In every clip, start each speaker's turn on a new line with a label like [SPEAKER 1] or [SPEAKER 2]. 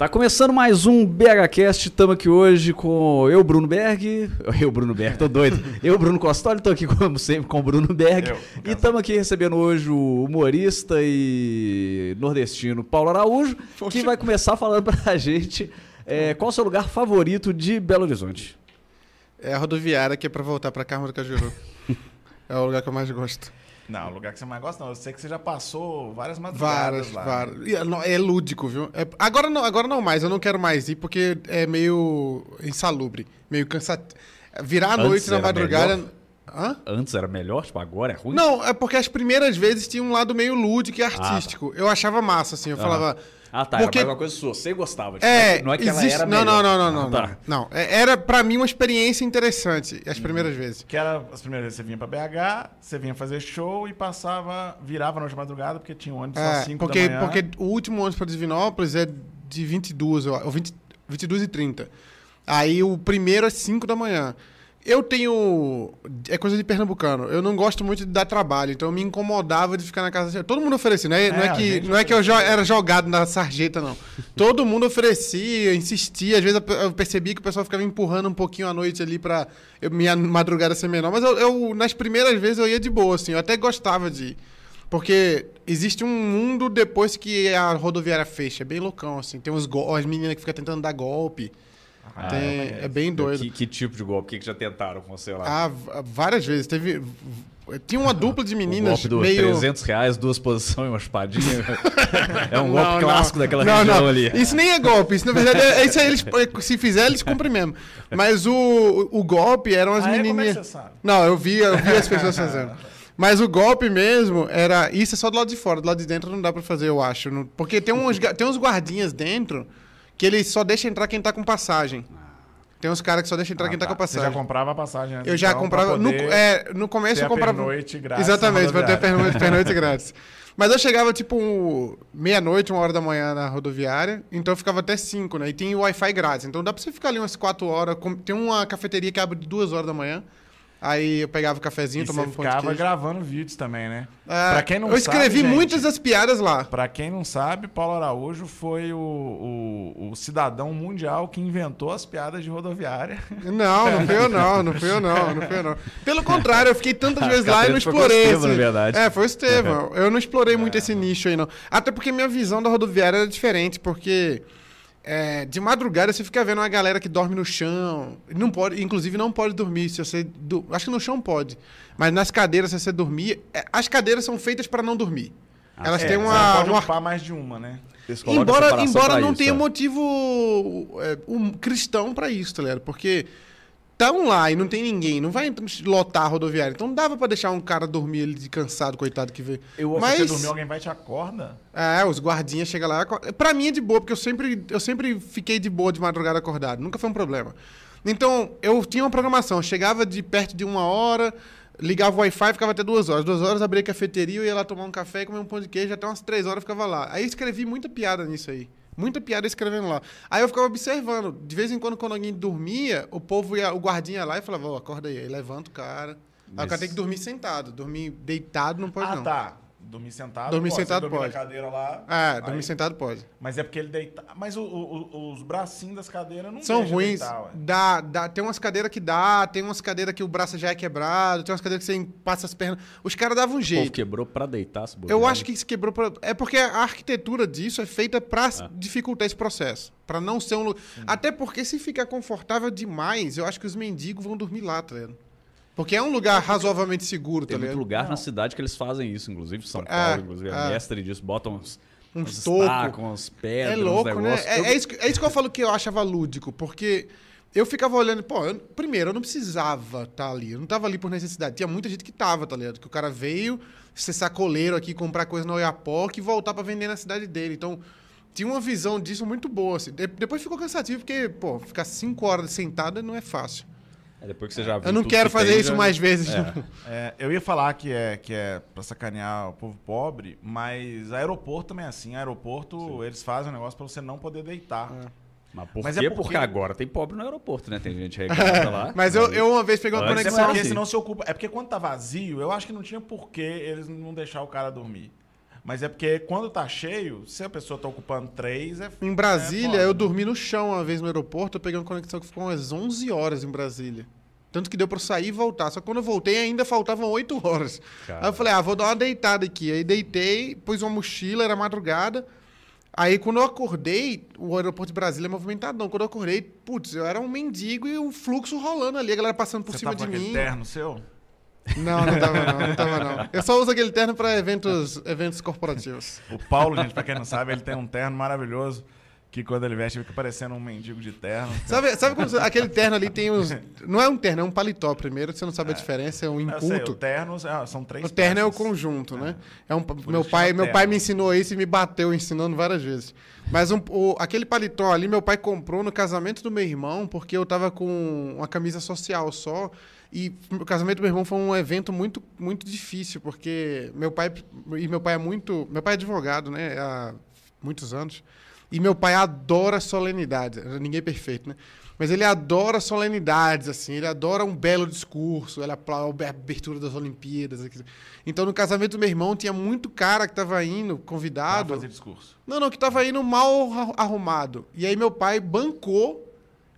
[SPEAKER 1] Tá começando mais um BHCast, estamos aqui hoje com eu, Bruno Berg. Eu, Bruno Berg, tô doido. Eu, Bruno Costoli, tô aqui como sempre com o Bruno Berg.
[SPEAKER 2] Eu,
[SPEAKER 1] e estamos aqui recebendo hoje o humorista e nordestino Paulo Araújo, que vai começar falando pra gente é, qual o seu lugar favorito de Belo Horizonte.
[SPEAKER 3] É a rodoviária que é pra voltar pra Carmo do Cajuru. é o lugar que eu mais gosto.
[SPEAKER 2] Não, o lugar que você mais gosta, não. Eu sei que você já passou várias madrugadas
[SPEAKER 3] Várias,
[SPEAKER 2] lá.
[SPEAKER 3] várias. E, não, É lúdico, viu? É- agora, não, agora não mais, eu não quero mais ir porque é meio insalubre, meio cansativo. Virar a
[SPEAKER 1] Antes
[SPEAKER 3] noite na madrugada.
[SPEAKER 1] melhor?
[SPEAKER 3] Hã?
[SPEAKER 1] Antes era melhor, tipo, agora é ruim?
[SPEAKER 3] Não, é porque as primeiras vezes tinha um lado meio lúdico e artístico. Eu achava massa, assim. Eu falava.
[SPEAKER 1] Ah, tá.
[SPEAKER 3] Porque-
[SPEAKER 1] Era mais uma coisa sua. Você gostava. Tipo,
[SPEAKER 3] É,
[SPEAKER 1] não é que ela
[SPEAKER 3] existe...
[SPEAKER 1] era
[SPEAKER 3] não,
[SPEAKER 1] melhor.
[SPEAKER 3] não, não, não,
[SPEAKER 1] Ah,
[SPEAKER 3] não,
[SPEAKER 1] tá.
[SPEAKER 3] não. Não, é- era pra mim uma experiência interessante as primeiras vezes.
[SPEAKER 2] Que era as primeiras vezes você vinha pra BH, você vinha fazer show e passava, virava noite de madrugada, porque tinha um ônibus
[SPEAKER 3] É,
[SPEAKER 2] às 5
[SPEAKER 3] porque,
[SPEAKER 2] da manhã.
[SPEAKER 3] porque o último ônibus para Divinópolis é de 22, eu- ou 20, 22 e 30. Aí o primeiro é 5 da manhã. Eu tenho. É coisa de pernambucano. Eu não gosto muito de dar trabalho, então eu me incomodava de ficar na casa. Todo mundo oferecia. Não é, não é
[SPEAKER 2] É, a
[SPEAKER 3] que, não é que eu jo- era jogado na sarjeta, não. Todo mundo oferecia, insistia. Às vezes eu- percebi que o pessoal ficava empurrando um pouquinho à noite ali pra eu- minha madrugada ser menor. Mas eu, eu, nas primeiras vezes, eu ia de boa, assim. Eu até gostava de ir. Porque existe um mundo depois que a rodoviária fecha. É bem loucão, assim. Tem uns as meninas que ficam tentando dar golpe.
[SPEAKER 2] Ah,
[SPEAKER 3] Tem-
[SPEAKER 2] conheço.
[SPEAKER 3] é bem doido.
[SPEAKER 1] Que, que tipo de golpe? O que, que já tentaram com você lá?
[SPEAKER 3] Ah, várias vezes. Teve. Tinha uma dupla de
[SPEAKER 1] o
[SPEAKER 3] meninas
[SPEAKER 1] golpe do
[SPEAKER 3] meio.
[SPEAKER 1] 300 reais, duas posições e uma espadinha. é um golpe
[SPEAKER 3] Não, não.
[SPEAKER 1] clássico daquela
[SPEAKER 3] Não,
[SPEAKER 1] região
[SPEAKER 3] não.
[SPEAKER 1] ali.
[SPEAKER 3] Isso nem é golpe. Isso, na verdade, é, isso aí eles, se fizer, eles cumprem mesmo. Mas o, o golpe eram as
[SPEAKER 2] Ah, é? É
[SPEAKER 3] menininhas.
[SPEAKER 2] sabe?
[SPEAKER 3] Não, eu vi, eu vi as pessoas fazendo. Mas o golpe mesmo era. Isso é só do lado de fora, do lado de dentro não dá pra fazer, eu acho. Não- Porque tem uns, tem uns guardinhas dentro que eles só deixam entrar quem tá com passagem. Tem uns caras que só deixam entrar
[SPEAKER 2] Ah,
[SPEAKER 3] quem tá,
[SPEAKER 2] tá.
[SPEAKER 3] com passagem.
[SPEAKER 2] Você já comprava a passagem antes,
[SPEAKER 3] Eu já
[SPEAKER 2] então,
[SPEAKER 3] comprava.
[SPEAKER 2] pra
[SPEAKER 3] No, é, no começo
[SPEAKER 2] ter
[SPEAKER 3] eu comprava.
[SPEAKER 2] pernoite grátis
[SPEAKER 3] Exatamente, pra ter pernoite, pernoite grátis. Mas eu chegava tipo meia-noite, uma hora da manhã na rodoviária, então eu ficava até cinco, né? E tem Wi-Fi grátis. Então dá pra você ficar ali umas quatro horas. com- Tem uma cafeteria que abre de duas horas da manhã. Aí eu pegava o cafezinho,
[SPEAKER 2] E
[SPEAKER 3] tomava
[SPEAKER 2] você
[SPEAKER 3] um pão de
[SPEAKER 2] ficava gravando vídeos também, né?
[SPEAKER 3] É,
[SPEAKER 2] pra quem não
[SPEAKER 3] eu escrevi
[SPEAKER 2] sabe, gente,
[SPEAKER 3] muitas das piadas lá.
[SPEAKER 2] Pra quem não sabe, Paulo Araújo foi o, o, o cidadão mundial que inventou as piadas de rodoviária.
[SPEAKER 3] Não, não fui eu não, não fui eu não, não fui eu não. Pelo contrário, eu fiquei tantas vezes lá e não
[SPEAKER 1] Capeta foi o
[SPEAKER 3] explorei.
[SPEAKER 1] Estevam,
[SPEAKER 3] esse-
[SPEAKER 1] na verdade.
[SPEAKER 3] É, foi o Estevam. Eu não explorei muito esse nicho aí, não. Até porque minha visão da rodoviária era diferente, porque é, de madrugada você fica vendo uma galera que dorme no chão. Não pode, inclusive não pode dormir. Se você. du- Acho que no chão pode. Mas nas cadeiras, se você dormir. é, As cadeiras são feitas para não dormir. Elas
[SPEAKER 2] É,
[SPEAKER 3] têm
[SPEAKER 2] você
[SPEAKER 3] uma.
[SPEAKER 2] não pode
[SPEAKER 3] uma-
[SPEAKER 2] ocupar mais de uma, né?
[SPEAKER 3] Embora, embora não
[SPEAKER 1] isso,
[SPEAKER 3] tenha
[SPEAKER 1] é.
[SPEAKER 3] motivo é, um cristão pra isso, tá ligado? Porque estão lá e não tem ninguém, não vai lotar a rodoviária. Então dava pra deixar um cara dormir ali de cansado, coitado que vê.
[SPEAKER 2] Eu, Se
[SPEAKER 3] Mas
[SPEAKER 2] você dormir, alguém vai te acorda.
[SPEAKER 3] é, os guardinhas chegam lá. aco- Pra mim é de boa, porque eu sempre, eu sempre fiquei de boa de madrugada acordado. Nunca foi um problema. Então, eu tinha uma programação. Eu chegava de perto de uma hora, ligava o Wi-Fi, ficava até duas horas. Duas horas, abria a cafeteria, eu ia lá tomar um café e comer um pão de queijo. Até umas três horas eu ficava lá. Aí escrevi muita piada nisso aí. Muita piada escrevendo lá. Aí eu ficava observando. De vez em quando, quando alguém dormia, o povo ia, o guardinha ia lá e falava, ó, acorda aí. Aí levanta o cara. Aí o cara tem que dormir sentado. Dormir deitado não pode,
[SPEAKER 2] ah,
[SPEAKER 3] não.
[SPEAKER 2] tá. Dormir sentado.
[SPEAKER 3] Dormir
[SPEAKER 2] pode.
[SPEAKER 3] sentado
[SPEAKER 2] dormir
[SPEAKER 3] pode.
[SPEAKER 2] na cadeira lá.
[SPEAKER 3] É, dormir
[SPEAKER 2] aí-
[SPEAKER 3] sentado pode.
[SPEAKER 2] Mas é porque ele deita. Mas o- o- os bracinhos das cadeiras não
[SPEAKER 3] São ruins.
[SPEAKER 2] deitar, ué.
[SPEAKER 3] dá, dá, tem umas cadeiras que dá, tem umas cadeiras que o braço já é quebrado, tem umas cadeiras que você passa as pernas. Os caras davam um
[SPEAKER 1] O povo
[SPEAKER 3] jeito.
[SPEAKER 1] quebrou pra deitar, se
[SPEAKER 3] Eu acho que se quebrou. Pra... É porque a arquitetura disso é feita pra dificultar esse processo. Pra não ser um. Até porque se ficar confortável demais, eu acho que os mendigos vão dormir lá, tá ligado? Porque é um lugar razoavelmente seguro, tá
[SPEAKER 1] Tem muito
[SPEAKER 3] ligado?
[SPEAKER 1] lugar na cidade que eles fazem isso, inclusive São
[SPEAKER 3] É,
[SPEAKER 1] Paulo, inclusive, é
[SPEAKER 3] é.
[SPEAKER 1] mestre disso, botam uns,
[SPEAKER 3] Um
[SPEAKER 1] uns
[SPEAKER 3] toco.
[SPEAKER 1] estacos, umas pedras,
[SPEAKER 3] É
[SPEAKER 1] uns
[SPEAKER 3] louco, né?
[SPEAKER 1] negócios.
[SPEAKER 3] É,
[SPEAKER 1] Eu-
[SPEAKER 3] é isso, que- é isso que eu falo que eu achava lúdico, porque eu ficava olhando, pô, eu- primeiro, eu não precisava estar ali, eu não tava ali por necessidade. Tinha muita gente que tava, tá ligado? Que o cara veio ser sacoleiro aqui, comprar coisa no Oiapoque e voltar pra vender na cidade dele. Então, tinha uma visão disso muito boa. Assim. De- depois ficou cansativo, porque, pô, ficar cinco horas sentada não é fácil.
[SPEAKER 1] É, depois que você já viu
[SPEAKER 3] Eu não quero
[SPEAKER 1] que
[SPEAKER 3] fazer
[SPEAKER 1] tem,
[SPEAKER 3] isso
[SPEAKER 1] já-
[SPEAKER 3] mais vezes.
[SPEAKER 1] É.
[SPEAKER 2] É, eu ia falar que é, que é pra sacanear o povo pobre, mas aeroporto também é assim. Aeroporto, eles fazem um negócio pra você não poder deitar.
[SPEAKER 1] Mas por
[SPEAKER 2] Mas
[SPEAKER 1] quê?
[SPEAKER 2] é porque-
[SPEAKER 1] Porque agora tem pobre no aeroporto, né? Tem gente regata lá.
[SPEAKER 3] Mas eu, eu uma vez peguei uma
[SPEAKER 1] Antes
[SPEAKER 2] Mas é
[SPEAKER 3] conexão.
[SPEAKER 2] porque
[SPEAKER 1] assim.
[SPEAKER 2] senão se ocupa. É porque quando tá vazio, eu acho que não tinha porquê eles não deixar o cara dormir. Mas é porque quando tá cheio, se a pessoa tá ocupando três, é.
[SPEAKER 3] Em Brasília,
[SPEAKER 2] é
[SPEAKER 3] eu dormi no chão uma vez no aeroporto, eu peguei uma conexão que ficou umas 11 horas em Brasília. Tanto que deu pra eu sair e voltar. Só que quando eu voltei, ainda faltavam 8 horas.
[SPEAKER 1] Cara.
[SPEAKER 3] Aí eu falei, ah, vou dar uma deitada aqui. Aí deitei, pus uma mochila, era madrugada. Aí quando eu acordei, o aeroporto de Brasília é movimentadão. Quando eu acordei, putz, eu era um mendigo e o fluxo rolando ali, a galera passando por
[SPEAKER 2] Você
[SPEAKER 3] cima
[SPEAKER 2] tava
[SPEAKER 3] de mim.
[SPEAKER 2] terno seu?
[SPEAKER 3] Não, não tava não, não tava não. Eu só uso aquele terno pra eventos, eventos corporativos.
[SPEAKER 2] O Paulo, gente, pra quem não sabe, ele tem um terno maravilhoso que quando ele veste fica parecendo um mendigo de terno.
[SPEAKER 3] Sabe, sabe quando aquele terno ali tem os. Não é um terno, é um paletó primeiro, você não sabe a diferença, é um
[SPEAKER 2] Eu sei, o
[SPEAKER 3] inculto.
[SPEAKER 2] terno ah, são três
[SPEAKER 3] O terno é o
[SPEAKER 2] peças.
[SPEAKER 3] conjunto, né? É um, meu pai, meu
[SPEAKER 2] terno.
[SPEAKER 3] pai me ensinou isso e me bateu ensinando várias vezes. Mas um- o- aquele paletó ali, meu pai comprou no casamento do meu irmão, porque eu tava com uma camisa social só. E o casamento do meu irmão foi um evento muito, muito difícil, porque meu pai. E meu pai é muito. Meu pai é advogado, né? Há muitos anos. E meu pai adora solenidades. Ninguém é perfeito, né? Mas ele adora solenidades, assim. Ele adora um belo discurso. Ele aplaude a abertura das Olimpíadas. aqui. Então, no casamento do meu irmão, tinha muito cara que tava indo,
[SPEAKER 2] Pra
[SPEAKER 3] convidado.
[SPEAKER 2] fazer discurso.
[SPEAKER 3] Não, não, que tava indo mal arru- arrumado. E aí meu pai bancou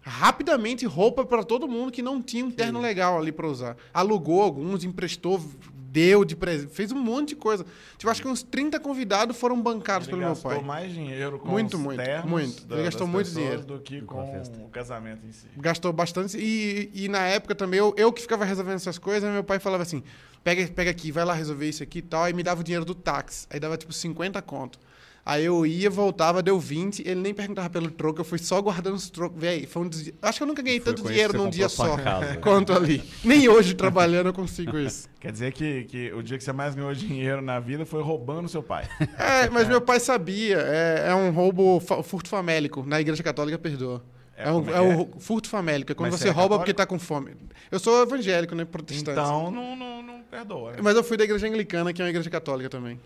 [SPEAKER 3] rapidamente roupa para todo mundo que não tinha um terno legal ali para usar. Alugou alguns, emprestou, deu de presente, fez um monte de coisa. Tipo, acho que uns 30 convidados foram bancados
[SPEAKER 2] Ele
[SPEAKER 3] pelo meu
[SPEAKER 2] gastou
[SPEAKER 3] pai.
[SPEAKER 2] mais dinheiro com
[SPEAKER 3] Muito,
[SPEAKER 2] os
[SPEAKER 3] muito,
[SPEAKER 2] ternos
[SPEAKER 3] muito.
[SPEAKER 2] da-
[SPEAKER 3] Ele gastou
[SPEAKER 2] das
[SPEAKER 3] muito dinheiro.
[SPEAKER 2] do que
[SPEAKER 1] Com
[SPEAKER 2] com o casamento em si.
[SPEAKER 3] Gastou bastante. E, e na época também, eu, eu que ficava resolvendo essas coisas, meu pai falava assim: pega, pega aqui, vai lá resolver isso aqui e tal. Aí me dava o dinheiro do táxi. Aí dava tipo 50 conto. Aí eu ia, voltava, deu 20. Ele nem perguntava pelo troco, eu fui só guardando os trocos. Véi, foi um di- Acho que eu nunca ganhei
[SPEAKER 1] Foi
[SPEAKER 3] tanto dinheiro num dia só
[SPEAKER 1] casa.
[SPEAKER 3] quanto ali. Nem hoje trabalhando eu consigo isso.
[SPEAKER 2] Quer dizer que, que o dia que você mais ganhou dinheiro na vida foi roubando seu pai.
[SPEAKER 3] É, mas meu pai sabia. É, é um roubo, fa- furto famélico. Na igreja católica, perdoa.
[SPEAKER 2] É,
[SPEAKER 3] É, um,
[SPEAKER 2] é
[SPEAKER 3] é
[SPEAKER 2] que
[SPEAKER 3] o furto famélico. É quando
[SPEAKER 2] Mas
[SPEAKER 3] você
[SPEAKER 2] você é
[SPEAKER 3] rouba
[SPEAKER 2] católico?
[SPEAKER 3] porque tá com fome. Eu sou evangélico, né? Protestante.
[SPEAKER 2] Então não, não, não perdoa. né?
[SPEAKER 3] Mas eu fui da igreja anglicana, que é uma igreja católica também.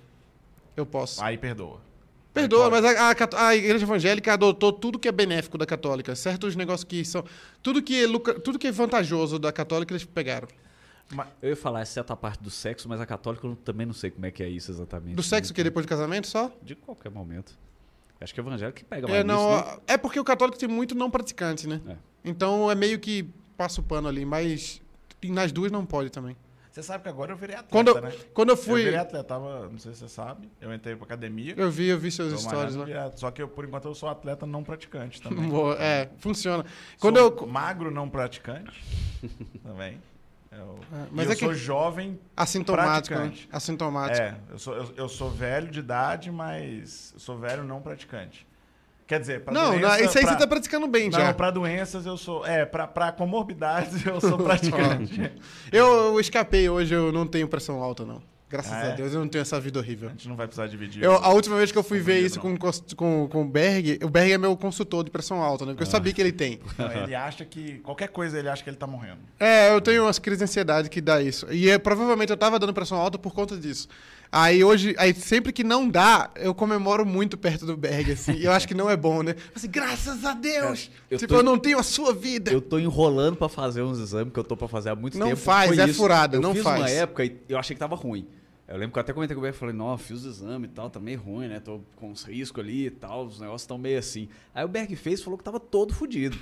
[SPEAKER 3] Eu posso.
[SPEAKER 2] Aí perdoa.
[SPEAKER 3] Perdoa, mas a, a a igreja evangélica adotou tudo que é benéfico da católica. Certos negócios que são. Tudo que é, lucra- tudo que é vantajoso da católica, eles pegaram.
[SPEAKER 2] Mas-
[SPEAKER 1] Eu ia falar exceto a parte do sexo, mas a católica eu não- também não sei como é que é isso exatamente.
[SPEAKER 3] Do sexo que depois do casamento só?
[SPEAKER 1] De qualquer momento. Acho que é evangélico que pega
[SPEAKER 3] É,
[SPEAKER 1] mais
[SPEAKER 3] não,
[SPEAKER 1] nisso, né?
[SPEAKER 3] é porque o católico tem muito não praticante, né?
[SPEAKER 1] É.
[SPEAKER 3] Então é meio que passa o pano ali, mas nas duas não pode também.
[SPEAKER 2] Você sabe que agora eu virei atleta,
[SPEAKER 3] Quando eu,
[SPEAKER 2] né?
[SPEAKER 3] quando eu
[SPEAKER 2] Eu
[SPEAKER 3] fui.
[SPEAKER 2] virei atleta, tava, não sei se você sabe, eu entrei pra academia.
[SPEAKER 3] Eu vi, eu vi seus stories
[SPEAKER 2] direto. Só que eu, por enquanto eu sou atleta não praticante também.
[SPEAKER 3] Boa, É, funciona.
[SPEAKER 2] Sou
[SPEAKER 3] Quando eu.
[SPEAKER 2] magro não praticante também. Eu,
[SPEAKER 3] É,
[SPEAKER 2] mas
[SPEAKER 3] mas
[SPEAKER 2] eu
[SPEAKER 3] é que-
[SPEAKER 2] sou jovem.
[SPEAKER 3] Assintomático, né?
[SPEAKER 2] praticante.
[SPEAKER 3] Assintomático.
[SPEAKER 2] É, eu sou, eu, eu sou velho de idade, mas eu sou velho não praticante. Quer dizer, pra
[SPEAKER 3] não,
[SPEAKER 2] doença,
[SPEAKER 3] não, isso aí
[SPEAKER 2] pra-
[SPEAKER 3] você tá praticando bem
[SPEAKER 2] Não,
[SPEAKER 3] já.
[SPEAKER 2] pra doenças eu sou. É, pra, pra comorbidades eu sou praticante.
[SPEAKER 3] Eu, eu escapei hoje, eu não tenho pressão alta, não. Graças
[SPEAKER 2] Ah,
[SPEAKER 3] a
[SPEAKER 2] é?
[SPEAKER 3] Deus, eu não tenho essa vida
[SPEAKER 2] A
[SPEAKER 3] horrível.
[SPEAKER 2] gente não vai precisar dividir.
[SPEAKER 3] Eu, a última vez que eu fui ver isso
[SPEAKER 2] não.
[SPEAKER 3] com, com, com o Berg, o Berg é meu consultor de pressão alta, né? Porque
[SPEAKER 2] Ah.
[SPEAKER 3] eu sabia que ele tem.
[SPEAKER 2] Não, ele acha que. Qualquer coisa ele acha que ele tá morrendo.
[SPEAKER 3] É, eu tenho umas crises de ansiedade que dá isso. E é, provavelmente eu tava dando pressão alta por conta disso. Aí hoje, aí sempre que não dá, eu comemoro muito perto do Berg, assim. e eu acho que não é bom, né? Assim, graças a Deus!
[SPEAKER 1] Cara, eu
[SPEAKER 3] tipo,
[SPEAKER 1] tô-
[SPEAKER 3] eu não tenho a sua vida.
[SPEAKER 1] Eu tô enrolando pra fazer uns exames que eu tô pra fazer há muito
[SPEAKER 3] Não
[SPEAKER 1] tempo.
[SPEAKER 3] faz, é
[SPEAKER 1] isso.
[SPEAKER 3] furada,
[SPEAKER 1] eu
[SPEAKER 3] não
[SPEAKER 1] fiz
[SPEAKER 3] faz.
[SPEAKER 1] uma época e eu achei que tava ruim. Eu lembro que eu até comentei com o Beto, falei, não, fiz os exames e tal, tá meio ruim, né? Tô com uns riscos ali e tal, os negócios estão meio assim. Aí o Berg fez e falou que tava todo fudido.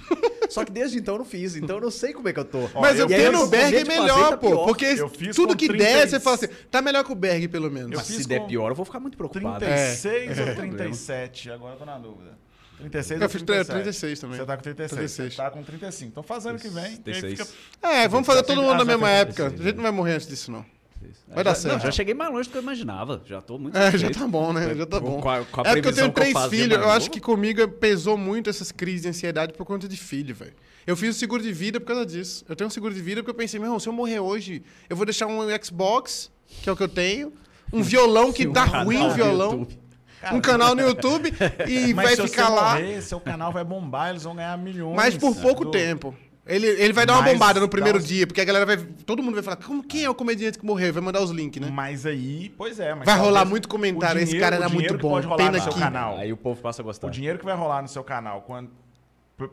[SPEAKER 1] Só que desde então eu não fiz, então eu não sei como é que eu tô.
[SPEAKER 3] Mas
[SPEAKER 2] eu
[SPEAKER 3] o
[SPEAKER 1] E eu
[SPEAKER 3] o Berg é
[SPEAKER 1] de fazer,
[SPEAKER 3] melhor,
[SPEAKER 1] tá
[SPEAKER 3] pô.
[SPEAKER 1] pior.
[SPEAKER 3] Porque
[SPEAKER 2] Eu fiz
[SPEAKER 3] tudo que
[SPEAKER 2] 30
[SPEAKER 3] der,
[SPEAKER 2] e-
[SPEAKER 3] você fala assim, tá melhor que o Berg, pelo menos.
[SPEAKER 2] Eu
[SPEAKER 1] Mas
[SPEAKER 2] fiz
[SPEAKER 1] se der pior, eu vou ficar muito preocupado.
[SPEAKER 2] 36
[SPEAKER 3] É.
[SPEAKER 2] ou 37? Agora eu tô na dúvida. 36
[SPEAKER 3] Eu
[SPEAKER 2] ou
[SPEAKER 3] fiz
[SPEAKER 2] 37?
[SPEAKER 3] 36 também.
[SPEAKER 2] Você tá com 36.
[SPEAKER 3] 36.
[SPEAKER 2] Você tá com 35. Então faz ano que vem. que aí
[SPEAKER 1] 36.
[SPEAKER 2] fica-
[SPEAKER 3] É, vamos fazer todo mundo na
[SPEAKER 2] Ah,
[SPEAKER 3] mesma
[SPEAKER 2] fez
[SPEAKER 3] época. A
[SPEAKER 1] 36,
[SPEAKER 3] gente não vai morrer antes disso, não. Vai
[SPEAKER 1] já,
[SPEAKER 3] dar certo.
[SPEAKER 1] Não, já cheguei mais longe do que eu imaginava. Já tô muito
[SPEAKER 3] É, já tá bom, né? Já tá bom.
[SPEAKER 1] com a- com a
[SPEAKER 3] é porque eu tenho
[SPEAKER 1] eu
[SPEAKER 3] três filhos. Eu acho que comigo pesou muito essas crises de ansiedade por conta de filho, velho. Eu fiz o seguro de vida por causa disso. Eu tenho um seguro de vida porque eu pensei, meu irmão, se eu morrer hoje, eu vou deixar um Xbox, que é o que eu tenho, um violão que
[SPEAKER 1] Um
[SPEAKER 3] tá
[SPEAKER 1] canal
[SPEAKER 3] ruim violão,
[SPEAKER 1] YouTube.
[SPEAKER 3] um canal no YouTube e
[SPEAKER 2] Mas
[SPEAKER 3] vai
[SPEAKER 2] se
[SPEAKER 3] ficar
[SPEAKER 2] você
[SPEAKER 3] lá,
[SPEAKER 2] morrer, seu canal vai bombar, eles vão ganhar milhões.
[SPEAKER 3] mas por pouco
[SPEAKER 2] do-
[SPEAKER 3] tempo. Ele, ele vai dar uma
[SPEAKER 2] Mas
[SPEAKER 3] bombada no
[SPEAKER 2] dá
[SPEAKER 3] primeiro
[SPEAKER 2] uns-
[SPEAKER 3] dia, porque a galera vai. Todo mundo vai falar, como, quem é o comediante que morreu? Vai mandar os links, né?
[SPEAKER 2] Mas aí, pois é. mas
[SPEAKER 3] Vai rolar muito comentário, esse cara era
[SPEAKER 2] dinheiro
[SPEAKER 3] muito
[SPEAKER 2] que
[SPEAKER 3] bom,
[SPEAKER 2] Pode rolar
[SPEAKER 3] pena
[SPEAKER 2] no seu
[SPEAKER 3] que-
[SPEAKER 2] canal.
[SPEAKER 1] Aí o povo passa a gostar.
[SPEAKER 2] O dinheiro que vai rolar no seu canal quando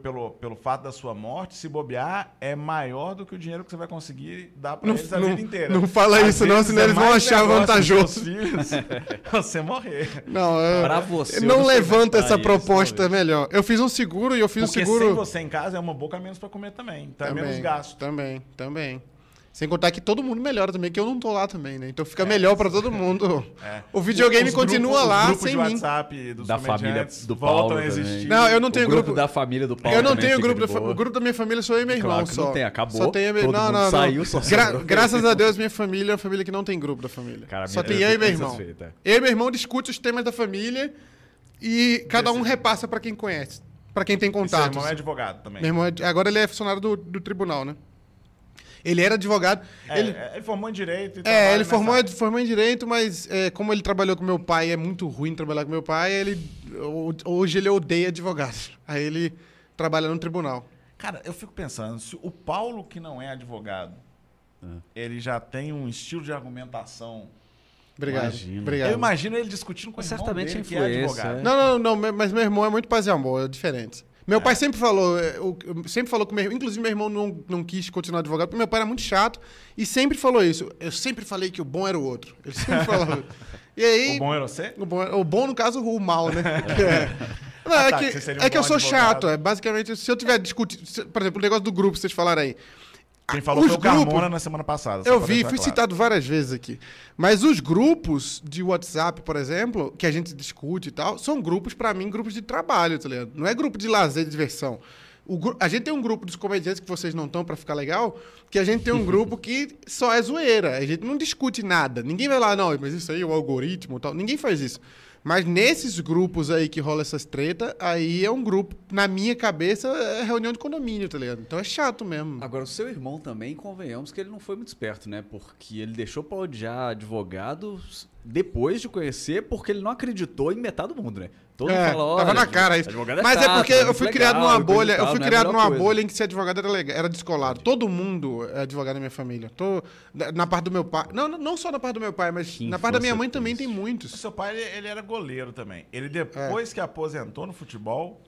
[SPEAKER 2] pelo, pelo fato da sua morte, se bobear, é maior do que o dinheiro que você vai conseguir dar pra
[SPEAKER 3] Não-
[SPEAKER 2] eles a
[SPEAKER 3] não-
[SPEAKER 2] vida inteira.
[SPEAKER 3] não fala
[SPEAKER 2] Às
[SPEAKER 3] isso não, senão
[SPEAKER 2] é
[SPEAKER 3] eles vão achar vantajoso.
[SPEAKER 2] seus filhos você morrer.
[SPEAKER 3] Não, eu,
[SPEAKER 1] Pra você,
[SPEAKER 3] não
[SPEAKER 1] não
[SPEAKER 3] levanta essa
[SPEAKER 1] isso,
[SPEAKER 3] proposta
[SPEAKER 1] talvez.
[SPEAKER 3] melhor. Eu fiz um seguro e eu fiz
[SPEAKER 2] Porque
[SPEAKER 3] um seguro.
[SPEAKER 2] sem você em casa é uma boca menos pra comer também. Então é menos gasto.
[SPEAKER 3] Também, também. Sem contar que todo mundo melhora também, que eu não tô lá também, né? Então fica melhor pra todo mundo.
[SPEAKER 2] É.
[SPEAKER 3] O videogame
[SPEAKER 2] Os
[SPEAKER 3] continua
[SPEAKER 2] grupos-
[SPEAKER 3] lá
[SPEAKER 2] os grupos
[SPEAKER 3] sem
[SPEAKER 2] de
[SPEAKER 3] mim.
[SPEAKER 2] WhatsApp dos
[SPEAKER 1] Da família do
[SPEAKER 2] voltam
[SPEAKER 1] Paulo
[SPEAKER 2] a existir.
[SPEAKER 3] Não, eu não tenho
[SPEAKER 1] o grupo,
[SPEAKER 3] grupo-
[SPEAKER 1] da família do Paulo
[SPEAKER 3] eu não tenho
[SPEAKER 1] fica
[SPEAKER 3] grupo da fa-. O grupo da minha família sou eu e meu irmão
[SPEAKER 1] Claro que
[SPEAKER 3] só.
[SPEAKER 1] não tem, acabou.
[SPEAKER 3] Só tem eu e meu...
[SPEAKER 1] Todo
[SPEAKER 3] não,
[SPEAKER 1] mundo
[SPEAKER 3] não, não.
[SPEAKER 1] saiu, só
[SPEAKER 3] Gra- graças a Deus, minha família é uma família que não tem grupo da família.
[SPEAKER 1] Cara,
[SPEAKER 3] só tem
[SPEAKER 1] eu
[SPEAKER 3] e meu irmão.
[SPEAKER 1] é.
[SPEAKER 3] Eu e meu irmão discute os temas da família e cada um repassa pra quem conhece. Pra quem tem contato.
[SPEAKER 2] irmão é advogado também.
[SPEAKER 3] Meu irmão é- agora ele é funcionário do, do tribunal, né? Ele era advogado.
[SPEAKER 2] É,
[SPEAKER 3] ele,
[SPEAKER 2] é, ele formou em Direito e
[SPEAKER 3] é, ele formou,
[SPEAKER 2] área.
[SPEAKER 3] formou em direito, mas é, como ele trabalhou com meu pai, é muito ruim trabalhar com meu pai, ele ho- hoje ele odeia advogados. Aí ele trabalha no tribunal.
[SPEAKER 2] Cara, eu fico pensando, se o Paulo, que não é advogado, ele já tem um estilo de argumentação.
[SPEAKER 3] Obrigado.
[SPEAKER 1] Imagina.
[SPEAKER 3] Obrigado.
[SPEAKER 2] Eu imagino ele discutindo com o
[SPEAKER 1] Mas certamente
[SPEAKER 2] dele,
[SPEAKER 1] a
[SPEAKER 2] que é advogado.
[SPEAKER 1] é.
[SPEAKER 3] Não, não, não, mas meu irmão é muito paz e amor, é diferente. Meu pai sempre falou, é, sempre falou com meu irmão, inclusive meu irmão não, não quis continuar advogado, porque meu pai era muito chato e sempre falou isso. Eu sempre falei que o bom era o outro. Ele sempre falava. E aí,
[SPEAKER 2] O bom era você?
[SPEAKER 3] O bom, o bom, no caso, o mal, né? É, Não,
[SPEAKER 2] Ah,
[SPEAKER 3] é
[SPEAKER 2] tá,
[SPEAKER 3] que, é que eu
[SPEAKER 2] bom
[SPEAKER 3] sou
[SPEAKER 2] advogado.
[SPEAKER 3] chato. É basicamente, se eu tiver discutindo. Por exemplo, o negócio do grupo que vocês falaram aí.
[SPEAKER 2] Quem falou foi o
[SPEAKER 3] grupos-
[SPEAKER 2] Carmona na semana passada.
[SPEAKER 3] Eu vi, fui
[SPEAKER 2] claro.
[SPEAKER 3] citado várias vezes aqui. Mas os grupos de WhatsApp, por exemplo, que a gente discute e tal, são grupos, pra mim, grupos de trabalho, tá ligado? Não é grupo de lazer, de diversão. Gru- a gente tem um grupo dos comediantes que vocês não estão pra ficar legal, que a gente tem um grupo que só é zoeira. A gente não discute nada. Ninguém vai lá, não, mas isso aí, o algoritmo e tal. Ninguém faz isso. Mas nesses grupos aí que rola essas treta, aí é um grupo, na minha cabeça, é reunião de condomínio, tá ligado? Então é chato mesmo.
[SPEAKER 1] Agora, o seu irmão também, convenhamos que ele não foi muito esperto, né? Porque ele deixou pra odiar advogados depois de conhecer, porque ele não acreditou em metade do mundo, né? Todo mundo
[SPEAKER 3] É,
[SPEAKER 1] fala, olha,
[SPEAKER 3] tava na cara isso.
[SPEAKER 1] advogado é
[SPEAKER 3] Mas é porque
[SPEAKER 1] é
[SPEAKER 3] eu fui
[SPEAKER 1] legal,
[SPEAKER 3] criado numa bolha, eu
[SPEAKER 1] tal,
[SPEAKER 3] fui
[SPEAKER 1] não é
[SPEAKER 3] criado numa
[SPEAKER 1] coisa.
[SPEAKER 3] bolha em que ser advogado era legal, era descolado. Todo mundo é advogado na minha família. Tô na- parte do meu pai. Não, não- só na parte do meu pai, mas
[SPEAKER 1] Que
[SPEAKER 3] na parte da minha mãe também tem
[SPEAKER 2] O
[SPEAKER 3] muitos.
[SPEAKER 2] seu pai, ele, ele era goleiro também. Ele,
[SPEAKER 3] É.
[SPEAKER 2] depois que aposentou no futebol,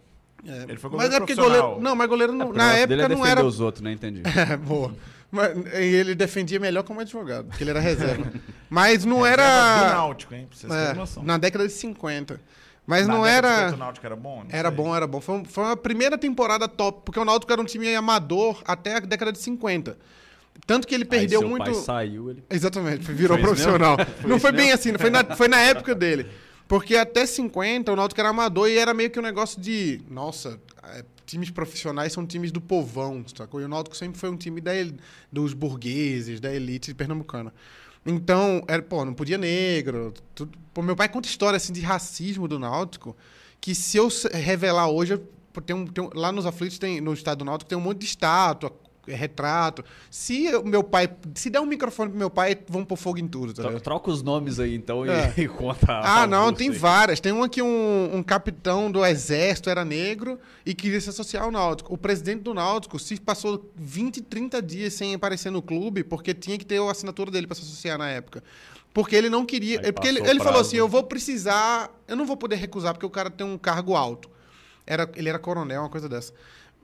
[SPEAKER 2] ele foi
[SPEAKER 3] Mas
[SPEAKER 2] goleiro
[SPEAKER 3] é porque
[SPEAKER 2] profissional.
[SPEAKER 3] goleiro, não, mas goleiro não- na época
[SPEAKER 1] é
[SPEAKER 3] não era
[SPEAKER 1] os outros, né? Entendi.
[SPEAKER 3] É, boa. Mas, e ele defendia melhor como advogado, porque ele era reserva. Mas não
[SPEAKER 2] Reserva Do
[SPEAKER 3] era
[SPEAKER 2] Náutico, hein? Pra vocês
[SPEAKER 3] é,
[SPEAKER 2] noção.
[SPEAKER 3] na década de 50. Mas
[SPEAKER 2] Na
[SPEAKER 3] não era
[SPEAKER 2] 50 O Náutico era bom? Não
[SPEAKER 3] Era
[SPEAKER 2] sei.
[SPEAKER 3] bom, era bom. Foi, foi uma primeira temporada top, porque o Náutico era um time amador até a década de 50. Tanto que ele perdeu
[SPEAKER 1] Aí seu
[SPEAKER 3] muito.
[SPEAKER 1] pai saiu, ele...
[SPEAKER 3] Exatamente, virou
[SPEAKER 1] Foi
[SPEAKER 3] profissional.
[SPEAKER 1] mesmo?
[SPEAKER 3] não foi bem
[SPEAKER 1] mesmo?
[SPEAKER 3] assim, foi na, foi na época dele. Porque até 50 o Náutico era amador e era meio que um negócio de. Nossa, é, times profissionais são times do povão, sacou? E o Náutico sempre foi um time da, dos burgueses, da elite pernambucana. Então, era, pô, não podia negro. Tudo, pô, meu pai conta história assim, de racismo do Náutico, que se eu revelar hoje, tem um, tem um- lá nos aflitos, tem, no estado do Náutico, tem um monte de estátua, retrato. Se o meu pai. Se der um microfone pro meu pai, vão pôr fogo em tudo, tá?
[SPEAKER 1] Troca os nomes aí, então, e-
[SPEAKER 3] É.
[SPEAKER 1] e, conta
[SPEAKER 3] Ah, não, tem
[SPEAKER 1] aí.
[SPEAKER 3] várias. Tem um aqui, um, um capitão do exército era negro e queria se associar ao Náutico. O presidente do Náutico se passou 20, 30 dias sem aparecer no clube porque tinha que ter a assinatura dele para se associar na época. Porque ele não queria.
[SPEAKER 1] Aí
[SPEAKER 3] é porque ele, ele falou assim: eu vou precisar. Eu não vou poder recusar porque o cara tem um cargo alto. Era, ele era coronel, uma coisa dessa.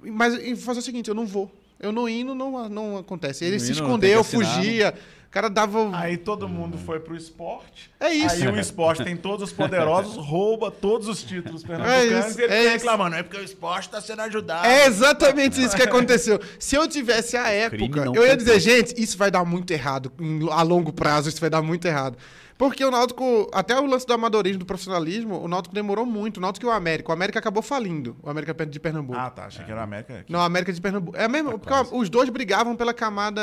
[SPEAKER 3] Mas e fazer o seguinte: eu não vou. Eu não indo, não, não acontece. Ele
[SPEAKER 1] Não
[SPEAKER 3] se escondeu, fugia. O cara dava.
[SPEAKER 2] Aí todo mundo foi pro esporte.
[SPEAKER 3] É isso.
[SPEAKER 2] Aí o esporte tem todos os poderosos, rouba todos os títulos
[SPEAKER 3] É
[SPEAKER 2] pernambucanos
[SPEAKER 3] isso,
[SPEAKER 2] e ele
[SPEAKER 3] é
[SPEAKER 2] fica reclamando. É porque o esporte tá sendo ajudado.
[SPEAKER 3] É exatamente isso que aconteceu. Se eu tivesse a época, eu ia dizer, gente, isso vai dar muito errado. A longo prazo, isso vai dar muito errado. Porque o Náutico, até o lance do amadorismo, do profissionalismo, o Náutico demorou muito. O Náutico e o América. O América acabou falindo. O América de Pernambuco.
[SPEAKER 2] Ah, tá. Achei que era a América.
[SPEAKER 3] Não, a América de Pernambuco. É mesmo, porque
[SPEAKER 1] quase.
[SPEAKER 3] os dois brigavam pela camada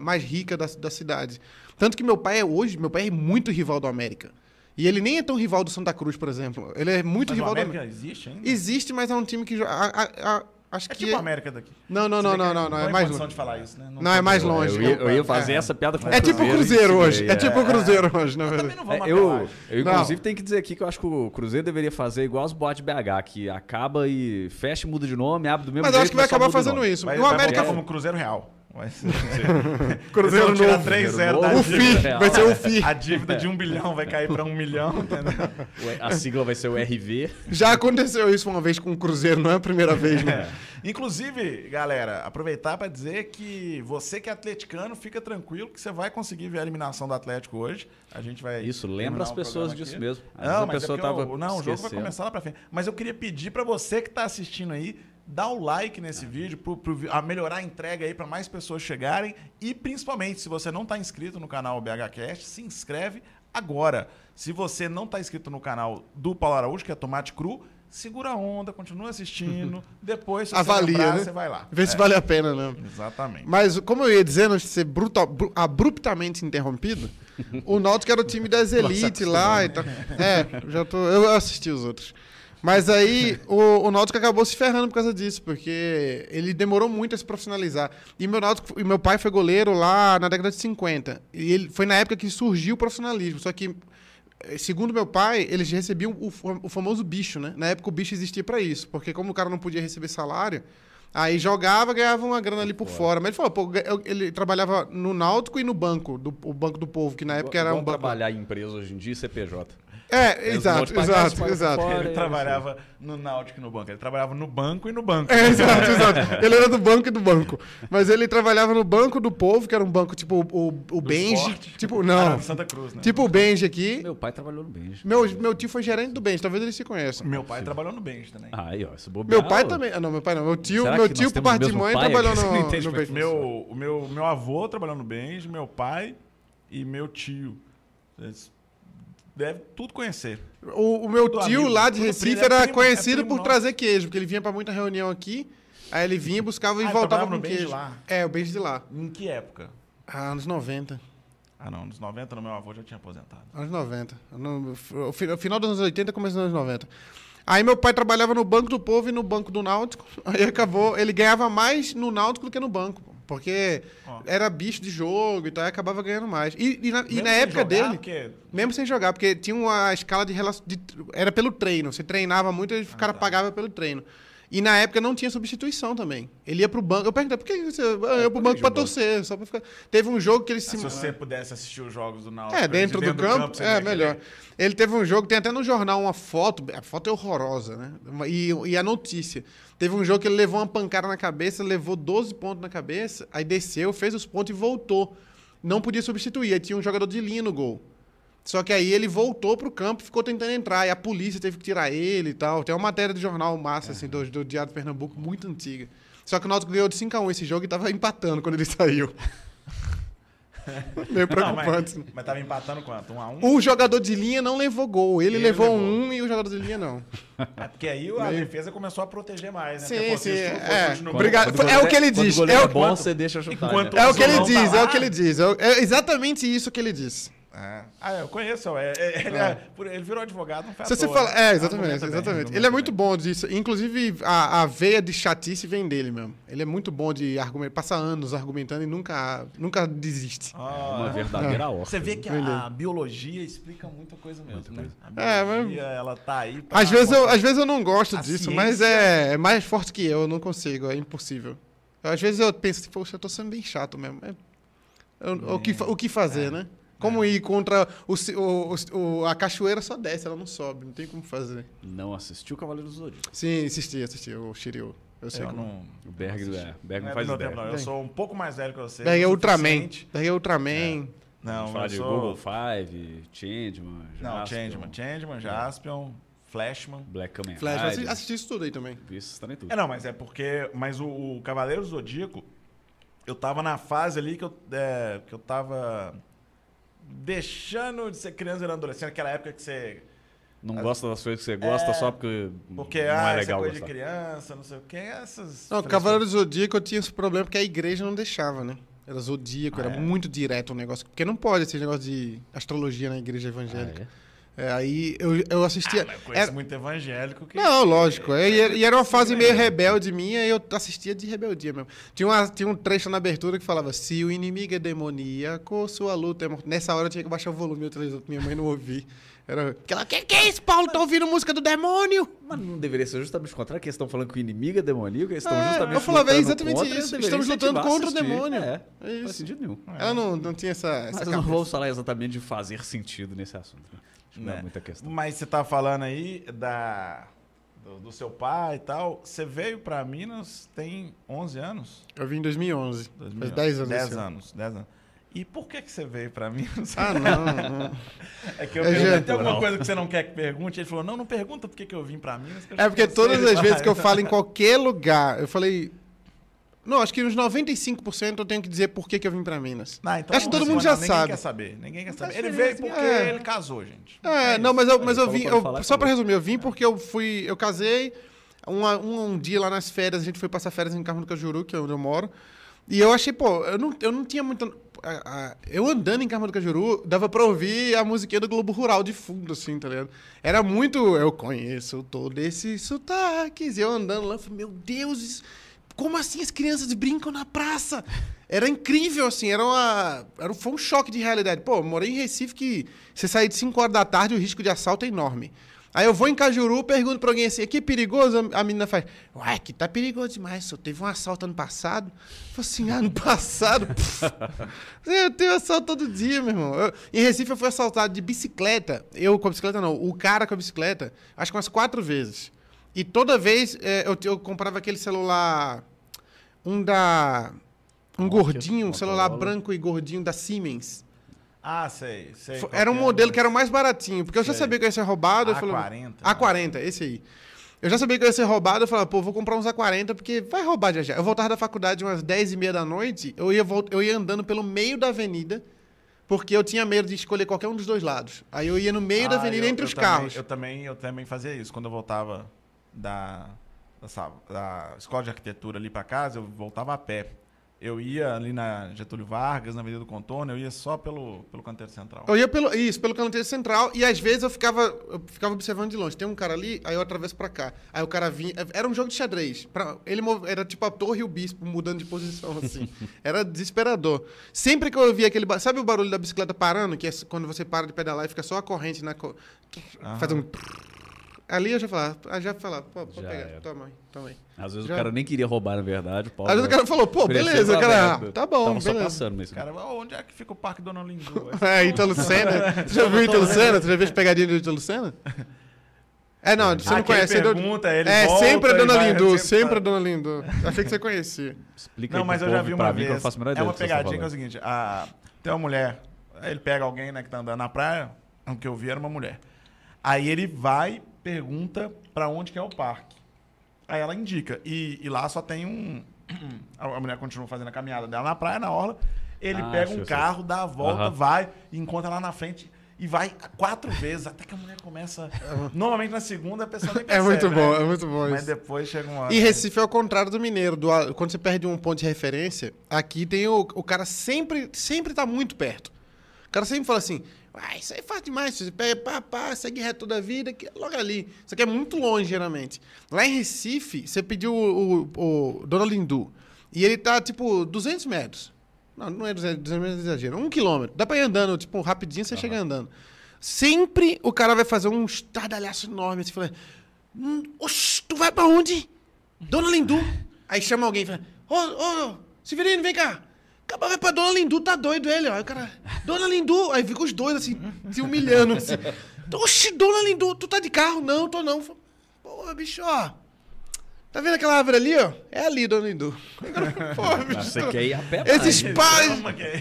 [SPEAKER 3] mais rica da, da cidade. Tanto que meu pai é hoje, meu pai é muito rival do América. E ele nem é tão rival do Santa Cruz, por exemplo. Ele é muito
[SPEAKER 2] Mas o
[SPEAKER 3] rival do
[SPEAKER 2] América
[SPEAKER 3] América.
[SPEAKER 2] existe ainda?
[SPEAKER 3] Existe, mas é um time que. jo- a- a- a- acho
[SPEAKER 2] É
[SPEAKER 3] que.
[SPEAKER 2] tipo a América daqui.
[SPEAKER 3] Não, não, não, não, não, não. É mais
[SPEAKER 2] condição
[SPEAKER 3] longe.
[SPEAKER 2] de falar isso, né?
[SPEAKER 3] Não, é mais longe.
[SPEAKER 1] Eu ia, eu ia fazer
[SPEAKER 3] É.
[SPEAKER 1] essa piada com o
[SPEAKER 3] É tipo o Cruzeiro hoje.
[SPEAKER 1] segurei,
[SPEAKER 3] É tipo o Cruzeiro hoje, na
[SPEAKER 2] Também
[SPEAKER 3] verdade.
[SPEAKER 2] não vamos
[SPEAKER 1] É, eu, eu,
[SPEAKER 3] Não.
[SPEAKER 1] inclusive, tenho que dizer aqui que eu acho que o Cruzeiro deveria fazer igual os boates BH, que acaba e fecha e muda de nome, abre do mesmo
[SPEAKER 3] Mas
[SPEAKER 1] jeito,
[SPEAKER 3] eu acho que vai acabar
[SPEAKER 1] o
[SPEAKER 3] fazendo isso.
[SPEAKER 2] Vai,
[SPEAKER 3] o América.
[SPEAKER 2] como Cruzeiro Real. Vai ser.
[SPEAKER 3] Cruzeiro
[SPEAKER 2] tirar
[SPEAKER 3] novo.
[SPEAKER 2] 3
[SPEAKER 1] Cruzeiro
[SPEAKER 2] zero da
[SPEAKER 1] novo.
[SPEAKER 3] O
[SPEAKER 2] dívida.
[SPEAKER 3] FI, vai ser o FI.
[SPEAKER 2] A dívida de um bilhão vai cair para um milhão, entendeu?
[SPEAKER 1] A sigla vai ser o RV.
[SPEAKER 3] Já aconteceu isso uma vez com o Cruzeiro, não é a primeira vez, né?
[SPEAKER 2] Inclusive, galera, aproveitar para dizer que você que é atleticano, fica tranquilo que você vai conseguir ver a eliminação do Atlético hoje. A gente vai.
[SPEAKER 1] Isso, lembra as pessoas disso
[SPEAKER 2] aqui.
[SPEAKER 1] mesmo. Às
[SPEAKER 2] Não,
[SPEAKER 1] a
[SPEAKER 2] mas
[SPEAKER 1] pessoa
[SPEAKER 2] é
[SPEAKER 1] tava
[SPEAKER 2] o, não, o jogo vai começar lá pra frente. Mas eu queria pedir para você que tá assistindo aí, dar o like nesse vídeo, pro, pro a melhorar a entrega aí para mais pessoas chegarem. E principalmente, se você não tá inscrito no canal BHCast, se inscreve agora. Se você não tá inscrito no canal do Paulo Araújo, que é Tomate Cru, segura a onda, continua assistindo. Depois, se você
[SPEAKER 3] Avalia,
[SPEAKER 2] lembrar,
[SPEAKER 3] né?
[SPEAKER 2] você vai lá.
[SPEAKER 3] Vê se
[SPEAKER 2] É,
[SPEAKER 3] vale a pena, né?
[SPEAKER 2] Exatamente.
[SPEAKER 3] Mas, como eu ia dizendo, antes de ser brutal- bru- abruptamente interrompido, o Náutico era o time das elites lá e tal. É, já tô, eu assisti os outros. Mas aí o, o Náutico acabou se ferrando por causa disso, porque ele demorou muito a se profissionalizar. E meu, Náutico, e meu pai foi goleiro lá na década de 50. E ele, foi na época que surgiu o profissionalismo. Só que, eh, segundo meu pai, eles recebiam o, o famoso bicho, né? Na época o bicho existia para isso, porque como o cara não podia receber salário, Aí jogava, ganhava uma grana ali por fora. Mas ele falou, pô, ele trabalhava no Náutico e no banco, do, o Banco do Povo, que na época era um banco.
[SPEAKER 1] trabalhar em empresa hoje em dia e CPJ.
[SPEAKER 3] É, exato, exato, exato.
[SPEAKER 1] fora.
[SPEAKER 2] Ele trabalhava no Náutico e no banco. Ele trabalhava no banco e no banco.
[SPEAKER 3] É, exato, exato. Ele era do banco e do banco. Mas ele trabalhava no Banco do Povo, que era um banco tipo o, o, o Benji.
[SPEAKER 2] esporte.
[SPEAKER 3] Tipo, não.
[SPEAKER 2] Santa Cruz, né?
[SPEAKER 3] Tipo o Benji aqui.
[SPEAKER 1] Meu pai trabalhou no Benji.
[SPEAKER 3] Meu, meu tio foi gerente do Benji, talvez eles se conheçam.
[SPEAKER 2] Meu pai trabalhou no Bench também.
[SPEAKER 1] Ah, Aí, ó, esse bobear,
[SPEAKER 3] Meu pai também. Ah, não, meu pai não. Meu tio,
[SPEAKER 1] Será
[SPEAKER 3] meu tio por parte de mãe,
[SPEAKER 1] pai?
[SPEAKER 3] trabalhou
[SPEAKER 1] É
[SPEAKER 3] no, no
[SPEAKER 1] é
[SPEAKER 3] Benji.
[SPEAKER 2] Meu, o meu, meu avô trabalhou no Bench, meu pai e meu tio. Eles devem tudo conhecer.
[SPEAKER 3] O, o meu
[SPEAKER 2] Tudo
[SPEAKER 3] tio
[SPEAKER 2] amigo,
[SPEAKER 3] lá de Recife
[SPEAKER 2] é
[SPEAKER 3] era
[SPEAKER 2] primo,
[SPEAKER 3] conhecido
[SPEAKER 2] é
[SPEAKER 3] por trazer queijo, porque ele vinha pra muita reunião aqui, aí ele vinha, buscava e
[SPEAKER 2] Ah,
[SPEAKER 3] voltava com queijo.
[SPEAKER 2] lá?
[SPEAKER 3] É, o beijo de lá.
[SPEAKER 2] Em que época?
[SPEAKER 3] Ah, anos 90.
[SPEAKER 2] Ah, não, nos 90 no meu avô já tinha aposentado.
[SPEAKER 3] Anos 90. No, final dos anos 80, começo dos anos 90. Aí meu pai trabalhava no Banco do Povo e no Banco do Náutico. Aí acabou, ele ganhava mais no Náutico do que no banco. pô, Porque
[SPEAKER 2] Ó.
[SPEAKER 3] era bicho de jogo e tal, aí acabava ganhando mais. E, e na, e na época
[SPEAKER 2] jogar,
[SPEAKER 3] dele,
[SPEAKER 2] Porque
[SPEAKER 3] mesmo sem jogar, porque tinha uma escala de relação. De, era pelo treino. Você treinava muito e o cara
[SPEAKER 2] tá.
[SPEAKER 3] pagava pelo treino. E na época não tinha substituição também. Ele ia pro banco. Eu perguntei, por que você. Ah, eu ia pro banco pra torcer, só pra ficar. Teve um jogo que ele se.
[SPEAKER 2] se você pudesse assistir os jogos do Náutico...
[SPEAKER 3] É, dentro,
[SPEAKER 2] de
[SPEAKER 3] do campo,
[SPEAKER 2] você
[SPEAKER 3] é
[SPEAKER 2] ia
[SPEAKER 3] melhor.
[SPEAKER 2] querer.
[SPEAKER 3] Ele teve um jogo, tem até no jornal uma foto, a foto é horrorosa, né? E, e a notícia. Teve um jogo que ele levou uma pancada na cabeça, levou 12 pontos na cabeça, aí desceu, fez os pontos e voltou. Não podia substituir, aí tinha um jogador de linha no gol. Só que aí ele voltou pro campo e ficou tentando entrar, e a polícia teve que tirar ele e tal. Tem uma matéria de jornal massa, assim, do, do Diário de Pernambuco, muito antiga. Só que o Náutico ganhou de 5x1 esse jogo e tava empatando quando ele saiu. Meio
[SPEAKER 2] Não,
[SPEAKER 3] preocupante. né?
[SPEAKER 2] mas, mas tava empatando quanto? Um a um?
[SPEAKER 3] O jogador de linha não levou gol. Ele,
[SPEAKER 2] Ele
[SPEAKER 3] levou,
[SPEAKER 2] levou.
[SPEAKER 3] um e o jogador de linha não.
[SPEAKER 2] É porque aí a defesa começou a proteger mais, né?
[SPEAKER 3] Sim,
[SPEAKER 2] Porque,
[SPEAKER 3] sim, é. Obrigado.
[SPEAKER 1] Quando
[SPEAKER 3] É o que ele diz, é
[SPEAKER 1] É
[SPEAKER 3] o-
[SPEAKER 1] bom, você deixa chutar.
[SPEAKER 2] Enquanto-
[SPEAKER 1] né?
[SPEAKER 3] É o que ele
[SPEAKER 2] Não tá
[SPEAKER 3] diz, é o que ele diz. É, é exatamente isso que ele diz.
[SPEAKER 2] É. Ah, eu conheço. É, é- ele, é- por- ele virou advogado, não foi
[SPEAKER 3] você
[SPEAKER 2] toa,
[SPEAKER 3] fala,
[SPEAKER 2] né?
[SPEAKER 3] é, exatamente, exatamente. Ele é muito bom disso. Inclusive, a, a veia de chatice vem dele mesmo. Ele é muito bom de argumentar. Passa anos argumentando e nunca, nunca desiste.
[SPEAKER 2] Ah,
[SPEAKER 1] Uma verdadeira orca.
[SPEAKER 2] Você vê que a, a biologia explica muita coisa mesmo,
[SPEAKER 1] Muita
[SPEAKER 2] né?
[SPEAKER 1] coisa.
[SPEAKER 2] A
[SPEAKER 3] É, mas-
[SPEAKER 2] biologia, ela tá aí
[SPEAKER 3] Às vezes, eu, às vezes eu não gosto
[SPEAKER 2] A
[SPEAKER 3] disso,
[SPEAKER 2] ciência-
[SPEAKER 3] mas é, é mais forte que eu, eu não consigo, é impossível. Às vezes eu penso, assim, poxa, eu tô sendo bem chato mesmo. É- eu- o, que, o que fazer, né? Como ir contra o, o- o- a cachoeira só desce, ela não sobe, não tem como fazer.
[SPEAKER 1] Não assistiu o Cavaleiro do Zodíaco.
[SPEAKER 3] Sim, assisti, assisti, o Shiryu. Eu sei
[SPEAKER 2] Eu
[SPEAKER 3] como.
[SPEAKER 2] não...
[SPEAKER 1] O Berg, é, o Berg
[SPEAKER 2] Não
[SPEAKER 1] não
[SPEAKER 2] é
[SPEAKER 1] faz ideia.
[SPEAKER 2] tempo, não. Eu sou um pouco mais velho que você.
[SPEAKER 3] Daí é
[SPEAKER 2] o
[SPEAKER 3] Ultraman. Daí é Ultraman.
[SPEAKER 2] Não,
[SPEAKER 1] Vamos falar de
[SPEAKER 2] sou...
[SPEAKER 1] Google Five, Changeman,
[SPEAKER 2] Não,
[SPEAKER 1] Jaspion,
[SPEAKER 2] Changeman. Changeman, Jaspion, Flashman.
[SPEAKER 1] Black Kamen
[SPEAKER 3] Flash, assisti, assisti isso tudo aí também.
[SPEAKER 1] Isso tá em tudo.
[SPEAKER 2] É, não, mas é porque... Mas o, o Cavaleiro Zodíaco, eu tava na fase ali que eu, é, que eu tava deixando de ser criança e adolescente. Aquela época que você...
[SPEAKER 1] Não gosta das coisas que você gosta
[SPEAKER 2] É,
[SPEAKER 1] só porque,
[SPEAKER 2] Porque,
[SPEAKER 1] não
[SPEAKER 2] ah,
[SPEAKER 1] é legal
[SPEAKER 2] coisa
[SPEAKER 1] gostar.
[SPEAKER 2] de criança, não sei o que, essas...
[SPEAKER 3] Não, o Cavaleiro do Zodíaco eu tinha esse problema porque a igreja não deixava, né? Era zodíaco,
[SPEAKER 2] Ah,
[SPEAKER 3] era
[SPEAKER 2] é?
[SPEAKER 3] muito direto o negócio. Porque não pode esse negócio de astrologia na igreja evangélica.
[SPEAKER 1] Ah,
[SPEAKER 3] É, aí eu, eu assistia.
[SPEAKER 2] Ah, eu conheço
[SPEAKER 3] era-
[SPEAKER 2] muito evangélico que.
[SPEAKER 3] Não, lógico. é, E era, e era uma fase meio rebelde minha e eu assistia de rebeldia mesmo. Tinha, uma, tinha um trecho na abertura que falava: Se o inimigo é demoníaco, sua luta é morta. Nessa hora eu tinha que baixar o volume do televisor minha mãe não ouvir. Era aquela: Que que é isso, Paulo? Tá ouvindo música do demônio?
[SPEAKER 1] Mas não deveria ser justamente o contrário, que eles estão falando que o inimigo é demoníaco, eles estão
[SPEAKER 3] É,
[SPEAKER 1] justamente
[SPEAKER 3] eu falava, é
[SPEAKER 1] lutando
[SPEAKER 3] exatamente
[SPEAKER 1] contra,
[SPEAKER 3] isso, estamos lutando contra o
[SPEAKER 1] assistir.
[SPEAKER 3] demônio.
[SPEAKER 1] É,
[SPEAKER 3] É
[SPEAKER 1] não
[SPEAKER 3] isso.
[SPEAKER 1] faz sentido nenhum.
[SPEAKER 3] Ela não, não tinha essa. essa
[SPEAKER 1] Mas eu não vou falar exatamente de fazer sentido nesse assunto. Né? Não é
[SPEAKER 2] Né?
[SPEAKER 1] muita questão.
[SPEAKER 2] Mas você tá falando aí da, do, do seu pai e tal. Você veio pra Minas tem 11 anos?
[SPEAKER 3] Eu vim em 2011.
[SPEAKER 2] 2011.
[SPEAKER 3] Faz 10 anos.
[SPEAKER 2] 10
[SPEAKER 3] esse ano.
[SPEAKER 2] anos, 10 anos. E por que, que você veio pra Minas?
[SPEAKER 3] Ah, não, não.
[SPEAKER 2] É que eu
[SPEAKER 3] É
[SPEAKER 2] perguntei, tem alguma coisa que você não quer que pergunte? Ele falou, não, não pergunta por que, que eu vim pra Minas.
[SPEAKER 3] É porque todas as
[SPEAKER 2] demais."
[SPEAKER 3] vezes que eu falo em qualquer lugar, eu falei. Não, acho que uns 95% eu tenho que dizer por que, que eu vim pra Minas.
[SPEAKER 2] Não, então
[SPEAKER 3] acho que todo mundo
[SPEAKER 2] responde,
[SPEAKER 3] já
[SPEAKER 2] não.
[SPEAKER 3] sabe.
[SPEAKER 2] Ninguém quer saber. Ninguém quer saber.
[SPEAKER 3] faz
[SPEAKER 2] Ele veio
[SPEAKER 3] diferença.
[SPEAKER 2] porque
[SPEAKER 3] É.
[SPEAKER 2] ele casou, gente.
[SPEAKER 3] É, não, mas eu, mas eu vim. eu- só pra resumir, eu vim porque eu fui. Eu casei. um, um dia lá nas férias, a gente foi passar férias em Carmo do Cajuru, que é onde eu moro. E eu achei, pô, eu não, eu não tinha muita. a- a- eu andando em Carmo do Cajuru, dava pra ouvir a musiquinha do Globo Rural de fundo, assim, tá ligado? Era muito. Eu conheço todo esse sotaques. E eu andando lá, eu falei, meu Deus, isso- como assim as crianças brincam na praça? Era incrível, assim, era uma. Era, foi um choque de realidade. Pô, morei em Recife que você sair de 5 horas da tarde, o risco de assalto é enorme. Aí eu vou em Cajuru, pergunto pra alguém assim, aqui é perigoso? A menina faz, ué, aqui tá perigoso demais, só teve um assalto ano passado. Falei assim, ah, ano passado? Pff, eu tenho assalto todo dia, meu irmão. Eu- em Recife eu fui assaltado de bicicleta. Eu com a bicicleta não, o cara com a bicicleta, acho que umas quatro vezes. E toda vez é, eu, eu comprava aquele celular, um da... Um
[SPEAKER 1] Nokia,
[SPEAKER 3] gordinho, um celular branco e gordinho da Siemens.
[SPEAKER 2] Ah, sei, sei.
[SPEAKER 3] Era um
[SPEAKER 2] é,
[SPEAKER 3] modelo
[SPEAKER 2] mas-
[SPEAKER 3] que era o mais baratinho, porque eu já
[SPEAKER 2] Sei.
[SPEAKER 3] sabia que eu ia ser roubado. eu falei,
[SPEAKER 2] A40,
[SPEAKER 3] A40, esse aí. Eu já sabia que eu ia ser roubado, eu falava, pô, vou comprar uns A40, porque vai roubar já já. Eu voltava da faculdade umas 10 e meia da noite, eu ia, eu ia andando pelo meio da avenida, porque eu tinha medo de escolher qualquer um dos dois lados. Aí eu ia no meio da
[SPEAKER 2] Ah,
[SPEAKER 3] avenida
[SPEAKER 2] eu-
[SPEAKER 3] entre
[SPEAKER 2] eu
[SPEAKER 3] os
[SPEAKER 2] também-
[SPEAKER 3] carros.
[SPEAKER 2] eu também, eu também fazia isso. Quando eu voltava da, da, da escola de arquitetura ali pra casa, eu voltava a pé. Eu ia ali na Getúlio Vargas, na Avenida do Contorno, eu ia só pelo, pelo canteiro central.
[SPEAKER 3] Eu ia pelo, isso, pelo canteiro central, e às vezes eu ficava, eu ficava observando de longe. Tem um cara ali, aí eu atravesso pra cá. Aí o cara vinha. Era um jogo de xadrez. Pra- ele era tipo a torre e o bispo mudando de posição, assim. era desesperador. Sempre que eu ouvia aquele. Sabe o barulho da bicicleta parando? Que é quando você para de pedalar e fica só a corrente na. Co...
[SPEAKER 2] Aham.
[SPEAKER 3] Faz um. Ali eu já falava, aí já falava, pô, pode
[SPEAKER 1] Já
[SPEAKER 3] pegar,
[SPEAKER 1] era.
[SPEAKER 3] toma aí, toma aí.
[SPEAKER 1] Às vezes
[SPEAKER 3] Já-
[SPEAKER 1] o cara nem queria roubar, na verdade. O Paulo
[SPEAKER 3] Aí o cara falou, pô, beleza, cara, ah, tá bom,
[SPEAKER 1] Tava só
[SPEAKER 3] beleza.
[SPEAKER 1] passando mesmo.
[SPEAKER 2] Cara, "Ó, onde é que fica o Parque Dona Lindu?
[SPEAKER 3] É, Ítalo Senna. Você já viu Ítalo Senna? Você já viu as pegadinhas do Ítalo Senna? É, não, você não
[SPEAKER 2] Ah, ele
[SPEAKER 3] conhece. é
[SPEAKER 2] pergunta, ele
[SPEAKER 3] É,
[SPEAKER 2] volta
[SPEAKER 3] sempre a Dona Lindu,
[SPEAKER 2] sempre
[SPEAKER 3] sempre
[SPEAKER 2] tá-
[SPEAKER 3] a Dona Lindu. Achei que você conhecia.
[SPEAKER 1] Explica
[SPEAKER 2] Não,
[SPEAKER 1] aí
[SPEAKER 2] mas eu já vi
[SPEAKER 1] pra
[SPEAKER 2] uma
[SPEAKER 1] mim, que eu
[SPEAKER 2] vez.
[SPEAKER 1] não faço a menor
[SPEAKER 2] É uma
[SPEAKER 1] estão
[SPEAKER 2] pegadinha que é o seguinte: a- tem uma mulher, ele pega alguém né, que tá andando na praia, o que eu vi era uma mulher. Aí ele vai, pergunta pra onde que é o parque. Aí ela indica. E, e lá só tem um. A mulher continua fazendo a caminhada dela na praia, na orla. Ele
[SPEAKER 1] Ah,
[SPEAKER 2] pega um carro, dá a volta,
[SPEAKER 1] Aham.
[SPEAKER 2] vai, e encontra lá na frente. E vai quatro vezes, até que a mulher começa. Normalmente na segunda a pessoa nem
[SPEAKER 3] É
[SPEAKER 2] percebe,
[SPEAKER 3] muito
[SPEAKER 2] né?
[SPEAKER 3] bom, é muito bom
[SPEAKER 2] Mas
[SPEAKER 3] isso.
[SPEAKER 2] depois chega uma.
[SPEAKER 3] E Recife é o contrário do mineiro. do quando você perde um ponto de referência, aqui tem o, o cara sempre, sempre tá muito perto. O cara sempre fala assim, ah, isso aí é fácil demais, você pega, pá, pá, segue reto toda a vida, que é logo ali. Isso aqui é muito longe, geralmente. Lá em Recife, você pediu o, o, o Dona Lindu, e ele tá, tipo, 200 metros. Não, não é 200, 200 metros, é exagero. Um quilômetro. Dá pra ir andando, tipo, rapidinho você chega andando. Sempre o cara vai fazer um estardalhaço enorme, assim, falando, hum, oxi, tu vai pra onde? Dona Lindu. Aí chama alguém e fala, ô, ô, Severino, vem cá. Acaba vai pra Dona Lindu, tá doido ele, ó. Aí o cara, Dona Lindu. Aí fica os dois, assim, se humilhando, assim. Oxi, Dona Lindu, tu tá de carro? Não, tô não. Fala, Pô, bicho, ó. Tá vendo aquela árvore ali, ó? É ali, Dona Lindu. Pô, bicho.
[SPEAKER 1] Você quer ir a pé mais.
[SPEAKER 3] Esses pais.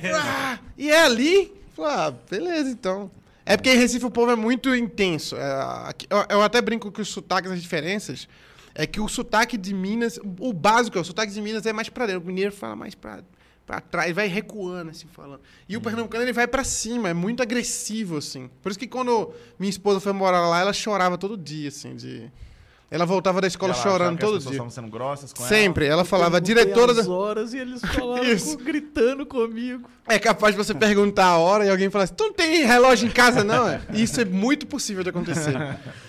[SPEAKER 2] É-
[SPEAKER 3] Ah, e é ali? Falei, ah, beleza, então. É porque em Recife o povo é muito intenso. É, aqui- eu, eu até brinco que os sotaques, as diferenças, é que o sotaque de Minas, o básico, o sotaque de Minas é mais pra dentro. O mineiro fala mais pra, pra trás, vai recuando, assim, falando. E o pernambucano, ele vai pra cima, é muito agressivo, assim. Por isso que quando minha esposa foi morar lá, ela chorava todo dia, assim, de... Ela voltava da escola
[SPEAKER 2] Ela
[SPEAKER 3] chorando todo
[SPEAKER 2] pessoas
[SPEAKER 3] dia.
[SPEAKER 2] estavam sendo grossas com ela.
[SPEAKER 3] Sempre. Ela falava, a
[SPEAKER 1] Perguntei
[SPEAKER 3] diretora da...
[SPEAKER 1] as horas e eles falavam,
[SPEAKER 3] Isso.
[SPEAKER 1] gritando comigo.
[SPEAKER 3] É capaz de você perguntar a hora e alguém falar assim: tu não tem relógio em casa, não? É? Isso é muito possível de acontecer.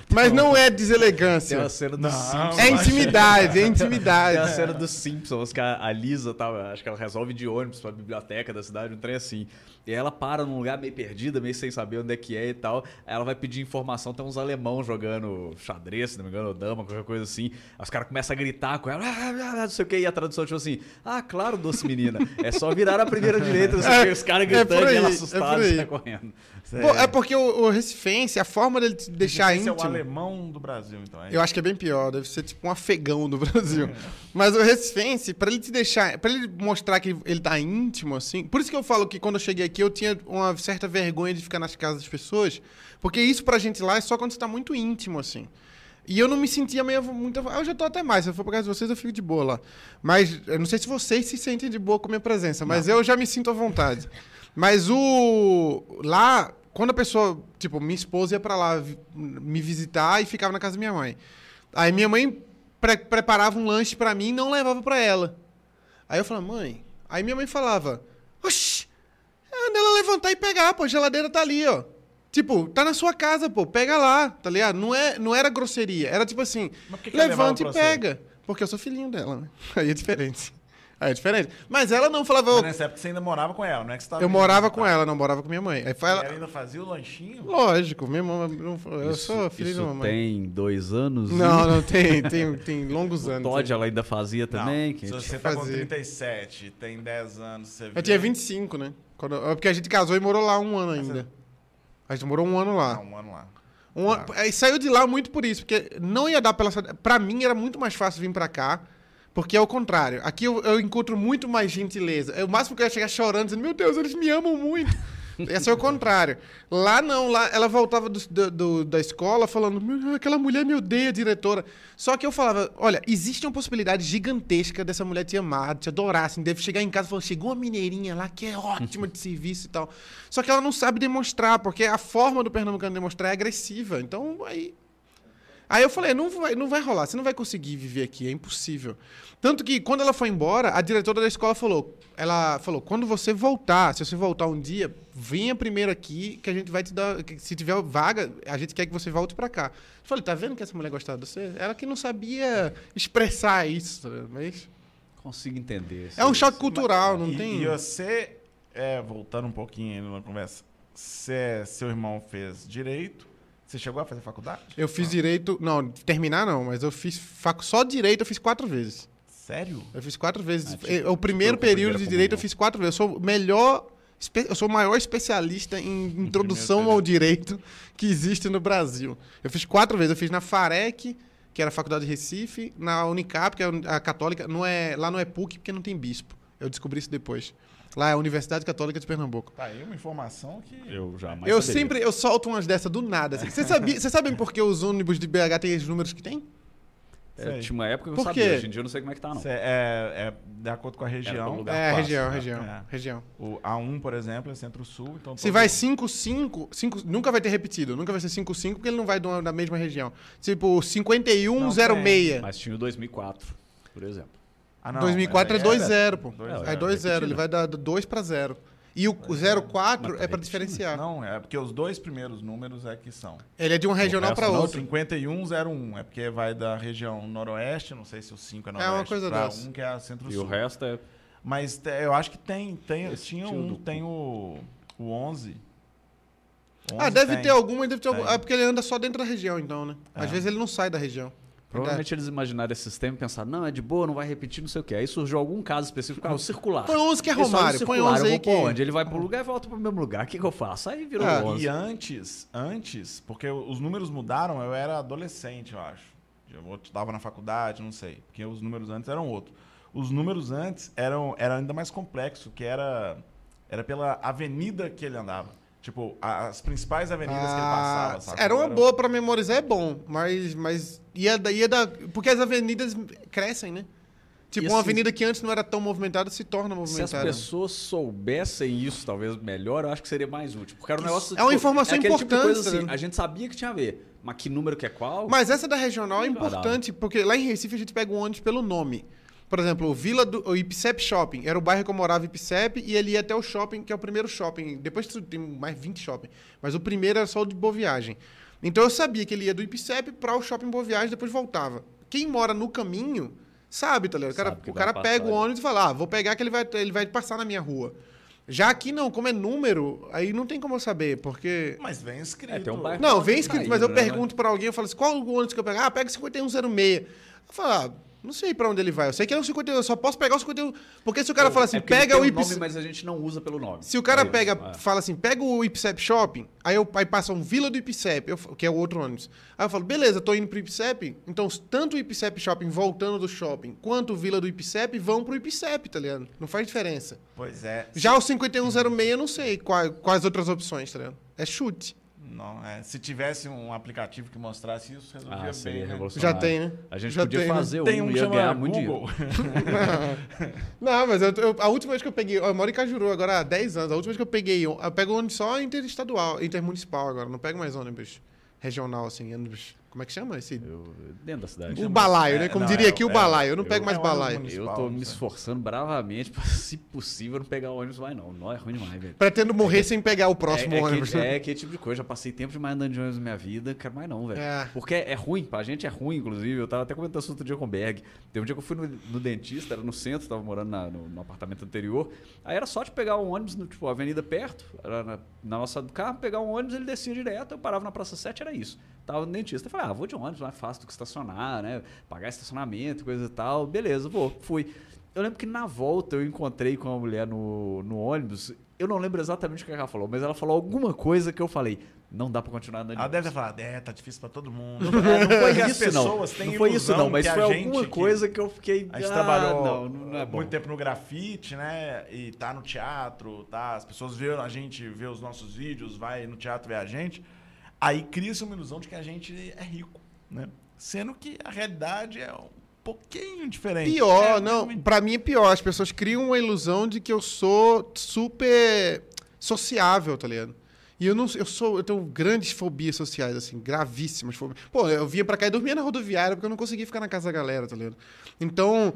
[SPEAKER 3] Mas não é
[SPEAKER 1] Tem a
[SPEAKER 3] deselegância.
[SPEAKER 1] cena do
[SPEAKER 2] Não,
[SPEAKER 1] Simpsons.
[SPEAKER 3] É intimidade, é
[SPEAKER 1] Tem a
[SPEAKER 3] intimidade.
[SPEAKER 1] cena dos Simpsons, que a Lisa tava, acho que ela resolve de ônibus pra biblioteca da cidade, um trem assim. E aí ela para num lugar meio perdida, meio sem saber onde é que é e tal. Aí ela vai pedir informação, tem uns alemão jogando xadrez, se não me engano, ou dama, qualquer coisa assim. Aí os caras começam a gritar com ela, "Ah, ah, ah", não sei o que, e a tradução tipo assim, ah, claro, doce menina, é só virar a primeira direita, não sei o que, os caras
[SPEAKER 3] É
[SPEAKER 1] gritando
[SPEAKER 3] por
[SPEAKER 1] e ela
[SPEAKER 3] aí, é
[SPEAKER 1] assustada e
[SPEAKER 3] aí.
[SPEAKER 1] sai correndo.
[SPEAKER 3] Pô, é porque o, o Recifense, a forma dele te deixar
[SPEAKER 2] é
[SPEAKER 3] íntimo.
[SPEAKER 2] Alemão do Brasil, então. É
[SPEAKER 3] Eu acho que é bem pior, deve ser tipo um afegão do Brasil. Mas o Recifense, pra ele te deixar, pra ele mostrar que ele tá íntimo, assim. Por isso que eu falo que quando eu cheguei aqui eu tinha uma certa vergonha de ficar nas casas das pessoas, porque isso pra gente lá é só quando você tá muito íntimo, assim. E eu não me sentia meio muito. Eu já tô até mais. Se eu for pra casa de vocês, eu fico de boa lá. Mas eu não sei se vocês se sentem de boa com a minha presença, mas eu já me sinto à vontade. Mas o. Lá, quando a pessoa. Tipo, minha esposa ia pra lá me visitar e ficava na casa da minha mãe. Aí minha mãe pre- preparava um lanche pra mim e não levava pra ela. Aí eu falava, mãe. Aí minha mãe falava, oxi, é nela levantar e pegar, pô, a geladeira tá ali, ó. Tipo, tá na sua casa, pô, pega lá, tá ligado? Não, é, não era grosseria, era tipo assim,
[SPEAKER 2] que que ela
[SPEAKER 3] levanta e
[SPEAKER 2] pra você?
[SPEAKER 3] pega. Porque eu sou filhinho dela, né? Aí é diferente. Aí é diferente. Mas ela não falava,
[SPEAKER 2] Mas nessa época você ainda morava com ela, não é que você tava
[SPEAKER 3] eu morava com ela, não morava com minha mãe. Aí foi
[SPEAKER 2] E
[SPEAKER 3] ela,
[SPEAKER 2] ela ainda fazia o lanchinho?
[SPEAKER 3] lógico, minha mãe, eu
[SPEAKER 1] Isso-
[SPEAKER 3] sou filho
[SPEAKER 1] isso
[SPEAKER 3] da mamãe.
[SPEAKER 1] tem dois anos?
[SPEAKER 3] Não, não tem, tem, tem longos
[SPEAKER 1] O
[SPEAKER 3] anos.
[SPEAKER 1] Todd ela ainda fazia também.
[SPEAKER 2] Não,
[SPEAKER 1] que
[SPEAKER 2] se você tá com
[SPEAKER 3] fazia.
[SPEAKER 2] 37, tem 10 anos, você
[SPEAKER 3] Eu tinha 25, né? Quando, é porque a gente casou e morou lá um ano ainda. A gente morou um ano lá.
[SPEAKER 2] Ah, um ano lá.
[SPEAKER 3] Um ano- aí saiu de lá muito por isso, porque não ia dar pela. Pra mim era muito mais fácil vir pra cá, porque é o contrário. Aqui eu, eu encontro muito mais gentileza. É o máximo que eu ia chegar chorando, dizendo: Meu Deus, eles me amam muito. Esse é o contrário. Lá não, lá ela voltava do- do- da escola falando: "Meu, aquela mulher me odeia, diretora. Só que eu falava: olha, existe uma possibilidade gigantesca dessa mulher te amar, te adorar, assim, deve chegar em casa e falar: chegou uma mineirinha lá que é ótima de serviço e tal. Só que ela não sabe demonstrar, porque a forma do pernambucano demonstrar é agressiva. Então, aí. Aí eu falei, não vai, não vai rolar, você não vai conseguir viver aqui, é impossível. Tanto que quando ela foi embora, a diretora da escola falou, ela falou, quando você voltar, se você voltar um dia, venha primeiro aqui que a gente vai te dar, se tiver vaga, a gente quer que você volte pra cá. Eu falei, tá vendo que essa mulher gostava de você? Ela que não sabia expressar isso, mas
[SPEAKER 1] Consigo entender.
[SPEAKER 3] é um choque cultural, não
[SPEAKER 2] e,
[SPEAKER 3] tem.
[SPEAKER 2] E você, é, voltando um pouquinho na conversa, você, seu irmão fez direito, você chegou a fazer faculdade?
[SPEAKER 3] Eu fiz direito, não, terminar não, mas eu fiz fac, só direito eu fiz quatro vezes.
[SPEAKER 2] Sério?
[SPEAKER 3] Eu fiz quatro vezes.
[SPEAKER 1] Ah, tipo,
[SPEAKER 3] o primeiro período de direito eu fiz quatro vezes. Eu sou o melhor. Eu sou o maior especialista em introdução ao direito que existe no Brasil. Eu fiz quatro vezes. Eu fiz na FAREC, que era a Faculdade de Recife, na Unicap, que é a católica. Não é, lá não é PUC, porque não tem bispo. Eu descobri isso depois. Lá é a Universidade Católica de Pernambuco.
[SPEAKER 2] Tá aí uma informação que...
[SPEAKER 1] Eu jamais
[SPEAKER 3] eu
[SPEAKER 1] saberia.
[SPEAKER 3] sempre eu solto umas dessas do nada. assim. Vocês sabia, sabem por que os ônibus de BH têm os números que tem?
[SPEAKER 1] É, tinha uma época que eu
[SPEAKER 3] Por
[SPEAKER 1] sabia,
[SPEAKER 3] quê?
[SPEAKER 1] hoje em dia eu não sei como é que tá, não.
[SPEAKER 2] Cê- é, é de acordo com a região.
[SPEAKER 1] lugar.
[SPEAKER 3] É,
[SPEAKER 1] fácil,
[SPEAKER 3] região,
[SPEAKER 1] né?
[SPEAKER 3] região,
[SPEAKER 2] É.
[SPEAKER 3] região.
[SPEAKER 2] O A1, por exemplo, é centro-sul. Então
[SPEAKER 3] Se vai 5, 5, 5, nunca vai ter repetido. Nunca vai ser 5, 5, porque ele não vai da mesma região. Tipo, 51,
[SPEAKER 2] Não
[SPEAKER 3] 06.
[SPEAKER 1] Mas tinha o 2004, por exemplo.
[SPEAKER 2] Ah, não,
[SPEAKER 3] 2004 é
[SPEAKER 2] mas
[SPEAKER 3] 2-0, pô.
[SPEAKER 2] Dois
[SPEAKER 3] É
[SPEAKER 2] zero,
[SPEAKER 3] 2-0. Ele vai dar 2 para 0. E o 04
[SPEAKER 1] Mas tá
[SPEAKER 3] é para diferenciar.
[SPEAKER 2] Não, é porque os dois primeiros números é que são.
[SPEAKER 3] Ele é de uma regional para
[SPEAKER 1] não,
[SPEAKER 3] outra.
[SPEAKER 2] 5101 é porque vai da região noroeste, não sei se o 5 é
[SPEAKER 3] uma
[SPEAKER 2] noroeste,
[SPEAKER 3] coisa
[SPEAKER 2] pra
[SPEAKER 3] dessa.
[SPEAKER 2] um que é centro-sul.
[SPEAKER 1] E o resto é.
[SPEAKER 2] Mas eu acho que tem, tem
[SPEAKER 1] Esse
[SPEAKER 2] tinha um,
[SPEAKER 1] do-
[SPEAKER 2] tem o, o 11. O
[SPEAKER 3] Ah,
[SPEAKER 2] 11
[SPEAKER 3] deve
[SPEAKER 2] tem.
[SPEAKER 3] ter alguma, deve ter algum.
[SPEAKER 2] Tem.
[SPEAKER 3] É porque ele anda só dentro da região, então, né? Às
[SPEAKER 2] É.
[SPEAKER 3] vezes ele não sai da região.
[SPEAKER 1] Provavelmente eles imaginaram esse sistema e pensaram, não, é de boa, não vai repetir, não sei o quê. Aí surgiu algum caso específico, ah, o circular.
[SPEAKER 3] Põe 11 que é
[SPEAKER 1] o
[SPEAKER 3] Romário. Põe
[SPEAKER 1] circular,
[SPEAKER 3] 11
[SPEAKER 1] eu
[SPEAKER 3] aí
[SPEAKER 1] vou
[SPEAKER 3] que...
[SPEAKER 1] onde? Ele vai pro lugar e volta pro mesmo lugar. O que, que eu faço? Aí virou
[SPEAKER 3] Ah,
[SPEAKER 1] 11.
[SPEAKER 2] E antes, antes, porque os números mudaram, eu era adolescente, eu acho. Eu estava na faculdade, não sei. Porque os números antes eram outros. Os números antes eram era ainda mais complexo, que era era pela avenida que ele andava. Tipo, as principais avenidas que ele
[SPEAKER 3] Ah,
[SPEAKER 2] passava, sabe?
[SPEAKER 3] era uma boa pra memorizar, é bom, mas, mas ia, da- ia da. Porque as avenidas crescem, né? Tipo,
[SPEAKER 1] E
[SPEAKER 3] uma
[SPEAKER 1] assim,
[SPEAKER 3] avenida que antes não era tão movimentada se torna
[SPEAKER 1] Se as
[SPEAKER 3] movimentada.
[SPEAKER 1] pessoas soubessem isso, talvez melhor, eu acho que seria mais útil. Porque era um negócio.
[SPEAKER 3] É uma informação
[SPEAKER 1] tipo de coisa
[SPEAKER 3] importante,
[SPEAKER 1] assim,
[SPEAKER 3] né?
[SPEAKER 1] A gente sabia que tinha a ver. Mas que número que é qual?
[SPEAKER 3] Mas essa da regional é importante, porque lá em Recife a gente pega o ônibus pelo nome. Por exemplo, o Vila do o Ipsep Shopping. Era o bairro que eu morava, Ipsep, e ele ia até o shopping, que é o primeiro shopping. Depois tem mais 20 shopping. Mas o primeiro era só o de Boa Viagem. Então eu sabia que ele ia do Ipsep para o shopping Boa Viagem, depois voltava. Quem mora no caminho sabe, tá ligado? O cara, o cara pega o ônibus e fala, ah, vou pegar que ele vai, ele vai passar na minha rua. Já aqui não, como é número, aí não tem como eu saber, porque...
[SPEAKER 2] Mas vem escrito.
[SPEAKER 1] É, tem um
[SPEAKER 3] Não, vem
[SPEAKER 1] ter
[SPEAKER 3] escrito,
[SPEAKER 1] saído,
[SPEAKER 3] mas eu
[SPEAKER 1] né,
[SPEAKER 3] pergunto pra alguém, eu falo assim, qual o ônibus que eu pego? Ah, pega 5106. Eu falo, ah, não sei pra onde ele vai. Eu sei que é o 51, eu só posso pegar o 51. Porque se o cara fala assim,
[SPEAKER 1] É
[SPEAKER 3] pega
[SPEAKER 1] tem
[SPEAKER 3] o
[SPEAKER 1] um
[SPEAKER 3] Ipsep...
[SPEAKER 1] nome, mas a gente não usa pelo nome.
[SPEAKER 3] Se o cara
[SPEAKER 1] É
[SPEAKER 3] pega,
[SPEAKER 1] é.
[SPEAKER 3] fala assim, pega o Ipsep Shopping, aí, eu, aí passa um Vila do Ipsep, eu, que é o outro ônibus. Aí eu falo, beleza, tô indo pro Ipsep, então tanto o Ipsep Shopping voltando do shopping, quanto o Vila do Ipsep vão pro Ipsep, tá ligado? Não faz diferença.
[SPEAKER 2] Pois é.
[SPEAKER 3] Já o 5106 eu não sei quais, quais outras opções, tá ligado? É chute.
[SPEAKER 2] Não, é. Se tivesse um aplicativo que mostrasse isso, resolvia
[SPEAKER 1] Ah, seria
[SPEAKER 2] bem, né?
[SPEAKER 1] revolucionário.
[SPEAKER 3] Já tem, né?
[SPEAKER 1] A gente
[SPEAKER 3] Já
[SPEAKER 1] podia
[SPEAKER 3] tem, né?
[SPEAKER 1] fazer
[SPEAKER 2] Tem
[SPEAKER 1] um
[SPEAKER 2] um
[SPEAKER 1] e ia ganhar muito
[SPEAKER 2] Google.
[SPEAKER 1] dinheiro.
[SPEAKER 3] Não, mas eu, eu- a última vez que eu peguei. Eu moro em Cajuru agora há 10 anos. A última vez que eu peguei. Eu pego ônibus só interestadual, intermunicipal agora. Não pego mais ônibus regional, assim. Ônibus. Como é que chama esse?
[SPEAKER 1] Eu- dentro da cidade.
[SPEAKER 3] O balaio,
[SPEAKER 2] É,
[SPEAKER 3] né? Como
[SPEAKER 2] não,
[SPEAKER 3] diria
[SPEAKER 2] é,
[SPEAKER 3] aqui, o
[SPEAKER 2] é,
[SPEAKER 3] balaio. Eu não
[SPEAKER 1] eu-
[SPEAKER 3] pego mais
[SPEAKER 2] é o
[SPEAKER 3] balaio.
[SPEAKER 1] Eu tô me esforçando bravamente pra, se possível, não pegar ônibus mais, não. Não é ruim demais, velho.
[SPEAKER 3] Pretendo morrer sem pegar o próximo
[SPEAKER 1] é, é
[SPEAKER 3] ônibus.
[SPEAKER 1] Que,
[SPEAKER 3] né?
[SPEAKER 1] é aquele tipo de coisa. Já passei tempo demais andando de ônibus na minha vida. Quero mais não, velho.
[SPEAKER 3] É.
[SPEAKER 1] Porque é ruim. Pra gente é ruim, inclusive. Eu tava até comentando isso outro dia com o Berg. Teve um dia que eu fui no, no dentista, era no centro, tava morando na- no, no apartamento anterior. Aí era só de pegar um ônibus, no, tipo, avenida perto, era na, na nossa do carro, pegar um ônibus, ele descia direto, eu parava na Praça 7, era isso. Tava no dentista. Eu falei, ah, vou de ônibus, mais fácil do que estacionar, né? Pagar estacionamento, coisa e tal. Beleza, vou. Fui. Eu lembro que na volta eu encontrei com uma mulher no, no ônibus. Eu não lembro exatamente o que ela falou, mas ela falou alguma coisa que eu falei. Não dá pra continuar andando
[SPEAKER 2] Ela
[SPEAKER 1] ônibus."
[SPEAKER 2] deve ter falado, é, tá difícil pra todo mundo.
[SPEAKER 1] É, não foi isso, não. Não foi isso, não. Mas foi alguma coisa que eu fiquei.
[SPEAKER 2] A gente
[SPEAKER 1] ah,
[SPEAKER 2] trabalhou
[SPEAKER 1] Não, não é
[SPEAKER 2] muito tempo no grafite, né? E tá no teatro, tá? As pessoas vê a gente, vê os nossos vídeos, vai no teatro ver a gente. Aí cria-se uma ilusão de que a gente é rico, né? Sendo que a realidade é um pouquinho diferente.
[SPEAKER 3] Pior,
[SPEAKER 2] É,
[SPEAKER 3] não.
[SPEAKER 2] realmente.
[SPEAKER 3] Pra mim é pior. As pessoas criam uma ilusão de que eu sou super sociável, tá ligado? E eu não eu sou, eu tenho grandes fobias sociais, assim, gravíssimas fobias. Pô, eu vinha pra cá e dormia na rodoviária porque eu não conseguia ficar na casa da galera, tá ligado? Então,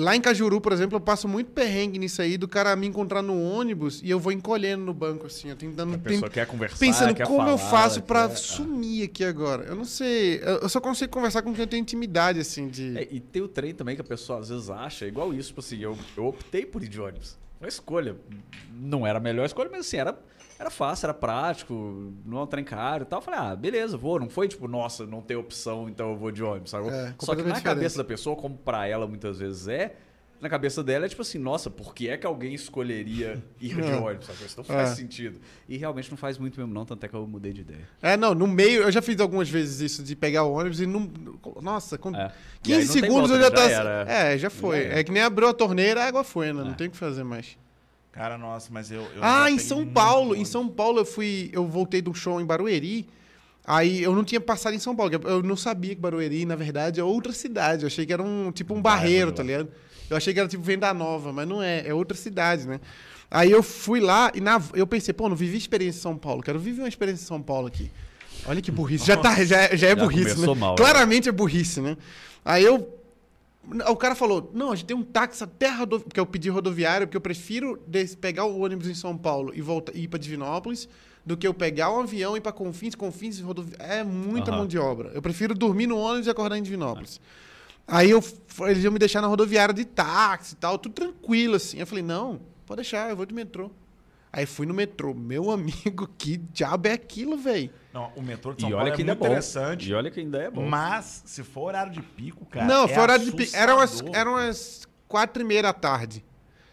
[SPEAKER 3] lá em Cajuru, por exemplo, eu passo muito perrengue nisso aí do cara me encontrar no ônibus e eu vou encolhendo no banco, assim, eu tentando.
[SPEAKER 1] A pessoa quer conversar,
[SPEAKER 3] Pensando
[SPEAKER 1] quer
[SPEAKER 3] como eu
[SPEAKER 1] falar,
[SPEAKER 3] faço pra
[SPEAKER 1] quer-
[SPEAKER 3] sumir aqui agora. Eu não sei. Eu eu só consigo conversar com quem eu tenho intimidade, assim, de.
[SPEAKER 1] É, e tem o trem também que a pessoa às vezes acha, igual isso, tipo assim, eu, eu optei por ir de ônibus. Uma escolha. Não era a melhor escolha, mas assim, era, era fácil, era prático, não é um trem caro e tal. Eu falei, ah, beleza, vou. Não foi tipo, nossa, não tem opção, então eu vou de ônibus. Sabe?
[SPEAKER 3] É,
[SPEAKER 1] Só que na
[SPEAKER 3] diferente.
[SPEAKER 1] cabeça da pessoa, como pra ela muitas vezes é, na cabeça dela é tipo assim, nossa, por que é que alguém escolheria ir de
[SPEAKER 3] É.
[SPEAKER 1] ônibus? Sabe? Isso não faz
[SPEAKER 3] É.
[SPEAKER 1] sentido. E realmente não faz muito mesmo, não, tanto é que eu mudei de ideia.
[SPEAKER 3] É, não, no meio, eu já fiz algumas vezes isso de pegar o ônibus e não. Nossa, com
[SPEAKER 1] É. E aí
[SPEAKER 3] 15
[SPEAKER 1] não tem
[SPEAKER 3] segundos
[SPEAKER 1] volta,
[SPEAKER 3] eu já
[SPEAKER 1] né?
[SPEAKER 3] tá.
[SPEAKER 1] Já era.
[SPEAKER 3] É, já foi.
[SPEAKER 1] Já era.
[SPEAKER 3] é que nem abriu a torneira, a água foi, né? Não
[SPEAKER 1] É.
[SPEAKER 3] tem o que fazer mais.
[SPEAKER 2] Cara, nossa, mas eu. eu
[SPEAKER 3] ah, em São Paulo. Em. São Paulo eu fui. Eu voltei um show em Barueri. Aí eu não tinha passado em São Paulo. Eu não sabia que Barueri, na verdade, é outra cidade. Eu achei que era um tipo um barreiro, tá ligado? Eu achei que era tipo Venda Nova, mas não é. É outra cidade, né? Aí eu fui lá e na, eu pensei, pô, não vivi experiência em São Paulo. Quero viver uma experiência em São Paulo aqui. Olha que burrice. Já, tá, já, já é
[SPEAKER 1] Já
[SPEAKER 3] burrice, né?
[SPEAKER 1] mal, né?
[SPEAKER 3] Claramente é burrice, né? Aí eu o cara falou: não, a gente tem um táxi até a rodoviária, porque eu pedi rodoviária, porque eu prefiro pegar o ônibus em São Paulo e voltar, ir para Divinópolis do que eu pegar um avião e ir para Confins, Confins e rodoviária. É muita
[SPEAKER 1] Aham.
[SPEAKER 3] mão de obra. Eu prefiro dormir no ônibus e acordar em Divinópolis. Aí eu, eles iam me deixar na rodoviária de táxi e tal, tudo tranquilo assim. Eu falei: não, pode deixar, eu vou de metrô. Aí fui no metrô. Meu amigo, que diabo é aquilo, velho?
[SPEAKER 2] Não, o metrô de São
[SPEAKER 1] E
[SPEAKER 2] Paulo
[SPEAKER 1] olha
[SPEAKER 2] é
[SPEAKER 1] que é
[SPEAKER 2] muito
[SPEAKER 1] bom.
[SPEAKER 2] interessante.
[SPEAKER 1] E olha que ainda é bom.
[SPEAKER 2] Mas, se for horário de pico, cara.
[SPEAKER 3] Não,
[SPEAKER 2] é
[SPEAKER 3] foi horário de pico. Eram as, eram as quatro e meia da tarde.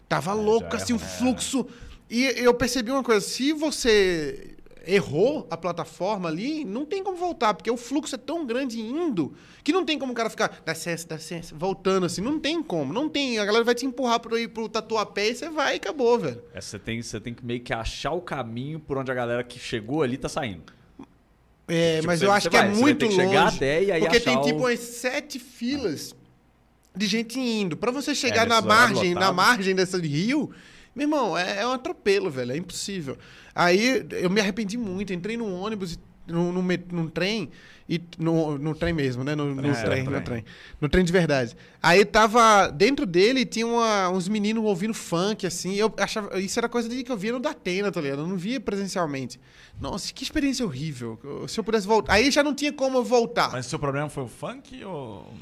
[SPEAKER 3] Tava
[SPEAKER 1] É,
[SPEAKER 3] louco,
[SPEAKER 1] é
[SPEAKER 3] assim, o fluxo. E eu percebi uma coisa: se você errou a plataforma ali, não tem como voltar, porque o fluxo é tão grande indo que não tem como o cara ficar, dá licença, dá licença, voltando assim. Não tem como, não tem. A galera vai te empurrar pra ir pro tatuapé e você vai e acabou, velho.
[SPEAKER 1] É, você, tem, você tem que meio que achar o caminho por onde a galera que chegou ali tá saindo.
[SPEAKER 3] É,
[SPEAKER 1] Tipo,
[SPEAKER 3] mas eu acho que
[SPEAKER 1] vai,
[SPEAKER 3] é
[SPEAKER 1] vai
[SPEAKER 3] muito
[SPEAKER 1] ter que
[SPEAKER 3] longe.
[SPEAKER 1] chegar até e aí
[SPEAKER 3] porque tem tipo
[SPEAKER 1] o-
[SPEAKER 3] umas sete filas de gente indo. Pra você chegar
[SPEAKER 1] É,
[SPEAKER 3] na margem, na margem dessa de rio, meu irmão, é, é um atropelo, velho. É impossível. Aí eu me arrependi muito. Entrei num ônibus num, num, num trem, e no, no trem mesmo, né? No, no
[SPEAKER 2] É,
[SPEAKER 3] trem,
[SPEAKER 2] no trem.
[SPEAKER 3] trem. No trem de verdade. Aí tava. Dentro dele tinha uma- uns meninos ouvindo funk, assim. Eu achava. Isso era coisa de que eu via no Datena, tá ligado? Eu não via presencialmente. Nossa, que experiência horrível. Se eu pudesse voltar. Aí já não tinha como eu voltar.
[SPEAKER 2] Mas seu problema foi o funk ou.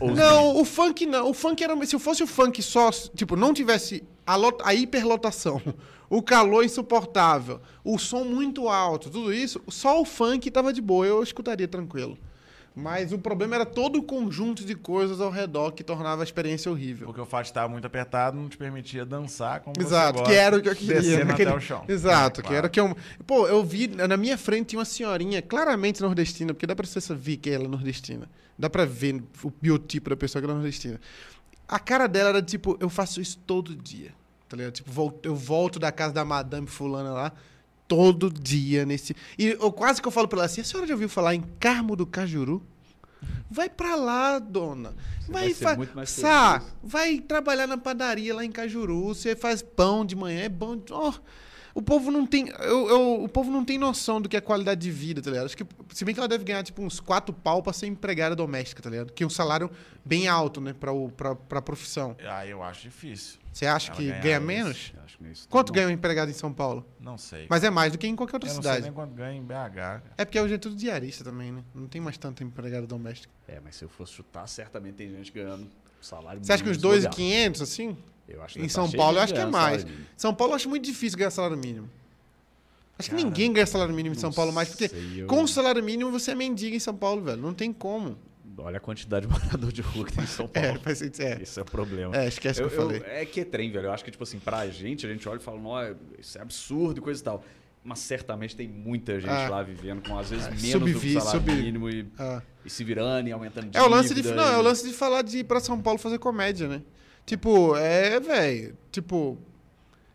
[SPEAKER 3] Não, o funk não. O funk era. Se fosse o funk só, tipo, não tivesse a, lot- a hiperlotação, o calor insuportável, o som muito alto, tudo isso, só o funk tava de boa, eu escutaria tranquilo. Mas o problema era todo o conjunto de coisas ao redor que tornava a experiência horrível.
[SPEAKER 2] Porque o fato de estar muito apertado não te permitia dançar como
[SPEAKER 3] Exato,
[SPEAKER 2] você
[SPEAKER 3] que
[SPEAKER 2] gosta,
[SPEAKER 3] era o que eu queria.
[SPEAKER 2] Descendo
[SPEAKER 3] naquele-
[SPEAKER 2] até o chão.
[SPEAKER 3] Exato,
[SPEAKER 2] É,
[SPEAKER 3] que era o que eu. Pô, eu vi na minha frente tinha uma senhorinha, claramente nordestina, porque dá pra você ver que ela é nordestina. Dá pra ver o biotipo da pessoa que ela é nordestina. A cara dela era tipo, eu faço isso todo dia. Tá ligado? Tipo, eu volto da casa da madame fulana lá todo dia nesse. E eu quase que eu falo pra ela assim: a senhora já ouviu falar em Carmo do Cajuru? Vai pra lá, dona. Vai,
[SPEAKER 1] vai ser
[SPEAKER 3] fa- Sá, vai trabalhar na padaria lá em Cajuru. Você faz pão de manhã, é bom. Oh, o povo não tem. Eu, eu- o povo não tem noção do que é qualidade de vida, tá ligado? Acho que, se bem que ela deve ganhar, tipo, uns quatro pau pra ser empregada doméstica, tá ligado? Que é um salário bem alto, né, pra, o, pra, pra profissão.
[SPEAKER 2] Ah, eu acho difícil.
[SPEAKER 3] Você acha
[SPEAKER 2] Ela
[SPEAKER 3] que ganha
[SPEAKER 2] isso.
[SPEAKER 3] menos?
[SPEAKER 1] Acho que isso
[SPEAKER 3] Quanto
[SPEAKER 1] não-
[SPEAKER 3] ganha um empregado em São Paulo?
[SPEAKER 2] Não sei.
[SPEAKER 3] Mas é mais do que em qualquer outra
[SPEAKER 2] eu não sei
[SPEAKER 3] cidade.
[SPEAKER 2] nem quanto ganha em BH. cara.
[SPEAKER 3] É porque hoje é tudo diarista também, né? Não tem mais tanto empregado doméstico.
[SPEAKER 1] É, mas se eu fosse chutar, certamente tem gente ganhando salário
[SPEAKER 3] Você acha que uns
[SPEAKER 1] mínimo
[SPEAKER 3] 2.500, assim?
[SPEAKER 1] Eu que
[SPEAKER 3] Em São Paulo,
[SPEAKER 1] de
[SPEAKER 3] eu acho que é
[SPEAKER 1] ganhando
[SPEAKER 3] mais.
[SPEAKER 1] salário mínimo.
[SPEAKER 3] São Paulo eu acho muito difícil ganhar salário mínimo. Acho que
[SPEAKER 2] Cara,
[SPEAKER 3] ninguém ganha salário mínimo em São Paulo mais, porque
[SPEAKER 1] sei, eu-
[SPEAKER 3] com o salário mínimo você é mendigo em São Paulo, velho. Não tem como.
[SPEAKER 1] Olha a quantidade de morador de rua que tem em São
[SPEAKER 3] É,
[SPEAKER 1] Paulo.
[SPEAKER 3] sentido. É,
[SPEAKER 1] Esse é o problema.
[SPEAKER 3] é esquece o
[SPEAKER 1] Eu-
[SPEAKER 3] que eu
[SPEAKER 1] eu-
[SPEAKER 3] falei.
[SPEAKER 1] é que é trem, velho. Eu acho que, tipo assim, pra gente, a gente olha e fala, não, isso é absurdo e coisa e tal. Mas certamente tem muita gente
[SPEAKER 3] Ah.
[SPEAKER 1] lá vivendo com, às vezes,
[SPEAKER 3] Ah,
[SPEAKER 1] menos
[SPEAKER 3] subvi-
[SPEAKER 1] do salário
[SPEAKER 3] sub-
[SPEAKER 1] mínimo e,
[SPEAKER 3] Ah.
[SPEAKER 1] e se virando e aumentando
[SPEAKER 3] É o lance de não, é o lance de falar de ir pra São Paulo fazer comédia, né? Tipo, é, velho, tipo,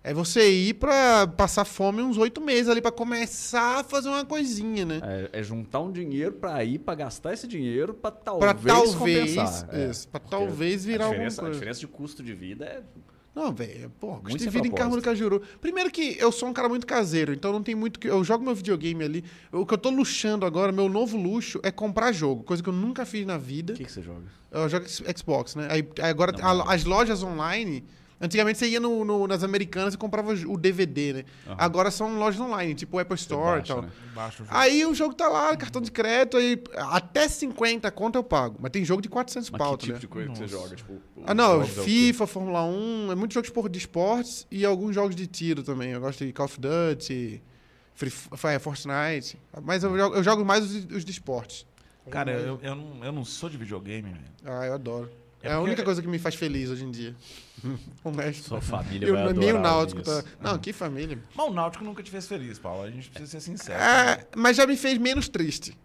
[SPEAKER 3] é você ir pra passar fome uns oito meses ali pra começar a fazer uma coisinha, né?
[SPEAKER 1] É, é juntar um dinheiro pra ir, pra gastar esse dinheiro, pra
[SPEAKER 3] Pra
[SPEAKER 1] talvez,
[SPEAKER 3] talvez,
[SPEAKER 1] compensar. É,
[SPEAKER 3] isso, pra
[SPEAKER 1] porque
[SPEAKER 3] talvez virar
[SPEAKER 1] a
[SPEAKER 3] alguma
[SPEAKER 1] diferença, a
[SPEAKER 3] coisa.
[SPEAKER 1] diferença de custo de vida é
[SPEAKER 3] Não, velho, pô,
[SPEAKER 1] Muito
[SPEAKER 3] custo de vida em Carmo do. Cajuru. Primeiro que eu sou um cara muito caseiro, então não tem muito que. Eu jogo meu videogame ali. O que eu tô luxando agora, meu novo luxo, é comprar jogo, coisa que eu nunca fiz na vida.
[SPEAKER 1] O que, que você joga?
[SPEAKER 3] Eu jogo Xbox, né? Aí, agora
[SPEAKER 1] Não, não.
[SPEAKER 3] as lojas online. Antigamente você ia no- no- nas americanas e comprava o DVD, né?
[SPEAKER 1] Aham.
[SPEAKER 3] Agora são lojas online, tipo o Apple Store e tal.
[SPEAKER 1] né?
[SPEAKER 2] Baixa o jogo.
[SPEAKER 3] Aí o jogo tá lá, cartão de crédito, aí até 50 conto eu pago. Mas tem jogo de 400
[SPEAKER 1] Mas
[SPEAKER 3] pau,
[SPEAKER 1] que
[SPEAKER 3] tá
[SPEAKER 1] tipo
[SPEAKER 3] ligado?
[SPEAKER 1] de coisa que você joga? Tipo,
[SPEAKER 3] Ah, não,
[SPEAKER 1] jogos é?
[SPEAKER 3] FIFA, Fórmula 1, é muito jogo de espor- de esportes e alguns jogos de tiro também. Eu gosto de Call of Duty, Free Fire, Fortnite. Mas eu jogo, eu jogo mais os, de- os de esportes.
[SPEAKER 2] Cara, eu, eu, não, eu não sou de videogame, velho.
[SPEAKER 3] Ah, eu adoro.
[SPEAKER 2] É
[SPEAKER 3] É, a única coisa que me faz feliz hoje em dia. Honesto.
[SPEAKER 1] Sua família
[SPEAKER 3] Eu,
[SPEAKER 1] vai
[SPEAKER 3] nem o Náutico tá. Não, que família.
[SPEAKER 2] Mas o Náutico nunca te fez feliz, Paulo. A gente precisa ser sincero.
[SPEAKER 3] É, mas já me fez menos triste.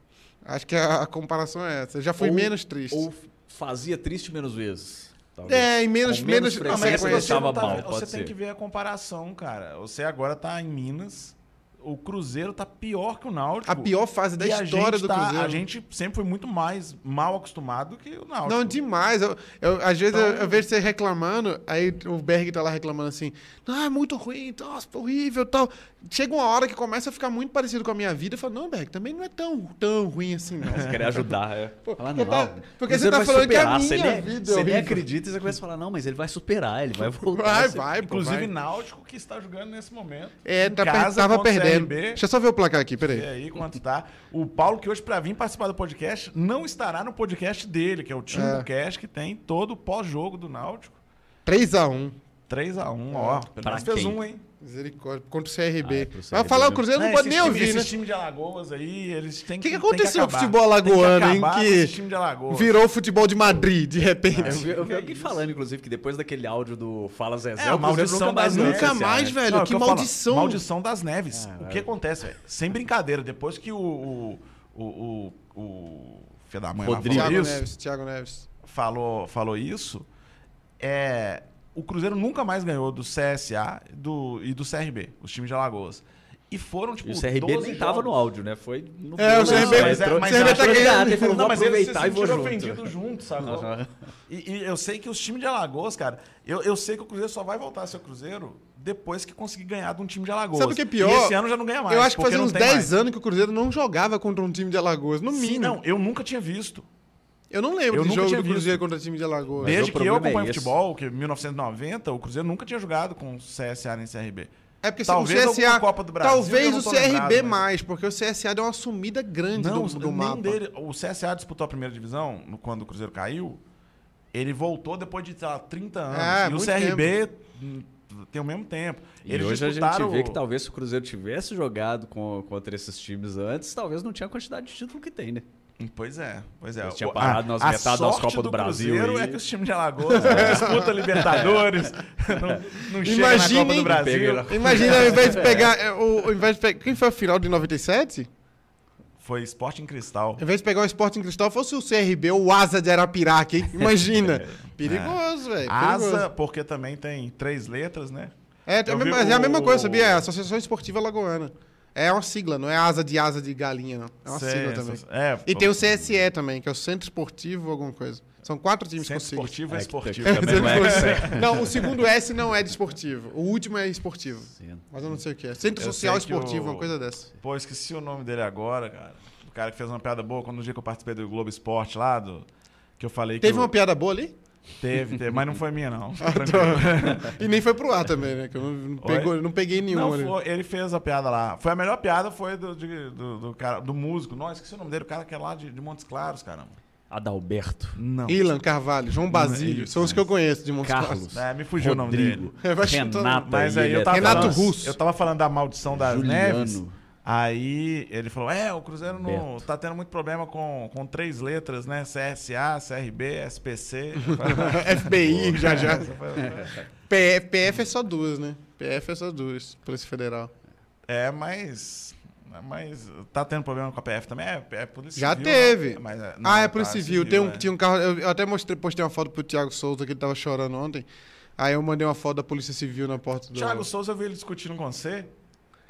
[SPEAKER 3] Acho que a, a comparação é essa. Eu já fui
[SPEAKER 1] Ou-
[SPEAKER 3] menos triste.
[SPEAKER 1] Ou fazia triste menos vezes. talvez.
[SPEAKER 3] é, e menos, menos,
[SPEAKER 1] menos
[SPEAKER 2] Não, mas é você, não
[SPEAKER 1] deixava
[SPEAKER 2] tá,
[SPEAKER 1] mal,
[SPEAKER 2] você tem
[SPEAKER 1] ser.
[SPEAKER 2] que ver a comparação, cara. Você agora tá em Minas. O Cruzeiro tá pior que o Náutico.
[SPEAKER 3] A pior fase da história do
[SPEAKER 2] tá-
[SPEAKER 3] Cruzeiro.
[SPEAKER 2] A gente sempre foi muito mais mal acostumado que o Náutico.
[SPEAKER 3] Não, demais. Eu, eu- às vezes eu,
[SPEAKER 2] Então-
[SPEAKER 3] eu vejo você reclamando, aí o Berg tá lá reclamando assim, ah, é muito ruim, nossa, horrível tal. Chega uma hora que começa a ficar muito parecido com a minha vida, eu falo, não, Berg, também não é tão, tão ruim assim, não.
[SPEAKER 1] Você querer ajudar, é.
[SPEAKER 3] Pô, porque
[SPEAKER 1] não,
[SPEAKER 3] tá- porque você tá falando que a
[SPEAKER 1] superar. Você
[SPEAKER 3] minha
[SPEAKER 1] nem-
[SPEAKER 3] vida é
[SPEAKER 1] Você nem acredita e você começa a falar, não, mas ele vai superar, ele vai voltar.
[SPEAKER 3] Vai,
[SPEAKER 1] Você-
[SPEAKER 3] vai, pô,
[SPEAKER 2] Inclusive,
[SPEAKER 3] vai.
[SPEAKER 2] Náutico que está jogando nesse momento.
[SPEAKER 3] É, tá
[SPEAKER 2] casa
[SPEAKER 3] tava perdendo.
[SPEAKER 2] CRB.
[SPEAKER 3] Deixa eu só ver o placar aqui, peraí.
[SPEAKER 2] E aí, quanto tá? O Paulo, que hoje, pra vir participar do podcast, não estará no podcast dele, que é o time
[SPEAKER 3] É.
[SPEAKER 2] do Cash, que tem todo o pós-jogo do Náutico.
[SPEAKER 3] 3x1.
[SPEAKER 2] 3x1, ó.
[SPEAKER 1] Pra
[SPEAKER 2] Mas fez
[SPEAKER 1] quem?
[SPEAKER 2] um, hein?
[SPEAKER 3] Misericórdia. Contra o CRB.
[SPEAKER 1] Ah, é pro
[SPEAKER 3] Vai
[SPEAKER 1] CRB,
[SPEAKER 3] falar, o
[SPEAKER 1] né?
[SPEAKER 3] Cruzeiro não,
[SPEAKER 2] Não,
[SPEAKER 3] pode nem
[SPEAKER 2] time-
[SPEAKER 3] ouvir, né?
[SPEAKER 2] Esses times de Alagoas aí, eles têm
[SPEAKER 3] O
[SPEAKER 2] que
[SPEAKER 3] que, que aconteceu com o futebol
[SPEAKER 2] que
[SPEAKER 3] alagoano, hein? Que
[SPEAKER 2] esse time de Alagoas.
[SPEAKER 3] virou o futebol de Madrid, de repente.
[SPEAKER 1] Eu vi, eu vi
[SPEAKER 2] Que
[SPEAKER 1] alguém falando, inclusive, que depois daquele áudio do Fala Zezé,
[SPEAKER 2] É,
[SPEAKER 1] o
[SPEAKER 2] maldição
[SPEAKER 1] nunca mais
[SPEAKER 2] das
[SPEAKER 3] Nunca
[SPEAKER 1] esse
[SPEAKER 3] mais,
[SPEAKER 1] ano.
[SPEAKER 3] velho.
[SPEAKER 2] Não, é o
[SPEAKER 3] que
[SPEAKER 2] eu falo,
[SPEAKER 3] maldição.
[SPEAKER 2] maldição das neves.
[SPEAKER 1] É,
[SPEAKER 2] o
[SPEAKER 1] é.
[SPEAKER 2] que acontece, velho? Sem brincadeira, depois que o. O. O. o, o filho da mãe
[SPEAKER 1] Rodrigo.
[SPEAKER 2] falou
[SPEAKER 3] Thiago
[SPEAKER 2] isso,
[SPEAKER 3] Neves, Thiago Neves.
[SPEAKER 2] falou, falou isso, é, o Cruzeiro nunca mais ganhou do CSA do, e do CRB, os times de Alagoas. E foram, tipo,
[SPEAKER 1] E o CRB
[SPEAKER 2] 12
[SPEAKER 1] nem tava
[SPEAKER 2] jogos.
[SPEAKER 1] no áudio, né? Foi no
[SPEAKER 3] É, o CRB
[SPEAKER 1] mas
[SPEAKER 2] é-
[SPEAKER 1] entrou-
[SPEAKER 2] mas
[SPEAKER 1] o CRB
[SPEAKER 2] acho
[SPEAKER 1] tá ganhando, ele falou,
[SPEAKER 2] Não, mas eles se
[SPEAKER 1] e
[SPEAKER 2] sentiram ofendidos juntos?
[SPEAKER 1] Aham.
[SPEAKER 2] E, e eu sei que os times de Alagoas, cara, eu, eu sei que o Cruzeiro só vai voltar a ser o Cruzeiro depois que consegui ganhar de um time de Alagoas.
[SPEAKER 3] Sabe o que é pior?
[SPEAKER 2] E esse ano já não ganha mais.
[SPEAKER 3] eu acho que fazia uns
[SPEAKER 2] tem
[SPEAKER 3] 10
[SPEAKER 2] mais.
[SPEAKER 3] anos que o Cruzeiro não jogava contra um time de Alagoas, no
[SPEAKER 2] Sim,
[SPEAKER 3] mínimo.
[SPEAKER 2] não, eu nunca tinha visto.
[SPEAKER 3] Eu não lembro
[SPEAKER 2] Eu
[SPEAKER 3] de
[SPEAKER 2] nunca
[SPEAKER 3] jogo
[SPEAKER 2] tinha
[SPEAKER 3] do Cruzeiro
[SPEAKER 2] visto.
[SPEAKER 3] contra time de Alagoas.
[SPEAKER 2] Desde
[SPEAKER 1] o
[SPEAKER 2] que eu
[SPEAKER 1] é
[SPEAKER 2] acompanho
[SPEAKER 1] esse.
[SPEAKER 2] futebol, que em 1990, o Cruzeiro nunca tinha jogado com o CSA nem CRB.
[SPEAKER 3] É porque
[SPEAKER 2] Talvez
[SPEAKER 3] o CSA.
[SPEAKER 2] Copa do Brasil,
[SPEAKER 3] talvez o CRB
[SPEAKER 2] lembrado, mas-
[SPEAKER 3] mais, porque o CSA deu uma sumida grande
[SPEAKER 2] Não,
[SPEAKER 3] do, do mapa.
[SPEAKER 2] dele. O CSA disputou a primeira divisão no- quando o Cruzeiro caiu. Ele voltou depois de sei lá, 30 anos.
[SPEAKER 3] É,
[SPEAKER 2] e o CRB hum, tem o mesmo tempo.
[SPEAKER 1] E
[SPEAKER 2] Eles
[SPEAKER 1] hoje a gente vê que talvez se o Cruzeiro tivesse jogado com- contra esses times antes, talvez não tinha a quantidade de título que tem, né?
[SPEAKER 2] Pois é, pois é.
[SPEAKER 1] Eles tinham
[SPEAKER 2] O-
[SPEAKER 1] parado nas
[SPEAKER 2] a
[SPEAKER 1] metade das Copas do
[SPEAKER 2] do
[SPEAKER 1] Brasil
[SPEAKER 2] Cruzeiro
[SPEAKER 1] aí.
[SPEAKER 2] é que os times de Alagoas não disputam Libertadores, não, não chega na Copa do Brasil.
[SPEAKER 3] Imagina, ao invés de pegar. é, o, ao invés de pegar quem foi a final de 97?
[SPEAKER 2] Foi Esporte em Cristal.
[SPEAKER 3] Ao invés de pegar o Sport em Cristal, fosse o CRB ou o Asa de Arapiraca, hein? Imagina. Perigoso, velho.
[SPEAKER 2] Asa, porque também tem três letras, né?
[SPEAKER 3] É, é,
[SPEAKER 2] vi
[SPEAKER 3] mesma- é a mesma
[SPEAKER 2] o-
[SPEAKER 3] coisa, sabia? É a Associação Esportiva Lagoana. É uma sigla, não é asa de asa de galinha, não. É uma
[SPEAKER 2] Sei,
[SPEAKER 3] sigla também.
[SPEAKER 2] É,
[SPEAKER 3] E tem o CSE também, que é o Centro Esportivo alguma coisa. São quatro times com
[SPEAKER 2] Centro
[SPEAKER 3] sigla.
[SPEAKER 2] Esportivo é,
[SPEAKER 1] É, que-
[SPEAKER 2] esportivo.
[SPEAKER 1] que também não é
[SPEAKER 3] Não, o segundo S não é de esportivo. O último é esportivo. Mas eu não sei o que é. Centro
[SPEAKER 2] Eu
[SPEAKER 3] Social Esportivo,
[SPEAKER 2] o-
[SPEAKER 3] uma coisa dessa.
[SPEAKER 2] Pô, esqueci o nome dele agora, cara. O cara que fez uma piada boa quando no dia que eu participei do Globo Esporte lá, do, que eu falei que.
[SPEAKER 3] Teve uma piada boa ali?
[SPEAKER 2] Teve, teve, mas não foi minha, não.
[SPEAKER 3] E nem foi pro ar também, né? Que eu não, pegou, não peguei nenhuma.
[SPEAKER 2] Não, foi, ele fez a piada lá. Foi a melhor piada, foi do, de- do, do cara, do músico. Não, esqueci o nome dele, o cara que é lá de, de Montes Claros, caramba.
[SPEAKER 1] Adalberto.
[SPEAKER 2] Não.
[SPEAKER 3] Ilan Carvalho, João Basílio. São os que eu conheço de Montes
[SPEAKER 1] Carlos.
[SPEAKER 2] É, me fugiu o nome
[SPEAKER 1] Rodrigo.
[SPEAKER 2] dele.
[SPEAKER 1] Renata.
[SPEAKER 2] Mas aí eu tava
[SPEAKER 3] Renato
[SPEAKER 2] falando,
[SPEAKER 3] Russo.
[SPEAKER 2] Eu tava falando da maldição das
[SPEAKER 1] Juliano.
[SPEAKER 2] neves. Aí ele falou: É, o Cruzeiro não,
[SPEAKER 1] Beto.
[SPEAKER 2] tá tendo muito problema com, com três letras, né? CSA, CRB, SPC.
[SPEAKER 3] FBI, já já. PF, PF é só duas, né? PF é só duas, Polícia Federal.
[SPEAKER 2] É, mas. Mas tá tendo problema com a PF também? É, é Polícia
[SPEAKER 3] Já
[SPEAKER 2] Civil,
[SPEAKER 3] teve.
[SPEAKER 2] não, mas é- não,
[SPEAKER 3] ah, é
[SPEAKER 2] tá,
[SPEAKER 3] Polícia Civil. Tem um,
[SPEAKER 2] é.
[SPEAKER 3] Tinha um carro. Eu eu até mostrei, postei uma foto pro Thiago Souza que ele tava chorando ontem. Aí eu mandei uma foto da Polícia Civil na porta do.
[SPEAKER 2] Thiago Souza, eu vi ele discutindo com você.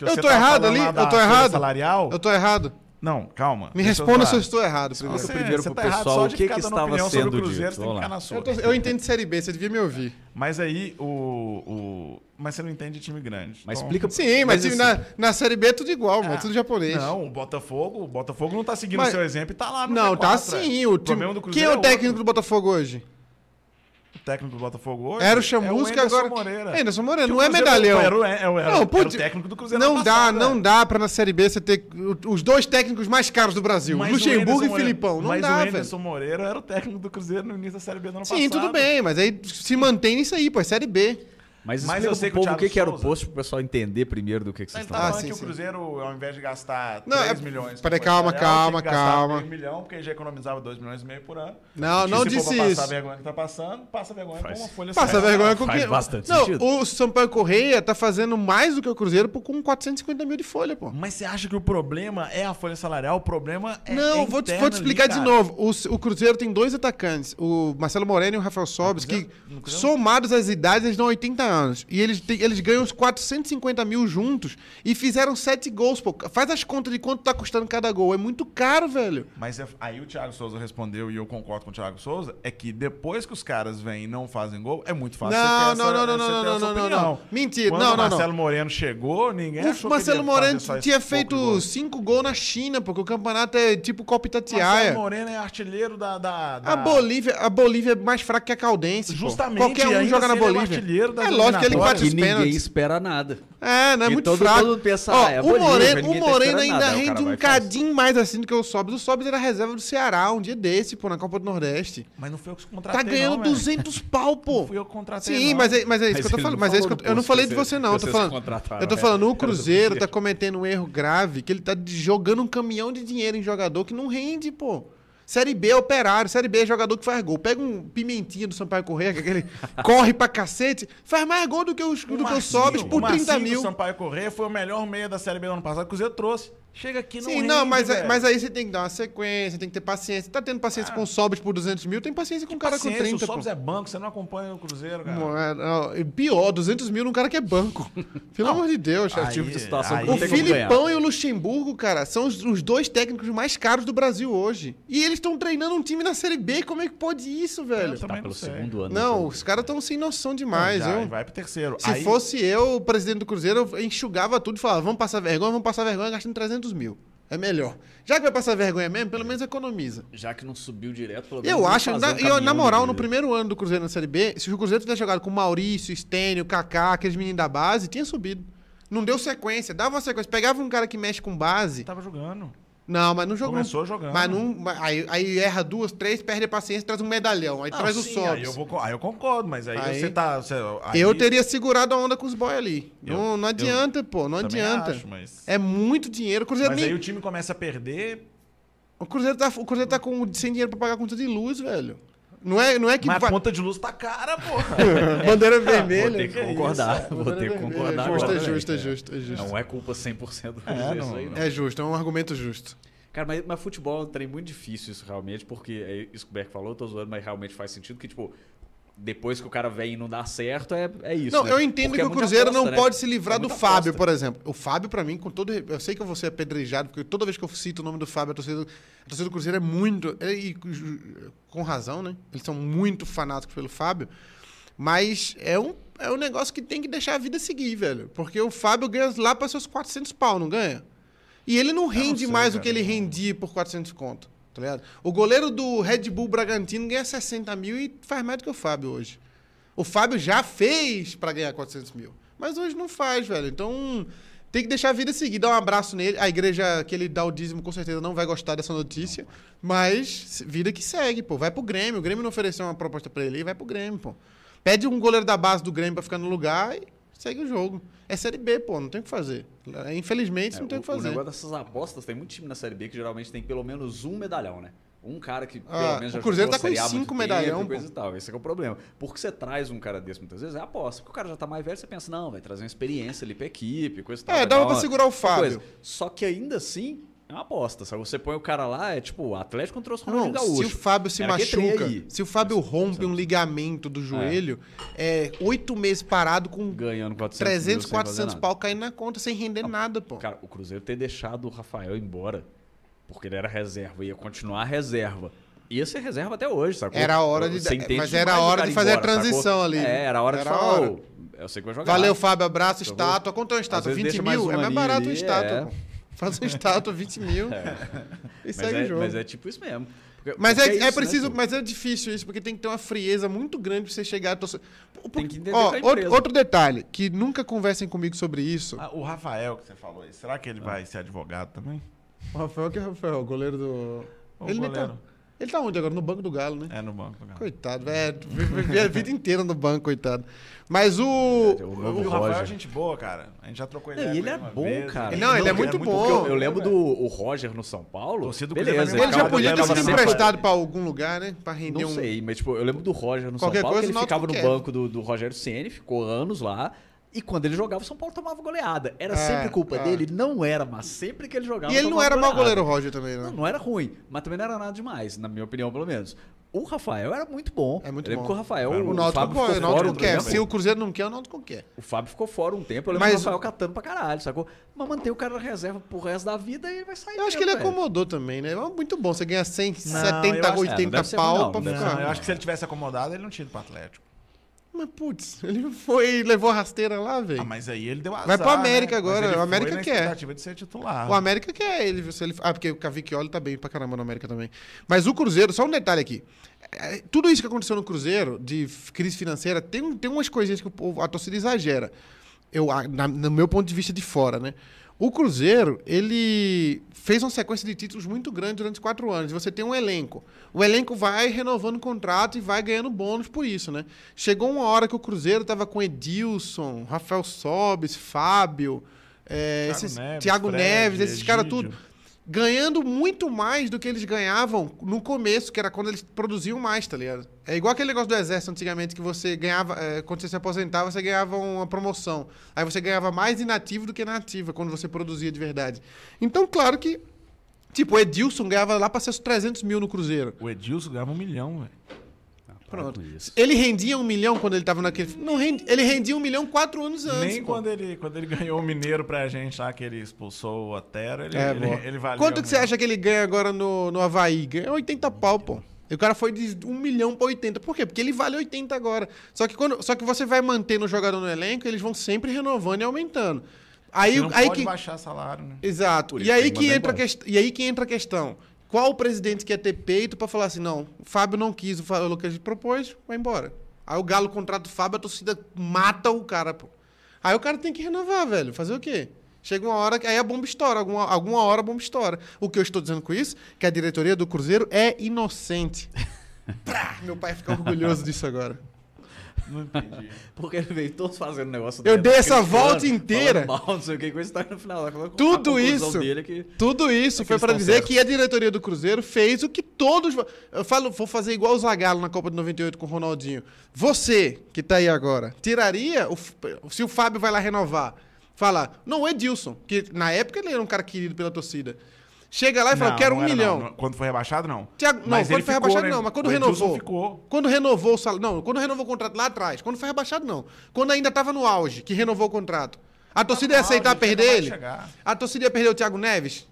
[SPEAKER 2] Que
[SPEAKER 3] Eu
[SPEAKER 2] você
[SPEAKER 3] tô errado ali? Eu tô errado?
[SPEAKER 2] Salarial.
[SPEAKER 3] Eu tô errado.
[SPEAKER 2] Não, calma.
[SPEAKER 3] Me responda se eu estou errado primeiro.
[SPEAKER 1] Explica
[SPEAKER 2] Você,
[SPEAKER 1] primeiro
[SPEAKER 2] você
[SPEAKER 1] pro
[SPEAKER 2] tá errado
[SPEAKER 1] pessoal
[SPEAKER 2] só
[SPEAKER 1] o
[SPEAKER 2] de
[SPEAKER 1] que
[SPEAKER 2] ficar
[SPEAKER 1] que
[SPEAKER 2] dando
[SPEAKER 1] estava
[SPEAKER 2] opinião sobre o
[SPEAKER 1] sendo
[SPEAKER 2] Cruzeiro,
[SPEAKER 1] dito.
[SPEAKER 2] você tem que
[SPEAKER 1] Vamos
[SPEAKER 2] ficar
[SPEAKER 1] lá.
[SPEAKER 2] na sua.
[SPEAKER 3] Eu, tô- eu entendo de Série B, você devia me ouvir.
[SPEAKER 2] Mas aí, o, o. Mas você não entende time grande.
[SPEAKER 1] Mas
[SPEAKER 2] Então-
[SPEAKER 1] explica
[SPEAKER 3] Sim, mas,
[SPEAKER 1] assim,
[SPEAKER 3] na, na Série B é tudo igual, mano. É
[SPEAKER 2] Ah,
[SPEAKER 3] tudo japonês.
[SPEAKER 2] Não, o Botafogo, o Botafogo não tá seguindo
[SPEAKER 3] Mas-
[SPEAKER 2] o seu exemplo e tá lá no
[SPEAKER 3] Não, tá
[SPEAKER 2] G4, é.
[SPEAKER 3] sim. O time...
[SPEAKER 2] problema do
[SPEAKER 3] Quem
[SPEAKER 2] Cruzeiro
[SPEAKER 3] é o
[SPEAKER 2] outro.
[SPEAKER 3] técnico do Botafogo hoje?
[SPEAKER 2] O técnico do Botafogo hoje
[SPEAKER 3] Era o
[SPEAKER 2] é
[SPEAKER 3] Chamusca,
[SPEAKER 2] Anderson
[SPEAKER 3] agora.
[SPEAKER 2] Moreira.
[SPEAKER 3] É, Anderson Moreira,
[SPEAKER 2] Que
[SPEAKER 3] não
[SPEAKER 2] o
[SPEAKER 3] é medalhão.
[SPEAKER 2] Era, o- era, o- era,
[SPEAKER 3] Não,
[SPEAKER 2] era
[SPEAKER 3] putz,
[SPEAKER 2] o técnico do Cruzeiro
[SPEAKER 3] Não dá,
[SPEAKER 2] passado,
[SPEAKER 3] não
[SPEAKER 2] é.
[SPEAKER 3] dá pra na Série B você ter o- os dois técnicos mais caros do Brasil,
[SPEAKER 2] Mas o
[SPEAKER 3] Luxemburgo e
[SPEAKER 2] Moreira-
[SPEAKER 3] Filipão. Não
[SPEAKER 2] mas
[SPEAKER 3] dá,
[SPEAKER 2] o
[SPEAKER 3] velho.
[SPEAKER 2] Anderson Moreira era o técnico do Cruzeiro no início da Série B do ano
[SPEAKER 3] Sim,
[SPEAKER 2] passado.
[SPEAKER 3] tudo bem, mas aí se mantém nisso aí, pô, é Série B.
[SPEAKER 1] Mas
[SPEAKER 2] Mas eu sei
[SPEAKER 1] pro
[SPEAKER 2] que o
[SPEAKER 1] povo o que, que era o posto pro pessoal entender primeiro do que, que vocês
[SPEAKER 2] tá
[SPEAKER 1] estão
[SPEAKER 3] Ah,
[SPEAKER 2] falando
[SPEAKER 3] sim,
[SPEAKER 2] que o
[SPEAKER 3] sim.
[SPEAKER 2] Cruzeiro, ao invés de gastar
[SPEAKER 3] Não,
[SPEAKER 2] 3
[SPEAKER 3] é-
[SPEAKER 2] milhões...
[SPEAKER 3] peraí, calma, calma,
[SPEAKER 2] que
[SPEAKER 3] calma.
[SPEAKER 2] meio milhão, porque já economizava 2 milhões e meio por ano.
[SPEAKER 3] Não,
[SPEAKER 2] Que
[SPEAKER 3] não disse isso.
[SPEAKER 2] passar vergonha que tá passando, passa vergonha
[SPEAKER 1] Faz.
[SPEAKER 2] com uma folha
[SPEAKER 3] Passa
[SPEAKER 2] salarial.
[SPEAKER 3] vergonha com
[SPEAKER 1] Faz
[SPEAKER 3] quem?
[SPEAKER 1] bastante
[SPEAKER 3] Não,
[SPEAKER 1] sentido.
[SPEAKER 3] o Sampaio Correia tá fazendo mais do que o Cruzeiro por- com 450 mil de folha, pô.
[SPEAKER 2] Mas você acha que o problema é a folha salarial? O problema é
[SPEAKER 3] Não,
[SPEAKER 2] é
[SPEAKER 3] vou te, vou te explicar
[SPEAKER 2] ali,
[SPEAKER 3] de novo. O, o Cruzeiro tem dois atacantes, o Marcelo Moreno e o Rafael Sobres, que somados às idades, eles dão 80 anos. E eles, têm- eles ganham uns 450 mil juntos e fizeram sete gols, pô. Faz as contas de quanto tá custando cada gol. É muito caro, velho.
[SPEAKER 2] Mas é- aí o Thiago Souza respondeu, e eu concordo com o Thiago Souza, é que depois que os caras vêm e não fazem gol, é muito fácil
[SPEAKER 3] Não, não,
[SPEAKER 2] essa,
[SPEAKER 3] não, não, não, não, não, não, não. Mentira,
[SPEAKER 2] Quando
[SPEAKER 3] não,
[SPEAKER 2] o
[SPEAKER 3] não, não.
[SPEAKER 2] Marcelo Moreno chegou, ninguém achou
[SPEAKER 3] O
[SPEAKER 2] que
[SPEAKER 3] Marcelo
[SPEAKER 2] ia
[SPEAKER 3] Moreno tinha feito
[SPEAKER 2] gol.
[SPEAKER 3] cinco gols na China, porque o campeonato é tipo Copa
[SPEAKER 2] Marcelo
[SPEAKER 3] Itatiaia.
[SPEAKER 2] Moreno é artilheiro da... da, da-
[SPEAKER 3] A Bolívia, a Bolívia é mais fraca que a Caldense. pô.
[SPEAKER 2] Justamente,
[SPEAKER 3] Qualquer um joga na
[SPEAKER 2] assim é
[SPEAKER 3] Bolívia.
[SPEAKER 2] das
[SPEAKER 3] é lógico que ele bate os
[SPEAKER 1] que ninguém
[SPEAKER 3] pênaltis.
[SPEAKER 1] espera nada.
[SPEAKER 3] É, não é
[SPEAKER 1] E
[SPEAKER 3] muito
[SPEAKER 1] todo
[SPEAKER 3] fraco.
[SPEAKER 1] mundo pensa,
[SPEAKER 3] Ó,
[SPEAKER 1] ah, é
[SPEAKER 3] o Moreno, o
[SPEAKER 1] tá
[SPEAKER 3] Moreno ainda
[SPEAKER 1] nada,
[SPEAKER 3] rende um cadinho mais assim do que o Sobs. O Sobs era reserva do Ceará um dia desse, pô, na Copa do Nordeste.
[SPEAKER 2] Mas não foi eu que contratei,
[SPEAKER 3] Tá ganhando
[SPEAKER 2] não, velho.
[SPEAKER 3] 200 pau, pô.
[SPEAKER 2] Não fui eu que contratei,
[SPEAKER 3] Sim,
[SPEAKER 2] não.
[SPEAKER 3] mas é, mas é isso
[SPEAKER 1] Mas
[SPEAKER 3] que eu tô falando. Mas é isso que eu, eu não falei de
[SPEAKER 1] você-
[SPEAKER 3] não. Eu tô falando. Eu tô
[SPEAKER 1] né?
[SPEAKER 3] falando, o Cruzeiro tá cometendo um erro grave, que ele tá jogando um caminhão de dinheiro em jogador que não rende, pô. Série B é operário, Série B é jogador que faz gol. Pega um pimentinha do Sampaio Correia, que é aquele corre pra cacete, faz mais gol do que os do que o
[SPEAKER 2] Marcinho-
[SPEAKER 3] por
[SPEAKER 2] o
[SPEAKER 3] 30
[SPEAKER 2] Marcinho
[SPEAKER 3] mil.
[SPEAKER 2] do Sampaio Corrêa foi o melhor meia da Série B do ano passado que o Cruzeiro trouxe. Chega aqui não
[SPEAKER 3] Sim,
[SPEAKER 2] rende,
[SPEAKER 3] não, mas,
[SPEAKER 2] velho.
[SPEAKER 3] mas aí você tem que dar uma sequência, tem que ter paciência. Tá tendo paciência com o Sobs por 200 mil, tem paciência com um cara com
[SPEAKER 2] Paciência,
[SPEAKER 3] 30.
[SPEAKER 2] o Sobs
[SPEAKER 3] pô.
[SPEAKER 2] é banco, você não acompanha o Cruzeiro, cara.
[SPEAKER 3] Não, é- não, pior, 200 mil num cara que é banco. Pelo amor de Deus,
[SPEAKER 2] Aí-
[SPEAKER 1] tipo de situação
[SPEAKER 2] aí-
[SPEAKER 3] O
[SPEAKER 1] não.
[SPEAKER 3] Filipão e o Luxemburgo, cara, são os, os dois técnicos mais caros do Brasil hoje. E eles estão treinando um time na Série B. Como é que pode isso, velho?
[SPEAKER 2] Eu
[SPEAKER 1] Tá pelo
[SPEAKER 2] não sei.
[SPEAKER 1] segundo ano.
[SPEAKER 3] Não,
[SPEAKER 1] né?
[SPEAKER 3] os caras estão sem noção demais.
[SPEAKER 2] Já,
[SPEAKER 3] eu-
[SPEAKER 2] vai pro terceiro.
[SPEAKER 3] se
[SPEAKER 2] Aí-
[SPEAKER 3] fosse eu, o presidente do Cruzeiro, eu enxugava tudo e falava: vamos passar vergonha, vamos passar vergonha gastando 300 mil. É melhor. Já que vai passar vergonha mesmo, pelo menos economiza.
[SPEAKER 1] Já que não subiu direto, pelo menos.
[SPEAKER 3] Eu acho, na,
[SPEAKER 1] um
[SPEAKER 3] e eu, na moral, no primeiro ano do Cruzeiro na Série B, se o Cruzeiro tivesse jogado com Maurício, Stênio, Kaká, aqueles meninos da base, tinha subido. Não deu sequência, dava uma sequência. Pegava um cara que mexe com base.
[SPEAKER 2] Tava jogando.
[SPEAKER 3] Não, mas não jogou.
[SPEAKER 2] Começou jogando.
[SPEAKER 3] Mas não, aí, aí erra duas, três, perde a paciência, traz um medalhão. Aí
[SPEAKER 2] Não,
[SPEAKER 3] traz o
[SPEAKER 2] sim,
[SPEAKER 3] Sobs.
[SPEAKER 2] Aí eu, vou, aí eu concordo, mas aí,
[SPEAKER 3] Aí-
[SPEAKER 2] você tá. Você, aí-
[SPEAKER 3] Eu teria segurado a onda com os boy ali.
[SPEAKER 2] Eu-
[SPEAKER 3] não, não adianta, pô, não adianta.
[SPEAKER 2] acho, mas
[SPEAKER 3] É muito dinheiro. O Cruzeiro,
[SPEAKER 2] mas
[SPEAKER 3] nem-
[SPEAKER 2] aí o time começa a perder.
[SPEAKER 3] o Cruzeiro tá, o Cruzeiro tá com, sem dinheiro pra pagar a conta de luz, velho. Não é, não é que
[SPEAKER 2] mas
[SPEAKER 3] vai-
[SPEAKER 2] a conta de luz tá cara, porra.
[SPEAKER 3] bandeira
[SPEAKER 1] Vou
[SPEAKER 3] vermelha.
[SPEAKER 1] ter que concordar.
[SPEAKER 2] isso?
[SPEAKER 1] Vou ter que concordar.
[SPEAKER 3] vermelha. Justo,
[SPEAKER 1] agora
[SPEAKER 3] é justo, é justo, é justo.
[SPEAKER 1] Não é culpa 100% do
[SPEAKER 2] É, não-
[SPEAKER 1] isso aí, não.
[SPEAKER 3] É justo, é um argumento justo.
[SPEAKER 1] Cara, mas, mas futebol é um trem muito difícil isso realmente, porque é isso que o Beck falou, eu tô zoando, mas realmente faz sentido que, tipo, depois que o cara vem e não dá certo, é, é isso.
[SPEAKER 3] Não,
[SPEAKER 1] né?
[SPEAKER 3] eu entendo
[SPEAKER 1] Porque
[SPEAKER 3] que
[SPEAKER 1] é
[SPEAKER 3] o Cruzeiro
[SPEAKER 1] aposta,
[SPEAKER 3] não
[SPEAKER 1] né?
[SPEAKER 3] pode se livrar
[SPEAKER 1] É
[SPEAKER 3] do Fábio,
[SPEAKER 1] aposta.
[SPEAKER 3] por exemplo. O Fábio, pra mim, com todo. Eu sei que eu vou ser apedrejado, porque toda vez que eu cito o nome do Fábio, a torcida, a torcida do Cruzeiro é muito. é- E, com razão, né? Eles são muito fanáticos pelo Fábio. Mas é um, é um negócio que tem que deixar a vida seguir, velho. Porque o Fábio ganha lá para seus 400 pau, não ganha? E ele não rende
[SPEAKER 2] sei,
[SPEAKER 3] mais o
[SPEAKER 2] cara.
[SPEAKER 3] que ele rendia por 400 conto, tá ligado? O goleiro do Red Bull Bragantino ganha 60 mil e faz mais do que o Fábio hoje. O Fábio já fez pra ganhar 400 mil. Mas hoje não faz, velho. Então tem que deixar a vida seguir. Dar um abraço nele. A igreja que ele dá o dízimo com certeza não vai gostar dessa notícia. Mas vida que segue, pô. Vai pro Grêmio. O Grêmio não ofereceu uma proposta pra ele. Vai pro Grêmio, pô. Pede um goleiro da base do Grêmio pra ficar no lugar e segue o jogo. É Série B, pô. Não tem o que fazer. Infelizmente,
[SPEAKER 1] É,
[SPEAKER 3] não tem o que
[SPEAKER 1] O
[SPEAKER 3] fazer.
[SPEAKER 1] negócio dessas apostas, tem muito time na Série B que geralmente tem pelo menos um medalhão, né? Um cara que
[SPEAKER 3] Ah,
[SPEAKER 1] pelo menos
[SPEAKER 3] o
[SPEAKER 1] já
[SPEAKER 3] Cruzeiro
[SPEAKER 1] jogou
[SPEAKER 3] tá com cinco medalhão,
[SPEAKER 1] coisa e tal. Esse é, que é o problema. Porque você traz um cara desse muitas vezes, é aposta. Porque o cara já tá mais velho, você pensa, não, vai trazer uma experiência ali pra equipe, coisa e tal.
[SPEAKER 3] É, dava pra
[SPEAKER 1] uma-
[SPEAKER 3] segurar o Fábio.
[SPEAKER 1] Só que ainda assim, é uma aposta. Sabe? Você põe o cara lá, é tipo, o Atlético trouxe o
[SPEAKER 3] Não,
[SPEAKER 1] Ronaldinho
[SPEAKER 3] se
[SPEAKER 1] Gaúcho.
[SPEAKER 3] o Fábio se
[SPEAKER 1] Era
[SPEAKER 3] machuca, se o Fábio rompe um ligamento do joelho, é oito meses parado com
[SPEAKER 1] Ganhando 400
[SPEAKER 3] 300,
[SPEAKER 1] mil sem fazer
[SPEAKER 3] 400
[SPEAKER 1] nada.
[SPEAKER 3] pau caindo na conta sem render nada, pô.
[SPEAKER 1] Cara, o Cruzeiro ter deixado o Rafael embora, porque ele era reserva, ia continuar reserva. Ia ser reserva até hoje, sacou?
[SPEAKER 3] Era a hora de- mas era a hora de fazer a
[SPEAKER 1] embora, sacou?
[SPEAKER 3] transição ali.
[SPEAKER 1] É, era a hora
[SPEAKER 3] Era
[SPEAKER 1] de
[SPEAKER 3] a
[SPEAKER 1] falar,
[SPEAKER 3] hora.
[SPEAKER 1] "Ô, eu sei que vai jogar.
[SPEAKER 3] Valeu, Fábio, abraço, estátua. Quanto é uma estátua?
[SPEAKER 1] vezes
[SPEAKER 3] 20
[SPEAKER 1] deixa mais
[SPEAKER 3] mil? É mais barato uma
[SPEAKER 1] ali,
[SPEAKER 3] estátua,
[SPEAKER 1] é.
[SPEAKER 3] Faz uma estátua, 20 mil. E
[SPEAKER 1] Mas
[SPEAKER 3] segue
[SPEAKER 1] é,
[SPEAKER 3] o jogo.
[SPEAKER 1] mas é tipo isso mesmo. Porque-
[SPEAKER 3] Mas
[SPEAKER 1] porque
[SPEAKER 3] é, é
[SPEAKER 1] isso, né,
[SPEAKER 3] preciso,
[SPEAKER 1] pô?
[SPEAKER 3] mas é difícil isso, porque tem que ter uma frieza muito grande pra você chegar a torcer.
[SPEAKER 1] Tem que entender
[SPEAKER 3] Ó, outro, outro detalhe, que nunca conversem comigo sobre isso.
[SPEAKER 2] Ah, o Rafael que você falou aí, será que ele vai ser advogado também?
[SPEAKER 3] O Rafael que é o Rafael, o goleiro do.
[SPEAKER 2] O
[SPEAKER 3] ele, nem
[SPEAKER 2] goleiro.
[SPEAKER 3] Ele tá onde agora? No banco do Galo, né?
[SPEAKER 2] É no banco. cara.
[SPEAKER 3] Coitado, velho. Vive a vida inteira no banco, coitado. Mas o.
[SPEAKER 1] É, o
[SPEAKER 2] o Rafael é
[SPEAKER 1] Roger.
[SPEAKER 2] gente boa, cara. A gente já trocou
[SPEAKER 1] Não,
[SPEAKER 2] ideia.
[SPEAKER 1] e
[SPEAKER 2] com
[SPEAKER 1] ele é bom,
[SPEAKER 2] vez.
[SPEAKER 1] cara.
[SPEAKER 3] Não, ele é muito
[SPEAKER 1] Porque
[SPEAKER 3] bom.
[SPEAKER 1] Eu, eu lembro do o Roger no São Paulo.
[SPEAKER 2] Torcida do
[SPEAKER 1] beleza,
[SPEAKER 3] Ele já
[SPEAKER 2] Ele
[SPEAKER 3] podia ter sido emprestado pra algum lugar, né? Pra render
[SPEAKER 1] Não
[SPEAKER 3] um.
[SPEAKER 1] sei, mas tipo, eu lembro do Roger no
[SPEAKER 3] Qualquer
[SPEAKER 1] São Paulo,
[SPEAKER 3] coisa,
[SPEAKER 1] que ele ficava no
[SPEAKER 3] quer.
[SPEAKER 1] banco do, do Rogério Ceni, ficou anos lá. E quando ele jogava, o São Paulo tomava goleada. Era
[SPEAKER 3] É,
[SPEAKER 1] sempre culpa
[SPEAKER 3] é.
[SPEAKER 1] dele? Não era, mas sempre que ele jogava.
[SPEAKER 3] E ele não era mau goleiro, o Roger, também,
[SPEAKER 1] Não,
[SPEAKER 3] né?
[SPEAKER 1] não era ruim, mas também não era nada demais, na minha opinião, pelo menos. O Rafael era muito bom.
[SPEAKER 3] É muito
[SPEAKER 1] eu
[SPEAKER 3] bom.
[SPEAKER 1] que o Rafael,
[SPEAKER 2] Cara,
[SPEAKER 1] o,
[SPEAKER 3] O Náutico,
[SPEAKER 1] Fábio ficou
[SPEAKER 3] o
[SPEAKER 1] fora
[SPEAKER 3] Náutico
[SPEAKER 1] um
[SPEAKER 3] quer.
[SPEAKER 1] tempo.
[SPEAKER 3] Se o Cruzeiro não quer, o Náutico quer.
[SPEAKER 1] O Fábio ficou fora um tempo. Eu lembro
[SPEAKER 3] Mas
[SPEAKER 1] do Rafael
[SPEAKER 3] o-
[SPEAKER 1] catando pra caralho, sacou? Mas mantém o cara na reserva pro resto da vida e ele vai sair.
[SPEAKER 3] Eu acho que ele
[SPEAKER 1] mesmo, velho.
[SPEAKER 3] acomodou também, né? É muito bom. Você ganha 100,
[SPEAKER 2] eu
[SPEAKER 3] 70,
[SPEAKER 2] acho- é,
[SPEAKER 1] não
[SPEAKER 3] 80
[SPEAKER 1] deve ser
[SPEAKER 3] pau
[SPEAKER 1] ruim, não,
[SPEAKER 3] pra
[SPEAKER 1] não
[SPEAKER 3] ficar.
[SPEAKER 2] Não, eu acho que se ele tivesse acomodado, ele não tinha ido pro Atlético.
[SPEAKER 3] Mas, putz, ele foi e levou a rasteira lá, velho.
[SPEAKER 2] Ah, mas aí ele deu azar,
[SPEAKER 3] Vai pro América
[SPEAKER 2] né?
[SPEAKER 3] agora, o América
[SPEAKER 2] na
[SPEAKER 3] quer.
[SPEAKER 2] de ser titular.
[SPEAKER 3] O América quer ele. Se ele ah, porque o Cavicchioli tá bem pra caramba no América também. Mas o Cruzeiro, só um detalhe aqui. É, Tudo isso que aconteceu no Cruzeiro, de crise financeira, tem, tem umas coisinhas que o povo- a torcida exagera. Eu, na- no meu ponto de vista de fora, né? O Cruzeiro, ele fez uma sequência de títulos muito grande durante quatro anos. Você tem um elenco. O elenco vai renovando o contrato e vai ganhando bônus por isso, né? Chegou uma hora que o Cruzeiro tava com Edilson, Rafael Sobes, Fábio, é,
[SPEAKER 2] Thiago
[SPEAKER 3] esses,
[SPEAKER 2] Neves,
[SPEAKER 3] Thiago
[SPEAKER 2] Fred,
[SPEAKER 3] Neves, esses caras tudo. ganhando muito mais do que eles ganhavam no começo, que era quando eles produziam mais, tá ligado? É igual aquele negócio do exército antigamente, que você ganhava, é, quando você se aposentava, você ganhava uma promoção. Aí você ganhava mais inativo do que na ativa, quando você produzia de verdade. Então, claro que, tipo, o Edilson ganhava lá pra ser os 300 mil no Cruzeiro.
[SPEAKER 2] O Edilson ganhava um milhão, velho.
[SPEAKER 3] Pronto. Ele rendia um milhão quando ele tava naquele. Não rende, ele rendia um milhão quatro anos antes.
[SPEAKER 2] Nem
[SPEAKER 3] pô.
[SPEAKER 2] quando ele, quando ele ganhou o Mineiro pra gente lá, que ele expulsou o Otero, ele,
[SPEAKER 3] É,
[SPEAKER 2] ele, ele valia
[SPEAKER 3] Quanto
[SPEAKER 2] um
[SPEAKER 3] que você acha que ele ganha agora no, no Havaí? Ganha 80 pau, pô. E o cara foi de 1 milhão pra 80. Por quê? Porque ele vale 80 agora. Só que, quando, só que você vai mantendo o jogador no elenco, eles vão sempre renovando e aumentando. Aí,
[SPEAKER 2] Você não
[SPEAKER 3] aí
[SPEAKER 2] pode
[SPEAKER 3] que.
[SPEAKER 2] baixar salário, né?
[SPEAKER 3] Exato. E aí,
[SPEAKER 1] que
[SPEAKER 3] que
[SPEAKER 1] mandar
[SPEAKER 3] entra quest... e aí que entra a questão. Qual o presidente quer ter peito pra falar assim, não, o Fábio não quis o que a gente propôs, vai embora. Aí o Galo contrata o Fábio, a torcida mata o cara, pô. Aí o cara tem que renovar, velho. Fazer o quê? Chega uma hora que aí a bomba estoura. Alguma, alguma hora a bomba estoura. O que eu estou dizendo com isso? Que a diretoria do Cruzeiro é inocente. Prá! Meu pai fica orgulhoso disso agora.
[SPEAKER 2] Não entendi.
[SPEAKER 1] Porque ele veio todos fazendo negócio
[SPEAKER 3] Eu
[SPEAKER 1] dele,
[SPEAKER 3] dei essa volta inteira.
[SPEAKER 1] falando Mal, não sei o que, com isso tá no final.
[SPEAKER 3] Tudo isso.
[SPEAKER 1] Dele é que
[SPEAKER 3] Tudo isso
[SPEAKER 1] É
[SPEAKER 3] foi para dizer
[SPEAKER 1] certos.
[SPEAKER 3] que a diretoria do Cruzeiro fez o que todos. Eu falo, vou fazer igual o Zagallo na Copa de 98 com o Ronaldinho. Você, que tá aí agora, tiraria. O, se o Fábio vai lá renovar, fala, não, o Edilson, que na época ele era um cara querido pela torcida. Chega lá e fala,
[SPEAKER 2] Não,
[SPEAKER 3] quero
[SPEAKER 2] não
[SPEAKER 3] um
[SPEAKER 2] era,
[SPEAKER 3] milhão.
[SPEAKER 2] não. Quando foi rebaixado, não.
[SPEAKER 3] Thiago, não,
[SPEAKER 2] Mas
[SPEAKER 3] quando
[SPEAKER 2] ele
[SPEAKER 3] foi
[SPEAKER 2] ficou,
[SPEAKER 3] rebaixado
[SPEAKER 2] né?
[SPEAKER 3] não, mas quando
[SPEAKER 2] O
[SPEAKER 3] renovou.
[SPEAKER 2] ficou.
[SPEAKER 3] Quando renovou o salário. Não, quando renovou o contrato lá atrás. Quando foi rebaixado, não. Quando ainda tava no auge, que renovou o contrato. A torcida ia aceitar
[SPEAKER 2] auge,
[SPEAKER 3] perder ele?
[SPEAKER 2] chegar.
[SPEAKER 3] A torcida ia perder o Thiago Neves?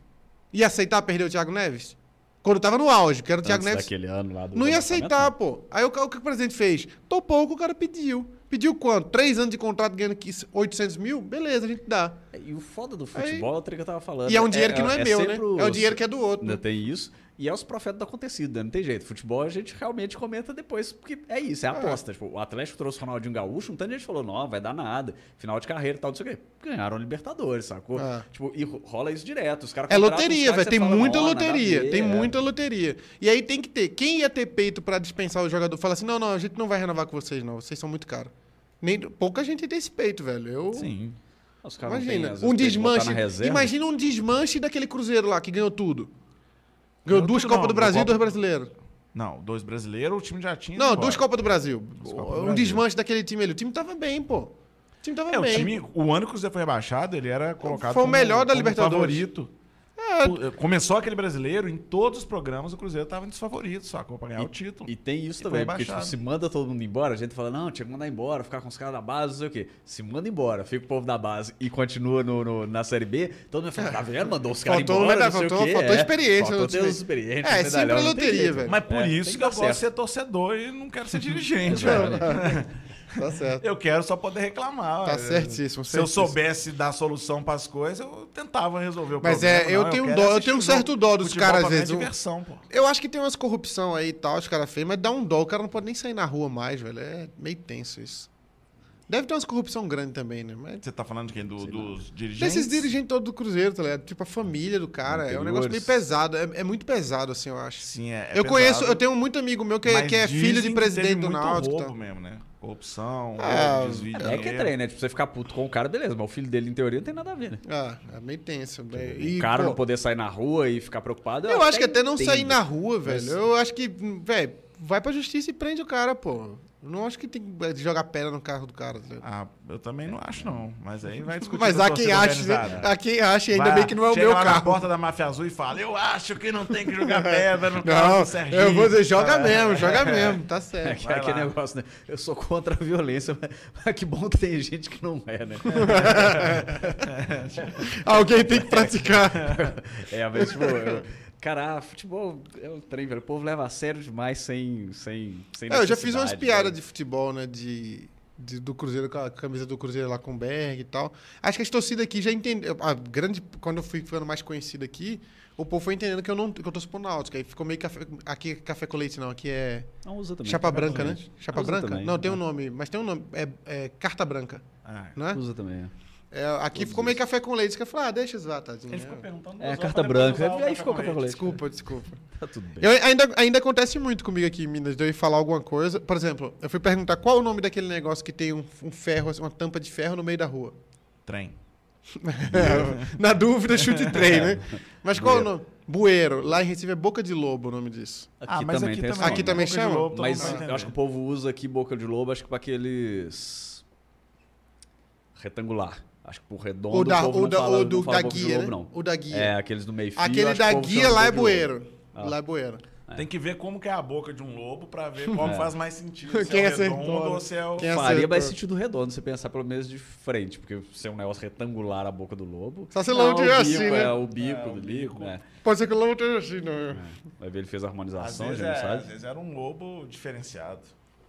[SPEAKER 3] Ia aceitar perder o Thiago Neves? Quando tava no auge, que era o Thiago
[SPEAKER 1] antes
[SPEAKER 3] Neves.
[SPEAKER 1] daquele ano lá do
[SPEAKER 3] Não ia aceitar, pô. Aí o, o que o presidente fez? Topou o que o cara pediu. Pediu quanto? Três anos de contrato ganhando aqui 800 mil? Beleza, a gente dá.
[SPEAKER 1] É, E o foda do futebol é o trem que eu tava falando.
[SPEAKER 3] E é um dinheiro que não é, meu, né? É o dinheiro que é do outro.
[SPEAKER 1] Ainda
[SPEAKER 3] né?
[SPEAKER 1] tem isso. E é os profetas do acontecido, né? não tem jeito. Futebol a gente realmente comenta depois, porque é isso, é aposta. Tipo, o Atlético trouxe o Ronaldinho Gaúcho, um tanto de gente falou, não, vai dar nada. Final de carreira e tal, não sei o quê. Ganharam a Libertadores, sacou?
[SPEAKER 3] É.
[SPEAKER 1] Tipo, e ro- rola isso direto. Os caras
[SPEAKER 3] É loteria, velho. Tem
[SPEAKER 1] fala,
[SPEAKER 3] muita
[SPEAKER 1] "Não, nada a
[SPEAKER 3] loteria.
[SPEAKER 1] ver",
[SPEAKER 3] Tem
[SPEAKER 1] é.
[SPEAKER 3] muita loteria. E aí tem que ter. Quem ia ter peito pra dispensar o jogador? Fala assim: não, não, a gente não vai renovar com vocês, não. Vocês são muito caros. Nem, pouca gente tem esse peito, velho. Eu.
[SPEAKER 1] Sim. Os caras
[SPEAKER 3] Imagina, um desmanche. Imagina um desmanche daquele Cruzeiro lá que ganhou tudo. Ganhou duas Copas do Brasil e
[SPEAKER 2] Copa-
[SPEAKER 3] dois brasileiros.
[SPEAKER 2] Não, dois brasileiros, o time já tinha.
[SPEAKER 3] Não, duas Copas do Brasil.
[SPEAKER 2] Do
[SPEAKER 3] um desmanche daquele time ali. O time tava bem, pô. O time tava
[SPEAKER 2] É, o
[SPEAKER 3] bem.
[SPEAKER 2] time, o ano que o Cruzeiro foi rebaixado, ele era colocado
[SPEAKER 3] Foi o
[SPEAKER 2] como-
[SPEAKER 3] melhor da
[SPEAKER 2] como
[SPEAKER 3] Libertadores.
[SPEAKER 2] favorito.
[SPEAKER 3] É,
[SPEAKER 2] Começou aquele brasileiro, em todos os programas o Cruzeiro tava entre os favoritos, sacou? Pra ganhar o título.
[SPEAKER 1] E tem isso
[SPEAKER 2] E
[SPEAKER 1] também, porque tipo, se manda todo mundo embora, a gente fala, não, tinha que mandar embora, ficar com os caras da base, não sei o quê. Se manda embora, fica o povo da base e continua no, no- na Série B, todo mundo fala, tá vendo? Mandou os caras
[SPEAKER 3] Faltou,
[SPEAKER 1] embora, não sei
[SPEAKER 3] faltou-
[SPEAKER 1] o quê.
[SPEAKER 3] faltou
[SPEAKER 1] é.
[SPEAKER 3] experiência
[SPEAKER 1] Faltou experientes,
[SPEAKER 3] É,
[SPEAKER 1] medalhão,
[SPEAKER 3] sempre loteria, velho.
[SPEAKER 2] Mas por
[SPEAKER 1] É,
[SPEAKER 2] isso
[SPEAKER 1] que
[SPEAKER 2] que eu gosto de ser torcedor e não quero ser dirigente, velho.
[SPEAKER 3] tá certo.
[SPEAKER 2] Eu quero só poder reclamar.
[SPEAKER 3] Tá certíssimo,
[SPEAKER 2] Se eu soubesse dar solução pras coisas, eu tentava resolver o
[SPEAKER 3] Mas
[SPEAKER 2] problema.
[SPEAKER 3] é, eu
[SPEAKER 2] Não,
[SPEAKER 3] tenho
[SPEAKER 2] quero
[SPEAKER 3] dó- eu tenho um certo dó dos caras, às vezes,
[SPEAKER 2] diversão, pô.
[SPEAKER 3] Eu acho que tem umas corrupção aí e tal, os caras feios, mas dá um dó. O cara não pode nem sair na rua mais, velho. É meio tenso isso. Deve ter umas corrupção grande também, né? Mas
[SPEAKER 2] Você tá falando de quem? Do- dos dirigentes?
[SPEAKER 3] desses dirigentes todos do Cruzeiro, tá ligado? Tipo, a família do cara. É um negócio meio
[SPEAKER 1] Interiores.
[SPEAKER 3] pesado. É, é muito pesado, assim, eu acho.
[SPEAKER 2] Sim, é. é
[SPEAKER 3] eu conheço,
[SPEAKER 2] pesado,
[SPEAKER 3] eu tenho muito amigo meu que, é-
[SPEAKER 2] mas
[SPEAKER 3] que é filho de presidente do Náutico. e
[SPEAKER 2] roubo
[SPEAKER 3] tal.
[SPEAKER 2] mesmo, né? Corrupção,
[SPEAKER 3] Ah,
[SPEAKER 2] desvio de
[SPEAKER 1] É que é trem, né? Tipo, você ficar puto com o cara, beleza, mas o filho dele, em teoria, não tem nada a ver, né?
[SPEAKER 3] Ah, é meio tenso. né?
[SPEAKER 1] o
[SPEAKER 3] E,
[SPEAKER 1] cara
[SPEAKER 3] pô,
[SPEAKER 1] não poder sair na rua e ficar preocupado.
[SPEAKER 3] Eu acho que até não
[SPEAKER 1] entendo.
[SPEAKER 3] sair na rua, velho.
[SPEAKER 1] Mas-
[SPEAKER 3] Eu acho que, velho, vai pra justiça e prende o cara, pô. Não acho que tem que jogar pedra no carro do cara. tá ligado?
[SPEAKER 2] Ah, eu também não acho, não. Mas aí vai discutir
[SPEAKER 3] Mas há quem ache, né? Há quem ache, ainda
[SPEAKER 2] Vai,
[SPEAKER 3] bem que não é o meu
[SPEAKER 2] lá na
[SPEAKER 3] carro.
[SPEAKER 2] porta da máfia azul e fala: Eu acho que não tem que jogar pedra no carro
[SPEAKER 3] Não,
[SPEAKER 2] do Serginho.
[SPEAKER 3] eu vou dizer, joga
[SPEAKER 2] Ah,
[SPEAKER 3] mesmo, joga mesmo, tá
[SPEAKER 1] É,
[SPEAKER 3] certo.
[SPEAKER 2] Vai
[SPEAKER 1] é aquele negócio, né? Eu sou contra a violência, mas, mas que bom que tem gente que não é, né?
[SPEAKER 3] Alguém tem que praticar.
[SPEAKER 1] é, mas, tipo, eu, cara, ah, futebol é um trem, velho. O povo leva a sério demais sem. sem, sem
[SPEAKER 3] É, eu já fiz umas piadas
[SPEAKER 1] velho.
[SPEAKER 3] de futebol, né? De, de- do Cruzeiro, com a camisa do Cruzeiro lá com o Berg e tal. Acho que as torcidas aqui já entenderam. A grande. Quando eu fui ficando mais conhecido aqui, o povo foi entendendo que eu não que eu torço pro Náutico. Aí ficou meio café. Aqui é café com leite, não. Aqui é.
[SPEAKER 1] Não usa também.
[SPEAKER 3] Chapa branca, né? Chapa branca?
[SPEAKER 1] também,
[SPEAKER 3] não, tem
[SPEAKER 1] né?
[SPEAKER 3] um nome. Mas tem um nome. É, é carta branca,
[SPEAKER 2] Ah,
[SPEAKER 3] não é?
[SPEAKER 1] Usa também. é.
[SPEAKER 3] É, aqui ficou meio café com leite. Que eu falei, ah, deixa zoar, tadinho.
[SPEAKER 2] Ele ficou
[SPEAKER 3] É.
[SPEAKER 2] perguntando.
[SPEAKER 1] É, carta branca. Aí ficou café com leite.
[SPEAKER 3] Desculpa, desculpa.
[SPEAKER 1] Tá tudo bem.
[SPEAKER 3] Eu, ainda, ainda acontece muito comigo aqui em Minas, de eu ir falar alguma coisa. Por exemplo, eu fui perguntar qual o nome daquele negócio que tem um, um ferro, assim, uma tampa de ferro no meio da rua.
[SPEAKER 2] Trem.
[SPEAKER 3] Na dúvida, chute 3, né? Mas qual o nome? Bueiro. Lá em Recife é boca de lobo o nome disso.
[SPEAKER 1] Aqui
[SPEAKER 2] ah, mas
[SPEAKER 1] também
[SPEAKER 2] aqui
[SPEAKER 1] tem
[SPEAKER 2] também.
[SPEAKER 3] Aqui também
[SPEAKER 2] Boca
[SPEAKER 3] chama?
[SPEAKER 2] Lobo,
[SPEAKER 1] Mas eu acho que o povo usa aqui boca de lobo, acho que pra aqueles. retangular. Acho que por redondo
[SPEAKER 3] O, da,
[SPEAKER 1] o povo
[SPEAKER 3] o,
[SPEAKER 1] não
[SPEAKER 3] da,
[SPEAKER 1] fala,
[SPEAKER 3] o do,
[SPEAKER 1] não fala
[SPEAKER 3] da guia,
[SPEAKER 1] lobo,
[SPEAKER 3] né?
[SPEAKER 1] não.
[SPEAKER 3] O da guia.
[SPEAKER 1] É, aqueles do meio fio.
[SPEAKER 3] Aquele da guia lá é bueiro.
[SPEAKER 1] Ah.
[SPEAKER 3] Lá é bueiro.
[SPEAKER 2] Tem que ver como que é a boca de um lobo pra ver qual faz mais sentido. Se
[SPEAKER 3] Quem
[SPEAKER 2] é o
[SPEAKER 3] acertou,
[SPEAKER 2] redondo
[SPEAKER 3] né?
[SPEAKER 2] ou se é o...
[SPEAKER 3] Quem
[SPEAKER 1] Faria
[SPEAKER 3] acertou.
[SPEAKER 1] mais sentido redondo se pensar pelo menos de frente, porque se é um negócio retangular a boca do lobo.
[SPEAKER 3] Só se o lobo tiver
[SPEAKER 1] o
[SPEAKER 3] assim,
[SPEAKER 1] bico,
[SPEAKER 3] né?
[SPEAKER 1] É, o bico
[SPEAKER 2] É,
[SPEAKER 1] do bico, né?
[SPEAKER 3] Pode ser que o lobo esteja assim, não.
[SPEAKER 1] Vai ver, ele fez a
[SPEAKER 2] Às
[SPEAKER 1] harmonização,
[SPEAKER 2] vezes,
[SPEAKER 1] já
[SPEAKER 2] é,
[SPEAKER 1] não sabe?
[SPEAKER 2] às vezes era um lobo diferenciado.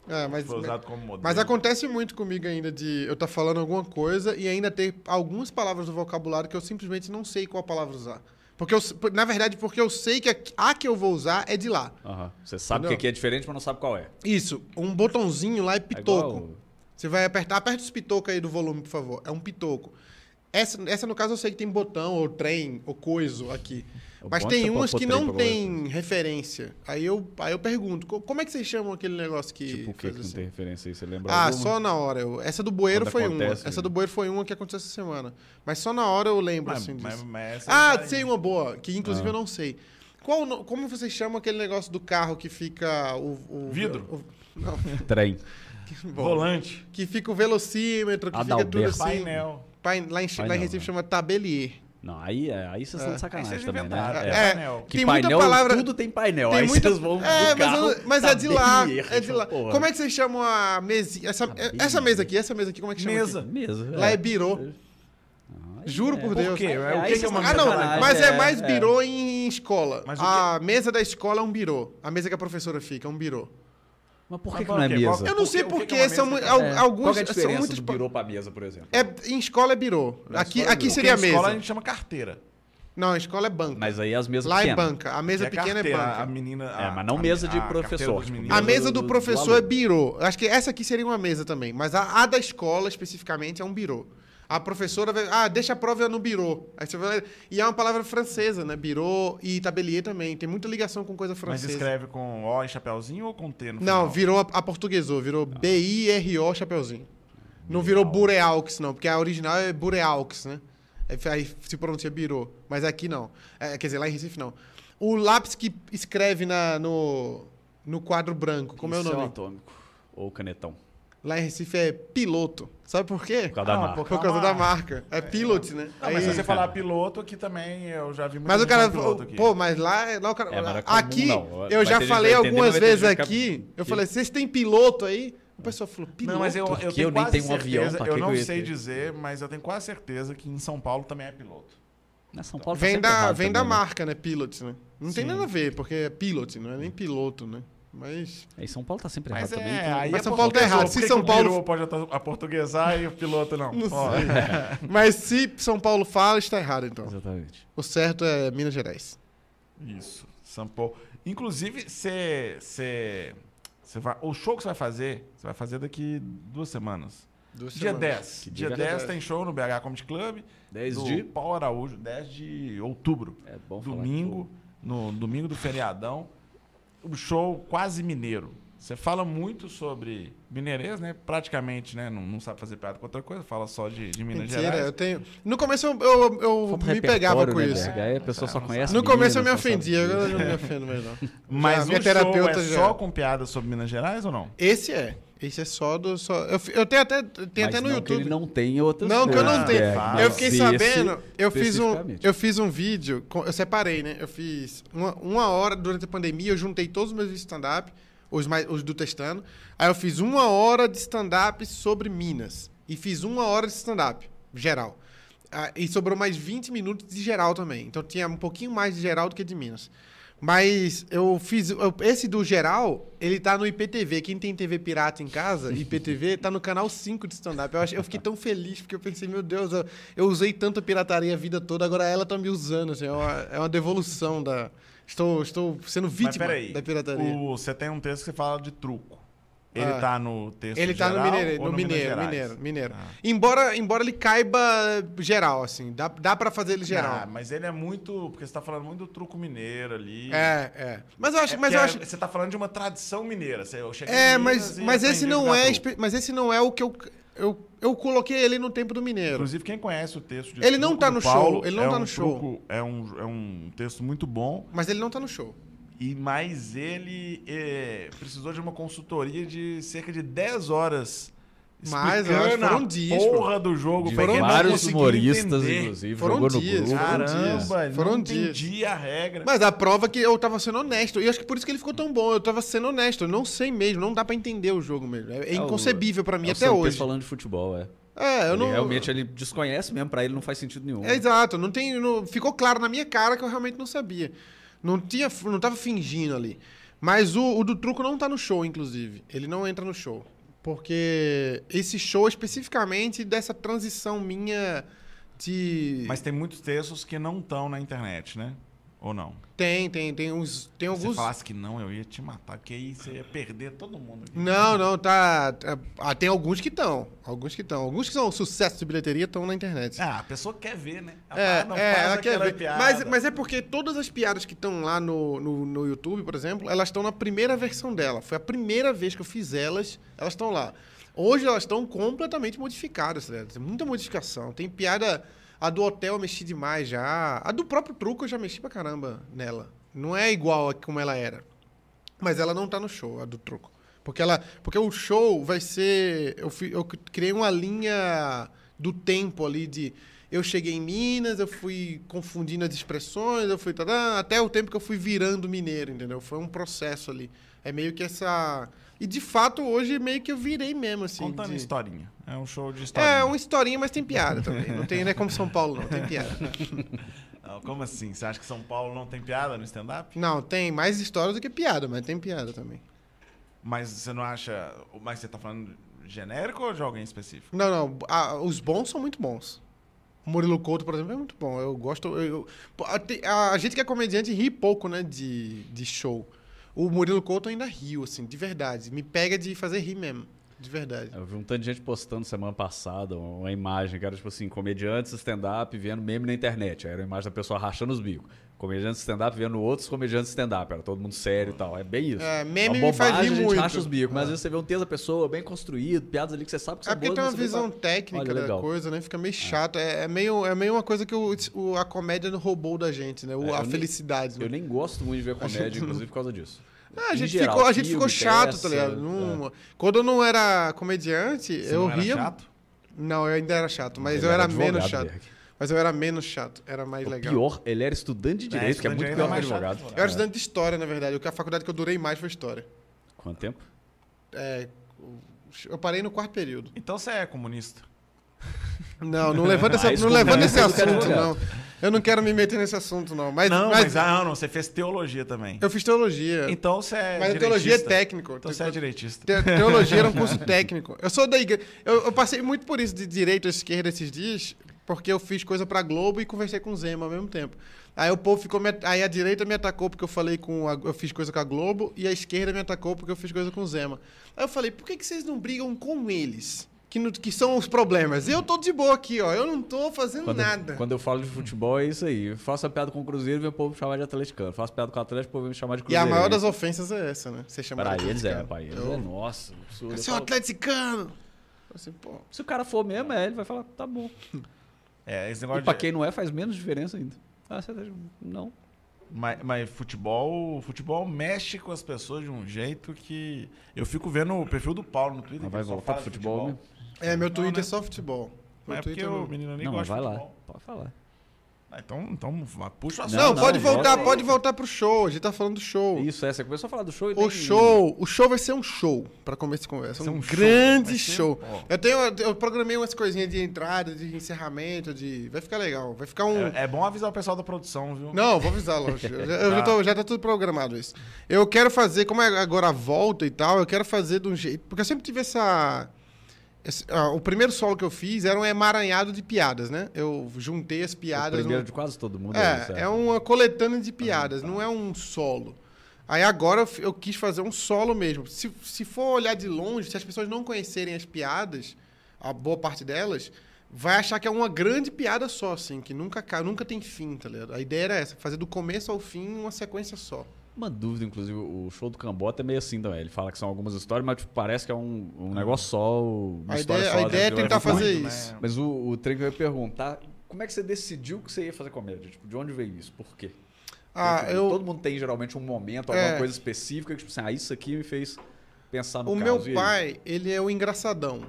[SPEAKER 3] É, mas,
[SPEAKER 2] Foi usado como modelo.
[SPEAKER 3] mas acontece muito comigo ainda de eu estar falando alguma coisa e ainda ter algumas palavras do vocabulário que eu simplesmente não sei qual palavra usar. Porque eu, na verdade, porque eu sei que a, que eu vou usar é de lá.
[SPEAKER 1] Aham. Você sabe que
[SPEAKER 3] Entendeu?
[SPEAKER 1] aqui é diferente, mas não sabe qual é.
[SPEAKER 3] Isso, um botãozinho lá é
[SPEAKER 1] É
[SPEAKER 3] pitoco.
[SPEAKER 1] igual-
[SPEAKER 3] Você vai apertar, aperta os pitocos aí do volume, por favor. É um pitoco. Essa, essa, no caso, eu sei que tem botão, ou trem, ou coiso aqui.
[SPEAKER 1] É
[SPEAKER 3] Mas
[SPEAKER 1] bom
[SPEAKER 3] tem umas que não tem referência. Aí eu, aí eu pergunto, co- como é que vocês chamam aquele negócio que
[SPEAKER 1] Tipo o que que não
[SPEAKER 3] assim?
[SPEAKER 1] tem referência aí? Você lembra
[SPEAKER 3] Ah,
[SPEAKER 1] alguma?
[SPEAKER 3] só na hora. Eu, essa do bueiro
[SPEAKER 1] Quando
[SPEAKER 3] foi uma.
[SPEAKER 1] acontece,
[SPEAKER 3] Essa
[SPEAKER 1] né?
[SPEAKER 3] do bueiro foi uma que aconteceu essa semana. Mas só na hora eu lembro,
[SPEAKER 2] Mas,
[SPEAKER 3] assim, disso.
[SPEAKER 2] mas, mas essa
[SPEAKER 3] Ah, sei uma boa, que inclusive
[SPEAKER 1] Ah.
[SPEAKER 3] eu não sei. Qual, como vocês chamam aquele negócio do carro que fica o... o
[SPEAKER 2] Vidro?
[SPEAKER 3] o- não,
[SPEAKER 1] Trem.
[SPEAKER 3] bom.
[SPEAKER 2] Volante.
[SPEAKER 3] Que fica o velocímetro, que fica tudo
[SPEAKER 1] Adalberto.
[SPEAKER 3] assim.
[SPEAKER 2] Painel.
[SPEAKER 3] Lá, em, lá em Recife
[SPEAKER 1] né?
[SPEAKER 3] chama tabelier.
[SPEAKER 1] Não, aí, é- aí vocês estão
[SPEAKER 3] É.
[SPEAKER 1] de sacanagem
[SPEAKER 2] Aí
[SPEAKER 1] também,
[SPEAKER 2] inventaram.
[SPEAKER 1] né?
[SPEAKER 2] É,
[SPEAKER 3] É,
[SPEAKER 2] painel.
[SPEAKER 1] Que
[SPEAKER 3] tem muita
[SPEAKER 1] painel,
[SPEAKER 3] palavra...
[SPEAKER 1] tudo tem painel.
[SPEAKER 3] Tem
[SPEAKER 1] aí
[SPEAKER 3] muita...
[SPEAKER 1] vocês vão
[SPEAKER 3] é, mas, mas é de lá. É de lá.
[SPEAKER 1] porra.
[SPEAKER 3] Como é que vocês chamam a mesinha? Essa,
[SPEAKER 1] Tabelier.
[SPEAKER 3] essa mesa aqui, essa mesa aqui, como é que chama?
[SPEAKER 2] Mesa.
[SPEAKER 3] aqui?
[SPEAKER 1] Mesa.
[SPEAKER 3] Lá é birô.
[SPEAKER 1] Ah,
[SPEAKER 3] Juro por
[SPEAKER 2] Por
[SPEAKER 3] Deus.
[SPEAKER 2] quê? É, o
[SPEAKER 1] aí
[SPEAKER 2] que, que é uma
[SPEAKER 3] Ah,
[SPEAKER 1] estão
[SPEAKER 3] não,
[SPEAKER 2] mesa?
[SPEAKER 3] mas é,
[SPEAKER 1] é,
[SPEAKER 3] mais
[SPEAKER 1] é.
[SPEAKER 3] birô em escola. A mesa da escola é um birô. A mesa que a professora fica é um birô.
[SPEAKER 1] Mas por que, que não é
[SPEAKER 2] é?
[SPEAKER 1] Mesa?
[SPEAKER 2] que
[SPEAKER 3] Eu não sei porque
[SPEAKER 2] é
[SPEAKER 3] são
[SPEAKER 2] mesa
[SPEAKER 3] mu-
[SPEAKER 2] que
[SPEAKER 3] al-
[SPEAKER 1] É.
[SPEAKER 3] alguns
[SPEAKER 1] Qual é a
[SPEAKER 3] são
[SPEAKER 1] diferença
[SPEAKER 3] muitos
[SPEAKER 1] do birô pra mesa, por exemplo?
[SPEAKER 3] É, em escola é birô.
[SPEAKER 1] Na
[SPEAKER 3] Aqui,
[SPEAKER 1] escola é
[SPEAKER 3] aqui
[SPEAKER 1] birô.
[SPEAKER 3] seria a
[SPEAKER 2] Porque em escola a
[SPEAKER 3] mesa.
[SPEAKER 2] gente chama carteira.
[SPEAKER 3] Não, a escola é banca.
[SPEAKER 1] Mas aí as mesas
[SPEAKER 3] Lá é
[SPEAKER 1] pequenas.
[SPEAKER 3] banca. A mesa
[SPEAKER 2] Que
[SPEAKER 3] pequena é
[SPEAKER 2] carteira,
[SPEAKER 3] banca.
[SPEAKER 2] A menina,
[SPEAKER 1] É, mas não
[SPEAKER 2] a-
[SPEAKER 1] mesa de
[SPEAKER 2] a carteira
[SPEAKER 1] professor,
[SPEAKER 2] dos
[SPEAKER 1] tipo,
[SPEAKER 2] meninos.
[SPEAKER 3] A
[SPEAKER 1] do-
[SPEAKER 3] mesa do
[SPEAKER 1] do
[SPEAKER 3] professor é
[SPEAKER 1] aluno.
[SPEAKER 3] birô. Acho que essa aqui seria uma mesa também. Mas a, a da escola, especificamente, é um birô. A professora vai. Ah, deixa a prova no birô. Aí você vai. E é uma palavra francesa, né? Birô e tabelier também. Tem muita ligação com coisa
[SPEAKER 2] Mas
[SPEAKER 3] francesa.
[SPEAKER 2] escreve com O e chapeuzinho ou com T no
[SPEAKER 3] Não,
[SPEAKER 2] final?
[SPEAKER 3] virou a, a portuguesou, virou B-I-R-O Chapeuzinho. Não virou Bureaux, não, porque a original é Bureaux, né? Aí, se pronuncia Birô. Mas aqui não. É, quer dizer, lá em Recife não. O lápis que escreve na, no, no quadro branco, como é o
[SPEAKER 1] Isso
[SPEAKER 3] nome?
[SPEAKER 1] atômico. Ou canetão.
[SPEAKER 3] Lá em Recife é piloto. Sabe por quê?
[SPEAKER 1] Por causa da
[SPEAKER 2] Não,
[SPEAKER 1] marca.
[SPEAKER 2] por
[SPEAKER 3] Por causa
[SPEAKER 2] uma-
[SPEAKER 3] da marca. É pilot, né?
[SPEAKER 2] Não, mas
[SPEAKER 3] Aí-
[SPEAKER 2] se você falar piloto, aqui também eu já vi muito
[SPEAKER 3] Mas o cara, pô, mas lá, lá o cara,
[SPEAKER 1] É, mas é comum,
[SPEAKER 3] aqui
[SPEAKER 1] não.
[SPEAKER 3] eu já falei
[SPEAKER 1] que
[SPEAKER 3] algumas
[SPEAKER 1] mas
[SPEAKER 3] vezes
[SPEAKER 1] que
[SPEAKER 3] aqui,
[SPEAKER 1] fica-
[SPEAKER 3] eu falei, vocês têm piloto aí? O pessoal falou, piloto?
[SPEAKER 2] Não, mas eu, eu
[SPEAKER 1] eu nem
[SPEAKER 2] quase
[SPEAKER 1] tenho um avião,
[SPEAKER 2] certeza,
[SPEAKER 1] pra
[SPEAKER 2] eu
[SPEAKER 1] que
[SPEAKER 2] não
[SPEAKER 1] que eu
[SPEAKER 2] sei
[SPEAKER 1] ter?
[SPEAKER 2] dizer, mas eu tenho quase certeza que em São Paulo também é piloto.
[SPEAKER 1] Na São Paulo tá
[SPEAKER 3] Vem da, vem da
[SPEAKER 1] também, né?
[SPEAKER 3] marca, né? Pilot, né? Não tem
[SPEAKER 2] Sim.
[SPEAKER 3] nada a ver, porque é pilot, não é nem piloto, né? Mas.
[SPEAKER 1] É, em São Paulo tá sempre
[SPEAKER 2] Mas
[SPEAKER 1] errado
[SPEAKER 2] é,
[SPEAKER 1] também. então-
[SPEAKER 2] aí
[SPEAKER 3] Mas
[SPEAKER 2] é
[SPEAKER 3] São Paulo tá errado. Se
[SPEAKER 2] que
[SPEAKER 3] São Paulo-
[SPEAKER 2] o pode a portuguesar e o piloto não.
[SPEAKER 3] Não
[SPEAKER 2] Ó,
[SPEAKER 3] Mas se São Paulo fala, está errado, então.
[SPEAKER 1] Exatamente.
[SPEAKER 3] O certo é Minas Gerais.
[SPEAKER 2] Isso, São Paulo. Inclusive, você, vai, o show que você vai fazer, você vai fazer daqui duas semanas.
[SPEAKER 3] Duas
[SPEAKER 2] Dia
[SPEAKER 3] semanas.
[SPEAKER 2] 10.
[SPEAKER 1] Que
[SPEAKER 2] Dia
[SPEAKER 1] dia
[SPEAKER 2] 10
[SPEAKER 3] dez.
[SPEAKER 2] tem show no BH Comedy Club.
[SPEAKER 1] 10
[SPEAKER 2] do
[SPEAKER 1] de...
[SPEAKER 2] Paulo Araújo, 10 de outubro.
[SPEAKER 1] É bom falar
[SPEAKER 2] domingo, no domingo do feriadão. O show quase mineiro. Você fala muito sobre mineirês, né? Praticamente, né? Não, não sabe fazer piada com outra coisa, fala só de, de Minas
[SPEAKER 3] Mentira, eu
[SPEAKER 2] Gerais.
[SPEAKER 3] tenho. No começo eu, eu, eu me pegava com
[SPEAKER 1] né,
[SPEAKER 3] isso.
[SPEAKER 1] Berg? Aí a pessoa só
[SPEAKER 2] Não
[SPEAKER 1] conhece
[SPEAKER 3] No começo eu me ofendia, agora eu não me ofendo mais, não.
[SPEAKER 2] Mas
[SPEAKER 3] Já,
[SPEAKER 2] o
[SPEAKER 3] minha
[SPEAKER 2] show
[SPEAKER 3] terapeuta
[SPEAKER 2] é
[SPEAKER 3] já-
[SPEAKER 2] só com piada sobre Minas Gerais ou não?
[SPEAKER 3] Esse é. Esse é só do. Só... Eu, eu tenho até,
[SPEAKER 1] Mas
[SPEAKER 3] até no
[SPEAKER 1] não que
[SPEAKER 3] YouTube.
[SPEAKER 1] ele não tem outras
[SPEAKER 3] Não, que eu não
[SPEAKER 1] coisas,
[SPEAKER 3] tenho.
[SPEAKER 2] Fala.
[SPEAKER 1] mas
[SPEAKER 3] Eu fiquei sabendo, eu fiz um, eu fiz um vídeo, eu separei, né? Eu fiz uma, uma hora durante a pandemia, eu juntei todos os meus vídeos de stand-up, os, mais, os do Testando. Aí eu fiz uma hora de stand-up sobre Minas. E fiz uma hora de stand-up, geral. Ah, e sobrou mais 20 minutos de geral também. Então tinha um pouquinho mais de geral do que de Minas. Mas eu fiz. eu- esse do geral, ele tá no IPTV. Quem tem TV pirata em casa, IPTV, tá no canal 5 de stand-up. Eu, eu fiquei tão feliz, porque eu pensei, meu Deus, eu, eu usei tanta pirataria a vida toda, agora ela tá me usando. Assim, é, uma, é uma devolução da. Estou, estou sendo
[SPEAKER 2] Mas
[SPEAKER 3] vítima
[SPEAKER 2] peraí,
[SPEAKER 3] da pirataria.
[SPEAKER 2] o- você tem um texto que fala de truco. Ele
[SPEAKER 3] Ah.
[SPEAKER 2] tá no texto
[SPEAKER 3] Ele tá
[SPEAKER 2] geral
[SPEAKER 3] no Mineiro, no
[SPEAKER 2] Minas
[SPEAKER 3] Mineiro? Mineiro, Mineiro.
[SPEAKER 2] Ah.
[SPEAKER 3] Embora, embora ele caiba geral, assim. Dá, dá pra fazer ele
[SPEAKER 2] Ah,
[SPEAKER 3] geral.
[SPEAKER 2] mas ele é muito. Porque você tá falando muito do truco mineiro ali.
[SPEAKER 3] É, é. Mas eu acho.
[SPEAKER 2] É
[SPEAKER 3] mas eu
[SPEAKER 2] é-
[SPEAKER 3] acho
[SPEAKER 2] Você tá falando de uma tradição mineira. Você, eu cheguei
[SPEAKER 3] É, mas, mas esse não é,
[SPEAKER 2] truco.
[SPEAKER 3] mas esse não é o que eu eu, eu coloquei ele no tempo do Mineiro.
[SPEAKER 2] Inclusive, quem conhece o texto de
[SPEAKER 3] Ele não tá no
[SPEAKER 2] Paulo,
[SPEAKER 3] show, ele não
[SPEAKER 2] é
[SPEAKER 3] tá
[SPEAKER 2] um
[SPEAKER 3] no show.
[SPEAKER 2] truco- É um, é um texto muito bom,
[SPEAKER 3] Mas ele não tá no show.
[SPEAKER 2] E mas ele é, precisou de uma consultoria de cerca de 10 horas
[SPEAKER 3] Mais, eu acho que
[SPEAKER 2] explicando
[SPEAKER 3] foram
[SPEAKER 2] a
[SPEAKER 3] dias,
[SPEAKER 2] porra do jogo. Não
[SPEAKER 1] vários humoristas,
[SPEAKER 2] entender.
[SPEAKER 1] inclusive,
[SPEAKER 3] Foram
[SPEAKER 1] jogou no
[SPEAKER 3] dias,
[SPEAKER 1] grupo.
[SPEAKER 3] foram dias.
[SPEAKER 2] Caramba, ele
[SPEAKER 3] Foram
[SPEAKER 2] não
[SPEAKER 3] dias.
[SPEAKER 2] entendia a regra.
[SPEAKER 3] Mas a prova é que eu tava sendo honesto. E eu acho que por isso que ele ficou tão bom. Eu tava sendo honesto. Eu não sei mesmo. Não dá pra entender o jogo mesmo. É, é
[SPEAKER 1] É
[SPEAKER 3] inconcebível pra mim
[SPEAKER 1] É o
[SPEAKER 3] até hoje.
[SPEAKER 1] falando de futebol, é.
[SPEAKER 3] É, eu
[SPEAKER 1] Ele
[SPEAKER 3] não.
[SPEAKER 1] realmente ele desconhece mesmo, pra ele não faz sentido nenhum.
[SPEAKER 3] É exato. Não tem, não- ficou claro na minha cara que eu realmente não sabia. Não tinha, não tava fingindo ali. Mas o, o do truco não tá no show, inclusive. Ele não entra no show. Porque esse show especificamente dessa transição minha de.
[SPEAKER 2] Mas tem muitos textos que não estão na internet, né? Ou não?
[SPEAKER 3] Tem, tem, tem uns. Tem
[SPEAKER 2] Se
[SPEAKER 3] alguns.
[SPEAKER 2] você falasse que não, eu ia te matar, porque aí você ia perder todo mundo. aqui.
[SPEAKER 3] Não, não, tá. tá- ah, tem alguns que estão. Alguns que estão. Alguns que são sucesso de bilheteria estão na internet.
[SPEAKER 2] Ah, a pessoa quer ver, né? Ela
[SPEAKER 3] É,
[SPEAKER 2] não,
[SPEAKER 3] é, ela quer ver.
[SPEAKER 2] piada.
[SPEAKER 3] Mas, mas é porque todas as piadas que estão lá no, no, no YouTube, por exemplo, elas estão na primeira versão dela. Foi a primeira vez que eu fiz elas, elas estão lá. Hoje elas estão completamente modificadas, ligado? Tem muita modificação. Tem piada. A do hotel eu mexi demais já. A do próprio truco eu já mexi pra caramba nela. Não é igual a como ela era. Mas ela não tá no show, a do truco. Porque, ela, porque o show vai ser. Eu, eu criei uma linha do tempo ali de. Eu cheguei em Minas, eu fui confundindo as expressões, eu fui. tadã, até o tempo que eu fui virando mineiro, entendeu? Foi um processo ali. É meio que essa. E de fato, hoje meio que eu virei mesmo, assim.
[SPEAKER 2] Contando
[SPEAKER 3] de-
[SPEAKER 2] historinha. É um show de historinha.
[SPEAKER 3] É, uma historinha, mas tem piada também. Não, tem, não é como São Paulo, não, tem piada.
[SPEAKER 2] Não, como assim? Você acha que São Paulo não tem piada no stand-up?
[SPEAKER 3] Não, tem mais história do que piada, mas tem piada também.
[SPEAKER 2] Mas você não acha. Mas você tá falando genérico ou de alguém específico?
[SPEAKER 3] Não, não. os bons são muito bons. O Murilo Couto, por exemplo, é muito bom. Eu gosto. eu- eu- a, a gente que é comediante ri pouco, né? De, de show. O Murilo Couto ainda riu, assim, de verdade. Me pega de fazer rir mesmo. De verdade.
[SPEAKER 1] Eu vi um tanto de gente postando semana passada uma imagem que era tipo assim, comediantes stand-up vendo meme na internet. Era a imagem da pessoa rachando os bicos. Comediantes stand-up vendo outros comediantes stand-up. Era todo mundo sério e tal. É bem isso.
[SPEAKER 3] É, meme
[SPEAKER 1] Uma
[SPEAKER 3] me faz
[SPEAKER 1] bobagem,
[SPEAKER 3] rir
[SPEAKER 1] a gente
[SPEAKER 3] muito.
[SPEAKER 1] racha os bicos. Mas
[SPEAKER 3] É.
[SPEAKER 1] às vezes você vê um texto da pessoa bem construído, piadas ali que você sabe que
[SPEAKER 3] É
[SPEAKER 1] são
[SPEAKER 3] porque
[SPEAKER 1] boas,
[SPEAKER 3] tem uma visão
[SPEAKER 1] fala,
[SPEAKER 3] técnica
[SPEAKER 1] Olha,
[SPEAKER 3] da coisa, né? Fica meio chato. É, é meio, é meio uma coisa que o, o- a comédia roubou da gente, né? O-
[SPEAKER 1] É,
[SPEAKER 3] a
[SPEAKER 1] eu nem-
[SPEAKER 3] felicidade. né?
[SPEAKER 1] Eu nem gosto muito de ver comédia, inclusive por causa disso.
[SPEAKER 3] Ah, a gente,
[SPEAKER 1] geral,
[SPEAKER 3] ficou, a gente ficou chato,
[SPEAKER 1] peça,
[SPEAKER 3] tá ligado?
[SPEAKER 1] é.
[SPEAKER 3] Quando eu não era comediante,
[SPEAKER 2] Você
[SPEAKER 3] eu
[SPEAKER 2] não era
[SPEAKER 3] ria.
[SPEAKER 2] chato?
[SPEAKER 3] Não, eu ainda era chato, mas
[SPEAKER 1] Ele
[SPEAKER 3] eu era
[SPEAKER 1] advogado,
[SPEAKER 3] menos chato.
[SPEAKER 1] Berg.
[SPEAKER 3] Mas eu era menos chato, era mais
[SPEAKER 1] O
[SPEAKER 3] legal.
[SPEAKER 1] pior, ele era estudante de direito, que é muito pior que
[SPEAKER 2] é mais chato
[SPEAKER 1] advogado.
[SPEAKER 2] que
[SPEAKER 3] Eu era estudante de história, na verdade. A faculdade que eu durei mais foi história.
[SPEAKER 1] Quanto tempo?
[SPEAKER 3] É, eu parei no quarto período.
[SPEAKER 2] Então você é comunista.
[SPEAKER 3] Não, não levanta, essa,
[SPEAKER 1] Ah,
[SPEAKER 3] não levanta esse assunto, não. Eu não quero me meter nesse assunto, não. Mas,
[SPEAKER 2] não,
[SPEAKER 3] mas,
[SPEAKER 2] mas, ah, não, você fez teologia também.
[SPEAKER 3] eu fiz teologia.
[SPEAKER 2] Então você é
[SPEAKER 3] mas teologia é técnico.
[SPEAKER 2] Então você é direitista.
[SPEAKER 3] Te- Teologia era um curso técnico. Eu sou da igreja. Eu, eu passei muito por isso de direita à esquerda esses dias, porque eu fiz coisa pra Globo e conversei com o Zema ao mesmo tempo. Aí o povo ficou. me Aí a direita me atacou porque eu falei com. a- eu fiz coisa com a Globo e a esquerda me atacou porque eu fiz coisa com o Zema. Aí eu falei, por que, que vocês não brigam com eles? Que, no- que são os problemas. Eu tô de boa aqui, ó. Eu não tô fazendo
[SPEAKER 1] Quando,
[SPEAKER 3] nada.
[SPEAKER 1] quando eu falo de futebol, é isso aí. Eu faço a piada com o Cruzeiro e o povo me chamar de atleticano. Faço piada com o Atlético, o povo me chamar de
[SPEAKER 3] E a
[SPEAKER 1] Cruzeiro.
[SPEAKER 3] maior das ofensas é essa, né? Você chama
[SPEAKER 1] Para
[SPEAKER 3] de
[SPEAKER 1] eles é, eles
[SPEAKER 3] Eu-
[SPEAKER 1] é. Nossa, absurdo. Eu
[SPEAKER 3] Você é um atleticano. Assim.
[SPEAKER 1] Se o cara for mesmo, é, ele vai falar, tá bom.
[SPEAKER 2] É, esse
[SPEAKER 1] E
[SPEAKER 2] negócio
[SPEAKER 1] pra
[SPEAKER 2] de...
[SPEAKER 1] quem não é, faz menos diferença ainda. Ah, você tá... Não.
[SPEAKER 2] Mas, mas futebol, futebol mexe com as pessoas de um jeito que... Eu fico vendo o perfil do Paulo no Twitter.
[SPEAKER 1] Mas vai voltar pro
[SPEAKER 2] de
[SPEAKER 1] futebol, né?
[SPEAKER 3] É, meu
[SPEAKER 2] Não,
[SPEAKER 3] Twitter
[SPEAKER 2] né?
[SPEAKER 3] é só futebol. Meu
[SPEAKER 2] Mas é porque
[SPEAKER 3] Twitter
[SPEAKER 2] o
[SPEAKER 3] não-
[SPEAKER 2] menino nem
[SPEAKER 1] Não,
[SPEAKER 2] gosta
[SPEAKER 1] vai
[SPEAKER 2] de
[SPEAKER 1] lá.
[SPEAKER 2] futebol.
[SPEAKER 1] Pode falar.
[SPEAKER 2] Ah, então, então puxa o assunto.
[SPEAKER 3] Não,
[SPEAKER 1] Não,
[SPEAKER 3] pode
[SPEAKER 1] não,
[SPEAKER 3] voltar,
[SPEAKER 1] volta.
[SPEAKER 3] pode voltar pro show. A gente tá falando do show.
[SPEAKER 1] Isso, é. Você começou a falar do show e
[SPEAKER 3] O
[SPEAKER 1] nem-
[SPEAKER 3] show, o show vai ser um show, pra começo de conversa.
[SPEAKER 2] Vai ser
[SPEAKER 3] Um,
[SPEAKER 2] um show,
[SPEAKER 3] grande show. Eu tenho, eu programei umas coisinhas de entrada, de encerramento, de. Vai ficar legal. Vai ficar um.
[SPEAKER 2] É, é bom avisar o pessoal da produção, viu?
[SPEAKER 3] Não, vou avisar, lógico. Eu já, eu já, tô- já tá tudo programado isso. Eu quero fazer, como é agora a volta e tal, eu quero fazer de um jeito. Porque eu sempre tive essa. Esse- ah, o primeiro solo que eu fiz era um emaranhado de piadas, né? Eu juntei as
[SPEAKER 1] O
[SPEAKER 3] piadas.
[SPEAKER 1] primeiro
[SPEAKER 3] num-
[SPEAKER 1] de quase todo mundo. é, isso,
[SPEAKER 3] É, é uma coletânea de piadas, não é um solo. Aí agora eu, eu quis fazer um solo mesmo. Se, se for olhar de longe, se as pessoas não conhecerem as piadas, a boa parte delas, vai achar que é uma grande piada só, assim, que nunca, ca- nunca tem fim, tá ligado? A ideia era essa, fazer do começo ao fim uma sequência só.
[SPEAKER 1] Uma dúvida, inclusive, o show do Cambota é meio assim também. Ele fala que são algumas histórias, mas tipo, parece que é um, um negócio só. Uma
[SPEAKER 3] A
[SPEAKER 1] história
[SPEAKER 3] ideia-
[SPEAKER 1] só,
[SPEAKER 3] a ideia é
[SPEAKER 1] né?
[SPEAKER 3] tentar
[SPEAKER 1] Muito
[SPEAKER 3] fazer
[SPEAKER 1] ruim.
[SPEAKER 3] isso.
[SPEAKER 1] Mas o, o trem que eu ia perguntar, como é que você decidiu que você ia fazer comédia? Tipo, de onde veio isso? Por quê?
[SPEAKER 3] Ah,
[SPEAKER 1] Porque
[SPEAKER 3] eu,
[SPEAKER 1] Todo mundo tem geralmente um momento, alguma
[SPEAKER 3] É.
[SPEAKER 1] coisa específica que, tipo assim, ah, isso aqui me fez pensar no
[SPEAKER 3] o
[SPEAKER 1] caso.
[SPEAKER 3] meu pai, ele é o engraçadão.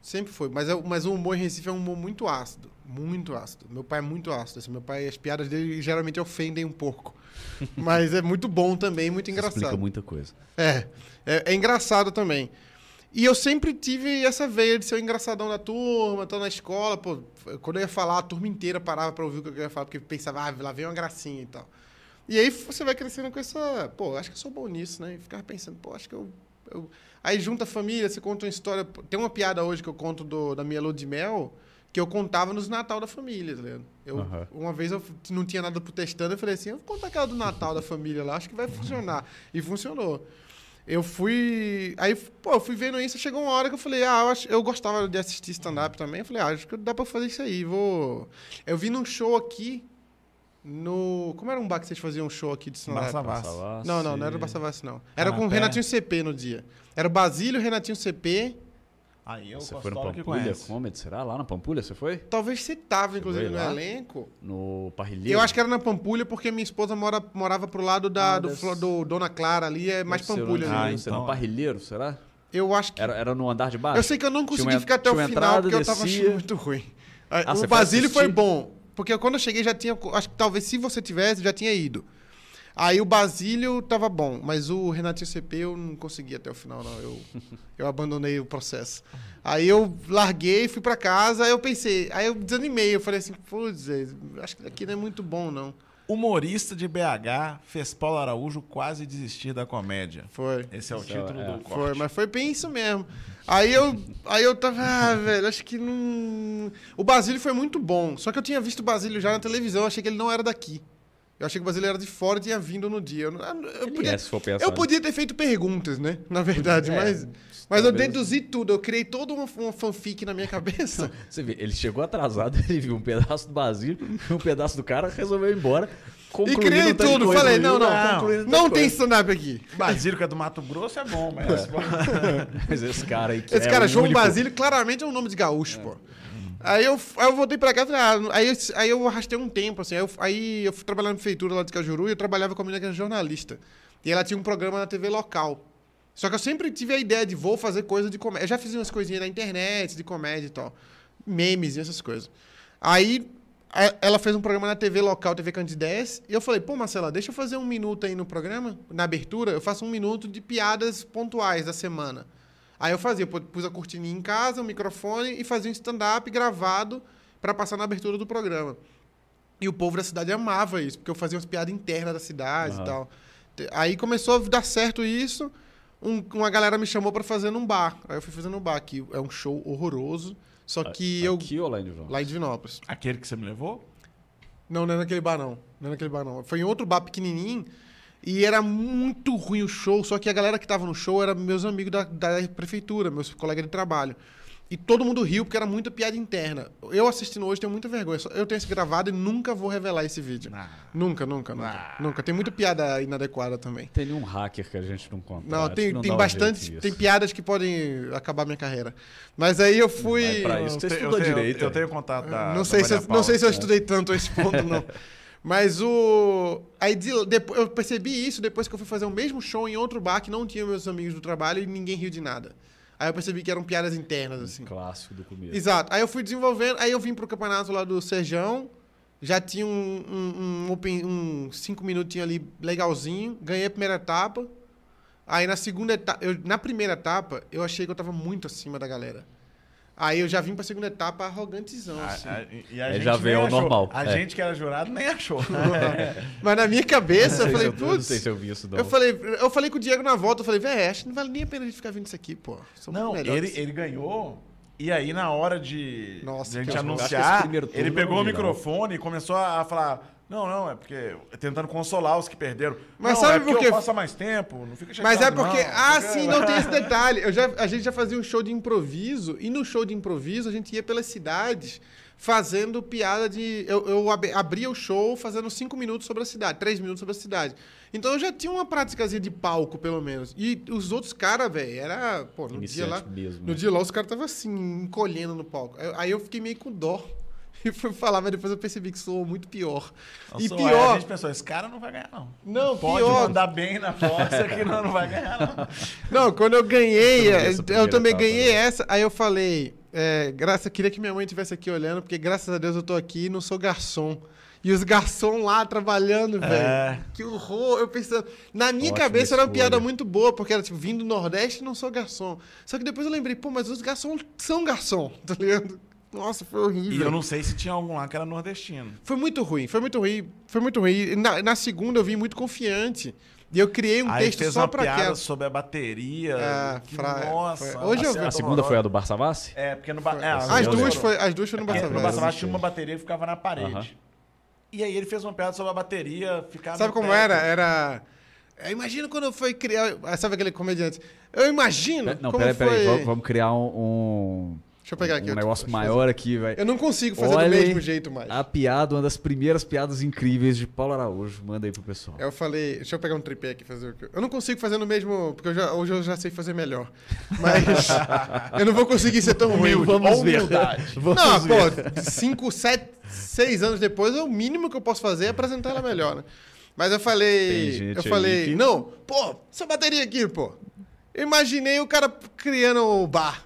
[SPEAKER 3] Sempre foi. Mas, é, mas o humor em Recife é um humor muito ácido. Muito ácido. Meu pai é muito ácido. assim, meu pai, as piadas dele geralmente ofendem um pouco. mas é muito bom também, muito
[SPEAKER 1] Isso explica
[SPEAKER 3] engraçado.
[SPEAKER 1] muita coisa.
[SPEAKER 3] É, é, é engraçado também. E eu sempre tive essa veia de ser o engraçadão da turma, tô na escola, pô, quando eu ia falar, a turma inteira parava pra ouvir o que eu ia falar, porque pensava, ah, lá vem uma gracinha e tal. E aí você vai crescendo com essa, pô, acho que eu sou bom nisso, né? E ficava pensando, pô, acho que eu, eu- Aí junta a família, você conta uma história, tem uma piada hoje que eu conto do- da minha lua de mel, que eu contava nos Natal da família, tá ligado? Eu,
[SPEAKER 1] Aham.
[SPEAKER 3] Uma vez eu não tinha nada pro testando, eu falei assim, eu vou contar aquela do Natal da família lá, acho que vai funcionar. E funcionou. Eu fui. Aí, pô, eu fui vendo isso, chegou uma hora que eu falei, ah, eu, acho, eu gostava de assistir stand-up também. Eu falei, ah, acho que dá pra fazer isso aí. Vou. Eu vi num show aqui. No. Como era um bar que vocês faziam um show aqui de stand-up?
[SPEAKER 2] Barça.
[SPEAKER 3] Não, não, não era o não. Era com o. Renatinho CP no dia. Era o Basílio, Renatinho CP.
[SPEAKER 2] Aí eu
[SPEAKER 1] Você foi no Pampulha. Comedy? Será? Lá na Pampulha você foi?
[SPEAKER 3] Talvez você tava, inclusive,
[SPEAKER 1] foi
[SPEAKER 3] no
[SPEAKER 1] lá?
[SPEAKER 3] elenco.
[SPEAKER 1] No Parrilheiro?
[SPEAKER 3] Eu acho que era na Pampulha, porque minha esposa mora, morava pro lado da,
[SPEAKER 1] Ah,
[SPEAKER 3] do,
[SPEAKER 1] ser-
[SPEAKER 3] do Dona Clara ali, é mais
[SPEAKER 1] Deve ser
[SPEAKER 3] Pampulha
[SPEAKER 1] no-
[SPEAKER 3] ali.
[SPEAKER 2] Ah.
[SPEAKER 1] Você
[SPEAKER 2] então.
[SPEAKER 1] no Parrilheiro, será?
[SPEAKER 3] Eu acho que.
[SPEAKER 1] Era, era no andar de baixo?
[SPEAKER 3] Eu sei que eu não consegui
[SPEAKER 1] uma-
[SPEAKER 3] ficar até o final,
[SPEAKER 1] entrada,
[SPEAKER 3] porque eu tava
[SPEAKER 1] descia.
[SPEAKER 3] achando muito ruim. Ah,
[SPEAKER 1] Ah, você
[SPEAKER 3] o
[SPEAKER 1] foi
[SPEAKER 3] Basílio foi
[SPEAKER 1] assistir?
[SPEAKER 3] bom, porque quando eu cheguei já tinha. Acho que talvez se você tivesse, já tinha ido. Aí o Basílio tava bom, mas o Renatinho CP eu não consegui até o final, não. Eu, eu abandonei o processo. Aí eu larguei, fui pra casa, aí eu pensei, aí eu desanimei, eu falei assim, putz, é, acho que aqui não é muito bom, não.
[SPEAKER 2] Humorista de BH fez Paulo Araújo quase desistir da comédia.
[SPEAKER 3] Foi.
[SPEAKER 2] Esse é o
[SPEAKER 1] Isso
[SPEAKER 2] título
[SPEAKER 1] é-
[SPEAKER 2] do corte.
[SPEAKER 3] Foi, mas foi bem isso mesmo. Aí eu, aí eu tava, ah, velho, acho que não. O Basílio foi muito bom. Só que eu tinha visto o Basílio já na televisão, achei que ele não era daqui. Eu achei que o Basílio era de fora e tinha vindo no dia. Eu, eu podia,
[SPEAKER 1] é, se for pensar.
[SPEAKER 3] eu podia ter feito perguntas, né? Na verdade,
[SPEAKER 1] É,
[SPEAKER 3] mas, mas eu deduzi tudo. Eu criei toda uma, uma fanfic na minha cabeça.
[SPEAKER 1] Você vê, ele chegou atrasado, ele viu um pedaço do Basílio, um pedaço do cara, resolveu ir embora.
[SPEAKER 3] e
[SPEAKER 1] concluindo
[SPEAKER 3] criei tudo.
[SPEAKER 1] coisa,
[SPEAKER 3] Falei, não, não.
[SPEAKER 2] Não,
[SPEAKER 3] Não tem stand-up aqui.
[SPEAKER 2] Basílio, que é do Mato Grosso, é bom, mas...
[SPEAKER 1] Mas esse cara aí que
[SPEAKER 3] Esse
[SPEAKER 1] é
[SPEAKER 3] cara,
[SPEAKER 1] o
[SPEAKER 3] João
[SPEAKER 1] único-
[SPEAKER 3] Basílio, claramente é um nome de gaúcho, pô. Aí eu, aí eu voltei pra casa, ah, aí, eu, aí eu arrastei um tempo, assim. Aí eu, aí eu fui trabalhar na prefeitura lá de Cajuru e eu trabalhava com a menina que era jornalista. E ela tinha um programa na TV local. Só que eu sempre tive a ideia de vou fazer coisa de comédia. Eu já fiz umas coisinhas na internet, de comédia e tal. Memes e essas coisas. Aí a- ela fez um programa na TV local, TV Candidez, e eu falei, pô, Marcela, deixa eu fazer um minuto aí no programa, na abertura, eu faço um minuto de piadas pontuais da semana. Aí eu fazia, pus a cortininha em casa, o microfone e fazia um stand-up gravado pra passar na abertura do programa. E o povo da cidade amava isso, porque eu fazia umas piadas internas da cidade
[SPEAKER 1] Aham.
[SPEAKER 3] e tal. Aí começou a dar certo isso, um- uma galera me chamou pra fazer num bar. Aí eu fui fazer num bar, que é um show horroroso, só que eu...
[SPEAKER 1] Aqui ou lá em Dijon?
[SPEAKER 3] Lá em Divinópolis.
[SPEAKER 2] Aquele que você me levou?
[SPEAKER 3] Não, não é naquele bar, não. Não é naquele bar, não. Foi em outro bar pequenininho. E era muito ruim o show. Só que a galera que tava no show era meus amigos da, da prefeitura, meus colegas de trabalho. E todo mundo riu porque era muita piada interna. Eu assistindo hoje tenho muita vergonha. Eu tenho esse gravado e nunca vou revelar esse vídeo.
[SPEAKER 2] Ah.
[SPEAKER 3] Nunca, nunca, nunca.
[SPEAKER 2] Ah.
[SPEAKER 3] Nunca. Tem muita piada inadequada também.
[SPEAKER 1] Tem nenhum hacker que a gente não conta.
[SPEAKER 3] Não, tem,
[SPEAKER 1] não
[SPEAKER 3] tem
[SPEAKER 1] um
[SPEAKER 3] bastante. Tem piadas que podem acabar minha carreira. Mas aí eu fui.
[SPEAKER 1] Vai pra isso que você
[SPEAKER 2] Eu tenho-
[SPEAKER 1] estudou
[SPEAKER 2] eu tenho-
[SPEAKER 1] direito,
[SPEAKER 2] Eu
[SPEAKER 1] né?
[SPEAKER 2] tenho contato da
[SPEAKER 3] não,
[SPEAKER 2] da
[SPEAKER 3] sei se,
[SPEAKER 2] Maria
[SPEAKER 3] eu- não sei se eu estudei tanto a esse ponto, não. Mas o. Aí de- depo- eu percebi isso depois que eu fui fazer o mesmo show em outro bar que não tinha meus amigos do trabalho e ninguém riu de nada. Aí eu percebi que eram piadas internas, assim.
[SPEAKER 1] Clássico do começo.
[SPEAKER 3] Exato. Aí eu fui desenvolvendo, aí eu vim pro campeonato lá do Serjão, já tinha um, um, um, open- um cinco minutinhos ali legalzinho, ganhei a primeira etapa. Aí na segunda etapa, eu- na primeira etapa, eu achei que eu tava muito acima da galera. Aí eu já vim pra segunda etapa arrogantezão,
[SPEAKER 2] A-
[SPEAKER 3] assim.
[SPEAKER 2] a- e a gente
[SPEAKER 1] já veio ao
[SPEAKER 2] achou.
[SPEAKER 1] normal.
[SPEAKER 2] A
[SPEAKER 1] É.
[SPEAKER 2] gente que era jurado nem achou.
[SPEAKER 3] Mas na minha cabeça, eu falei,
[SPEAKER 1] se eu- não
[SPEAKER 3] putz.
[SPEAKER 1] sei se eu vi isso, não.
[SPEAKER 3] Eu falei, eu falei com o Diego na volta, eu falei, velho, acho que não vale nem a pena a gente ficar vendo isso aqui, pô. Somos
[SPEAKER 2] Não, ele, ele ganhou. E aí, na hora de,
[SPEAKER 3] Nossa,
[SPEAKER 2] de a gente anunciar, ele pegou
[SPEAKER 1] não
[SPEAKER 2] o microfone e começou a falar: Não, não, é porque tentando consolar os que perderam.
[SPEAKER 3] Mas
[SPEAKER 2] não,
[SPEAKER 3] sabe
[SPEAKER 2] é porque
[SPEAKER 3] por quê?
[SPEAKER 2] há mais tempo, não fica
[SPEAKER 3] Mas é
[SPEAKER 2] chateado,
[SPEAKER 3] porque.
[SPEAKER 2] não,
[SPEAKER 3] ah,
[SPEAKER 2] porque-
[SPEAKER 3] sim, não tem esse detalhe. Eu já, a gente já fazia um show de improviso, e no show de improviso a gente ia pelas cidades fazendo piada de. Eu, eu ab- abria o show fazendo cinco minutos sobre a cidade, três minutos sobre a cidade. Então eu já tinha uma práticazinha de palco, pelo menos. E os outros caras, velho, era. Pô, no dia lá.
[SPEAKER 1] Iniciante mesmo,
[SPEAKER 3] No
[SPEAKER 1] né?
[SPEAKER 3] dia lá os caras estavam assim, encolhendo no palco. Aí- Aí eu fiquei meio com dó. E fui falar, mas depois eu percebi que soou muito pior. e
[SPEAKER 2] ué,
[SPEAKER 3] pior.
[SPEAKER 2] A gente pensou, esse cara não vai ganhar, não.
[SPEAKER 3] Não,
[SPEAKER 2] Pode
[SPEAKER 3] pior.
[SPEAKER 2] mandar bem na força que não, não vai ganhar, não.
[SPEAKER 3] Não, quando eu ganhei, eu,
[SPEAKER 1] essa
[SPEAKER 3] eu também
[SPEAKER 1] etapa,
[SPEAKER 3] ganhei
[SPEAKER 1] não?
[SPEAKER 3] essa, aí eu falei, é, graça, queria que minha mãe estivesse aqui olhando, porque graças a Deus eu tô aqui e não sou garçom. E os garçom lá trabalhando, velho.
[SPEAKER 2] É.
[SPEAKER 3] Que horror. Eu pensando. Na minha
[SPEAKER 1] Ótima
[SPEAKER 3] cabeça era uma piada muito boa, porque era tipo, vindo do Nordeste não sou garçom. Só que depois eu lembrei, pô, mas os garçom são garçom, tá ligado? Nossa, foi horrível.
[SPEAKER 2] E eu não sei se tinha algum lá que era nordestino.
[SPEAKER 3] Foi muito ruim, foi muito ruim, foi muito ruim. E Na, na segunda eu vim muito confiante. E eu criei um
[SPEAKER 2] Aí
[SPEAKER 3] texto
[SPEAKER 2] fez
[SPEAKER 3] só
[SPEAKER 2] uma
[SPEAKER 3] pra
[SPEAKER 2] piada
[SPEAKER 3] aquela.
[SPEAKER 2] sobre a bateria.
[SPEAKER 3] Ah,
[SPEAKER 2] que,
[SPEAKER 3] fra-
[SPEAKER 2] Nossa.
[SPEAKER 3] foi- Hoje eu
[SPEAKER 2] assim,
[SPEAKER 3] vi-
[SPEAKER 1] A segunda foi a do Barça Vassi?
[SPEAKER 2] É, porque no... Ba... É,
[SPEAKER 3] As
[SPEAKER 1] eu
[SPEAKER 3] duas, foi, as duas foi no
[SPEAKER 2] Porque
[SPEAKER 3] Barça
[SPEAKER 2] no
[SPEAKER 3] Velho.
[SPEAKER 2] Barça Vasco
[SPEAKER 1] existe.
[SPEAKER 2] tinha uma bateria que ficava na parede. E aí ele fez uma piada sobre a bateria ficar
[SPEAKER 3] Sabe como
[SPEAKER 2] teto.
[SPEAKER 3] era? Era. Eu imagino quando eu fui criar. ah, Sabe aquele comediante? Eu imagino.
[SPEAKER 1] Não,
[SPEAKER 3] como
[SPEAKER 1] peraí,
[SPEAKER 3] foi...
[SPEAKER 1] peraí. Vamos, vamos criar um, um,
[SPEAKER 3] Deixa eu pegar aqui.
[SPEAKER 1] um negócio maior aqui, velho.
[SPEAKER 3] fazer. Eu não consigo fazer
[SPEAKER 1] Olha
[SPEAKER 3] do mesmo jeito mais.
[SPEAKER 1] A piada, uma das primeiras piadas incríveis de Paulo Araújo. Manda aí pro pessoal.
[SPEAKER 3] Eu falei, deixa eu pegar um tripé aqui e fazer o que. Eu não consigo fazer no mesmo, porque eu já- hoje eu já sei fazer melhor. Mas eu não vou conseguir ser tão ruim.
[SPEAKER 1] Vamos ver.
[SPEAKER 2] humildade.
[SPEAKER 1] Vamos
[SPEAKER 3] Não,
[SPEAKER 1] ver.
[SPEAKER 3] pô, cinco, sete, seis anos depois, é o mínimo que eu posso fazer é apresentar ela melhor, né? Mas eu
[SPEAKER 1] Tem
[SPEAKER 3] falei.
[SPEAKER 1] gente
[SPEAKER 3] Eu falei,
[SPEAKER 1] que-
[SPEAKER 3] não, pô, essa bateria aqui, pô. Eu imaginei o cara criando o bar.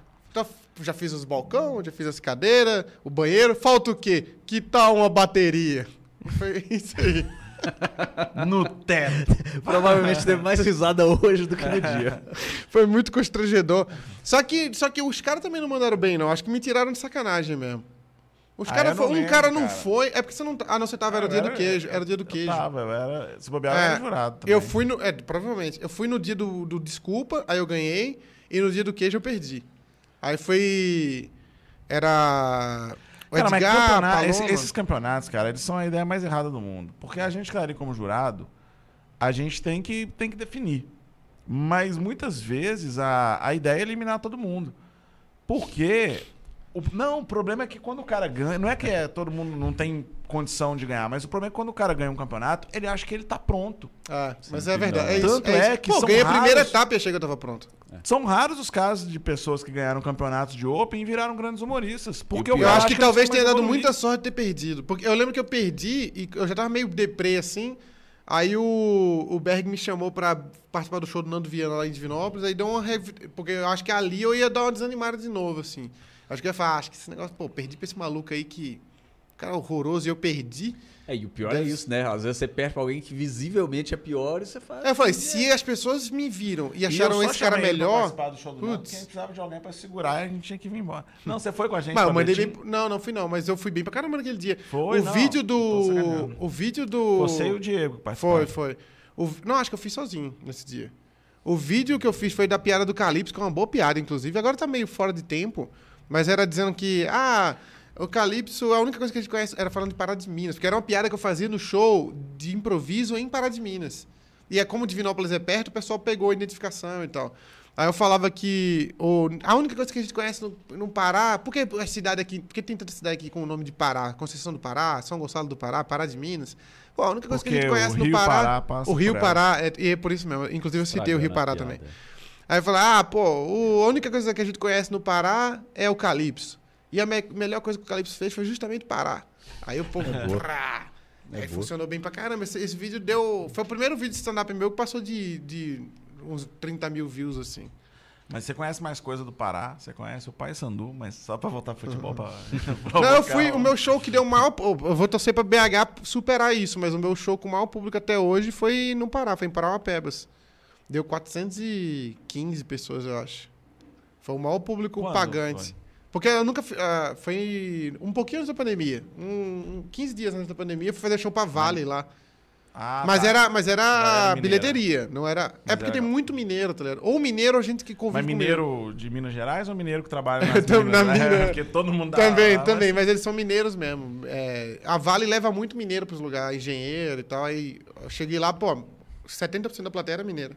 [SPEAKER 3] Já fiz os balcão, já fiz as cadeiras, o banheiro. Falta o quê? Que tal uma bateria? Foi isso aí.
[SPEAKER 2] No teto.
[SPEAKER 1] Provavelmente teve mais risada hoje do que no dia.
[SPEAKER 3] Foi muito constrangedor. Só que, só que os caras também não mandaram bem, não. Acho que me tiraram de sacanagem mesmo. Os
[SPEAKER 2] Ah,
[SPEAKER 3] cara foi- um
[SPEAKER 2] lembro,
[SPEAKER 3] cara não
[SPEAKER 2] cara.
[SPEAKER 3] foi. É porque você não. tá- Ah, não, você tava, era o dia do queijo. Era o dia do queijo.
[SPEAKER 2] Eu tava, eu era. Se bobear, eu
[SPEAKER 3] É,
[SPEAKER 2] era jurado. Também.
[SPEAKER 3] Eu fui no. É, provavelmente. Eu fui no dia do, do Desculpa, aí eu ganhei. E no dia do queijo eu perdi. Aí foi. Era. O
[SPEAKER 2] Cara, mas
[SPEAKER 3] Edgar,
[SPEAKER 2] campeonato-
[SPEAKER 3] Paloma.
[SPEAKER 2] esse- esses campeonatos, cara, eles são a ideia mais errada do mundo. Porque a gente, cara, ali como jurado, a gente tem que, tem que definir. Mas muitas vezes a, a ideia é eliminar todo mundo. Porque. o- não, o problema é que quando o cara ganha. Não é que é, todo mundo não tem condição de ganhar, mas o problema é que quando o cara ganha um campeonato, ele acha que ele tá pronto.
[SPEAKER 3] Ah, mas
[SPEAKER 1] Sim,
[SPEAKER 3] é verdade. É isso,
[SPEAKER 2] Tanto
[SPEAKER 3] é,
[SPEAKER 2] é
[SPEAKER 3] isso.
[SPEAKER 2] que
[SPEAKER 3] Pô,
[SPEAKER 2] são
[SPEAKER 3] ganhei a primeira
[SPEAKER 2] raros-
[SPEAKER 3] etapa e achei que eu tava pronto.
[SPEAKER 2] São raros os casos de pessoas que ganharam campeonatos de Open e viraram grandes humoristas. Porque
[SPEAKER 3] Eu
[SPEAKER 2] cara
[SPEAKER 3] acho que
[SPEAKER 2] eles
[SPEAKER 3] talvez tenha dado muita sorte ter perdido. Porque eu lembro que eu perdi e eu já tava meio deprê assim. Aí o, o Berg me chamou pra participar do show do Nando Viana lá em Divinópolis. Aí deu uma. revi- Porque eu acho que ali eu ia dar uma desanimada de novo, assim. Acho que eu ia falar, "Ah, acho que esse negócio, pô, perdi pra esse maluco aí que. Cara horroroso e eu perdi.
[SPEAKER 1] É, e o pior
[SPEAKER 3] Deve-
[SPEAKER 1] é isso, né? Às vezes você perde pra alguém que visivelmente é pior e você faz.
[SPEAKER 3] Aí eu falei, se as pessoas me viram e
[SPEAKER 2] E
[SPEAKER 3] acharam
[SPEAKER 2] só
[SPEAKER 3] esse cara
[SPEAKER 2] pra
[SPEAKER 3] melhor.
[SPEAKER 2] participar do show do Nando, porque a gente precisava de alguém pra segurar e a gente tinha que vir embora. Não, você foi com a gente
[SPEAKER 3] Mas eu
[SPEAKER 2] pra
[SPEAKER 3] mandei bem. Não, não fui não, mas eu fui bem pra caramba naquele dia.
[SPEAKER 2] Foi,
[SPEAKER 3] o
[SPEAKER 2] não,
[SPEAKER 3] vídeo do. O vídeo do.
[SPEAKER 2] Você e o Diego.
[SPEAKER 3] Foi, foi. O- não, acho que eu fiz sozinho nesse dia. O vídeo que eu fiz foi da piada do Calypso, que é uma boa piada, inclusive. Agora tá meio fora de tempo, mas era dizendo que, ah, o Calypso, a única coisa que a gente conhece era falando de Pará de Minas, porque era uma piada que eu fazia no show de improviso em Pará de Minas. E é como Divinópolis é perto, o pessoal pegou a identificação e tal. Aí eu falava que o, a única coisa que a gente conhece no, no Pará, por que a cidade aqui, por que tem tanta cidade aqui com o nome de Pará? Conceição do Pará, São Gonçalo do Pará, Pará de Minas. Pô, a única coisa que a gente
[SPEAKER 2] Porque
[SPEAKER 3] conhece
[SPEAKER 2] o
[SPEAKER 3] no
[SPEAKER 2] Rio
[SPEAKER 3] Pará,
[SPEAKER 2] Pará
[SPEAKER 3] o Rio Pará, é, e é por isso mesmo. Inclusive eu citei o Rio
[SPEAKER 1] Estragando
[SPEAKER 3] Pará
[SPEAKER 1] a
[SPEAKER 3] também.
[SPEAKER 1] piada.
[SPEAKER 3] Aí eu falei, ah, pô, o- a única coisa que a gente conhece no Pará é o Calypso. E a me- melhor coisa que o Calypso fez foi justamente parar. Aí o povo. Prá.
[SPEAKER 1] É
[SPEAKER 3] aí
[SPEAKER 1] boa.
[SPEAKER 3] funcionou bem pra caramba. Esse, esse vídeo deu. Foi o primeiro vídeo de stand-up meu que passou de, de uns 30 mil views, assim.
[SPEAKER 2] Mas você conhece mais coisa do Pará, você conhece o Pai Sandu, mas só pra voltar pro futebol pra.
[SPEAKER 3] Não, eu fui. O meu show que deu o maior. Eu vou torcer pra BH superar isso, mas o meu show com o maior público até hoje foi no Pará, foi em Parauapebas. Deu 415 pessoas, eu acho. Foi o maior público
[SPEAKER 2] Quando
[SPEAKER 3] pagante.
[SPEAKER 2] foi?
[SPEAKER 3] Porque eu nunca. ah, foi um pouquinho antes da pandemia. Um, um 15 dias antes da pandemia, eu fui fazer show pra Vale lá.
[SPEAKER 2] Ah,
[SPEAKER 3] mas,
[SPEAKER 2] tá.
[SPEAKER 3] era, mas era,
[SPEAKER 2] era
[SPEAKER 3] bilheteria, não era.
[SPEAKER 2] Mas
[SPEAKER 3] é porque tem
[SPEAKER 2] era-
[SPEAKER 3] muito mineiro, tá ligado? Ou mineiro ou gente que convive
[SPEAKER 2] Mas mineiro de Minas Gerais ou mineiro que trabalha nas
[SPEAKER 3] Tam-
[SPEAKER 2] minas?
[SPEAKER 3] na
[SPEAKER 2] né?
[SPEAKER 3] mina.
[SPEAKER 2] Porque todo mundo dá
[SPEAKER 3] Também,
[SPEAKER 2] lá,
[SPEAKER 3] também, mas eles são mineiros mesmo. É, a Vale leva muito mineiro pros lugares, engenheiro e tal. Aí eu cheguei lá, pô, 70% da plateia era mineira.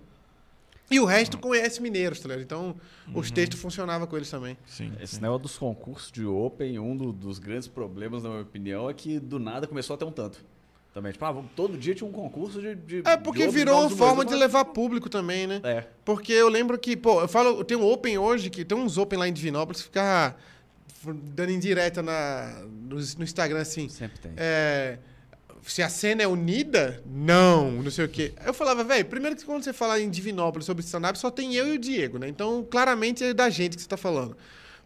[SPEAKER 3] E o resto conhece mineiros, tá ligado? Então, os textos funcionavam com eles também.
[SPEAKER 2] Sim,
[SPEAKER 1] Esse
[SPEAKER 2] sim.
[SPEAKER 1] negócio dos concursos de Open, um do- dos grandes problemas, na minha opinião, é que do nada começou a ter um tanto. Também, tipo, ah, todo dia tinha um concurso de. de
[SPEAKER 3] É porque
[SPEAKER 1] de
[SPEAKER 3] virou uma forma de levar público também, né?
[SPEAKER 1] É.
[SPEAKER 3] Porque eu lembro que, pô, eu falo, tem um Open hoje, que tem uns Open lá em Divinópolis que fica dando indireta na, no, no Instagram assim.
[SPEAKER 1] Sempre tem.
[SPEAKER 3] É, se a cena é unida, não, não sei o quê. Eu falava, velho, primeiro que quando você fala em Divinópolis sobre stand-up, só tem eu e o Diego, né? Então, claramente é da gente que você tá falando.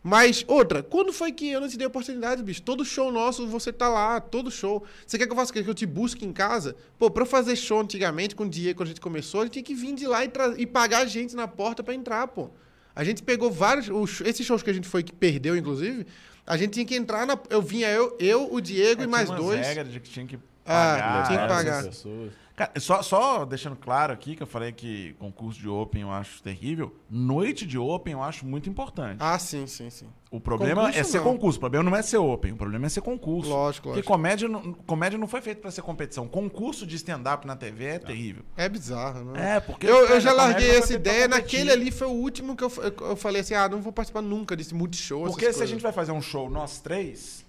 [SPEAKER 3] Mas, outra, quando foi que eu não te dei oportunidade, bicho? Todo show nosso, você tá lá, todo show. Você quer que eu faça o quê? Que eu te busque em casa? Pô, pra eu fazer show antigamente, com o Diego, quando a gente começou, a gente tinha que vir de lá e, e pagar a gente na porta pra entrar, pô. A gente pegou vários. os- esses shows que a gente foi, que perdeu, inclusive, a gente tinha que entrar na. Eu vinha eu, eu o Diego
[SPEAKER 2] É,
[SPEAKER 3] e mais
[SPEAKER 2] tinha umas
[SPEAKER 3] dois.
[SPEAKER 2] regras de que tinha que
[SPEAKER 3] Ah,
[SPEAKER 2] pagar.
[SPEAKER 3] tinha que pagar.
[SPEAKER 1] pessoas.
[SPEAKER 2] Cara, só, só deixando claro aqui que eu falei que concurso de Open eu acho terrível. Noite de Open eu acho muito importante.
[SPEAKER 3] Ah, sim, sim, sim.
[SPEAKER 2] O problema
[SPEAKER 3] Concurso
[SPEAKER 2] é ser
[SPEAKER 3] não.
[SPEAKER 2] concurso. O problema não é ser Open. O problema é ser concurso.
[SPEAKER 3] Lógico,
[SPEAKER 2] Porque
[SPEAKER 3] lógico.
[SPEAKER 2] comédia não, comédia não foi feito pra ser competição. Concurso de stand-up na TV é terrível.
[SPEAKER 3] É bizarro, né?
[SPEAKER 2] É, porque.
[SPEAKER 3] Eu, eu já
[SPEAKER 2] a
[SPEAKER 3] larguei essa ideia. Naquele ali foi o último que eu, eu, eu falei assim: ah, não vou participar nunca desse multishow.
[SPEAKER 2] Porque
[SPEAKER 3] essas
[SPEAKER 2] se a
[SPEAKER 3] coisas.
[SPEAKER 2] gente vai fazer um show, nós três,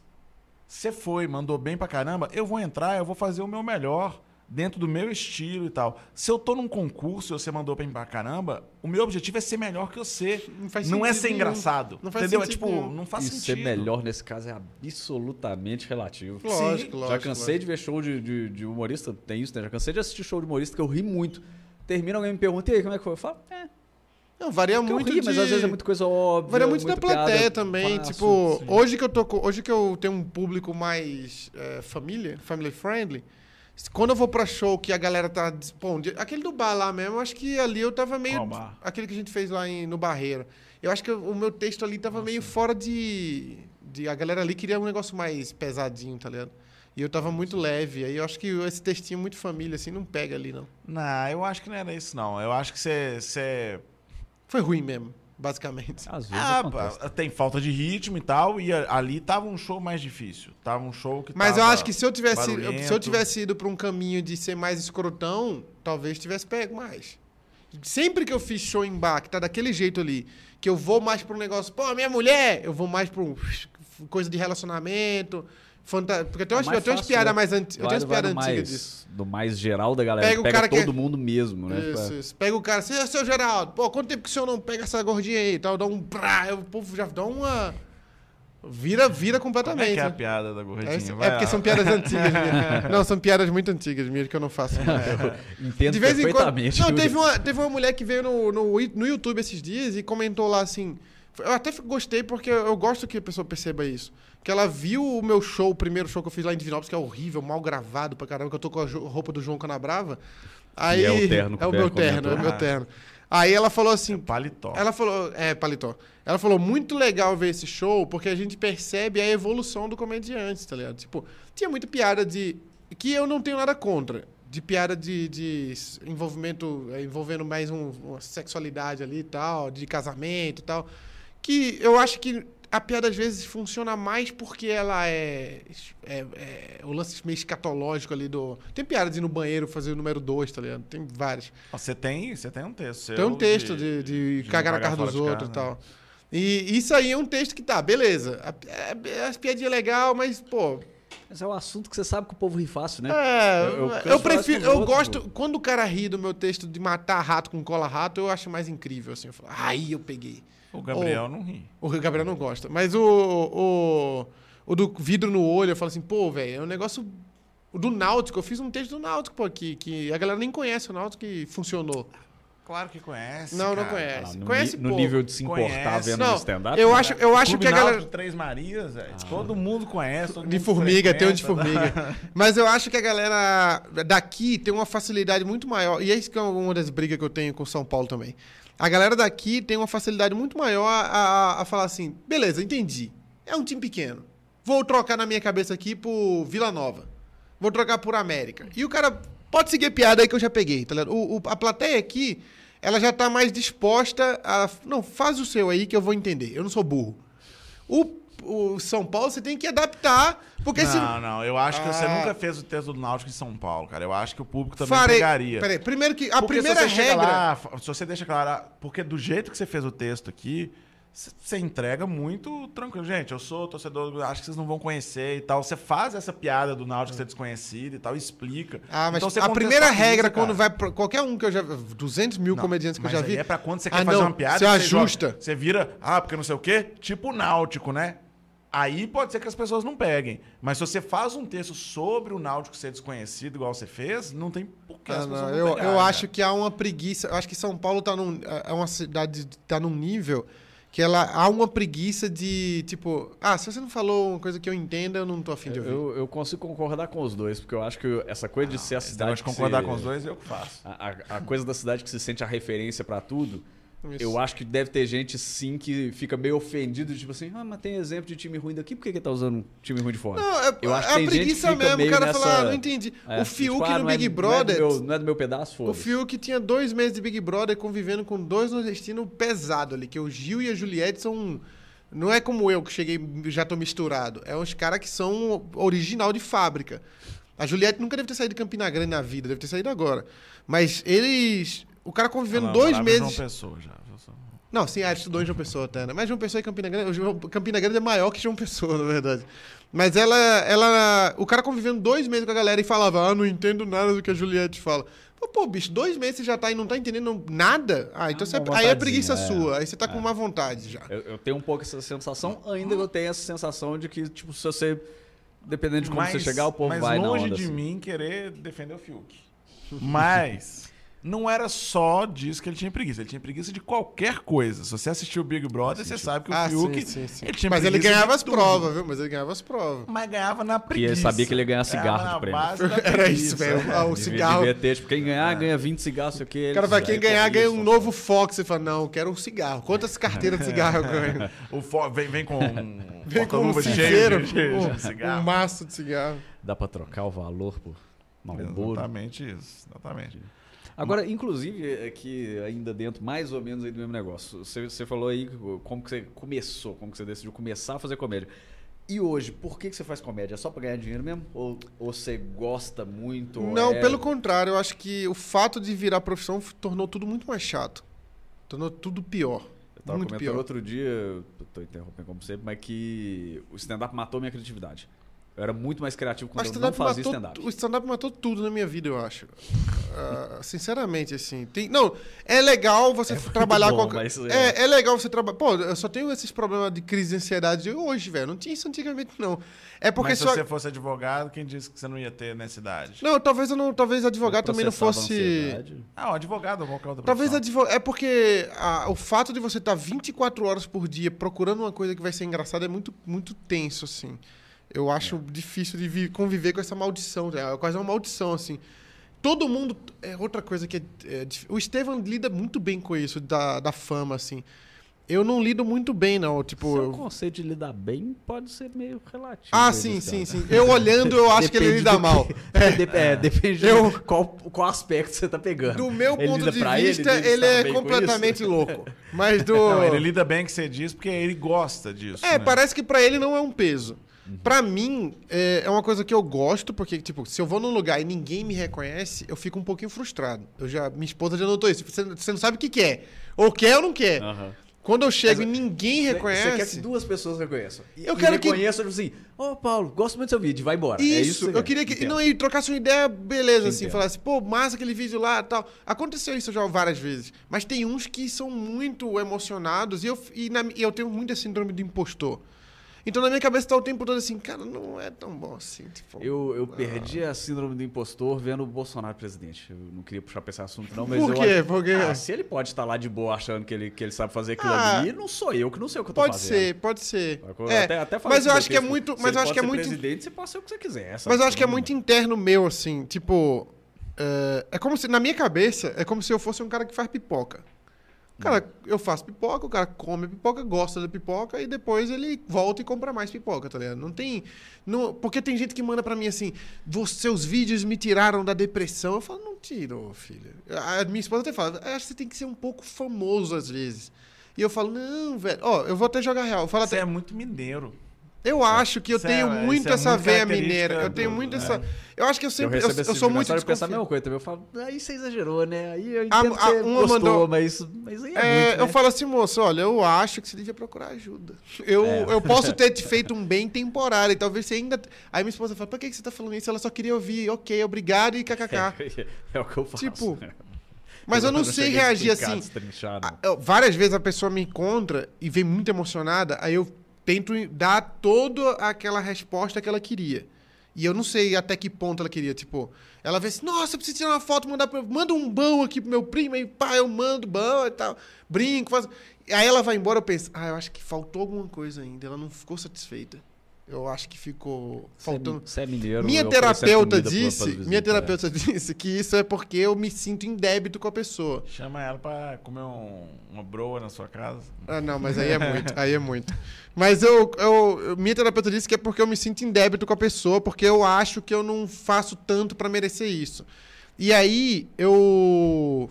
[SPEAKER 2] você foi, mandou bem pra caramba, eu vou entrar, eu vou fazer o meu melhor dentro do meu estilo e tal. Se eu tô num concurso e você mandou bem pra caramba, o meu objetivo é ser melhor que você.
[SPEAKER 3] Não faz
[SPEAKER 2] Não é ser
[SPEAKER 3] nenhum.
[SPEAKER 2] engraçado.
[SPEAKER 3] Não faz
[SPEAKER 2] entendeu? É
[SPEAKER 3] sentido
[SPEAKER 2] tipo,
[SPEAKER 3] nenhum.
[SPEAKER 2] não faz
[SPEAKER 1] e
[SPEAKER 2] sentido.
[SPEAKER 1] ser melhor nesse caso é absolutamente relativo.
[SPEAKER 3] Lógico,
[SPEAKER 2] Sim,
[SPEAKER 3] lógico.
[SPEAKER 1] Já cansei
[SPEAKER 3] lógico.
[SPEAKER 1] de ver show de, de, de humorista, tem isso, né? Já cansei de assistir show de humorista que eu ri muito. Termina, alguém me pergunta, e aí, como é que foi? Eu falo, é,
[SPEAKER 3] Não, varia
[SPEAKER 1] que eu
[SPEAKER 3] muito.
[SPEAKER 1] ri,
[SPEAKER 3] de...
[SPEAKER 1] mas às vezes é muita coisa óbvia.
[SPEAKER 3] Varia muito da
[SPEAKER 1] muita piada
[SPEAKER 3] plateia também.
[SPEAKER 1] fácil.
[SPEAKER 3] tipo,
[SPEAKER 2] sim.
[SPEAKER 3] hoje que eu tô Hoje que eu tenho um público mais é, família, family friendly. Quando eu vou pra show que a galera tá. dis- Pô, dia- aquele do bar lá mesmo, eu acho que ali eu tava meio.
[SPEAKER 2] Qual bar?
[SPEAKER 3] Aquele que a gente fez lá em- no Barreiro. Eu acho que o meu texto ali tava meio fora de, de. A galera ali queria um negócio mais pesadinho, tá ligado? E eu tava muito leve. Aí eu acho que esse textinho muito família, assim, não pega ali, não.
[SPEAKER 2] Não, eu acho que não era isso, não. Eu acho que você.
[SPEAKER 3] Foi ruim mesmo, basicamente.
[SPEAKER 1] Às vezes
[SPEAKER 2] Ah,
[SPEAKER 1] acontece.
[SPEAKER 2] tem falta de ritmo e tal, e ali tava um show mais difícil. Tava um show que
[SPEAKER 3] Mas eu acho que se eu tivesse, se eu
[SPEAKER 2] barulhento.
[SPEAKER 3] tivesse ido pra um caminho de ser mais escrotão, talvez tivesse pego mais. Sempre que eu fiz show em bar, que tá daquele jeito ali, que eu vou mais pra um negócio, pô, minha mulher, eu vou mais pra um coisa de relacionamento, fanta... porque eu tenho
[SPEAKER 1] É
[SPEAKER 3] umas, piadas
[SPEAKER 1] né?
[SPEAKER 3] mais umas
[SPEAKER 1] do
[SPEAKER 3] antigas disso.
[SPEAKER 1] Do mais geral da galera.
[SPEAKER 3] Pega
[SPEAKER 1] Pega,
[SPEAKER 3] o cara que
[SPEAKER 1] todo
[SPEAKER 3] é-
[SPEAKER 1] mundo mesmo, né?
[SPEAKER 3] Isso,
[SPEAKER 1] Pra-
[SPEAKER 3] isso. Pega o cara, seu, seu Geraldo, pô, quanto tempo que o senhor não pega essa gordinha aí e tal, dá um brá, o povo já dá uma... Vira, vira
[SPEAKER 2] Como é
[SPEAKER 3] completamente.
[SPEAKER 2] que é a
[SPEAKER 3] né?
[SPEAKER 2] piada da
[SPEAKER 3] É,
[SPEAKER 2] gordinha? Vai
[SPEAKER 3] é porque são piadas antigas minhas. Não, são piadas muito antigas minhas que eu não faço mais.
[SPEAKER 1] Entendo
[SPEAKER 3] De vez em quando. Não, teve uma, teve uma mulher que veio no, no, no YouTube esses dias e comentou lá assim. Eu até gostei porque eu gosto que a pessoa perceba isso. Que ela viu o meu show, o primeiro show que eu fiz lá em Divinópolis, que é horrível, mal gravado pra caramba, que eu tô com a roupa do João Canabrava. Aí,
[SPEAKER 1] é o terno que
[SPEAKER 3] É
[SPEAKER 1] o
[SPEAKER 3] meu terno, é o meu terno. Aí ela falou assim,
[SPEAKER 2] Paletó.
[SPEAKER 3] ela falou, é, paletó. Ela falou, muito legal ver esse show, porque a gente percebe a evolução do comediante, tá ligado? Tipo, tinha muita piada de. que eu não tenho nada contra. De piada de, de envolvimento, é, envolvendo mais um- uma sexualidade ali e tal, de casamento e tal. Que eu acho que a piada às vezes funciona mais porque ela é. é, é o lance meio escatológico ali do. Tem piada de ir no banheiro fazer o número 2, tá ligado? Tem várias.
[SPEAKER 2] Você tem, você tem um texto.
[SPEAKER 3] Tem um texto de, de,
[SPEAKER 2] de
[SPEAKER 3] cagar na cara dos outros e
[SPEAKER 2] casa,
[SPEAKER 3] tal. E isso aí é um texto que tá, beleza. A- é- As piadinhas legal, mas, pô.
[SPEAKER 1] Mas é um assunto que você sabe que o povo ri fácil, né?
[SPEAKER 3] É,
[SPEAKER 1] Eu- eu
[SPEAKER 3] eu, prefiro. Eu
[SPEAKER 1] outros,
[SPEAKER 3] gosto. Quando o cara ri do meu texto de matar rato com cola-rato, eu acho mais incrível, assim. Eu falo, aí eu peguei.
[SPEAKER 2] O Gabriel não ri.
[SPEAKER 3] O Gabriel não gosta. Mas o, o, o do vidro no olho, eu falo assim, pô, velho, é um negócio. O do Náutico, eu fiz um texto do Náutico, pô, aqui, que a galera nem conhece o Náutico que funcionou.
[SPEAKER 2] Claro que conhece.
[SPEAKER 3] Não, não
[SPEAKER 2] cara.
[SPEAKER 3] conhece.
[SPEAKER 1] Ah, no,
[SPEAKER 3] conhece
[SPEAKER 1] no
[SPEAKER 3] pouco.
[SPEAKER 1] nível de se importar
[SPEAKER 2] Conhece.
[SPEAKER 1] vendo
[SPEAKER 3] Não,
[SPEAKER 1] stand-up.
[SPEAKER 3] eu acho, eu acho
[SPEAKER 2] Clube
[SPEAKER 3] que a galera.
[SPEAKER 2] Náutico Três Marias, velho. Todo mundo conhece. todo
[SPEAKER 3] De
[SPEAKER 2] mundo
[SPEAKER 3] formiga, tem um de
[SPEAKER 2] frequenta.
[SPEAKER 3] formiga. Mas eu acho que a galera daqui tem uma facilidade muito maior. E é isso que é uma das brigas que eu tenho com São Paulo também. A galera daqui tem uma facilidade muito maior a, a- a falar assim: beleza, entendi. É um time pequeno. Vou trocar na minha cabeça aqui por Vila Nova. Vou trocar por América. E o cara Pode seguir a piada aí que eu já peguei, tá ligado? O, o- a plateia aqui, ela já tá mais disposta a. Não, faz o seu aí que eu vou entender. Eu não sou burro. O, o São Paulo você tem que adaptar, porque se.
[SPEAKER 2] Não, não, eu acho que você
[SPEAKER 3] Ah.
[SPEAKER 2] nunca fez o texto do Náutico em São Paulo, cara. Eu acho que o público também
[SPEAKER 3] Farei.
[SPEAKER 2] pegaria.
[SPEAKER 3] Peraí, primeiro que. A
[SPEAKER 2] Porque
[SPEAKER 3] primeira
[SPEAKER 2] você
[SPEAKER 3] regra.
[SPEAKER 2] lá, se você deixa claro, ah, porque do jeito que você fez o texto aqui, você entrega muito tranquilo. Gente, eu sou torcedor, do- acho que vocês não vão conhecer e tal. Você faz essa piada do Náutico ser desconhecido e tal, explica.
[SPEAKER 3] Ah, mas
[SPEAKER 2] Então você
[SPEAKER 3] a primeira regra,
[SPEAKER 2] cara.
[SPEAKER 3] quando vai. Pra, qualquer um que eu já. 200 mil
[SPEAKER 2] Não,
[SPEAKER 3] comediantes que eu já vi.
[SPEAKER 2] é pra quando você
[SPEAKER 3] Ah,
[SPEAKER 2] quer fazer
[SPEAKER 3] não,
[SPEAKER 2] uma piada.
[SPEAKER 3] você ajusta.
[SPEAKER 2] joga- Você vira, ah, porque não sei o quê, tipo náutico, né? Aí pode ser que as pessoas não peguem. Mas se você faz um texto sobre o náutico ser desconhecido, igual você fez, não tem por que
[SPEAKER 3] Ah,
[SPEAKER 2] as pessoas
[SPEAKER 3] não,
[SPEAKER 2] não
[SPEAKER 3] eu,
[SPEAKER 2] pegarem,
[SPEAKER 3] eu
[SPEAKER 2] cara.
[SPEAKER 3] acho que há uma preguiça. Eu acho que São Paulo tá num, é uma cidade tá num nível que ela há uma preguiça de tipo, ah, se você não falou uma coisa que eu entenda, eu não tô afim de ouvir.
[SPEAKER 1] Eu, eu consigo concordar com os dois, porque eu acho que essa coisa de ser a cidade. que
[SPEAKER 2] concordar
[SPEAKER 1] se-
[SPEAKER 2] com os dois, eu que faço.
[SPEAKER 1] A, a- a coisa da cidade que se sente a referência pra tudo.
[SPEAKER 3] Isso.
[SPEAKER 1] Eu acho que deve ter gente sim que fica meio ofendido, tipo assim, ah, mas tem exemplo de time ruim daqui, por que, que tá usando um time ruim de fora?
[SPEAKER 3] Não, é,
[SPEAKER 1] Eu acho
[SPEAKER 3] é
[SPEAKER 1] que
[SPEAKER 3] a
[SPEAKER 1] tem gente que
[SPEAKER 3] preguiça mesmo. O cara
[SPEAKER 1] nessa-
[SPEAKER 3] fala, ah, não entendi.
[SPEAKER 1] É,
[SPEAKER 3] o Fiuk
[SPEAKER 1] tipo, ah,
[SPEAKER 3] no
[SPEAKER 1] é-
[SPEAKER 3] Big
[SPEAKER 1] não é
[SPEAKER 3] Brother.
[SPEAKER 1] meu- Não é do meu pedaço,
[SPEAKER 3] O
[SPEAKER 1] foda-se.
[SPEAKER 3] Fiuk tinha dois meses de Big Brother convivendo com dois nordestinos pesados ali, que o Gil e a Juliette são. Não é como eu que cheguei já tô misturado. É uns caras que são original de fábrica. A Juliette nunca deve ter saído de Campina Grande na vida, deve ter saído agora. Mas eles. O cara convivendo
[SPEAKER 2] não,
[SPEAKER 3] dois meses.
[SPEAKER 2] João Pessoa já.
[SPEAKER 3] Não, sim, ah, estudou em João Pessoa até, né? Mas João Pessoa e Campina Grande. Campina Grande é maior que João Pessoa, na verdade. Mas ela, ela. O cara convivendo dois meses com a galera e falava, ah, não entendo nada do que a Juliette fala. Pô, pô, bicho, dois meses você já tá e não tá entendendo nada? Ah, então
[SPEAKER 1] Ah,
[SPEAKER 3] você,
[SPEAKER 1] uma
[SPEAKER 3] aí é preguiça
[SPEAKER 1] é.
[SPEAKER 3] sua. Aí você tá com uma vontade já.
[SPEAKER 1] Eu, eu tenho um pouco essa sensação, ainda eu tenho essa sensação de que, tipo, se você. Dependendo de como você chegar, o povo
[SPEAKER 2] mas
[SPEAKER 1] vai na
[SPEAKER 2] longe
[SPEAKER 1] onda.
[SPEAKER 2] de
[SPEAKER 1] assim.
[SPEAKER 2] mim querer defender o Fiuk. Mas não era só disso que ele tinha preguiça. Ele tinha preguiça de qualquer coisa. Se você assistiu o Big Brother, você sabe que o
[SPEAKER 3] Ah,
[SPEAKER 2] Fiuk...
[SPEAKER 3] sim, sim, sim.
[SPEAKER 2] Ele tinha
[SPEAKER 3] Mas ele ganhava as provas, viu? Mas ele ganhava as provas.
[SPEAKER 2] Mas ganhava na preguiça.
[SPEAKER 1] ele sabia que ele ia ganhar
[SPEAKER 2] Ganhava
[SPEAKER 1] cigarro
[SPEAKER 2] na
[SPEAKER 1] de prêmio.
[SPEAKER 2] base da
[SPEAKER 3] Era
[SPEAKER 2] preguiça.
[SPEAKER 3] isso, velho. Ah, O cigarro.
[SPEAKER 1] Devia ter, tipo, quem ganhar, ganha 20 cigarros, sei o que.
[SPEAKER 3] O cara vai, quem ganhar, ganha um novo Fox. Você fala, não, eu quero um cigarro. Quantas carteiras de cigarro eu ganho?
[SPEAKER 2] O fo- vem, vem com um
[SPEAKER 3] Vem com um
[SPEAKER 2] de
[SPEAKER 3] um, um
[SPEAKER 2] cigarro.
[SPEAKER 3] maço de cigarro.
[SPEAKER 1] Dá pra trocar o valor por Marlboro.
[SPEAKER 2] Exatamente isso. Exatamente.
[SPEAKER 1] Agora, inclusive, é que ainda dentro, mais ou menos aí do mesmo negócio. Você, você falou aí como que você começou, como que você decidiu começar a fazer comédia. E hoje, por que, que você faz comédia? É só pra ganhar dinheiro mesmo? Ou, ou você gosta muito?
[SPEAKER 3] Não,
[SPEAKER 1] é-
[SPEAKER 3] pelo contrário, eu acho que o fato de virar profissão tornou tudo muito mais chato. Tornou tudo pior.
[SPEAKER 1] Eu tava
[SPEAKER 3] muito
[SPEAKER 1] comentando
[SPEAKER 3] pior.
[SPEAKER 1] outro dia, tô interrompendo como sempre, mas que o stand-up matou minha criatividade. Eu era muito mais criativo quando eu não fazia stand-up.
[SPEAKER 3] o stand-up matou tudo na minha vida, eu acho. Ah, sinceramente, assim. Tem, não, é legal você trabalhar
[SPEAKER 1] bom,
[SPEAKER 3] com.
[SPEAKER 1] mas
[SPEAKER 3] é... é legal você trabalhar. Pô, eu só tenho esses problemas de crise de ansiedade hoje, velho. Não tinha isso antigamente, não. É porque
[SPEAKER 2] Mas se
[SPEAKER 3] só.
[SPEAKER 2] você fosse advogado, quem disse que você não ia ter nessa idade?
[SPEAKER 3] Não, talvez eu não. Talvez advogado também não fosse.
[SPEAKER 2] Ah, um advogado ou qualquer outra
[SPEAKER 3] Talvez
[SPEAKER 2] profissão.
[SPEAKER 3] advo... é porque a- o fato de você estar 24 horas por dia procurando uma coisa que vai ser engraçada é muito, muito tenso, assim. Eu acho difícil de vi- conviver com essa maldição. É quase uma maldição, assim. Todo mundo. É outra coisa que é, é O Estevam lida muito bem com isso, da, da fama, assim. Eu não lido muito bem, não. Tipo.
[SPEAKER 1] Seu
[SPEAKER 3] eu-
[SPEAKER 1] conceito de lidar bem pode ser meio relativo.
[SPEAKER 3] Ah, sim, sim, sim. Eu olhando, eu acho que ele lida
[SPEAKER 1] do
[SPEAKER 3] mal.
[SPEAKER 1] É, dep- é, depende
[SPEAKER 3] Eu-
[SPEAKER 1] de qual, qual aspecto você tá pegando.
[SPEAKER 3] Do meu
[SPEAKER 1] Ele
[SPEAKER 3] ponto de vista,
[SPEAKER 1] ele
[SPEAKER 3] ele, é
[SPEAKER 1] com
[SPEAKER 3] completamente louco. Mas do.
[SPEAKER 2] Não, ele lida bem que você diz porque ele gosta disso.
[SPEAKER 3] É,
[SPEAKER 2] né?
[SPEAKER 3] parece que pra ele não é um peso. Pra mim, é, é uma coisa que eu gosto, porque, tipo, se eu vou num lugar e ninguém me reconhece, eu fico um pouquinho frustrado. Eu já, minha esposa já notou isso. Você, você não sabe o que, que é. Ou quer ou não quer.
[SPEAKER 1] Aham.
[SPEAKER 3] Quando eu chego
[SPEAKER 1] Mas,
[SPEAKER 3] e ninguém reconhece.
[SPEAKER 1] Você quer que duas pessoas reconheçam. E,
[SPEAKER 3] Eu
[SPEAKER 1] e
[SPEAKER 3] quero que-
[SPEAKER 1] reconheçam, tipo assim, ô Paulo, gosto muito do seu vídeo, vai embora.
[SPEAKER 3] Isso,
[SPEAKER 1] é isso que
[SPEAKER 3] eu
[SPEAKER 1] quer.
[SPEAKER 3] queria que.
[SPEAKER 1] Entendo.
[SPEAKER 3] Não, e trocasse uma ideia, beleza, assim,
[SPEAKER 1] entendo.
[SPEAKER 3] falasse, pô, massa aquele vídeo lá e tal. Aconteceu isso já várias vezes. Mas tem uns que são muito emocionados e eu, e na- e eu tenho muita síndrome do impostor. Então na minha cabeça tá o tempo todo assim, cara, não é tão bom assim. Tipo,
[SPEAKER 1] Eu, eu perdi a síndrome do impostor vendo o Bolsonaro presidente. Eu não queria puxar pra esse assunto, não, mas
[SPEAKER 3] Por
[SPEAKER 1] eu
[SPEAKER 3] quê?
[SPEAKER 1] acho-
[SPEAKER 3] Por quê?
[SPEAKER 1] Ah, se ele pode estar lá de boa achando que ele, que ele sabe fazer aquilo
[SPEAKER 3] Ah,
[SPEAKER 1] ali, não sou eu que não sei o que eu tô
[SPEAKER 3] Pode
[SPEAKER 1] fazendo.
[SPEAKER 3] ser, pode ser. É,
[SPEAKER 1] Até- até
[SPEAKER 3] mas eu acho que é muito,
[SPEAKER 1] se
[SPEAKER 3] mas
[SPEAKER 1] ele
[SPEAKER 3] eu acho
[SPEAKER 1] pode
[SPEAKER 3] que é muito,
[SPEAKER 1] presidente, você pode ser o que você quiser. sabe?
[SPEAKER 3] mas eu acho que é muito interno meu assim, tipo, é, é como se na minha cabeça é como se eu fosse um cara que faz pipoca. Cara, eu faço pipoca, o cara come pipoca, gosta da pipoca e depois ele volta e compra mais pipoca, tá ligado? Não tem. Não, porque tem gente que manda pra mim assim: "Vos- seus vídeos me tiraram da depressão. Eu falo, não tirou, filha. A minha esposa até fala, acho que você tem que ser um pouco famoso às vezes. E eu falo, não, velho. Ó, eu vou até jogar real. Eu falo
[SPEAKER 2] Você
[SPEAKER 3] até,
[SPEAKER 2] é muito mineiro.
[SPEAKER 3] Eu acho que eu
[SPEAKER 2] é-
[SPEAKER 3] tenho
[SPEAKER 2] isso
[SPEAKER 3] muito
[SPEAKER 2] é
[SPEAKER 3] essa
[SPEAKER 2] muito
[SPEAKER 3] veia mineira. Eu tenho muito
[SPEAKER 2] é.
[SPEAKER 3] essa. Eu acho que eu sempre. Eu, eu
[SPEAKER 1] esse
[SPEAKER 3] sou
[SPEAKER 1] vídeo
[SPEAKER 3] muito
[SPEAKER 1] eu penso a mesma coisa também. Eu falo, aí você exagerou, né? Aí eu
[SPEAKER 3] A-
[SPEAKER 1] entendo
[SPEAKER 3] a-
[SPEAKER 1] você
[SPEAKER 3] uma
[SPEAKER 1] gostou,
[SPEAKER 3] mandou-
[SPEAKER 1] mas, mas aí é,
[SPEAKER 3] É,
[SPEAKER 1] muito,
[SPEAKER 3] eu
[SPEAKER 1] né?
[SPEAKER 3] falo assim, moço, olha, eu acho que você devia procurar ajuda. Eu,
[SPEAKER 1] É.
[SPEAKER 3] eu posso ter te feito um bem temporário, e talvez você ainda. Aí minha esposa fala, por que você tá falando isso? Ela só queria ouvir, ok, obrigado e kkk.
[SPEAKER 1] É, é o que eu faço.
[SPEAKER 3] Tipo,
[SPEAKER 1] né?
[SPEAKER 3] Mas eu não sei
[SPEAKER 1] cheguei a
[SPEAKER 3] reagir assim.
[SPEAKER 1] não.
[SPEAKER 3] Ah, eu- várias vezes a pessoa me encontra e vem muito emocionada, aí eu tento dar toda aquela resposta que ela queria. E eu não sei até que ponto ela queria. Tipo, ela vê assim, nossa, eu preciso tirar uma foto, mandar pra... manda um bão aqui pro meu primo, aí pá, eu mando bão e tal, brinco, faço... Aí ela vai embora, eu penso, ah, eu acho que faltou alguma coisa ainda, ela não ficou satisfeita. Eu acho que ficou faltando.
[SPEAKER 1] Você é mineiro.
[SPEAKER 3] Minha terapeuta
[SPEAKER 1] pra-
[SPEAKER 3] disse,
[SPEAKER 1] pra visita,
[SPEAKER 3] minha
[SPEAKER 1] é.
[SPEAKER 3] terapeuta disse que isso é porque eu me sinto em débito com a pessoa.
[SPEAKER 2] Chama ela pra comer um- uma broa na sua casa.
[SPEAKER 3] Ah, não, mas aí é muito, aí é muito. Mas eu, eu, minha terapeuta disse que é porque eu me sinto em débito com a pessoa, porque eu acho que eu não faço tanto pra merecer isso. E aí eu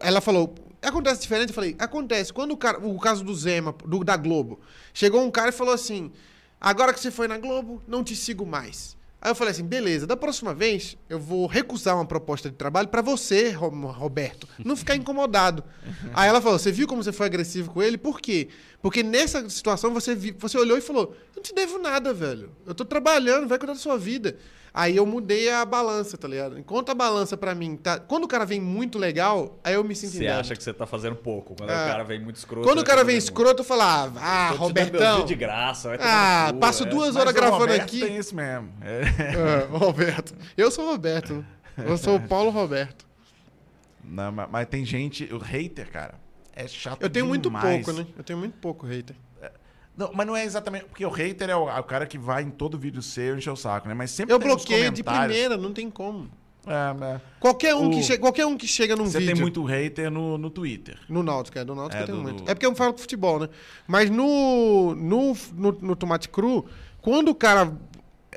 [SPEAKER 3] ela falou, acontece diferente, eu falei, acontece. Quando o cara, o caso do Zema, do, da Globo, chegou um cara e falou assim: "Agora que você foi na Globo, não te sigo mais". Aí eu falei assim, beleza, da próxima vez eu vou recusar uma proposta de trabalho pra você, Ro- Roberto, não ficar incomodado. Aí ela falou, você viu como você foi agressivo com ele? Por quê? Porque nessa situação você, vi- você olhou e falou, eu não te devo nada, velho. Eu tô trabalhando, vai cuidar da sua vida. Aí eu mudei a balança, tá ligado? Enquanto a balança pra mim tá... Quando o cara vem muito legal, aí eu me sinto
[SPEAKER 1] Você acha que você tá fazendo pouco. Quando
[SPEAKER 3] É.
[SPEAKER 1] o cara vem muito escroto.
[SPEAKER 3] Quando o cara vem escroto, eu falo, ah, ah
[SPEAKER 1] muito.
[SPEAKER 3] Robertão.
[SPEAKER 1] de graça. vai
[SPEAKER 3] Ah, passo
[SPEAKER 1] é.
[SPEAKER 3] duas horas
[SPEAKER 2] o
[SPEAKER 3] gravando
[SPEAKER 2] Roberto
[SPEAKER 3] aqui.
[SPEAKER 2] tem isso mesmo. É.
[SPEAKER 3] É, Roberto. Eu sou o Roberto. Eu sou o Paulo Roberto.
[SPEAKER 2] Não, mas, mas tem gente, o hater, cara, é chato
[SPEAKER 3] Eu tenho muito
[SPEAKER 2] demais.
[SPEAKER 3] pouco, né? Eu tenho muito pouco hater.
[SPEAKER 2] Não, mas não é exatamente. Porque o hater é o, é o cara que vai em todo vídeo seu encher o saco, né? Mas sempre
[SPEAKER 3] Eu bloqueio de primeira, não tem como.
[SPEAKER 2] É, é.
[SPEAKER 3] Qualquer um,
[SPEAKER 2] O-
[SPEAKER 3] que, che qualquer um que chega num
[SPEAKER 2] Você
[SPEAKER 3] vídeo...
[SPEAKER 2] tem muito hater no, no Twitter.
[SPEAKER 3] No Náutico, é. No Náutico
[SPEAKER 2] É,
[SPEAKER 3] eu tenho
[SPEAKER 2] do-
[SPEAKER 3] muito. É porque eu falo com futebol, né? Mas no, no, no, no Tomate Cru, quando o cara...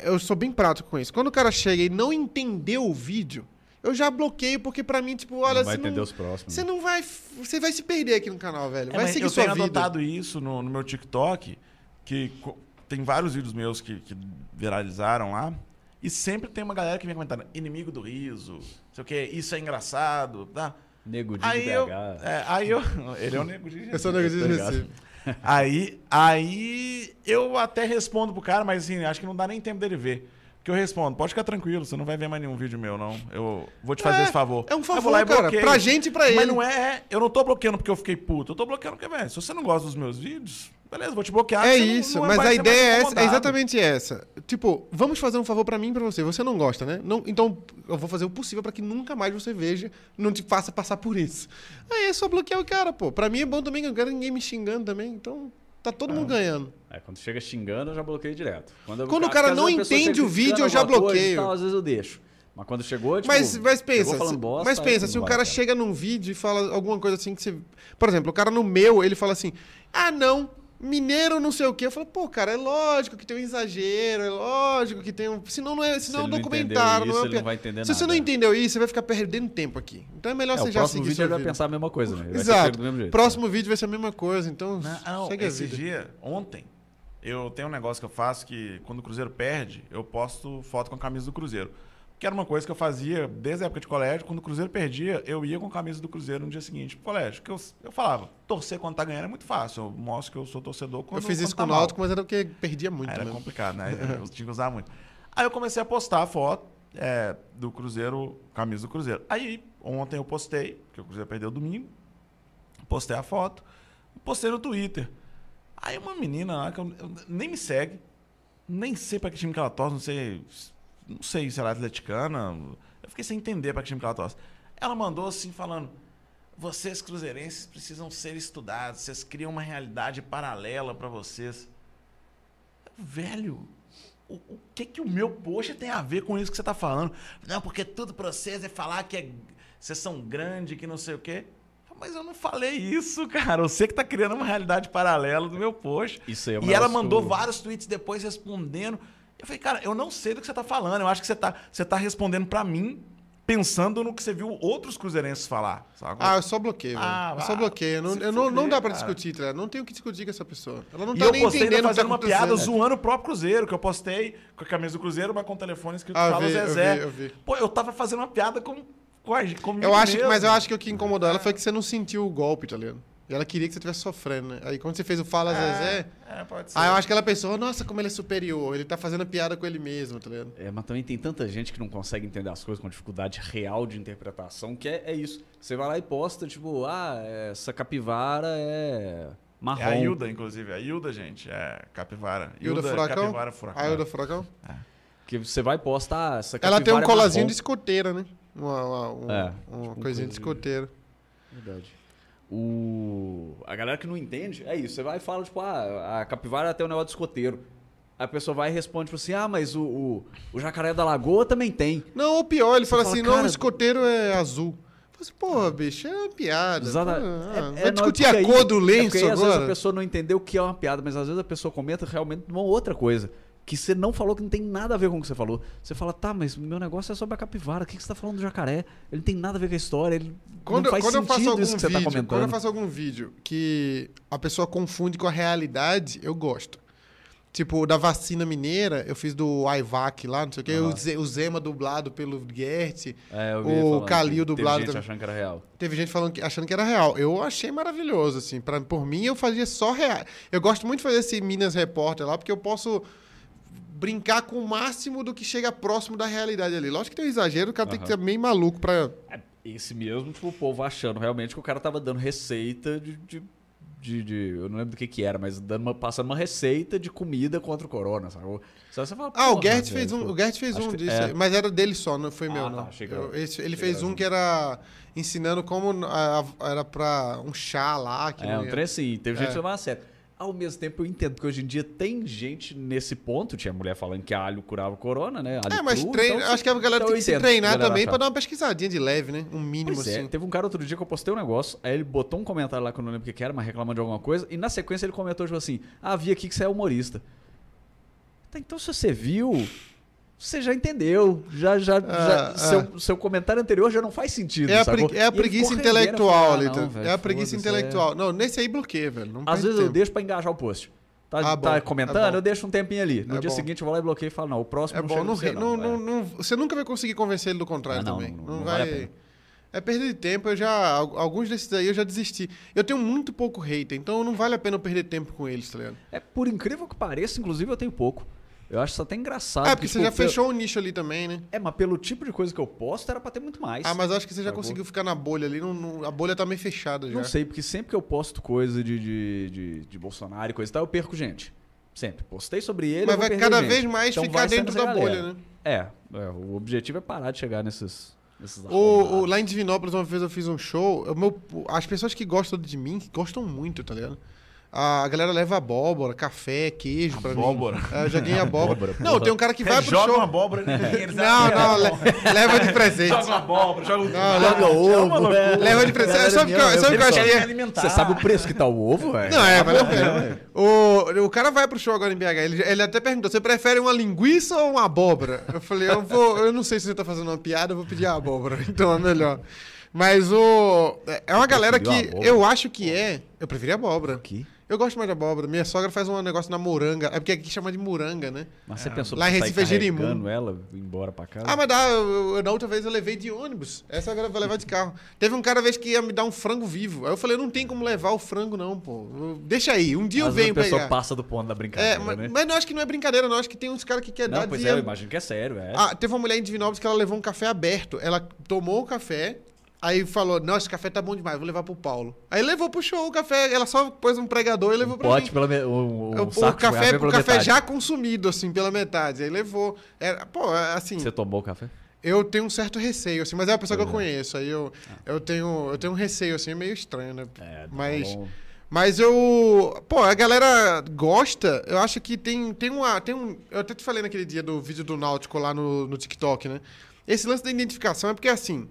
[SPEAKER 3] Eu sou bem prático com isso. Quando o cara chega e não entendeu o vídeo, eu já bloqueio, porque pra mim, tipo, olha...
[SPEAKER 1] Não vai
[SPEAKER 3] você
[SPEAKER 1] entender
[SPEAKER 3] não,
[SPEAKER 1] os próximos.
[SPEAKER 3] Você não vai... Você vai se perder aqui no canal, velho.
[SPEAKER 2] É,
[SPEAKER 3] Vai seguir
[SPEAKER 2] eu
[SPEAKER 3] sua
[SPEAKER 2] tenho
[SPEAKER 3] vida.
[SPEAKER 2] adotado isso no, no meu TikTok, que tem vários vídeos meus que, que viralizaram lá. E sempre tem uma galera que vem comentando, inimigo do riso, não sei o que, isso é engraçado, tá?
[SPEAKER 1] Nego de
[SPEAKER 2] Aí
[SPEAKER 1] BH.
[SPEAKER 2] eu, é, aí eu. Ele é o nego de
[SPEAKER 3] Eu sou nego de
[SPEAKER 1] Tá?
[SPEAKER 3] Recife.
[SPEAKER 2] Aí, aí eu até respondo pro cara, mas assim, acho que não dá nem tempo dele ver. Que eu respondo, pode ficar tranquilo, você não vai ver mais nenhum vídeo meu, não. Eu vou te fazer
[SPEAKER 3] É,
[SPEAKER 2] esse favor.
[SPEAKER 3] é um
[SPEAKER 2] Aí eu vou
[SPEAKER 3] favor,
[SPEAKER 2] lá e
[SPEAKER 3] cara,
[SPEAKER 2] bloqueio.
[SPEAKER 3] pra gente e pra ele.
[SPEAKER 2] Mas não é, eu não tô bloqueando porque eu fiquei puto. Eu tô bloqueando porque, velho, se você não gosta dos meus vídeos, beleza, vou te bloquear.
[SPEAKER 3] É
[SPEAKER 2] você não-
[SPEAKER 3] isso,
[SPEAKER 2] não
[SPEAKER 3] mas
[SPEAKER 2] vai
[SPEAKER 3] a ideia é, essa- é exatamente essa. Tipo, vamos fazer um favor pra mim e pra você. Você não gosta, né? Não, então, eu vou fazer o possível pra que nunca mais você veja, não te faça passar por isso. Aí é só bloquear o cara, pô. Pra mim é bom também, eu não quero ninguém me xingando também. Então, tá todo mundo ganhando.
[SPEAKER 1] É, quando chega xingando, eu já bloqueio direto. eu-
[SPEAKER 3] Quando o cara não entende o vídeo, eu já bloqueio.
[SPEAKER 1] tal, às vezes eu deixo. Mas quando chegou, tipo,
[SPEAKER 3] Mas, mas pensa, se-
[SPEAKER 1] bosta,
[SPEAKER 3] mas pensa, se o
[SPEAKER 1] vai,
[SPEAKER 3] cara chega num vídeo e fala alguma coisa assim que você. Por exemplo, o cara no meu, ele fala assim: ah, não, mineiro não sei o quê. Eu falo, pô, cara, é lógico que tem um exagero, é lógico que tem um. Senão não é,
[SPEAKER 1] Se
[SPEAKER 3] senão é um
[SPEAKER 1] não
[SPEAKER 3] documentário,
[SPEAKER 1] entendeu
[SPEAKER 3] não é
[SPEAKER 1] isso,
[SPEAKER 3] uma
[SPEAKER 1] não vai entender
[SPEAKER 3] Se você
[SPEAKER 1] nada.
[SPEAKER 3] não entendeu isso, você vai ficar perdendo tempo aqui. Então é melhor
[SPEAKER 1] É,
[SPEAKER 3] você
[SPEAKER 1] o
[SPEAKER 3] já
[SPEAKER 1] próximo
[SPEAKER 3] seguir
[SPEAKER 1] vídeo
[SPEAKER 3] sua
[SPEAKER 1] ele vai
[SPEAKER 3] vida.
[SPEAKER 1] pensar a mesma coisa, né? Ele
[SPEAKER 3] Exato.
[SPEAKER 1] feito do mesmo jeito.
[SPEAKER 3] Próximo vídeo vai ser a mesma coisa, então
[SPEAKER 2] Não, não,
[SPEAKER 3] segue a
[SPEAKER 2] esse
[SPEAKER 3] vida.
[SPEAKER 2] dia, ontem, eu tenho um negócio que eu faço que quando o Cruzeiro perde, eu posto foto com a camisa do Cruzeiro. Que era uma coisa que eu fazia desde a época de colégio. Quando o Cruzeiro perdia, eu ia com a camisa do Cruzeiro no dia seguinte pro colégio. Que eu, eu falava, torcer quando tá ganhando é muito fácil. Eu mostro que eu sou torcedor quando
[SPEAKER 3] Eu fiz isso
[SPEAKER 2] tá
[SPEAKER 3] com o. Náutico, mas era porque perdia muito.
[SPEAKER 2] Era
[SPEAKER 3] mesmo.
[SPEAKER 2] complicado, né? Eu tinha que usar muito. Aí eu comecei a postar a foto é, do Cruzeiro, camisa do Cruzeiro. Aí, ontem eu postei, porque o Cruzeiro perdeu domingo. Postei a foto, postei no Twitter. Aí uma menina lá, que eu, eu- nem me segue, nem sei pra que time que ela torce, não sei, não sei se ela é atleticana. Eu fiquei sem entender pra que time que ela torce. Ela mandou assim, falando: vocês cruzeirenses precisam ser estudados, vocês criam uma realidade paralela pra vocês. Velho, o, o que que o meu post tem a ver com isso que você tá falando? Não, porque tudo pra vocês é falar que é- vocês são grandes, que não sei o quê. mas eu não falei isso, cara. Você que tá criando uma realidade paralela do meu post.
[SPEAKER 1] Isso aí é
[SPEAKER 2] E ela mandou vários tweets depois respondendo. Eu falei, cara, eu não sei do que você tá falando. Eu acho que você tá, você tá respondendo pra mim pensando no que você viu outros cruzeirenses falar. Sabe?
[SPEAKER 3] Ah, eu só bloqueio.
[SPEAKER 2] Ah,
[SPEAKER 3] eu só bloqueio. Eu não, eu não, não dá pra
[SPEAKER 2] cara.
[SPEAKER 3] discutir, tá ligado? Não tenho o que discutir com essa pessoa. Ela não
[SPEAKER 2] E
[SPEAKER 3] tá
[SPEAKER 2] eu
[SPEAKER 3] nem
[SPEAKER 2] postei
[SPEAKER 3] entendendo tá
[SPEAKER 2] fazendo uma piada zoando o próprio Cruzeiro, que eu postei com a camisa do Cruzeiro, mas com o telefone escrito
[SPEAKER 3] Ah, eu
[SPEAKER 2] Fala
[SPEAKER 3] vi, eu
[SPEAKER 2] Zezé.
[SPEAKER 3] vi, eu vi.
[SPEAKER 2] Pô, eu tava fazendo uma piada com, com a, comigo
[SPEAKER 3] Eu acho,
[SPEAKER 2] mesmo.
[SPEAKER 3] mas eu acho que o que incomodou ela foi que você não sentiu o golpe, tá ligado? E ela queria que você estivesse sofrendo, né? Aí quando você fez o Fala Zezé,
[SPEAKER 2] É, pode ser.
[SPEAKER 3] aí eu acho que ela pensou, nossa, como ele é superior, ele tá fazendo piada com ele mesmo, tá ligado?
[SPEAKER 1] É, mas também tem tanta gente que não consegue entender as coisas com dificuldade real de interpretação, que é, é isso. Você vai lá e posta, tipo, ah, essa capivara é marrom.
[SPEAKER 2] É a Hilda, inclusive. A Hilda, gente. É capivara.
[SPEAKER 3] Hilda Furacão?
[SPEAKER 2] Capivara Furacão.
[SPEAKER 3] A Hilda Furacão?
[SPEAKER 1] Que você vai e posta, ah, essa capivara
[SPEAKER 3] Ela tem um
[SPEAKER 1] é
[SPEAKER 3] colazinho de
[SPEAKER 1] marrom.
[SPEAKER 3] escoteira, né? Uma, uma, uma,
[SPEAKER 1] É,
[SPEAKER 3] uma
[SPEAKER 1] tipo um
[SPEAKER 3] coisinha de
[SPEAKER 1] coisa-
[SPEAKER 3] escoteira.
[SPEAKER 1] Verdade. O... A galera que não entende, é isso. Você vai e fala, tipo, ah, a capivara tem um negócio de escoteiro. Aí a pessoa vai e responde, tipo assim, ah, mas o, o, o jacaré da lagoa também tem.
[SPEAKER 3] Não, ou pior, ele fala
[SPEAKER 1] fala,
[SPEAKER 3] assim, não, o escoteiro é azul. Eu assim, porra, bicho, é uma piada. Pô,
[SPEAKER 1] é- é, não,
[SPEAKER 3] discutir a
[SPEAKER 1] aí-
[SPEAKER 3] cor do
[SPEAKER 1] é
[SPEAKER 3] lenço
[SPEAKER 1] porque aí, às vezes a
[SPEAKER 3] agora?
[SPEAKER 1] pessoa não entendeu o que é uma piada, mas às vezes a pessoa comenta realmente uma outra coisa. Que você não falou que não tem nada a ver com o que você falou. Você fala, tá, mas meu negócio é sobre a capivara. O que que você tá falando do jacaré? Ele não tem nada a ver com a história. Ele
[SPEAKER 3] Quando,
[SPEAKER 1] não faz
[SPEAKER 3] quando eu
[SPEAKER 1] sentido
[SPEAKER 3] faço algum
[SPEAKER 1] isso que você tá
[SPEAKER 3] vídeo,
[SPEAKER 1] comentando.
[SPEAKER 3] quando eu faço algum vídeo que a pessoa confunde com a realidade, eu gosto. Tipo, da vacina mineira, eu fiz do Aivac lá, não sei o quê,
[SPEAKER 1] Aham.
[SPEAKER 3] o Ze- o Zema dublado pelo Gert.
[SPEAKER 1] É, eu
[SPEAKER 3] o
[SPEAKER 1] que
[SPEAKER 3] dublado
[SPEAKER 1] Teve gente achando que era real.
[SPEAKER 3] Teve gente falando que, achando que era real. Eu achei maravilhoso, assim. Pra, por mim, eu fazia só real. Eu gosto muito de fazer esse Minas Repórter lá, porque eu posso brincar com o máximo do que chega próximo da realidade ali. Lógico que tem um exagero, o cara tem que ser meio maluco pra.
[SPEAKER 1] É, esse mesmo, tipo, o povo achando realmente que o cara tava dando receita de. de, de- de- eu não lembro do que que era, mas dando uma, passando uma receita de comida contra o corona, sabe? Só você fala,
[SPEAKER 3] Ah, o Gert
[SPEAKER 1] velho,
[SPEAKER 3] fez um,
[SPEAKER 1] tipo,
[SPEAKER 3] o Gert fez um disso,
[SPEAKER 1] é.
[SPEAKER 3] mas era dele só, não foi
[SPEAKER 1] Ah,
[SPEAKER 3] meu,
[SPEAKER 1] tá,
[SPEAKER 3] não.
[SPEAKER 1] que
[SPEAKER 3] Eu- esse- ele fez um
[SPEAKER 1] junto.
[SPEAKER 3] que era ensinando como ah, era pra um chá lá. Que
[SPEAKER 1] É, um
[SPEAKER 3] ia-
[SPEAKER 1] trem assim, teve gente
[SPEAKER 3] É.
[SPEAKER 1] que levava a sério. Ao mesmo tempo, eu entendo, porque hoje em dia tem gente nesse ponto. Tinha mulher falando que alho curava o corona, né? Alho
[SPEAKER 3] É, mas
[SPEAKER 1] cru,
[SPEAKER 3] treina,
[SPEAKER 1] então,
[SPEAKER 3] acho que a galera
[SPEAKER 1] então
[SPEAKER 3] tem que se treinar também pra dar uma pesquisadinha de leve, né? Um mínimo
[SPEAKER 1] Pois é,
[SPEAKER 3] assim.
[SPEAKER 1] teve um cara outro dia que eu postei um negócio, aí ele botou um comentário lá que eu não lembro o que que era, mas reclamando de alguma coisa, e na sequência ele comentou, tipo assim, ah, vi aqui que você é humorista. Tá, então se você viu, você já entendeu, já, já, já-
[SPEAKER 3] Ah,
[SPEAKER 1] seu, seu comentário anterior já não faz sentido,
[SPEAKER 3] É a, pre- é a preguiça
[SPEAKER 1] eu
[SPEAKER 3] intelectual ali.
[SPEAKER 1] ah,
[SPEAKER 3] tá? é a preguiça intelectual. Não, nesse aí bloqueia, velho. Não
[SPEAKER 1] Às vezes eu
[SPEAKER 3] tempo.
[SPEAKER 1] deixo pra engajar o post. Tá,
[SPEAKER 3] Ah,
[SPEAKER 1] tá comentando,
[SPEAKER 3] é bom.
[SPEAKER 1] eu deixo um tempinho ali. No
[SPEAKER 3] É
[SPEAKER 1] dia
[SPEAKER 3] bom.
[SPEAKER 1] seguinte eu vou lá e bloqueio e falo, não, o próximo
[SPEAKER 3] É
[SPEAKER 1] não
[SPEAKER 3] bom,
[SPEAKER 1] chega
[SPEAKER 3] não,
[SPEAKER 1] você,
[SPEAKER 3] re- não,
[SPEAKER 1] não,
[SPEAKER 3] não, não- você nunca vai conseguir convencer ele do contrário
[SPEAKER 1] Ah,
[SPEAKER 3] também.
[SPEAKER 1] não, vale
[SPEAKER 3] vai.
[SPEAKER 1] pena.
[SPEAKER 3] É perda de tempo, eu já. al- Alguns desses aí eu já desisti. Eu tenho muito pouco hater, então não vale a pena eu perder tempo com eles, tá ligado?
[SPEAKER 1] É, por incrível que pareça, inclusive eu tenho pouco. Eu acho isso até engraçado.
[SPEAKER 3] Ah, porque você
[SPEAKER 1] tipo,
[SPEAKER 3] já fechou o nicho ali também, né?
[SPEAKER 1] É, mas pelo tipo de coisa que eu posto, era pra ter muito mais.
[SPEAKER 3] Ah, mas acho que você já conseguiu ficar na bolha ali. não- não- a bolha tá meio fechada já.
[SPEAKER 1] Não sei, porque sempre que eu posto coisa de, de, de, de Bolsonaro e coisa e tal, eu perco gente. Sempre. Postei sobre ele. eu
[SPEAKER 3] Mas vai cada
[SPEAKER 1] gente.
[SPEAKER 3] vez mais
[SPEAKER 1] Então
[SPEAKER 3] ficar dentro da
[SPEAKER 1] galera.
[SPEAKER 3] bolha, né?
[SPEAKER 1] É, é, o objetivo é parar de chegar nesses. nesses
[SPEAKER 3] O, o- lá em Divinópolis, uma vez eu fiz um show. o meu- as pessoas que gostam de mim gostam muito, tá ligado? A galera leva abóbora, café, queijo pra
[SPEAKER 2] Abóbora?
[SPEAKER 3] mim. É, eu já ganhei abóbora. Não, tem um cara que vai
[SPEAKER 2] É,
[SPEAKER 3] pro
[SPEAKER 2] joga
[SPEAKER 3] show.
[SPEAKER 2] uma abóbora. Eles
[SPEAKER 3] Não, não, le- leva de presente.
[SPEAKER 2] Joga uma abóbora, joga um...
[SPEAKER 3] Não,
[SPEAKER 1] Joga
[SPEAKER 3] leva,
[SPEAKER 1] ovo, é.
[SPEAKER 3] leva de presente.
[SPEAKER 1] Galera
[SPEAKER 3] Sabe o que sabe que eu acho que é?
[SPEAKER 1] Você sabe o preço que tá o ovo, velho?
[SPEAKER 3] Não, é, vale a pena. O, o cara vai pro show agora em BH. Ele, ele até perguntou: você prefere uma linguiça ou uma abóbora? Eu falei: eu vou. Eu não sei se você tá fazendo uma piada, eu vou pedir a abóbora. Então é melhor. Mas o. É uma galera que eu acho que é. Eu preferi a abóbora.
[SPEAKER 1] Aqui.
[SPEAKER 3] Eu gosto mais de abóbora. Minha sogra faz um negócio na moranga. É porque aqui chama de moranga, né?
[SPEAKER 1] Mas você pensou
[SPEAKER 3] Lá em Recife é Jerimum.
[SPEAKER 1] ela embora pra casa?
[SPEAKER 3] Ah, mas dá. eu- eu- na outra vez eu levei de ônibus. Essa agora eu vou levar de carro. Teve um cara uma vez que ia me dar um frango vivo. Aí eu falei: não tem como levar o frango, não, pô. Deixa aí. Um dia
[SPEAKER 1] Às
[SPEAKER 3] eu venho
[SPEAKER 1] a pessoa
[SPEAKER 3] pegar.
[SPEAKER 1] passa do ponto da brincadeira,
[SPEAKER 3] É, mas,
[SPEAKER 1] né?
[SPEAKER 3] mas não acho que não é brincadeira, não. Acho que tem uns caras que querem
[SPEAKER 1] Não,
[SPEAKER 3] dar
[SPEAKER 1] pois
[SPEAKER 3] de-
[SPEAKER 1] é, eu imagino que é sério, é.
[SPEAKER 3] Ah, teve uma mulher em Divinópolis que ela levou um café aberto. Ela tomou o café, aí falou: Nossa, esse café tá bom demais, vou levar pro Paulo. Aí levou pro show o café, ela só pôs um pregador e levou pra
[SPEAKER 1] Pote
[SPEAKER 3] mim.
[SPEAKER 1] pela me... o, o,
[SPEAKER 3] O, o
[SPEAKER 1] saco de
[SPEAKER 3] café, o café
[SPEAKER 1] metade.
[SPEAKER 3] já consumido, assim, pela metade. Aí levou. Era, pô, é, assim,
[SPEAKER 1] Você tomou o café?
[SPEAKER 3] eu tenho um certo receio, assim, mas é uma pessoa que eu
[SPEAKER 1] Pois
[SPEAKER 3] conheço. Aí eu, eu, tenho, eu tenho um receio, assim, meio estranho, né?
[SPEAKER 1] É, tá
[SPEAKER 3] Mas-
[SPEAKER 1] bom.
[SPEAKER 3] Mas eu. Pô, a galera gosta. Eu acho que tem, tem uma. Tem um, eu até te falei naquele dia do vídeo do Náutico lá no, no TikTok, né? Esse lance da identificação é porque assim.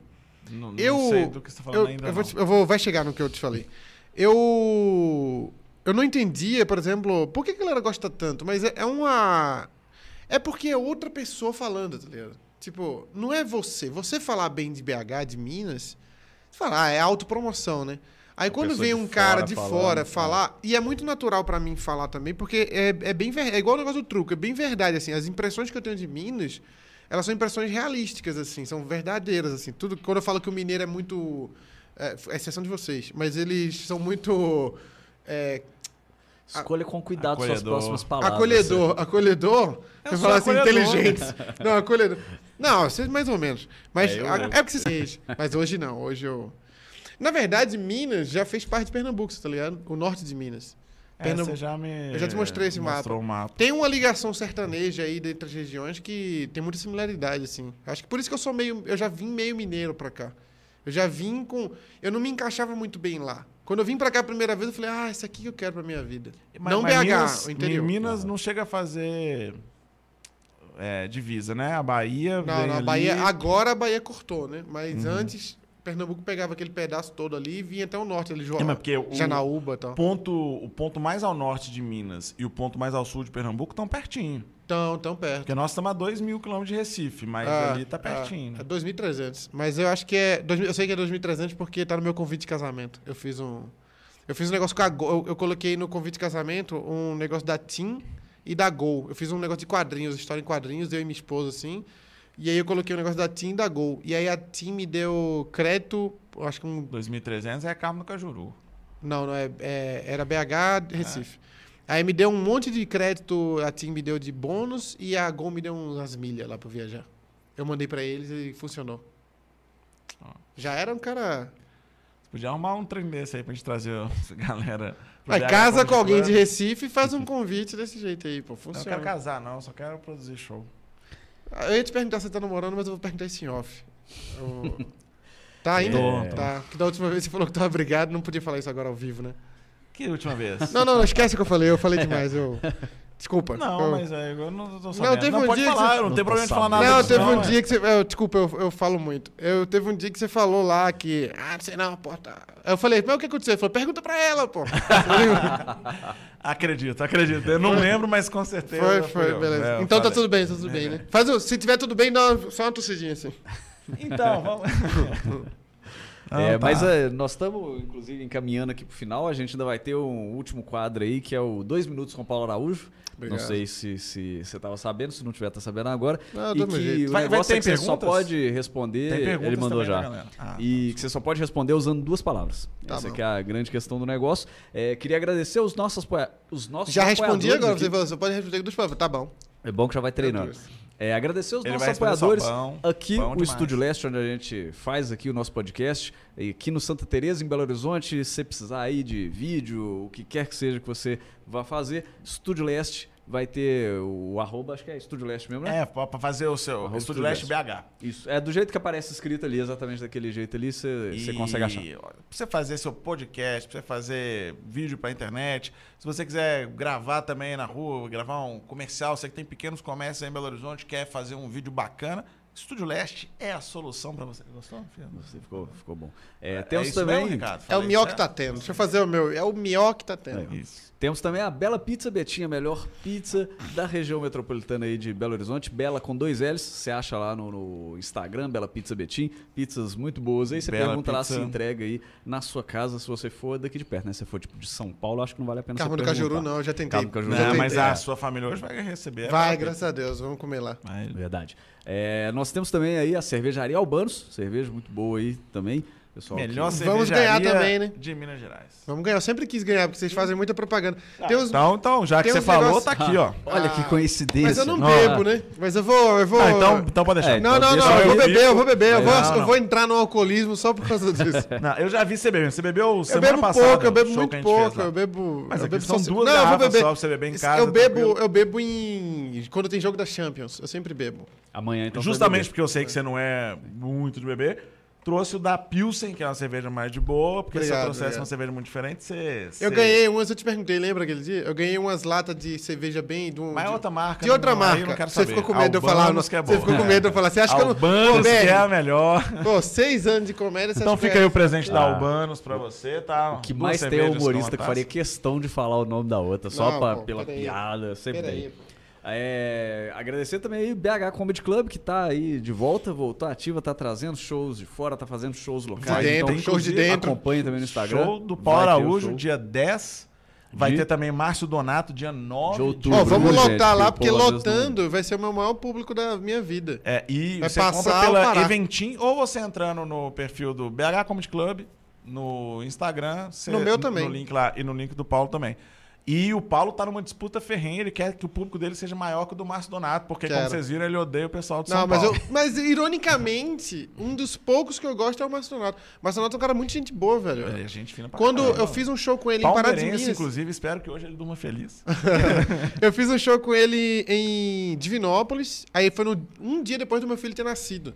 [SPEAKER 2] Não, não
[SPEAKER 3] Eu,
[SPEAKER 2] sei do que você tá falando
[SPEAKER 3] eu,
[SPEAKER 2] ainda.
[SPEAKER 3] eu vou, eu vou- vai chegar no que eu te falei. Eu eu não entendia, por exemplo, por que a galera gosta tanto, mas é, é uma é porque é outra pessoa falando, tá ligado? Tipo, não é você. Você falar bem de BH, de Minas, você fala, ah, é autopromoção, né? Aí quando
[SPEAKER 1] pessoa
[SPEAKER 3] vem um cara de
[SPEAKER 1] falando,
[SPEAKER 3] fora
[SPEAKER 1] é.
[SPEAKER 3] falar, e é muito natural pra mim falar também, porque é, é bem é igual o negócio do truco, é bem verdade assim, as impressões que eu tenho de Minas, elas são impressões realísticas assim, são verdadeiras assim. Tudo quando eu falo que o mineiro é muito é, é exceção de vocês, mas eles são muito é,
[SPEAKER 1] Escolha com cuidado suas
[SPEAKER 2] Acolhedor.
[SPEAKER 1] próximas palavras.
[SPEAKER 3] acolhedor, acolhedor.
[SPEAKER 2] Eu
[SPEAKER 3] Eu falo assim,
[SPEAKER 2] acolhedor.
[SPEAKER 3] inteligentes. Não, acolhedor. Não, vocês mais ou menos. Mas
[SPEAKER 1] É, eu-
[SPEAKER 3] a- é porque vocês. Mas hoje não, hoje eu. Na verdade, Minas já fez parte de Pernambuco, tá ligado? O norte de Minas. Pernambu-
[SPEAKER 2] você já me.
[SPEAKER 3] Eu já te mostrei esse
[SPEAKER 2] mostrou o mapa.
[SPEAKER 3] Tem uma ligação sertaneja aí dentre as regiões que tem muita similaridade, assim. Acho que por isso que eu sou meio. Eu já vim meio mineiro pra cá. Eu já vim com. Eu não me encaixava muito bem lá. Quando eu vim pra cá a primeira vez, eu falei, ah, isso aqui que eu quero pra minha vida. não BH,
[SPEAKER 2] Minas,
[SPEAKER 3] o interior.
[SPEAKER 2] Minas não chega a fazer é, divisa, né? A Bahia.
[SPEAKER 3] Não, não, a
[SPEAKER 2] ali-
[SPEAKER 3] Bahia, agora a Bahia cortou, né? Mas
[SPEAKER 2] Uhum.
[SPEAKER 3] antes, Pernambuco pegava aquele pedaço todo ali e vinha até o norte, ali, João.
[SPEAKER 2] É, mas porque o-
[SPEAKER 3] Janaúba e tal.
[SPEAKER 2] ponto, o ponto mais ao norte de Minas e o ponto mais ao sul de Pernambuco estão pertinho.
[SPEAKER 3] Tão, tão perto.
[SPEAKER 2] Porque nós estamos a 2 mil quilômetros de Recife, mas
[SPEAKER 3] Ah,
[SPEAKER 2] ali tá pertinho.
[SPEAKER 3] ah,
[SPEAKER 2] né?
[SPEAKER 3] É 2.300. Mas eu acho que é. 2000 Eu sei que é 2.300 porque tá no meu convite de casamento. Eu fiz um. Eu fiz um negócio com a Gol. Eu, eu coloquei no convite de casamento um negócio da TIM e da Gol. Eu fiz um negócio de quadrinhos, história em quadrinhos, eu e minha esposa, assim. E aí eu coloquei o negócio da TIM e da Gol. E aí a TIM me deu crédito, acho que um
[SPEAKER 2] 2.300 é Carmo do Cajuru.
[SPEAKER 3] Não, não é, é- era BH Recife. Aí me deu um monte de crédito, a TIM me deu de bônus e a Gol me deu umas milhas lá pra viajar. Eu mandei pra eles e funcionou.
[SPEAKER 2] Ó.
[SPEAKER 3] Já era um cara.
[SPEAKER 2] Você podia arrumar um trem desse aí pra gente trazer essa galera.
[SPEAKER 3] Vai,
[SPEAKER 2] BH
[SPEAKER 3] casa com alguém de Recife e faz um convite desse jeito aí, pô.
[SPEAKER 2] Eu não
[SPEAKER 3] Funciona.
[SPEAKER 2] quero casar, não, só quero produzir show.
[SPEAKER 3] Eu ia te perguntar se você tá namorando, mas eu vou perguntar isso em off. Eu- Tá ainda?
[SPEAKER 2] Tô.
[SPEAKER 3] Tá. Que da última vez você falou que tava brigado, não podia falar isso agora ao vivo, né?
[SPEAKER 2] Que última vez?
[SPEAKER 3] Não, não, não, esquece o que eu falei, eu falei demais. Eu... Desculpa.
[SPEAKER 2] Não,
[SPEAKER 3] eu...
[SPEAKER 2] mas é, eu não tô sabendo.
[SPEAKER 3] teve
[SPEAKER 2] não
[SPEAKER 3] um
[SPEAKER 2] pode
[SPEAKER 3] dia que
[SPEAKER 2] falar,
[SPEAKER 3] você-
[SPEAKER 2] eu não
[SPEAKER 1] Não
[SPEAKER 2] tenho
[SPEAKER 1] tô
[SPEAKER 2] problema de falar nada.
[SPEAKER 3] Não, teve um
[SPEAKER 2] é.
[SPEAKER 3] dia que você. eu- desculpa, eu, eu falo muito. Eu teve um dia que você falou lá que. Ah, não sei não, pô. Tá. Eu falei, mas o que aconteceu? Ele falou, pergunta pra ela, pô.
[SPEAKER 2] Acredito, acredito. Eu não lembro, mas com certeza.
[SPEAKER 3] foi, foi, beleza.
[SPEAKER 2] É,
[SPEAKER 3] então tá
[SPEAKER 2] falei.
[SPEAKER 3] tudo bem, tá tudo bem, né? Faz o, se tiver tudo bem, dá só uma tossidinha assim.
[SPEAKER 2] Então, vamos.
[SPEAKER 1] É,
[SPEAKER 2] Ah, tá.
[SPEAKER 1] Mas é, nós estamos, inclusive, encaminhando aqui pro final. A gente ainda vai ter um último quadro aí, que é o Dois Minutos com Paulo Araújo.
[SPEAKER 3] Obrigado.
[SPEAKER 1] Não sei se, se você estava sabendo, se não tiver, tá sabendo agora.
[SPEAKER 3] Não,
[SPEAKER 1] e que o
[SPEAKER 2] Vai- vai
[SPEAKER 1] negócio
[SPEAKER 2] ter
[SPEAKER 1] é que você só pode responder, ele mandou já.
[SPEAKER 2] né, galera? Ah,
[SPEAKER 1] e que você só pode responder usando duas palavras.
[SPEAKER 3] Tá
[SPEAKER 1] Essa é a grande questão do negócio. É, queria agradecer os nossos, os nossos
[SPEAKER 3] Já respondi agora,
[SPEAKER 1] aqui.
[SPEAKER 3] você falou, você pode responder com duas palavras. Tá bom.
[SPEAKER 1] É bom que já vai treinando. É, agradecer os
[SPEAKER 2] Ele
[SPEAKER 1] nossos apoiadores.
[SPEAKER 2] pão,
[SPEAKER 1] aqui,
[SPEAKER 2] pão
[SPEAKER 1] o
[SPEAKER 2] demais.
[SPEAKER 1] Estúdio Leste, onde a gente faz aqui o nosso podcast. E aqui no Santa Teresa, em Belo Horizonte, se você precisar aí de vídeo, o que quer que seja que você vá fazer, Estúdio Leste vai ter o arroba, acho que é Estúdio Leste mesmo, né?
[SPEAKER 2] É, pra pra fazer o seu
[SPEAKER 1] Arroba
[SPEAKER 2] Estúdio
[SPEAKER 1] Estúdio
[SPEAKER 2] Leste BH.
[SPEAKER 1] Isso. É do jeito que aparece escrito ali, exatamente daquele jeito ali, você, você consegue achar.
[SPEAKER 2] Pra você fazer seu podcast, pra você fazer vídeo pra internet, se você quiser gravar também na rua, gravar um comercial, você que tem pequenos comércios aí em Belo Horizonte, quer fazer um vídeo bacana, Estúdio Leste é a solução pra você. Gostou? filho?
[SPEAKER 1] Você ficou, ficou bom. É,
[SPEAKER 2] É
[SPEAKER 1] temos
[SPEAKER 2] isso
[SPEAKER 1] também.
[SPEAKER 2] mesmo, Ricardo?
[SPEAKER 3] É o Mió que tá tendo. Deixa eu fazer o meu. É o Mió que tá tendo.
[SPEAKER 2] Isso.
[SPEAKER 1] Temos também a Bela Pizza Betinha, a melhor pizza da região metropolitana aí de Belo Horizonte. Bela com dois L's. Você acha lá no, no Instagram, Bela Pizza Betim. Pizzas muito boas. Aí você
[SPEAKER 2] Bela
[SPEAKER 1] pergunta lá
[SPEAKER 2] Pizza.
[SPEAKER 1] se entrega aí na sua casa, se você for daqui de perto, né? Se você for tipo de São Paulo, acho que não vale a pena
[SPEAKER 3] Carmo do Cajuru, não, eu já tentei.
[SPEAKER 1] Carmo do Cajuru.
[SPEAKER 3] Já
[SPEAKER 2] Não,
[SPEAKER 3] tentei.
[SPEAKER 2] mas a sua família hoje vai receber.
[SPEAKER 3] Vai,
[SPEAKER 2] vai.
[SPEAKER 3] graças a Deus, vamos comer lá.
[SPEAKER 2] Vai.
[SPEAKER 1] Verdade. É, nós temos também aí a cervejaria Albanos. Cerveja muito boa aí também. Pessoal,
[SPEAKER 2] Melhor
[SPEAKER 1] que-
[SPEAKER 3] Vamos ganhar também, né?
[SPEAKER 2] de Minas Gerais.
[SPEAKER 3] Vamos ganhar. Eu sempre quis ganhar, porque vocês fazem muita propaganda. Tem uns-
[SPEAKER 2] Então, então, já que você falou, tá aqui, ó.
[SPEAKER 1] Olha que
[SPEAKER 3] Ah,
[SPEAKER 1] coincidência.
[SPEAKER 3] Mas eu não
[SPEAKER 2] Não,
[SPEAKER 3] bebo,
[SPEAKER 2] é.
[SPEAKER 3] né? Mas eu vou. Eu vou...
[SPEAKER 2] Ah, então, então pode deixar.
[SPEAKER 1] É,
[SPEAKER 3] Não,
[SPEAKER 1] então
[SPEAKER 3] não, não. Eu vou
[SPEAKER 2] eu
[SPEAKER 3] beber, eu vou beber. Eu vou,
[SPEAKER 2] Não,
[SPEAKER 3] eu vou entrar no alcoolismo só por causa disso.
[SPEAKER 2] Não, eu já vi você bebendo. Você bebeu
[SPEAKER 3] Eu
[SPEAKER 2] semana
[SPEAKER 3] bebo
[SPEAKER 2] passada.
[SPEAKER 3] pouco, eu bebo muito pouco. Eu bebo.
[SPEAKER 2] Mas
[SPEAKER 3] eu bebo
[SPEAKER 2] são
[SPEAKER 3] só-
[SPEAKER 2] duas
[SPEAKER 3] Não, eu
[SPEAKER 2] garrafas
[SPEAKER 3] beber.
[SPEAKER 2] só pra você beber em casa.
[SPEAKER 3] eu bebo, eu bebo em. Quando tem jogo da Champions. Eu sempre bebo.
[SPEAKER 1] Amanhã, então.
[SPEAKER 2] Justamente
[SPEAKER 1] beber.
[SPEAKER 2] porque eu sei que você não é muito de beber. Trouxe o da Pilsen, que é uma cerveja mais de boa, porque se
[SPEAKER 3] Obrigado,
[SPEAKER 2] eu trouxesse
[SPEAKER 3] obrigado.
[SPEAKER 2] uma cerveja muito diferente, você.
[SPEAKER 3] Eu ganhei umas, eu te perguntei, lembra aquele dia? Eu ganhei umas latas de cerveja bem. De, um,
[SPEAKER 2] Mas é
[SPEAKER 3] de,
[SPEAKER 2] outra marca.
[SPEAKER 3] de
[SPEAKER 2] né?
[SPEAKER 3] outra
[SPEAKER 2] Não,
[SPEAKER 3] marca.
[SPEAKER 2] não quero
[SPEAKER 3] Você
[SPEAKER 2] saber.
[SPEAKER 3] ficou com medo de eu falar.
[SPEAKER 2] É
[SPEAKER 3] Você
[SPEAKER 2] boa.
[SPEAKER 3] ficou com medo de eu falar. Você acha que eu não.
[SPEAKER 2] Albanos é a melhor.
[SPEAKER 3] Pô, seis anos de comédia, você
[SPEAKER 2] Então
[SPEAKER 3] acha que
[SPEAKER 2] fica
[SPEAKER 3] é-
[SPEAKER 2] aí o presente da
[SPEAKER 1] Ah.
[SPEAKER 2] Albanos pra você, tá?
[SPEAKER 1] O que mais tem é humorista que faria questão de falar o nome da outra, só
[SPEAKER 3] Não,
[SPEAKER 1] pra-
[SPEAKER 3] pô,
[SPEAKER 1] pela
[SPEAKER 3] peraí.
[SPEAKER 1] piada, sempre
[SPEAKER 3] Pera
[SPEAKER 1] tem.
[SPEAKER 3] aí, pô.
[SPEAKER 1] É, agradecer também aí o BH Comedy Club, que tá aí de volta, voltou ativa, tá trazendo shows de fora, tá fazendo shows locais.
[SPEAKER 3] De dentro,
[SPEAKER 1] então,
[SPEAKER 3] shows de dentro.
[SPEAKER 1] Acompanhe também no Instagram.
[SPEAKER 2] Show do Paulo Araújo, dia 10. Vai
[SPEAKER 1] De-
[SPEAKER 2] ter também Márcio Donato, dia 9
[SPEAKER 1] De outubro.
[SPEAKER 3] Ó, vamos
[SPEAKER 1] gente,
[SPEAKER 3] lotar
[SPEAKER 1] que
[SPEAKER 3] lá, porque lotando vai ser o meu maior público da minha vida.
[SPEAKER 2] É, e
[SPEAKER 3] Vai
[SPEAKER 2] você
[SPEAKER 3] passar
[SPEAKER 2] compra pela? Eventim, ou você entrando no perfil do BH Comedy Club, no Instagram. você-
[SPEAKER 3] No meu também.
[SPEAKER 2] No link lá, e no link do Paulo também. E o Paulo tá numa disputa ferrenha, ele quer que o público dele seja maior que o do Márcio Donato, porque, como
[SPEAKER 3] Quero.
[SPEAKER 2] vocês viram, ele odeia o pessoal de
[SPEAKER 3] Não,
[SPEAKER 2] São
[SPEAKER 3] mas,
[SPEAKER 2] Paulo.
[SPEAKER 3] eu, mas ironicamente, um dos poucos que eu gosto é o Márcio Donato. O Márcio Donato é um cara muito gente boa, velho.
[SPEAKER 2] É, gente fina pra
[SPEAKER 3] Quando
[SPEAKER 2] caramba.
[SPEAKER 3] eu fiz um show com ele em
[SPEAKER 2] Palmeirense,
[SPEAKER 3] Minas,
[SPEAKER 2] inclusive, espero que hoje ele durma feliz.
[SPEAKER 3] eu fiz um show com ele em Divinópolis, aí foi no- um dia depois do meu filho ter nascido.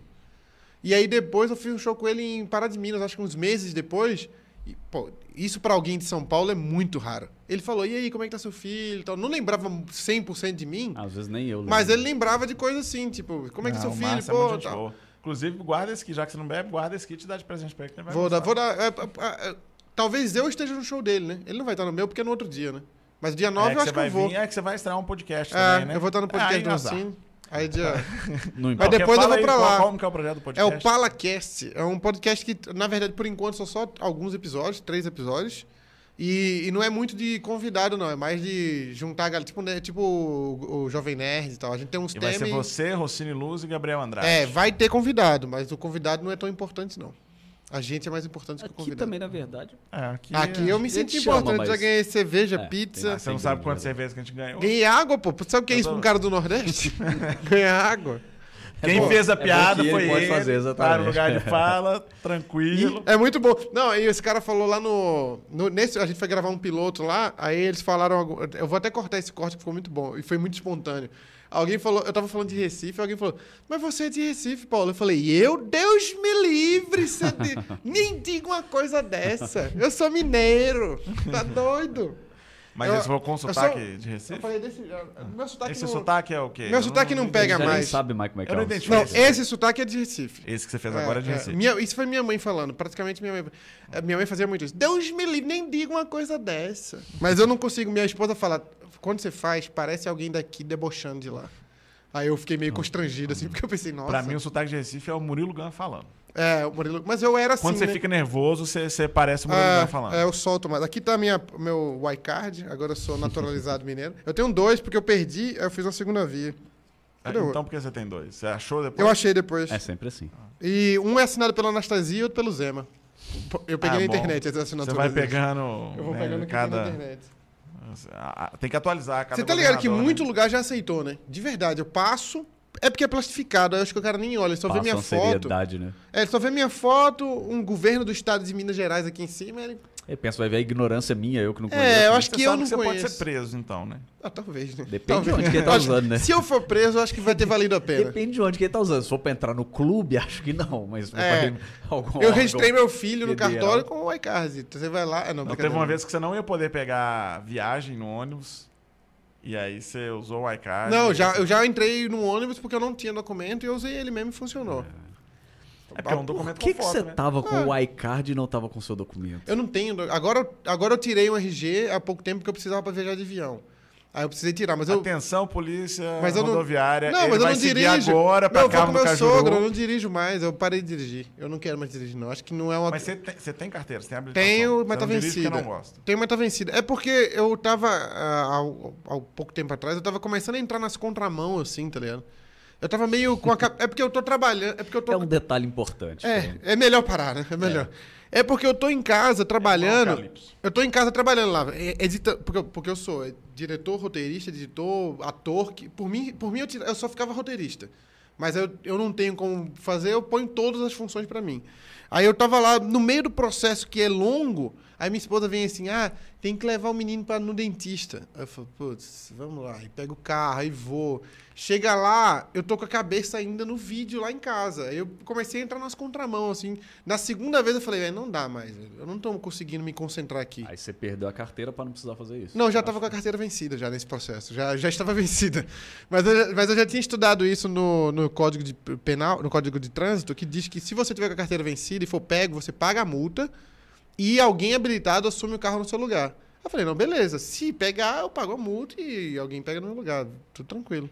[SPEAKER 3] E aí depois eu fiz um show com ele em Pará de Minas, acho que uns meses depois. E, pô, isso pra alguém de São Paulo é muito raro. Ele falou, e aí, como é que tá seu filho? tal. Não lembrava 100% de mim,
[SPEAKER 1] Às vezes nem eu lembro.
[SPEAKER 3] mas ele lembrava de coisas assim, tipo, como é que é
[SPEAKER 2] Não,
[SPEAKER 3] seu filho?
[SPEAKER 2] É
[SPEAKER 3] Pô,
[SPEAKER 2] gente
[SPEAKER 3] tal.
[SPEAKER 2] boa. Inclusive, guarda esse kit, já que você não bebe, guarda esse kit e dá de presente pra ele. que ele vai
[SPEAKER 3] Vou dar,
[SPEAKER 2] gostar.
[SPEAKER 3] vou dar. é, é, é, talvez eu esteja no show dele, né? Ele não vai estar no meu porque é no outro dia, né? Mas dia 9
[SPEAKER 2] É
[SPEAKER 3] eu acho
[SPEAKER 2] você
[SPEAKER 3] que eu
[SPEAKER 2] vai
[SPEAKER 3] vou.
[SPEAKER 2] vir, é que você vai estrear um podcast
[SPEAKER 3] É,
[SPEAKER 2] também, né?
[SPEAKER 3] eu vou estar no podcast
[SPEAKER 2] Ah,
[SPEAKER 3] do
[SPEAKER 2] azar.
[SPEAKER 3] Aí dia.
[SPEAKER 1] Não
[SPEAKER 3] Mas
[SPEAKER 1] importa.
[SPEAKER 2] Quer
[SPEAKER 3] depois eu vou pra
[SPEAKER 2] aí,
[SPEAKER 3] lá.
[SPEAKER 2] Qual, que é o projeto do
[SPEAKER 3] É
[SPEAKER 2] podcast?
[SPEAKER 3] o PalaCast. É um podcast que, na verdade, por enquanto, são só alguns episódios, três episódios. E, e não é muito de convidado, não. É mais de juntar a galera. Tipo, né, tipo o, o Jovem Nerd e tal. A gente tem uns
[SPEAKER 2] E vai
[SPEAKER 3] temas.
[SPEAKER 2] ser você, Rossini Luz e Gabriel Andrade.
[SPEAKER 3] É, vai ter convidado, mas o convidado não é tão importante, não. A gente é mais importante que o
[SPEAKER 1] Aqui
[SPEAKER 3] convidado.
[SPEAKER 1] também, na verdade.
[SPEAKER 2] É, aqui,
[SPEAKER 3] Aqui eu me senti importante.
[SPEAKER 1] mas-
[SPEAKER 3] Já ganhei cerveja,
[SPEAKER 1] É, tem
[SPEAKER 3] pizza.
[SPEAKER 2] Você não sabe quantas cervejas que a gente ganhou?
[SPEAKER 3] Ganhei água, pô. Sabe o que é isso
[SPEAKER 2] tô-
[SPEAKER 3] pra um cara do Nordeste? Ganhar água.
[SPEAKER 2] Quem
[SPEAKER 1] bom-
[SPEAKER 2] fez a
[SPEAKER 1] é
[SPEAKER 2] piada
[SPEAKER 1] que ele
[SPEAKER 2] foi
[SPEAKER 1] pode
[SPEAKER 2] ele.
[SPEAKER 1] fazer,
[SPEAKER 2] tá
[SPEAKER 1] exatamente.
[SPEAKER 2] no lugar de fala, tranquilo.
[SPEAKER 3] É muito bom. Não, e esse cara falou lá no, no- Nesse, a gente foi gravar um piloto lá, aí eles falaram. Eu vou até cortar esse corte que ficou muito bom. E foi muito espontâneo. Alguém falou, eu tava falando de Recife, alguém falou, mas você é de Recife, Paulo. Eu falei, eu, Deus me livre, você de- nem diga uma coisa dessa. Eu sou mineiro. Tá doido?
[SPEAKER 2] Mas
[SPEAKER 3] Eu-
[SPEAKER 2] esse foi com sotaque
[SPEAKER 3] sou-
[SPEAKER 2] de
[SPEAKER 3] Eu
[SPEAKER 2] Recife?
[SPEAKER 3] falei desse. Meu sotaque
[SPEAKER 2] Esse
[SPEAKER 3] não.
[SPEAKER 2] sotaque é o quê?
[SPEAKER 3] Meu
[SPEAKER 2] Eu
[SPEAKER 3] sotaque não
[SPEAKER 2] entendi.
[SPEAKER 3] pega
[SPEAKER 1] Já nem
[SPEAKER 3] mais.
[SPEAKER 1] sabe mais como é que
[SPEAKER 2] Eu
[SPEAKER 1] é.
[SPEAKER 2] não identifico.
[SPEAKER 3] Não, esse sotaque é de Recife.
[SPEAKER 2] Esse que você fez agora é de Recife.
[SPEAKER 3] minha- isso foi minha mãe falando. Praticamente minha mãe. eh, Minha mãe fazia muito isso. Deus me livre, nem diga uma coisa dessa. Mas eu não consigo. Minha esposa fala. Quando você faz, parece alguém daqui debochando de lá. Aí eu fiquei meio constrangido, assim, porque eu pensei, nossa.
[SPEAKER 2] Pra mim, o sotaque de Recife é o Murilo Gun falando.
[SPEAKER 3] É, o Murilo. Mas eu era assim.
[SPEAKER 2] Quando você
[SPEAKER 3] né?
[SPEAKER 2] fica nervoso, você, você parece o Murilo
[SPEAKER 3] Ah,
[SPEAKER 2] falando.
[SPEAKER 3] é, eu solto mais. Aqui tá minha, meu Y-Card, agora eu sou naturalizado mineiro. Eu tenho dois, porque eu perdi, aí eu fiz uma segunda via.
[SPEAKER 2] É, então por que você tem dois? Você achou depois?
[SPEAKER 3] Eu achei depois.
[SPEAKER 1] É sempre assim.
[SPEAKER 3] E um é assinado pela Anastasia e outro pelo Zema. Eu peguei
[SPEAKER 2] Ah,
[SPEAKER 3] na internet as
[SPEAKER 2] Você vai pegando.
[SPEAKER 3] Eu vou
[SPEAKER 2] né,
[SPEAKER 3] pegando
[SPEAKER 2] cada...
[SPEAKER 3] na internet.
[SPEAKER 2] Tem que atualizar cada
[SPEAKER 3] Você tá ligado que
[SPEAKER 2] né?
[SPEAKER 3] muito lugar já aceitou, né? De verdade, eu passo. É porque é plastificado, eu acho que o cara nem olha, ele só vê minha foto.
[SPEAKER 1] seriedade, né?
[SPEAKER 3] É, ele só vê minha foto, um governo do estado de Minas Gerais aqui em cima. Ele...
[SPEAKER 1] Eu penso, vai ver a ignorância minha, eu que não conheço.
[SPEAKER 3] É, eu acho que eu não
[SPEAKER 2] que você
[SPEAKER 3] conheço.
[SPEAKER 2] pode ser preso, então, né?
[SPEAKER 3] Ah, talvez, né?
[SPEAKER 1] Depende
[SPEAKER 3] talvez.
[SPEAKER 1] de onde que ele tá usando, né?
[SPEAKER 3] Se eu for preso, eu acho que vai ter valido a pena.
[SPEAKER 1] Depende de onde que ele tá usando. Se for pra entrar no clube, acho que não. Mas
[SPEAKER 3] É.
[SPEAKER 1] algum
[SPEAKER 3] Eu registrei meu filho no
[SPEAKER 1] federal.
[SPEAKER 3] cartório com o iCard. Então você vai lá. Ah, não,
[SPEAKER 2] Não, teve uma vez que você não ia poder pegar viagem no ônibus. E aí você usou o iCard.
[SPEAKER 3] Não, já,
[SPEAKER 2] você-
[SPEAKER 3] eu já entrei no ônibus porque eu não tinha documento e eu usei ele mesmo e funcionou.
[SPEAKER 2] É porque é um documento
[SPEAKER 1] Por que,
[SPEAKER 2] com
[SPEAKER 1] que
[SPEAKER 2] foto,
[SPEAKER 1] você
[SPEAKER 2] né?
[SPEAKER 1] tava com
[SPEAKER 3] Ah.
[SPEAKER 1] o iCard e não tava com o seu documento?
[SPEAKER 3] Eu não tenho. Agora, agora eu tirei um RG há pouco tempo que eu precisava pra viajar de avião. Aí eu precisei tirar, mas eu.
[SPEAKER 2] Atenção, polícia
[SPEAKER 3] Mas eu não-
[SPEAKER 2] rodoviária.
[SPEAKER 3] Não,
[SPEAKER 2] ele
[SPEAKER 3] mas eu
[SPEAKER 2] vai
[SPEAKER 3] não dirijo.
[SPEAKER 2] agora pra
[SPEAKER 3] não, eu vou com meu sogro, eu não dirijo mais. Eu parei de dirigir. Eu não quero mais dirigir, não. Acho que não é uma.
[SPEAKER 2] Mas você tem, você tem carteira, você tem habilitação.
[SPEAKER 3] Tenho,
[SPEAKER 2] Você
[SPEAKER 3] mas tá
[SPEAKER 2] não dirige
[SPEAKER 3] vencida.
[SPEAKER 2] não gosta.
[SPEAKER 3] Tem, mas tá vencida. É porque eu tava, ah, há, há pouco tempo atrás, eu tava começando a entrar nas contramão, assim, tá ligado? Eu tava meio com a... cap- É porque eu tô trabalhando... É porque eu tô...
[SPEAKER 1] É um detalhe importante.
[SPEAKER 3] É, é melhor parar, né? É melhor. É, porque eu tô em casa trabalhando.
[SPEAKER 2] Apocalipse.
[SPEAKER 3] eu tô em casa trabalhando lá. é- Edita, porque, eu- porque eu sou é, diretor, roteirista, editor, ator. Que, por mim, por mim eu, eu só ficava roteirista. Mas eu, eu não tenho como fazer, eu ponho todas as funções pra mim. Aí eu tava lá, no meio do processo que é longo, Aí minha esposa vem assim, ah, tem que levar o menino para no dentista. Aí eu falo, putz, vamos lá. Aí pego o carro, aí vou. Chega lá, eu tô com a cabeça ainda no vídeo lá em casa. Aí eu comecei a entrar nas contramão, assim. Na segunda vez eu falei, velho, não dá mais. velho. Eu não tô conseguindo me concentrar aqui.
[SPEAKER 1] Aí você perdeu a carteira pra não precisar fazer isso.
[SPEAKER 3] Não, já estava com a carteira vencida já nesse processo. Já, já estava vencida. Mas eu, já- mas eu já tinha estudado isso no, no código de penal, no código de trânsito, que diz que se você tiver com a carteira vencida e for pego, você paga a multa e alguém habilitado assume o carro no seu lugar. Eu falei, não, beleza. Se pegar, eu pago a multa e alguém pega no meu lugar. Tudo tranquilo.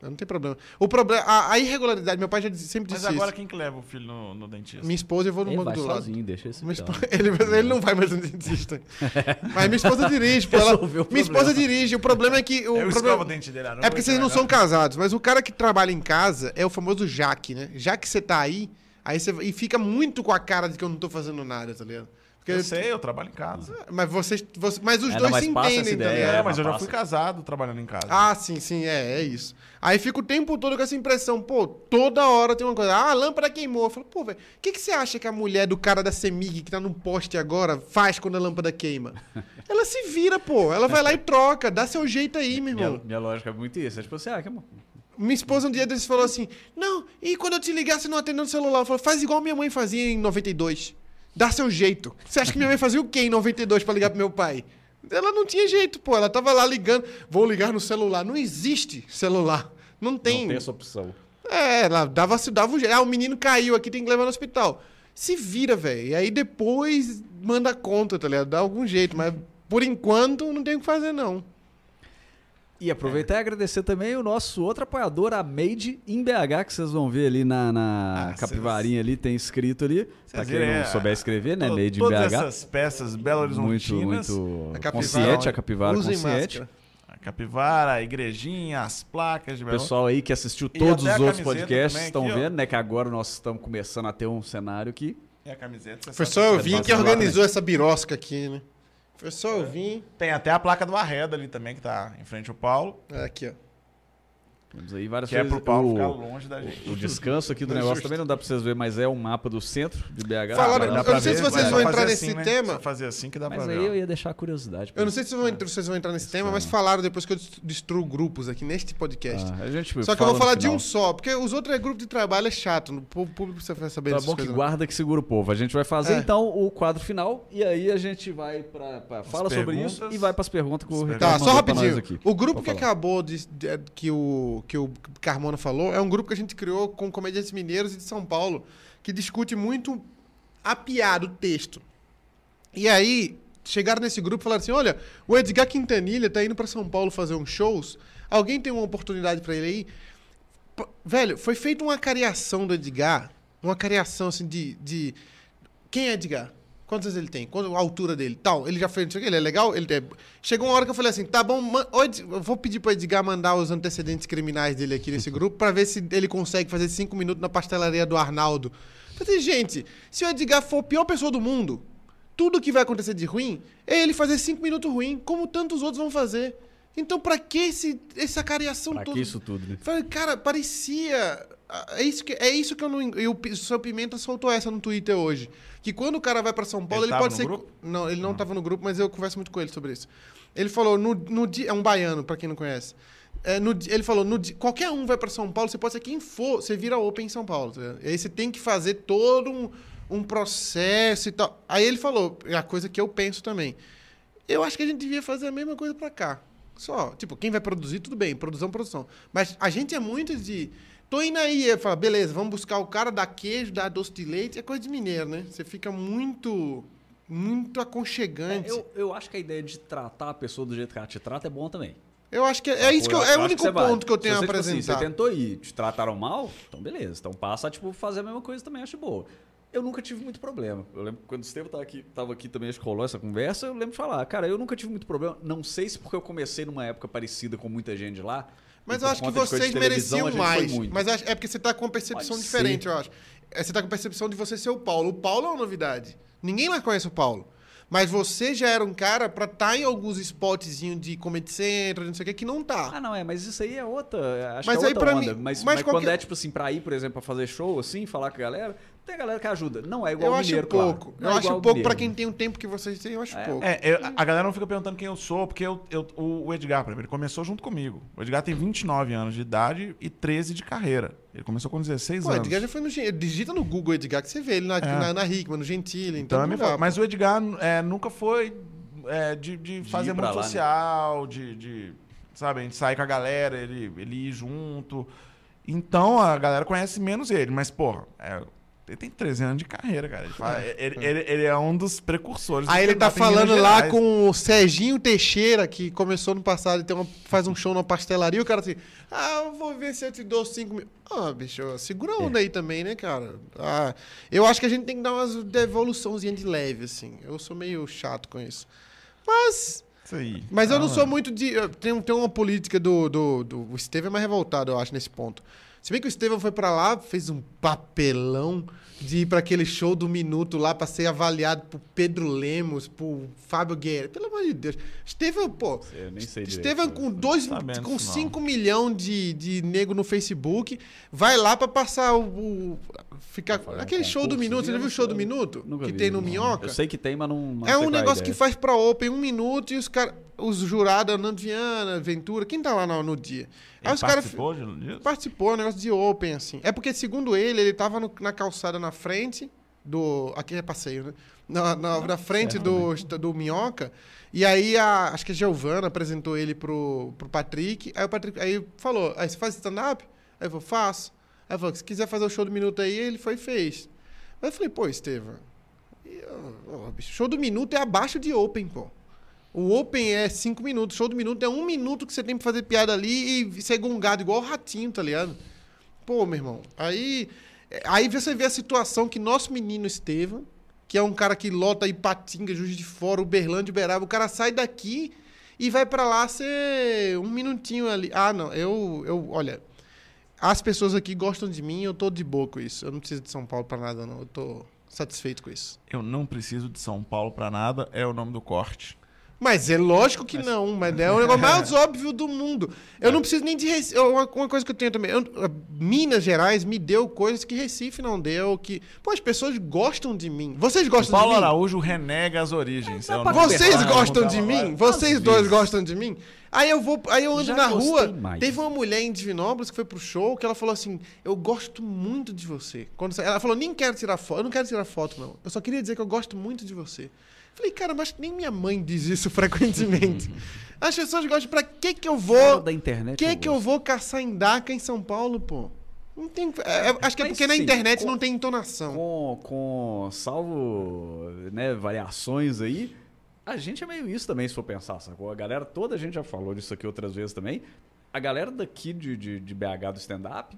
[SPEAKER 3] Não tem problema. O problema, a, a irregularidade, meu pai já disse- sempre
[SPEAKER 2] Mas
[SPEAKER 3] disse
[SPEAKER 2] agora
[SPEAKER 3] isso.
[SPEAKER 2] quem que leva o filho no, no dentista?
[SPEAKER 3] Minha esposa eu vou no
[SPEAKER 1] Ele
[SPEAKER 3] banco do lado.
[SPEAKER 1] sozinho, deixa esse
[SPEAKER 3] esposa- ele, ele não vai mais no dentista. Mas minha esposa dirige, pô. Ela, minha esposa dirige. O problema é que. O
[SPEAKER 2] Eu escovo
[SPEAKER 3] problema,
[SPEAKER 2] o dente dele à
[SPEAKER 3] é porque vocês não são casados, mas o cara que trabalha em casa é o famoso Jaque, né? Já que você tá aí, aí você e fica muito com a cara de que eu não tô fazendo nada, tá ligado? Porque-
[SPEAKER 2] Eu sei, eu trabalho em casa.
[SPEAKER 3] Mas vocês, você- mas os
[SPEAKER 1] É, não,
[SPEAKER 3] dois
[SPEAKER 1] mas
[SPEAKER 3] se
[SPEAKER 1] passa essa
[SPEAKER 3] entendem, tá
[SPEAKER 1] ideia,
[SPEAKER 3] ligado?
[SPEAKER 2] É, mas eu já
[SPEAKER 1] passa.
[SPEAKER 2] fui casado trabalhando em casa.
[SPEAKER 3] Ah, sim, sim, é, é isso. Aí fica o tempo todo com essa impressão, pô, toda hora tem uma coisa. Ah, a lâmpada queimou. Eu falo, pô, velho, o que, que você acha que a mulher do cara da Semig que tá num poste agora faz quando a lâmpada queima? Ela se vira, pô. Ela vai lá e troca, dá seu jeito aí, meu irmão.
[SPEAKER 1] Minha, minha lógica é muito isso. É tipo assim, ah, que
[SPEAKER 3] Minha esposa um dia desses falou assim: Não, e quando eu te ligar, você não atendeu no celular? Eu falei, faz igual minha mãe fazia em 92. Dá seu jeito. Você acha que minha mãe fazia o quê em 92 pra ligar pro meu pai? Ela não tinha jeito, pô. Ela tava lá ligando. Vou ligar no celular. Não existe celular. Não tem.
[SPEAKER 1] não tem essa opção.
[SPEAKER 3] É, ela dava, dava um jeito. Ah, o menino caiu aqui, tem que levar no hospital. Se vira, velho. E aí depois manda conta, tá ligado? Dá algum jeito. Mas por enquanto não tem o que fazer, não.
[SPEAKER 1] E aproveitar e agradecer também o nosso outro apoiador, a Made in BH, que vocês vão ver ali na, na
[SPEAKER 2] Ah,
[SPEAKER 1] capivarinha ali, tem escrito ali. Pra quem não
[SPEAKER 2] é,
[SPEAKER 1] souber escrever, né? Made in
[SPEAKER 2] Todas
[SPEAKER 1] BH.
[SPEAKER 2] essas peças Belo
[SPEAKER 1] Muito,
[SPEAKER 2] Horizontinas.
[SPEAKER 1] muito
[SPEAKER 3] A capivara-
[SPEAKER 1] consciente, a capivara
[SPEAKER 3] Usem
[SPEAKER 1] consciente.
[SPEAKER 3] máscara.
[SPEAKER 2] A capivara, a igrejinha, as placas de
[SPEAKER 1] O
[SPEAKER 2] Belo
[SPEAKER 1] pessoal aí que assistiu todos os outros podcasts
[SPEAKER 2] também
[SPEAKER 1] estão
[SPEAKER 2] aqui,
[SPEAKER 1] vendo, né? Que agora nós estamos começando a ter um cenário que
[SPEAKER 2] E a camiseta. você
[SPEAKER 3] Foi só eu
[SPEAKER 2] que
[SPEAKER 3] vim que organizou essa birosca aqui, né? Foi só eu vim.
[SPEAKER 2] Tem até a placa do Arreda ali também, que tá em frente ao Paulo.
[SPEAKER 3] É, aqui, ó.
[SPEAKER 1] Temos aí várias
[SPEAKER 2] Que é
[SPEAKER 1] coisas.
[SPEAKER 2] pro Paulo
[SPEAKER 1] o,
[SPEAKER 2] ficar longe da gente.
[SPEAKER 1] o descanso aqui do
[SPEAKER 3] Não é
[SPEAKER 1] negócio
[SPEAKER 3] justo.
[SPEAKER 1] também não dá pra vocês verem, mas é um mapa do centro de BH.
[SPEAKER 3] Falaram- eu não sei
[SPEAKER 1] ver,
[SPEAKER 3] se vocês vão entrar
[SPEAKER 2] assim,
[SPEAKER 3] nesse
[SPEAKER 2] né?
[SPEAKER 3] tema.
[SPEAKER 2] Só fazer assim que dá
[SPEAKER 1] Mas
[SPEAKER 2] pra
[SPEAKER 1] aí
[SPEAKER 2] ver.
[SPEAKER 1] eu ia deixar a curiosidade. pra
[SPEAKER 3] Eu não sei se vocês vão, entrar- vocês vão entrar nesse tema, mas falaram depois que eu dest- destruo grupos aqui neste podcast.
[SPEAKER 1] Ah, a gente
[SPEAKER 3] Só que eu vou falar de um só, porque os outros é grupo de trabalho, é chato. O público precisa saber
[SPEAKER 1] Tá
[SPEAKER 3] dessas
[SPEAKER 1] bom que
[SPEAKER 3] não.
[SPEAKER 1] guarda que segura o povo. A gente vai fazer
[SPEAKER 3] É.
[SPEAKER 1] então o quadro final e aí a gente vai pra. pra- fala sobre isso e vai pras perguntas que o
[SPEAKER 2] As
[SPEAKER 1] Ricardo
[SPEAKER 3] Tá, só rapidinho.
[SPEAKER 1] aqui.
[SPEAKER 3] O grupo que acabou de, de- que, o, que o Carmona falou é um grupo que a gente criou com comediantes mineiros e de São Paulo, que discute muito a piada, o texto. E aí, chegaram nesse grupo e falaram assim: olha, o Edgar Quintanilha tá indo pra São Paulo fazer uns shows. Alguém tem uma oportunidade pra ele aí? P- Velho, foi feita uma cariação do Edgar, uma cariação assim de. de... Quem é Edgar? Quantas ele tem? Qual a altura dele? Tal. Ele já fez, não sei o que, ele é legal? Ele é... Chegou uma hora que eu falei assim: tá bom, man- eu vou pedir pro Edgar mandar os antecedentes criminais dele aqui nesse grupo pra ver se ele consegue fazer cinco minutos na pastelaria do Arnaldo. Eu falei, gente, se o Edgar for a pior pessoa do mundo, tudo que vai acontecer de ruim é ele fazer cinco minutos ruim, como tantos outros vão fazer. Então, pra que esse, essa cariação
[SPEAKER 1] Pra
[SPEAKER 3] toda?
[SPEAKER 1] que isso tudo, né?
[SPEAKER 3] Falei, cara, parecia. É isso que, é isso que eu não. E o seu Pimenta soltou essa no Twitter hoje. Que quando o cara vai pra São Paulo,
[SPEAKER 2] Ele
[SPEAKER 3] ele, pode ser.
[SPEAKER 2] grupo?
[SPEAKER 3] Não, ele não tava no grupo, mas eu converso muito com ele sobre isso. Ele falou, no, no dia. É um baiano, pra quem não conhece. É, no ele falou, no qualquer um vai pra São Paulo, você pode ser quem for, você vira Open em São Paulo. tá? E aí você tem que fazer todo um, um processo e tal. Aí ele falou, é a coisa que eu penso também. Eu acho que a gente devia fazer a mesma coisa pra cá. Só, tipo, quem vai produzir, tudo bem, produção, produção. Mas a gente é muito de. Tô indo aí, eu falo, beleza, vamos buscar o cara da queijo, da doce de leite, é coisa de mineiro, né? Você fica muito. Muito aconchegante.
[SPEAKER 1] É, eu, eu acho que a ideia de tratar a pessoa do jeito que ela te trata é bom também.
[SPEAKER 3] Eu acho que é, é isso que eu, é o único
[SPEAKER 1] vale.
[SPEAKER 3] ponto que eu tenho a
[SPEAKER 1] você, tipo assim,
[SPEAKER 3] apresentar.
[SPEAKER 1] você tentou ir, te trataram mal, então beleza. Então passa a tipo, fazer a mesma coisa também, acho boa. Eu nunca tive muito problema. Eu lembro que quando o Estevam tava aqui, tava aqui também, acho que rolou essa conversa, eu lembro de falar, cara, eu nunca tive muito problema. Não sei se porque eu comecei numa época parecida com muita gente lá.
[SPEAKER 3] Mas eu acho que vocês mereciam mais. Mas é porque você tá com uma percepção
[SPEAKER 1] Pode
[SPEAKER 3] diferente,
[SPEAKER 1] ser.
[SPEAKER 3] eu acho. É, Você tá com a percepção de você ser o Paulo. O Paulo é uma novidade. Ninguém mais conhece o Paulo. Mas você já era um cara pra estar em alguns spotzinhos de Comedy Central, não sei o que, que não tá.
[SPEAKER 1] Ah, não, é, mas isso aí é outra. Acho
[SPEAKER 3] Mas
[SPEAKER 1] que é
[SPEAKER 3] aí
[SPEAKER 1] outra
[SPEAKER 3] pra
[SPEAKER 1] onda.
[SPEAKER 3] mim-
[SPEAKER 1] mas
[SPEAKER 3] mas
[SPEAKER 1] mas
[SPEAKER 3] qualquer-
[SPEAKER 1] quando é, tipo assim, pra ir, por exemplo, pra fazer show, assim, falar com a galera, Tem galera que ajuda. Não é igual
[SPEAKER 3] Eu
[SPEAKER 1] o
[SPEAKER 3] acho
[SPEAKER 1] mineiro,
[SPEAKER 3] pouco.
[SPEAKER 1] claro.
[SPEAKER 3] Eu
[SPEAKER 1] é
[SPEAKER 3] acho
[SPEAKER 1] o
[SPEAKER 3] pouco pra
[SPEAKER 1] mineiro.
[SPEAKER 3] quem tem o tempo que vocês têm, eu acho
[SPEAKER 1] É.
[SPEAKER 3] pouco.
[SPEAKER 2] É, eu- a galera não fica perguntando quem eu sou, porque eu, eu- o, o Edgar, por exemplo, ele começou junto comigo. O Edgar tem 29 anos de idade e 13 de carreira. Ele começou com 16
[SPEAKER 3] Pô,
[SPEAKER 2] anos.
[SPEAKER 3] Edgar já foi no Digita no Google Edgar que você vê ele na, na, na Hickman, no Gentile.
[SPEAKER 2] Então,
[SPEAKER 3] Então,
[SPEAKER 2] é
[SPEAKER 3] dá,
[SPEAKER 2] mas o Edgar é, nunca foi é, de, de
[SPEAKER 1] De
[SPEAKER 2] fazer
[SPEAKER 1] pra
[SPEAKER 2] muito
[SPEAKER 1] lá, né?
[SPEAKER 2] social, de, de, Sabe, a gente sair com a galera, ele, ele ir junto. Então a galera conhece menos ele, mas, porra, é, ele tem 13 anos de carreira, cara. Ele, fala- ele, ele- ele é um dos precursores. do
[SPEAKER 3] Aí ele tá falando lá com o Serginho Teixeira, que começou no passado e tem uma- faz um show numa pastelaria. O cara assim, ah, eu vou ver se eu te dou 5 mil. Ah, bicho, segura a onda aí também, né, cara? Ah, eu acho que a gente tem que dar umas devoluçãozinhas de leve, assim. Eu sou meio chato com isso. Mas
[SPEAKER 2] Isso aí.
[SPEAKER 3] Mas eu não
[SPEAKER 2] Ah,
[SPEAKER 3] sou muito de. Tem, tem uma política do. do, do o Estevam é mais revoltado, eu acho, nesse ponto. Se bem que o Estevam foi pra lá, fez um papelão de ir pra aquele show do minuto lá pra ser avaliado por Pedro Lemos, por Fábio Guerra. Pelo amor de Deus. Estevam, pô.
[SPEAKER 1] Eu nem sei direito.
[SPEAKER 3] Estevam com dois, com
[SPEAKER 2] disso, não.
[SPEAKER 3] 5 milhões de, de nego no Facebook, vai lá pra passar o. o- ficar,
[SPEAKER 1] fazer um
[SPEAKER 3] aquele show do minuto, você já
[SPEAKER 1] né?
[SPEAKER 3] viu o show do minuto?
[SPEAKER 1] Nunca
[SPEAKER 3] que
[SPEAKER 1] vi,
[SPEAKER 3] tem no
[SPEAKER 1] não.
[SPEAKER 3] Minhoca?
[SPEAKER 1] Eu sei que tem, mas não. não
[SPEAKER 3] É um
[SPEAKER 1] a
[SPEAKER 3] negócio que faz pra Open um minuto e os caras. Os jurados, Nando Viana, Ventura, quem tá lá no, no dia? Aí
[SPEAKER 2] Ele
[SPEAKER 3] os caras.
[SPEAKER 2] participou de- disso?
[SPEAKER 3] Participou, é um negócio de Open, assim. É porque, segundo ele, ele tava no- na calçada na frente do. Aqui é passeio, né? Na, na, na frente do, do Minhoca. E aí, a, acho que a Giovana apresentou ele pro, pro Patrick. Aí o Patrick aí falou: aí você faz stand-up? Aí eu falei: faço. Aí falou: se quiser fazer o show do minuto aí, ele foi e fez. Aí eu falei: pô, Estevam. Show do minuto é abaixo de Open, pô. O Open é cinco minutos, show do minuto é um minuto que você tem pra fazer piada ali e ser gongado igual o ratinho, tá ligado? Pô, meu irmão, aí, aí você vê a situação que nosso menino Estevam, que é um cara que lota Ipatinga, Juiz de Fora, Uberlândia, Uberaba, o cara sai daqui e vai pra lá ser um minutinho ali. Ah, não, eu, eu, olha, as pessoas aqui gostam de mim, eu tô de boa com isso. Eu não preciso de São Paulo pra nada, não. Eu tô satisfeito com isso.
[SPEAKER 2] Eu não preciso de São Paulo pra nada, é o nome do corte.
[SPEAKER 3] Mas é lógico que não, mas é o negócio mais óbvio do mundo. Eu não preciso nem de Recife. Uma, uma coisa que eu tenho também. eu- Minas Gerais me deu coisas que Recife não deu. Que, pô, as pessoas gostam de mim. Vocês gostam
[SPEAKER 2] Paulo
[SPEAKER 3] de mim?
[SPEAKER 2] Araújo renega as origens. é
[SPEAKER 3] Vocês gostam
[SPEAKER 2] Não
[SPEAKER 3] de mim?
[SPEAKER 2] lá.
[SPEAKER 3] Vocês dois gostam de mim? Aí eu vou, aí eu ando
[SPEAKER 1] Já
[SPEAKER 3] na rua.
[SPEAKER 1] mais.
[SPEAKER 3] Teve uma mulher em Divinópolis que foi pro show que ela falou assim: "Eu gosto muito de você". Quando ela falou: "Nem quero tirar foto, eu não quero tirar foto não. Eu só queria dizer que eu gosto muito de você". Falei: "Cara, mas nem minha mãe diz isso frequentemente". As pessoas gostam pra que que eu vou
[SPEAKER 1] da internet.
[SPEAKER 3] que que eu vou caçar em Daca em São Paulo, pô? Não tem, é, é, acho que é porque na
[SPEAKER 1] sim,
[SPEAKER 3] internet
[SPEAKER 1] com-
[SPEAKER 3] não tem entonação.
[SPEAKER 1] Com, com salvo né, variações aí, a gente é meio isso também, se for pensar, sacou? A galera, toda a gente já falou disso aqui outras vezes também. A galera daqui de, de, de BH do stand-up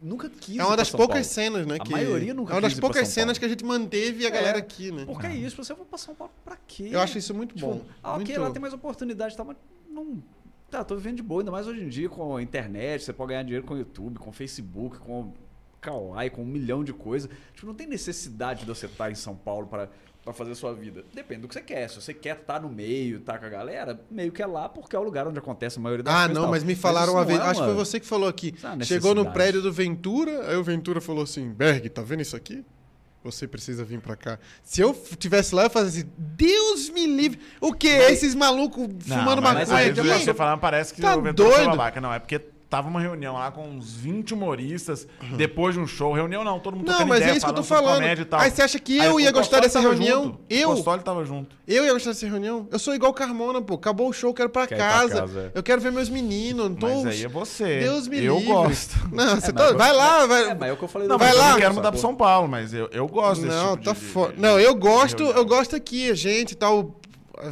[SPEAKER 1] nunca quis
[SPEAKER 3] É uma das poucas cenas, né?
[SPEAKER 1] A
[SPEAKER 3] que-
[SPEAKER 1] maioria nunca
[SPEAKER 3] É uma das
[SPEAKER 1] quis
[SPEAKER 3] poucas cenas que a gente manteve a
[SPEAKER 1] É,
[SPEAKER 3] galera aqui, né?
[SPEAKER 1] Porque é isso, você vai pra São Paulo pra quê?
[SPEAKER 3] Eu acho isso muito
[SPEAKER 1] Tipo,
[SPEAKER 3] bom.
[SPEAKER 1] ah, ok,
[SPEAKER 3] muito...
[SPEAKER 1] lá tem mais oportunidade e tal, mas não. Tá, tô vivendo de boa, ainda mais hoje em dia com a internet, você pode ganhar dinheiro com o YouTube, com o Facebook, com Kawaii, com um milhão de coisas. Tipo, não tem necessidade de você estar em São Paulo para para fazer a sua vida. Depende do que você quer. Se você quer estar no meio, estar com a galera, meio que é lá porque é o lugar onde acontece a maioria das
[SPEAKER 3] Ah,
[SPEAKER 1] coisas. e
[SPEAKER 3] não, mas me falaram uma
[SPEAKER 1] não
[SPEAKER 3] vez.
[SPEAKER 1] é
[SPEAKER 3] Acho que
[SPEAKER 1] uma-
[SPEAKER 3] foi você que falou aqui.
[SPEAKER 1] É uma
[SPEAKER 3] Chegou no prédio do Ventura, aí o Ventura falou assim: Berg, tá vendo isso aqui? Você precisa vir pra cá. Se eu tivesse lá, eu fazia assim: Deus me livre. O que? Esses malucos fumando
[SPEAKER 2] mas
[SPEAKER 3] maconha aqui?
[SPEAKER 2] Você falando, parece que
[SPEAKER 3] Tá
[SPEAKER 2] o Ventura
[SPEAKER 3] doido?
[SPEAKER 2] babaca. Não, é porque tava uma reunião lá com uns 20 humoristas, depois de um show. Reunião não, todo mundo
[SPEAKER 3] Não, mas
[SPEAKER 2] ideia,
[SPEAKER 3] é isso que eu tô falando.
[SPEAKER 2] comédia e tal.
[SPEAKER 3] Aí você acha que
[SPEAKER 2] Aí
[SPEAKER 3] eu
[SPEAKER 2] o
[SPEAKER 3] ia gostar dessa reunião?
[SPEAKER 2] junto.
[SPEAKER 3] Eu?
[SPEAKER 2] O Costoli tava junto.
[SPEAKER 3] Eu ia gostar dessa reunião? Eu sou igual Carmona, pô. Acabou o show, quero pra
[SPEAKER 1] Quer ir pra
[SPEAKER 3] casa.
[SPEAKER 1] casa, é.
[SPEAKER 3] Eu quero ver meus meninos. Tô...
[SPEAKER 2] Mas aí é você.
[SPEAKER 3] Deus me
[SPEAKER 2] eu
[SPEAKER 3] livre.
[SPEAKER 2] gosto.
[SPEAKER 3] Não, você
[SPEAKER 1] É,
[SPEAKER 3] tá... Vai lá, vai.
[SPEAKER 1] É, mas é o que eu falei
[SPEAKER 2] Não,
[SPEAKER 1] do
[SPEAKER 3] vai
[SPEAKER 2] eu
[SPEAKER 3] lá.
[SPEAKER 2] não quero mudar pro São Paulo, mas eu, eu gosto desse
[SPEAKER 3] Não,
[SPEAKER 2] tipo
[SPEAKER 3] tá foda.
[SPEAKER 2] de-
[SPEAKER 3] Não, eu gosto, eu gosto aqui, a gente e tal.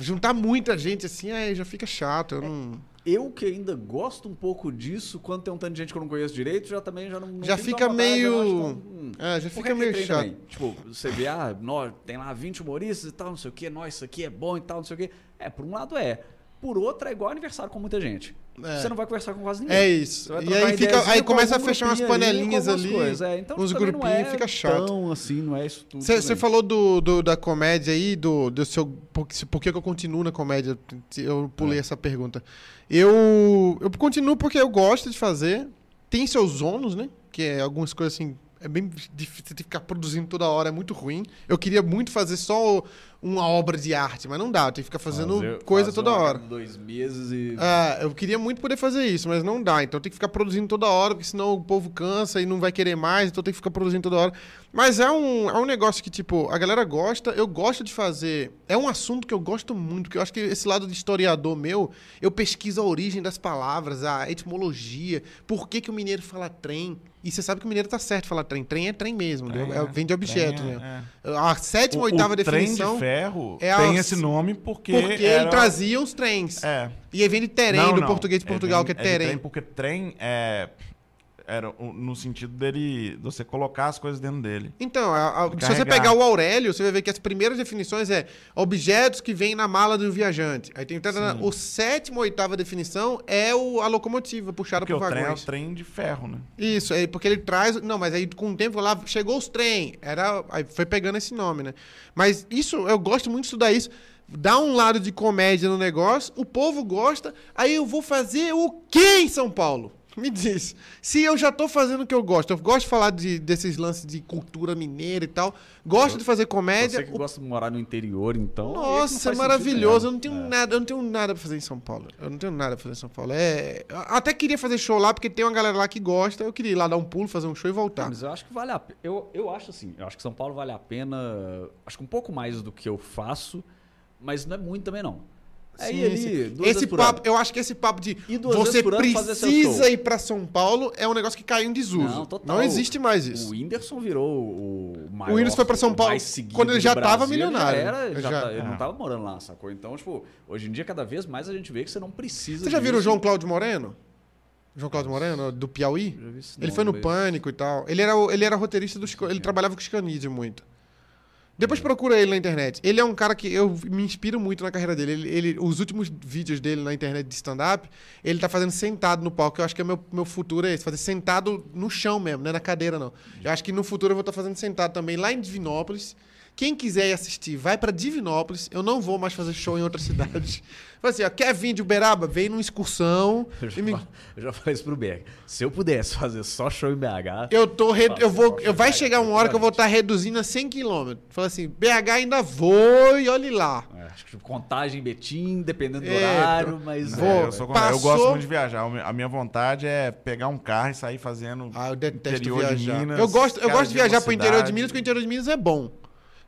[SPEAKER 3] Juntar muita gente assim, aí já fica chato. Eu não...
[SPEAKER 1] Eu que ainda gosto um pouco disso, quando tem um tanto de gente que eu não conheço direito, já também já não. não
[SPEAKER 3] Já fica meio-
[SPEAKER 1] não- hum.
[SPEAKER 3] É, já fica meio chato.
[SPEAKER 1] também? Tipo, você vê, ah, nó, tem lá 20 humoristas e tal, não sei o quê, nós, isso aqui é bom e tal, não sei o quê. É, por um lado é. Por outro, é igual aniversário com muita gente.
[SPEAKER 3] É.
[SPEAKER 1] Você não vai conversar com quase ninguém.
[SPEAKER 3] É isso. E aí, fica, aí
[SPEAKER 1] com
[SPEAKER 3] começa a fechar umas
[SPEAKER 1] ali,
[SPEAKER 3] panelinhas ali,
[SPEAKER 1] coisas. É, então,
[SPEAKER 3] uns grupinhos,
[SPEAKER 1] é
[SPEAKER 3] fica chato.
[SPEAKER 1] Tão assim, não é isso tudo.
[SPEAKER 3] Você falou do, do- da comédia aí, do, do seu. Por, que- por que eu continuo na comédia? Eu pulei
[SPEAKER 1] É.
[SPEAKER 3] essa pergunta. Eu, eu continuo porque eu gosto de fazer. Tem seus ônus, né? Que é algumas coisas assim. É bem difícil, que ficar produzindo toda hora, é muito ruim. Eu queria muito fazer só uma obra de arte, mas não dá, tem que ficar fazendo
[SPEAKER 1] Fazer-
[SPEAKER 3] coisa
[SPEAKER 1] fazer
[SPEAKER 3] toda hora.
[SPEAKER 1] Dois meses e.
[SPEAKER 3] É, eu queria muito poder fazer isso, mas não dá. Então tem que ficar produzindo toda hora, porque senão o povo cansa e não vai querer mais, então tem que ficar produzindo toda hora. Mas é um, é um negócio que, tipo, a galera gosta, eu gosto de fazer. É um assunto que eu gosto muito, porque eu acho que esse lado de historiador meu, eu pesquiso a origem das palavras, a etimologia, por que, que o mineiro fala trem. E você sabe que o mineiro tá certo falar trem. Trem é trem mesmo,
[SPEAKER 2] Trem?
[SPEAKER 3] É-
[SPEAKER 2] é.
[SPEAKER 3] vem de objeto,
[SPEAKER 2] Trem,
[SPEAKER 3] né?
[SPEAKER 2] é.
[SPEAKER 3] A sétima,
[SPEAKER 2] O-
[SPEAKER 3] oitava
[SPEAKER 2] o
[SPEAKER 3] definição.
[SPEAKER 2] trem ferro
[SPEAKER 3] é
[SPEAKER 2] tem
[SPEAKER 3] a-
[SPEAKER 2] esse nome porque.
[SPEAKER 3] Porque
[SPEAKER 2] era-
[SPEAKER 3] ele trazia os trens.
[SPEAKER 2] É.
[SPEAKER 3] E aí vem de terem,
[SPEAKER 2] Não,
[SPEAKER 3] do
[SPEAKER 2] não.
[SPEAKER 3] português de Portugal,
[SPEAKER 2] vem-
[SPEAKER 3] que é terem.
[SPEAKER 2] trem porque trem é. Era no sentido dele. de você colocar as coisas dentro dele.
[SPEAKER 3] Então, a- a- se você pegar o Aurélio, você vai ver que as primeiras definições é objetos que vêm na mala do viajante. Aí tem o sétimo, oitava definição é o, a locomotiva puxada
[SPEAKER 2] Porque
[SPEAKER 3] por
[SPEAKER 2] o trem é o
[SPEAKER 3] vagões.
[SPEAKER 2] trem de ferro, né?
[SPEAKER 3] Isso, aí, porque ele traz. Não, mas aí com o tempo lá chegou os trem. Era, aí foi pegando esse nome, né? Mas isso, eu gosto muito de estudar isso. Dá um lado de comédia no negócio, o povo gosta, aí eu vou fazer o quê em São Paulo? Me diz. Se eu já tô fazendo o que eu gosto, eu gosto de falar de, desses lances de cultura mineira e tal, gosto de fazer comédia.
[SPEAKER 1] Você que
[SPEAKER 3] o-
[SPEAKER 1] gosta de morar no interior, então.
[SPEAKER 3] Nossa, é maravilhoso. Eu não tenho
[SPEAKER 1] mesmo.
[SPEAKER 3] nada, eu não tenho nada pra fazer em São Paulo. Eu não tenho nada pra fazer em São Paulo. É, eu até queria fazer show lá porque tem uma galera lá que gosta. Eu queria ir lá dar um pulo, fazer um show e
[SPEAKER 1] Não,
[SPEAKER 3] voltar.
[SPEAKER 1] mas eu acho que vale a pena. Eu, eu acho assim, eu acho que São Paulo vale a pena. Acho que um pouco mais do que eu faço, mas não é muito também, não. É
[SPEAKER 3] Sim, Esse papo, eu acho que esse papo de você precisa ir pra São Paulo é um negócio que caiu em desuso.
[SPEAKER 1] Não, total.
[SPEAKER 3] Não existe mais isso.
[SPEAKER 1] O Whindersson virou o maior.
[SPEAKER 3] O Whindersson foi pra São Paulo quando ele já tava
[SPEAKER 1] Brasil,
[SPEAKER 3] milionário.
[SPEAKER 1] Já era, já
[SPEAKER 3] Já.
[SPEAKER 1] tá- ele não tava morando lá, sacou? Então, tipo, hoje em dia, cada vez mais a gente vê que você não precisa.
[SPEAKER 3] Você já viu o. João Cláudio Moreno? João Cláudio Moreno, do Piauí?
[SPEAKER 1] Já vi esse
[SPEAKER 3] Ele foi no
[SPEAKER 1] mas-
[SPEAKER 3] Pânico e tal. Ele era, ele era roteirista do Chico, ele trabalhava com o Scanide muito. Depois procura ele na internet. Ele é um cara que eu me inspiro muito na carreira dele. Ele, ele- os últimos vídeos dele na internet de stand-up, ele tá fazendo sentado no palco. Eu acho que é meu, meu futuro é esse, fazer sentado no chão mesmo, não é na cadeira, não. Eu acho que no futuro eu vou estar fazendo sentado também lá em Divinópolis. Quem quiser ir assistir, vai pra Divinópolis. Eu não vou mais fazer show em outras cidades. Fala assim, ó, quer vir de Uberaba? Vem numa excursão.
[SPEAKER 1] Eu já,
[SPEAKER 3] me-
[SPEAKER 1] eu já falei isso pro Berg. Se eu pudesse fazer só show em BH.
[SPEAKER 3] Eu tô re- eu vou, eu vai chegar uma hora que eu vou estar reduzindo a 100 km. Fala assim, BH ainda vou e olhe lá.
[SPEAKER 1] é, acho que tipo, contagem Betim, dependendo do
[SPEAKER 3] Eita.
[SPEAKER 1] horário, mas.
[SPEAKER 3] Vou.
[SPEAKER 1] é,
[SPEAKER 2] eu, sou,
[SPEAKER 3] passou-
[SPEAKER 2] eu gosto muito de viajar. A minha vontade é pegar um carro e sair fazendo.
[SPEAKER 3] Ah, eu detesto
[SPEAKER 2] Interior de
[SPEAKER 3] viajar.
[SPEAKER 2] Minas,
[SPEAKER 3] eu gosto, eu gosto de
[SPEAKER 2] de
[SPEAKER 3] viajar pro interior de. Minas, porque o interior de Minas é bom.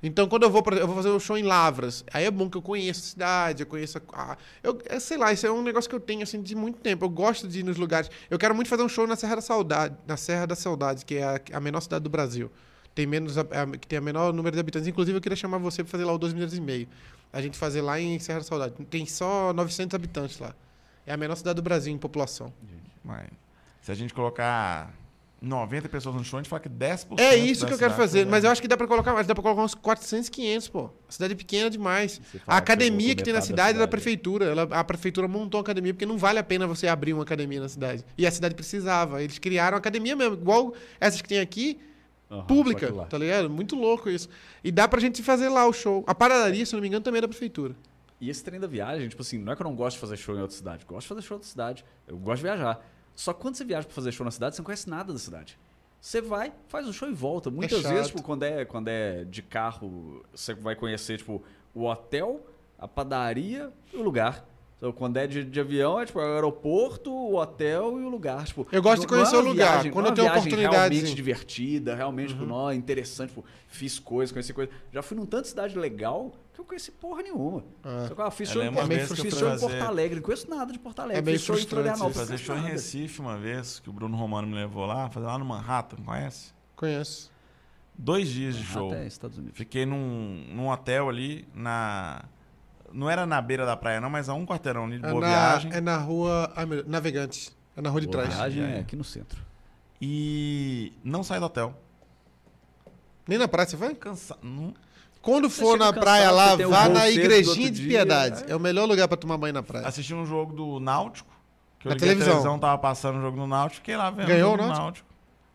[SPEAKER 3] Então, quando eu vou, pra, eu vou fazer um show em Lavras, aí é bom que eu conheço a cidade, eu conheço a... eu, é, sei lá, isso é um negócio que eu tenho, assim, de muito tempo. Eu gosto de ir nos lugares. Eu quero muito fazer um show na Serra da Saudade, na Serra da Saudade, que é a, a menor cidade do Brasil. Tem menos, a- a- que tem a menor número de habitantes. Inclusive, eu queria chamar você pra fazer lá o 2 milhões e meio. A gente fazer lá em Serra da Saudade. Tem só 900 habitantes lá. É a menor cidade do Brasil em população.
[SPEAKER 2] Mas, se a gente colocar 90 pessoas no show, a gente fala que 10%
[SPEAKER 3] É isso
[SPEAKER 2] da
[SPEAKER 3] que eu quero
[SPEAKER 2] cidade
[SPEAKER 3] fazer. Mas eu acho que dá pra colocar mais. Dá pra colocar uns 400, 500, pô. A cidade é pequena demais. A academia que tem na
[SPEAKER 1] da
[SPEAKER 3] cidade é da
[SPEAKER 1] cidade.
[SPEAKER 3] prefeitura. Ela- a prefeitura montou uma academia porque não vale a pena você abrir uma academia na cidade. E a cidade precisava. Eles criaram academia mesmo, igual essas que tem aqui,
[SPEAKER 1] Aham,
[SPEAKER 3] pública, tá ligado? Muito louco isso. E dá pra gente fazer lá o show. A paradaria, se eu não me engano, também é da prefeitura.
[SPEAKER 1] E esse trem da viagem, tipo assim, não é que eu não gosto de fazer show em outra cidade. Eu gosto de fazer show em outra cidade. Eu gosto de viajar. Só que quando você viaja pra fazer show na cidade, você não conhece nada da cidade. Você vai, faz o show e volta. Muitas
[SPEAKER 3] chato.
[SPEAKER 1] vezes, tipo, quando é, quando é de carro, você vai conhecer, tipo, o hotel, a padaria e o lugar. Então, quando é de, de avião, é tipo o aeroporto, o hotel e o lugar. Tipo,
[SPEAKER 3] Eu gosto de conhecer
[SPEAKER 1] é
[SPEAKER 3] o lugar.
[SPEAKER 1] viagem-
[SPEAKER 3] Quando
[SPEAKER 1] é
[SPEAKER 3] eu tenho oportunidade,
[SPEAKER 1] realmente divertida, realmente,
[SPEAKER 3] Uhum.
[SPEAKER 1] tipo, não, interessante, tipo, fiz coisas, conheci coisas. Já fui num tanto de cidade legal que eu conheci porra nenhuma.
[SPEAKER 3] É.
[SPEAKER 1] Só que eu fiz
[SPEAKER 2] Eu
[SPEAKER 1] show, em, fiz
[SPEAKER 3] que eu
[SPEAKER 1] show em Porto Alegre, não conheço nada de Porto Alegre.
[SPEAKER 3] É meio
[SPEAKER 1] fiz show em Florianópolis,
[SPEAKER 2] Fazer show em. Recife uma vez, que o Bruno Romano me levou lá, fazer lá no Manhattan, conhece?
[SPEAKER 3] Conheço.
[SPEAKER 2] Dois dias de show.
[SPEAKER 1] Até Estados Unidos.
[SPEAKER 2] Fiquei num, num hotel ali na. Não era na beira da praia, não, mas a um quarteirão ali de
[SPEAKER 3] É
[SPEAKER 2] boa
[SPEAKER 3] na,
[SPEAKER 2] viagem.
[SPEAKER 3] é na rua meu Deus, Navegantes. É na rua de
[SPEAKER 1] Boa
[SPEAKER 3] trás.
[SPEAKER 1] viagem
[SPEAKER 2] É.
[SPEAKER 1] é aqui no centro.
[SPEAKER 2] E não saí do hotel.
[SPEAKER 3] Nem na praia você vai?
[SPEAKER 2] Cansa... Não...
[SPEAKER 3] Quando for na
[SPEAKER 1] cansado,
[SPEAKER 3] praia lá,
[SPEAKER 1] um
[SPEAKER 3] vá na igrejinha de
[SPEAKER 1] dia,
[SPEAKER 3] piedade.
[SPEAKER 1] é.
[SPEAKER 3] É o melhor lugar pra tomar banho na praia.
[SPEAKER 2] Assisti um jogo do Náutico. Que
[SPEAKER 3] Na televisão.
[SPEAKER 2] a televisão, tava passando o jogo do Náutico, fiquei lá vendo
[SPEAKER 3] Ganhou
[SPEAKER 2] o
[SPEAKER 3] Náutico?
[SPEAKER 2] Náutico.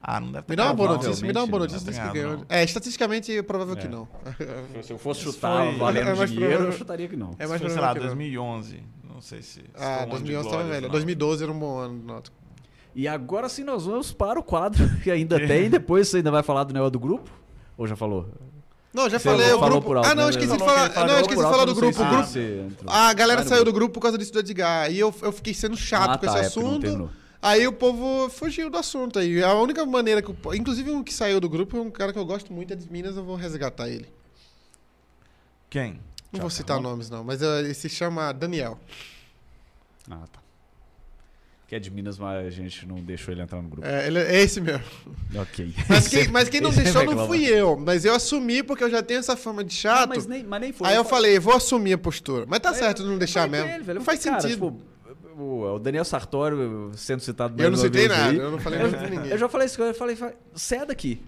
[SPEAKER 2] Ah, não deve ter
[SPEAKER 3] Me dá uma boa
[SPEAKER 2] não.
[SPEAKER 3] notícia, me dá uma boa notícia
[SPEAKER 2] não.
[SPEAKER 3] que
[SPEAKER 2] Não,
[SPEAKER 3] ganhou.
[SPEAKER 2] não.
[SPEAKER 3] É, estatisticamente é provável que
[SPEAKER 1] É.
[SPEAKER 3] não.
[SPEAKER 1] Se eu fosse chutar
[SPEAKER 2] foi-
[SPEAKER 1] valendo
[SPEAKER 3] é mais
[SPEAKER 1] dinheiro,
[SPEAKER 3] provável-
[SPEAKER 1] eu chutaria que não.
[SPEAKER 3] É mais
[SPEAKER 2] foi, sei
[SPEAKER 3] provável
[SPEAKER 2] lá,
[SPEAKER 3] que não.
[SPEAKER 2] 2011. Não sei se. se
[SPEAKER 3] Ah,
[SPEAKER 2] ano de
[SPEAKER 3] 2011 tava
[SPEAKER 2] glórias,
[SPEAKER 3] velho.
[SPEAKER 2] não.
[SPEAKER 3] 2012 era um bom ano do Náutico.
[SPEAKER 1] E agora sim nós vamos para o quadro que ainda tem. Depois você ainda vai falar do negócio do grupo? Ou já falou?
[SPEAKER 3] Não, já
[SPEAKER 1] Você
[SPEAKER 3] falei o grupo.
[SPEAKER 1] alto,
[SPEAKER 3] ah, não,
[SPEAKER 1] né?
[SPEAKER 3] esqueci de
[SPEAKER 2] Falou que
[SPEAKER 3] falar. Não, esqueci
[SPEAKER 1] por
[SPEAKER 3] de
[SPEAKER 1] alto,
[SPEAKER 3] falar
[SPEAKER 1] eu
[SPEAKER 3] do
[SPEAKER 1] não
[SPEAKER 3] grupo. O grupo.
[SPEAKER 1] entrou.
[SPEAKER 3] A galera
[SPEAKER 1] no
[SPEAKER 3] saiu do
[SPEAKER 1] grupo.
[SPEAKER 3] por causa disso do Edgar. Aí eu, eu fiquei sendo chato
[SPEAKER 1] Ah,
[SPEAKER 3] com
[SPEAKER 1] tá,
[SPEAKER 3] esse
[SPEAKER 1] é, não
[SPEAKER 3] assunto. Aí o povo fugiu do assunto aí. A única maneira que. o- Inclusive, um que saiu do grupo é um cara que eu gosto muito, é de Minas, eu vou resgatar ele.
[SPEAKER 2] Quem?
[SPEAKER 3] Não vou citar nomes, não, mas eh, ele se chama Daniel.
[SPEAKER 1] Ah, tá. Que é de Minas, mas a gente não deixou ele entrar no grupo.
[SPEAKER 3] É, ele é esse mesmo.
[SPEAKER 1] Ok.
[SPEAKER 3] Mas quem, mas quem não
[SPEAKER 1] Esse
[SPEAKER 3] deixou não fui eu. Mas eu assumi porque eu já tenho essa fama de chato.
[SPEAKER 1] mas, nem, mas nem foi.
[SPEAKER 3] Aí eu falei, vou assumir a postura. Mas tá
[SPEAKER 1] Aí
[SPEAKER 3] certo
[SPEAKER 1] eu-
[SPEAKER 3] não deixar mesmo.
[SPEAKER 1] ele, velho,
[SPEAKER 3] não faz
[SPEAKER 1] cara,
[SPEAKER 3] sentido.
[SPEAKER 1] tipo, o, Daniel Sartori sendo citado
[SPEAKER 3] eu não citei nada,
[SPEAKER 1] aí.
[SPEAKER 3] eu não falei nada de ninguém.
[SPEAKER 1] eu já falei isso, eu falei, é daqui.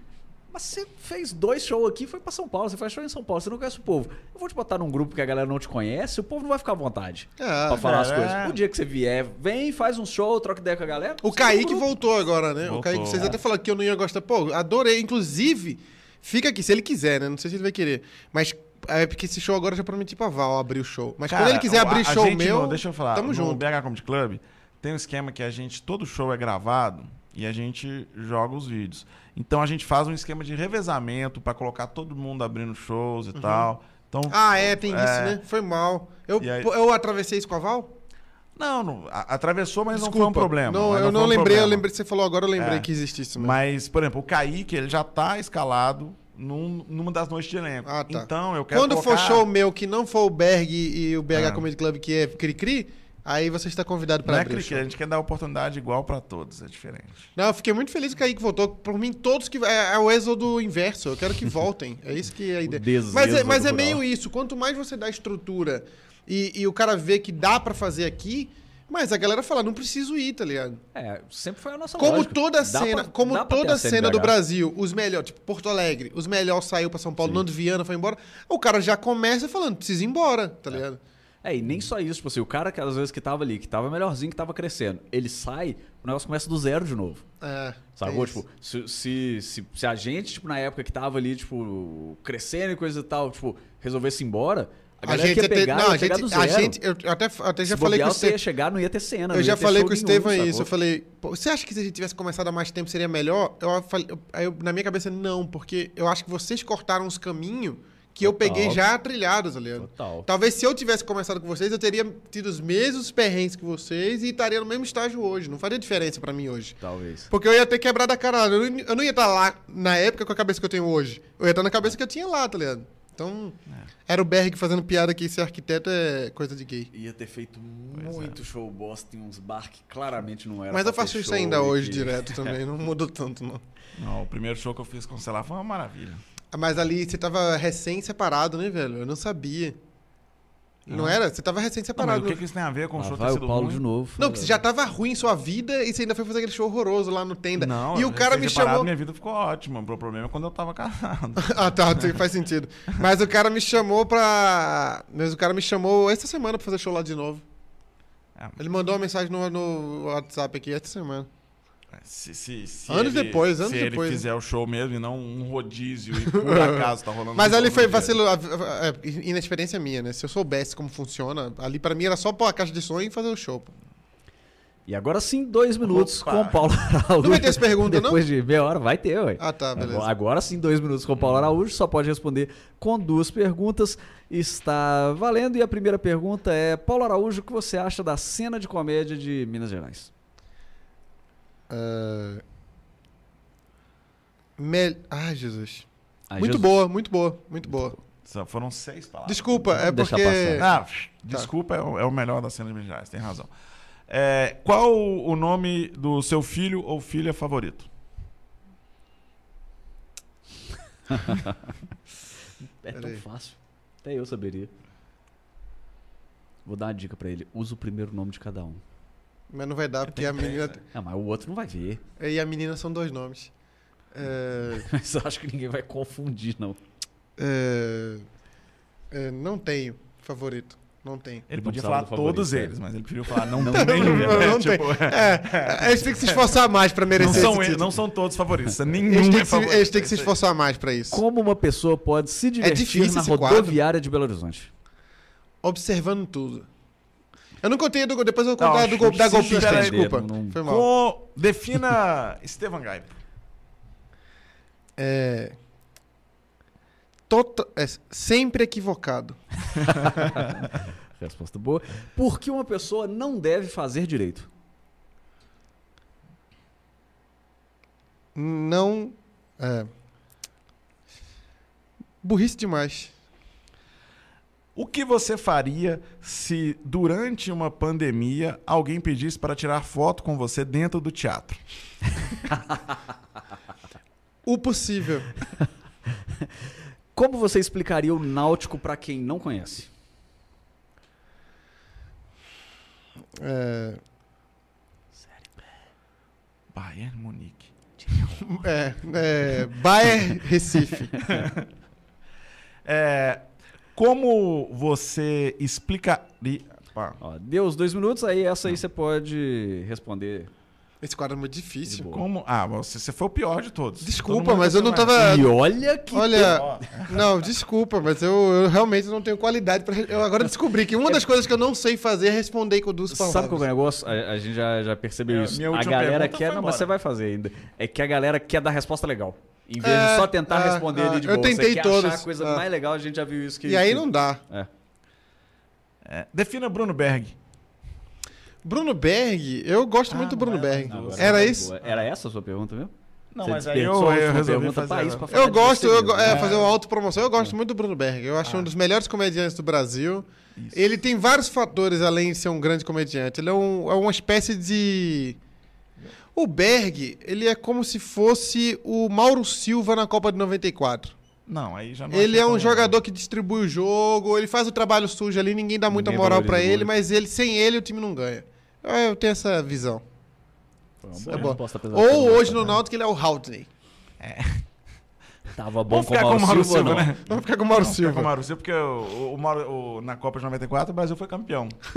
[SPEAKER 1] Mas você fez dois shows aqui, foi pra São Paulo, você faz show em São Paulo, você não conhece o povo. Eu vou te botar num grupo que a galera não te conhece, o povo não vai ficar à vontade
[SPEAKER 3] Ah,
[SPEAKER 1] pra falar as
[SPEAKER 2] é.
[SPEAKER 1] coisas. O dia que você vier, vem, faz um show, troca ideia com a galera.
[SPEAKER 3] O
[SPEAKER 1] tá
[SPEAKER 3] Kaique
[SPEAKER 1] grupo.
[SPEAKER 3] voltou agora, né? O
[SPEAKER 2] Voltou.
[SPEAKER 3] Kaique, vocês
[SPEAKER 2] É.
[SPEAKER 3] até falaram que eu não ia gostar. Pô, adorei. Inclusive, fica aqui, se ele quiser, né? Não sei se ele vai querer. Mas é porque esse show agora eu já prometi pra Val abrir o show. Mas
[SPEAKER 2] Cara,
[SPEAKER 3] quando ele quiser
[SPEAKER 2] a-
[SPEAKER 3] abrir
[SPEAKER 2] a
[SPEAKER 3] show
[SPEAKER 2] gente
[SPEAKER 3] meu,
[SPEAKER 2] não- deixa eu falar.
[SPEAKER 3] tamo
[SPEAKER 2] no
[SPEAKER 3] junto.
[SPEAKER 2] BH Comedy Club tem um esquema que a gente, todo show é gravado e a gente joga os vídeos. Então a gente faz um esquema de revezamento pra colocar todo mundo abrindo shows e tal. Então,
[SPEAKER 3] Ah, é, tem
[SPEAKER 2] É.
[SPEAKER 3] isso, né? Foi mal. Eu,
[SPEAKER 2] aí-
[SPEAKER 3] eu atravessei isso com a Val?
[SPEAKER 2] não, não, a- atravessou, mas
[SPEAKER 3] Desculpa.
[SPEAKER 2] não foi um problema.
[SPEAKER 3] Não, eu não
[SPEAKER 2] um
[SPEAKER 3] lembrei, eu
[SPEAKER 2] problema.
[SPEAKER 3] lembrei que você falou agora, eu lembrei
[SPEAKER 2] É.
[SPEAKER 3] que existe isso mesmo.
[SPEAKER 2] Mas, por exemplo, o Kaique, ele já tá escalado num, numa das noites de elenco.
[SPEAKER 3] Ah, tá.
[SPEAKER 2] Então, eu quero
[SPEAKER 3] Quando for
[SPEAKER 2] colocar-
[SPEAKER 3] show meu que não for o Berg e o BH
[SPEAKER 2] É.
[SPEAKER 3] Comedy Club, que é Cri-Cri, aí você está convidado
[SPEAKER 2] Não
[SPEAKER 3] para
[SPEAKER 2] é
[SPEAKER 3] abrir o
[SPEAKER 2] clique,
[SPEAKER 3] show.
[SPEAKER 2] a gente quer dar oportunidade igual pra todos, é diferente.
[SPEAKER 3] Não, eu fiquei muito feliz que o Kaique voltou. Por mim, todos que. É, é o êxodo inverso. Eu quero que voltem. É isso que é a ideia. Mas é, mas é meio isso. Quanto mais você dá estrutura e, e o cara vê que dá pra fazer aqui, mas a galera fala, não preciso ir, tá ligado?
[SPEAKER 1] É, sempre foi a nossa
[SPEAKER 3] Como
[SPEAKER 1] lógica.
[SPEAKER 3] toda cena,
[SPEAKER 1] pra-
[SPEAKER 3] como toda
[SPEAKER 1] a
[SPEAKER 3] cena do. Brasil, os melhores, tipo Porto Alegre, os melhores saiu pra São Paulo,
[SPEAKER 1] Sim.
[SPEAKER 3] Nando Viana foi embora, o cara já começa falando, precisa ir embora, tá ligado?
[SPEAKER 1] É, e nem só isso, tipo assim, o cara que às vezes que tava ali, que tava melhorzinho, que tava crescendo, ele sai, o negócio começa do zero de novo.
[SPEAKER 3] É,
[SPEAKER 1] Sacou?
[SPEAKER 3] tem isso.
[SPEAKER 1] Tipo, se, se, se, se a gente, tipo, na época que tava ali, tipo, crescendo e coisa e tal, tipo, resolvesse ir embora, a galera que ia
[SPEAKER 3] ia ter-
[SPEAKER 1] pegar,
[SPEAKER 3] não,
[SPEAKER 1] ia
[SPEAKER 3] a
[SPEAKER 1] pegar
[SPEAKER 3] gente,
[SPEAKER 1] do
[SPEAKER 3] a
[SPEAKER 1] zero.
[SPEAKER 3] gente, eu até, até já
[SPEAKER 1] Se
[SPEAKER 3] falei com o
[SPEAKER 1] você ia chegar, não ia ter cena.
[SPEAKER 3] eu já falei com o Estevão
[SPEAKER 1] sacou?
[SPEAKER 3] isso, eu falei, você acha que se a gente tivesse começado há mais tempo seria melhor? Eu falei, eu- aí eu- na minha cabeça, não, porque eu acho que vocês cortaram os caminhos que eu
[SPEAKER 1] Total.
[SPEAKER 3] peguei já trilhados, tá ligado?
[SPEAKER 1] Total.
[SPEAKER 3] Talvez se eu tivesse começado com vocês, eu teria tido os mesmos perrengues que vocês e estaria no mesmo estágio hoje. Não faria diferença pra mim hoje.
[SPEAKER 1] Talvez.
[SPEAKER 3] Porque eu ia ter quebrado a cara. Eu não, eu não ia estar lá na época com a cabeça que eu tenho hoje. Eu ia estar na cabeça que eu tinha lá, tá ligado? Então, era o Berg fazendo piada que ser arquiteto é coisa de gay.
[SPEAKER 1] Ia ter feito muito show bosta em uns bar que claramente não era
[SPEAKER 3] Mas
[SPEAKER 1] pra
[SPEAKER 3] eu faço
[SPEAKER 1] ter
[SPEAKER 3] isso ainda hoje
[SPEAKER 1] que-
[SPEAKER 3] direto também, não mudou tanto, não.
[SPEAKER 2] Não, o primeiro show que eu fiz com o celular foi uma maravilha.
[SPEAKER 3] Mas ali você tava recém-separado, né, velho? Eu não sabia. Não,
[SPEAKER 2] Não.
[SPEAKER 3] era? Você tava
[SPEAKER 2] Não, mas
[SPEAKER 3] recém-separado.
[SPEAKER 2] o que, que isso tem a ver com o show
[SPEAKER 1] vai
[SPEAKER 2] ter
[SPEAKER 1] o
[SPEAKER 2] sido
[SPEAKER 1] Paulo
[SPEAKER 2] ruim?
[SPEAKER 1] de novo.
[SPEAKER 3] Não, porque você já tava ruim em sua vida e você ainda foi fazer aquele show horroroso lá no Tenda.
[SPEAKER 2] Não,
[SPEAKER 3] e o cara me chamou.
[SPEAKER 2] Minha vida ficou ótima. O problema é quando eu tava casado.
[SPEAKER 3] ah, tá, faz sentido. Mas o cara me chamou pra. Mas o cara me chamou essa semana pra fazer show lá de novo.
[SPEAKER 2] É,
[SPEAKER 3] Ele mandou uma mensagem no, no WhatsApp aqui essa semana.
[SPEAKER 2] Se, se, se
[SPEAKER 3] Anos
[SPEAKER 2] ele-
[SPEAKER 3] depois, anos
[SPEAKER 2] se
[SPEAKER 3] depois.
[SPEAKER 2] ele fizer o show mesmo e não um rodízio e por acaso tá rolando.
[SPEAKER 3] Mas
[SPEAKER 2] um
[SPEAKER 3] ali foi vacilo, a- a- a- inexperiência minha, né? Se eu soubesse como funciona, ali pra mim era só pôr a caixa de som e fazer o show. pô.
[SPEAKER 1] E agora sim, dois minutos
[SPEAKER 2] Opa.
[SPEAKER 1] com o Paulo Araújo.
[SPEAKER 3] Não vai ter essa pergunta, não?
[SPEAKER 1] Depois de meia hora, vai ter, ué.
[SPEAKER 3] Ah, tá, beleza.
[SPEAKER 1] Agora, agora sim, dois minutos com o Paulo Araújo. Só pode responder com duas perguntas. Está valendo. E a primeira pergunta é: Paulo Araújo, o que você acha da cena de comédia de Minas Gerais?
[SPEAKER 3] Ah, mel- Ai, Jesus.
[SPEAKER 1] Ai,
[SPEAKER 3] muito
[SPEAKER 1] Jesus.
[SPEAKER 3] boa, muito boa, muito boa.
[SPEAKER 2] Só Foram seis palavras.
[SPEAKER 3] Desculpa, é porque.
[SPEAKER 1] passar.
[SPEAKER 2] Ah, desculpa, é o, é o melhor da cena de Minas Gerais, tem razão. É, qual o nome do seu filho ou filha favorito?
[SPEAKER 1] É tão fácil. Até eu saberia. Vou dar uma dica pra ele. Usa o primeiro nome de cada um.
[SPEAKER 3] Mas não vai dar, porque a menina.
[SPEAKER 1] Ah, mas o outro não vai ver.
[SPEAKER 3] E a menina são dois nomes. É,
[SPEAKER 1] Mas eu acho que ninguém vai confundir, não.
[SPEAKER 3] é, é, não tenho favorito. Não tenho.
[SPEAKER 2] Ele
[SPEAKER 1] Não
[SPEAKER 2] podia falar
[SPEAKER 1] favorito,
[SPEAKER 2] todos
[SPEAKER 1] é.
[SPEAKER 2] eles, mas ele preferiu falar não,
[SPEAKER 1] Não
[SPEAKER 2] tem
[SPEAKER 1] tem,
[SPEAKER 2] nenhum.
[SPEAKER 3] né?
[SPEAKER 2] né?
[SPEAKER 3] Não tem.
[SPEAKER 2] Tipo,
[SPEAKER 3] É, eles têm que se esforçar mais pra
[SPEAKER 2] não,
[SPEAKER 3] merecer
[SPEAKER 2] são,
[SPEAKER 3] esse
[SPEAKER 2] eles- não são todos favoritos. Nenhum
[SPEAKER 3] Eles têm,
[SPEAKER 2] é
[SPEAKER 3] que se,
[SPEAKER 2] favorito.
[SPEAKER 3] eles têm que se esforçar mais pra isso.
[SPEAKER 1] Como uma pessoa pode se divertir na
[SPEAKER 3] esse quadro.
[SPEAKER 1] rodoviária de Belo Horizonte?
[SPEAKER 3] Observando tudo. Eu não contei, do, depois eu vou contar do, da golpista,
[SPEAKER 2] tiver-
[SPEAKER 3] desculpa.
[SPEAKER 1] não-
[SPEAKER 3] Foi mal.
[SPEAKER 2] Com... Defina Estevan Gaipo.
[SPEAKER 3] É... Tota- é, sempre equivocado.
[SPEAKER 1] Resposta boa. Por que uma pessoa não deve fazer direito?
[SPEAKER 3] Não. É... Burrice demais.
[SPEAKER 2] O que você faria se durante uma pandemia alguém pedisse para tirar foto com você dentro do teatro?
[SPEAKER 3] O possível.
[SPEAKER 1] Como você explicaria o Náutico pra quem não conhece?
[SPEAKER 3] É...
[SPEAKER 2] Bayern Munique.
[SPEAKER 3] É, é, Bayer Recife.
[SPEAKER 2] É, como você explicaria... Pá,
[SPEAKER 1] Ó, deu os dois minutos, aí essa aí você pode responder.
[SPEAKER 3] Esse quadro é muito difícil.
[SPEAKER 2] Como... Ah, você, você foi o pior de todos.
[SPEAKER 3] Desculpa,
[SPEAKER 2] Todo
[SPEAKER 3] mas eu não tava.
[SPEAKER 1] E olha que.
[SPEAKER 3] Olha,
[SPEAKER 2] Ó,
[SPEAKER 3] não, desculpa, mas eu, eu realmente não tenho qualidade pra. Eu agora descobri que uma das coisas que eu não sei fazer é responder com duas palavras.
[SPEAKER 1] Sabe qual é o negócio? A, a gente já, já percebeu
[SPEAKER 2] É,
[SPEAKER 1] isso.
[SPEAKER 2] minha
[SPEAKER 1] A galera quer. Não, mas você vai fazer ainda. É que a galera quer dar resposta legal. Em vez
[SPEAKER 3] É,
[SPEAKER 1] de só tentar
[SPEAKER 3] é,
[SPEAKER 1] responder
[SPEAKER 3] é,
[SPEAKER 1] ali de
[SPEAKER 3] eu
[SPEAKER 1] boa. você
[SPEAKER 3] tentei
[SPEAKER 1] quer
[SPEAKER 3] todas,
[SPEAKER 1] achar a coisa
[SPEAKER 3] é.
[SPEAKER 1] mais legal, a gente já viu isso que.
[SPEAKER 3] E aí não dá.
[SPEAKER 1] É.
[SPEAKER 2] é, defina Bruno Berg.
[SPEAKER 3] Bruno Berg, eu gosto
[SPEAKER 2] Ah,
[SPEAKER 3] muito do
[SPEAKER 2] não
[SPEAKER 3] Bruno
[SPEAKER 2] é,
[SPEAKER 3] Berg.
[SPEAKER 2] não,
[SPEAKER 3] Era
[SPEAKER 2] tá
[SPEAKER 3] isso?
[SPEAKER 1] Boa. Era essa a sua pergunta mesmo?
[SPEAKER 2] Não,
[SPEAKER 1] Você
[SPEAKER 2] mas aí eu, eu resolvi
[SPEAKER 1] pergunta
[SPEAKER 2] fazer... ela.
[SPEAKER 1] pra falar
[SPEAKER 3] Eu gosto,
[SPEAKER 1] você
[SPEAKER 3] eu
[SPEAKER 1] mesmo.
[SPEAKER 3] é,
[SPEAKER 2] É.
[SPEAKER 3] fazer uma autopromoção. Eu gosto muito do Bruno Berg. Eu acho
[SPEAKER 2] Ah.
[SPEAKER 3] um dos melhores comediantes do Brasil.
[SPEAKER 2] Isso.
[SPEAKER 3] Ele tem vários fatores além de ser um grande comediante. Ele é, um- é uma espécie de. O Berg, ele é como se fosse o Mauro Silva na Copa de 94.
[SPEAKER 2] Não, aí já não
[SPEAKER 3] Ele
[SPEAKER 2] achei
[SPEAKER 3] é um jogador que distribui o jogo, ele faz o trabalho sujo ali, ninguém dá muita
[SPEAKER 1] Ninguém
[SPEAKER 3] moral pra
[SPEAKER 1] valoriza
[SPEAKER 3] ele,
[SPEAKER 1] muito.
[SPEAKER 3] mas ele, sem ele o time não ganha. Eu tenho essa visão.
[SPEAKER 1] Foi uma
[SPEAKER 3] É
[SPEAKER 1] boa
[SPEAKER 3] bom.
[SPEAKER 1] apesar de
[SPEAKER 3] Ou hoje no Náutico ele é o Haldney.
[SPEAKER 1] Tava bom
[SPEAKER 2] Vamos ficar
[SPEAKER 1] o
[SPEAKER 2] com o
[SPEAKER 1] Mauro Silva,
[SPEAKER 2] Silva,
[SPEAKER 1] não.
[SPEAKER 2] né?
[SPEAKER 3] Vamos ficar com o Mauro
[SPEAKER 2] Vamos ficar com o
[SPEAKER 3] Silva.
[SPEAKER 2] Mauro Silva, porque o, o Mauro- o- na Copa de 94 o Brasil foi campeão.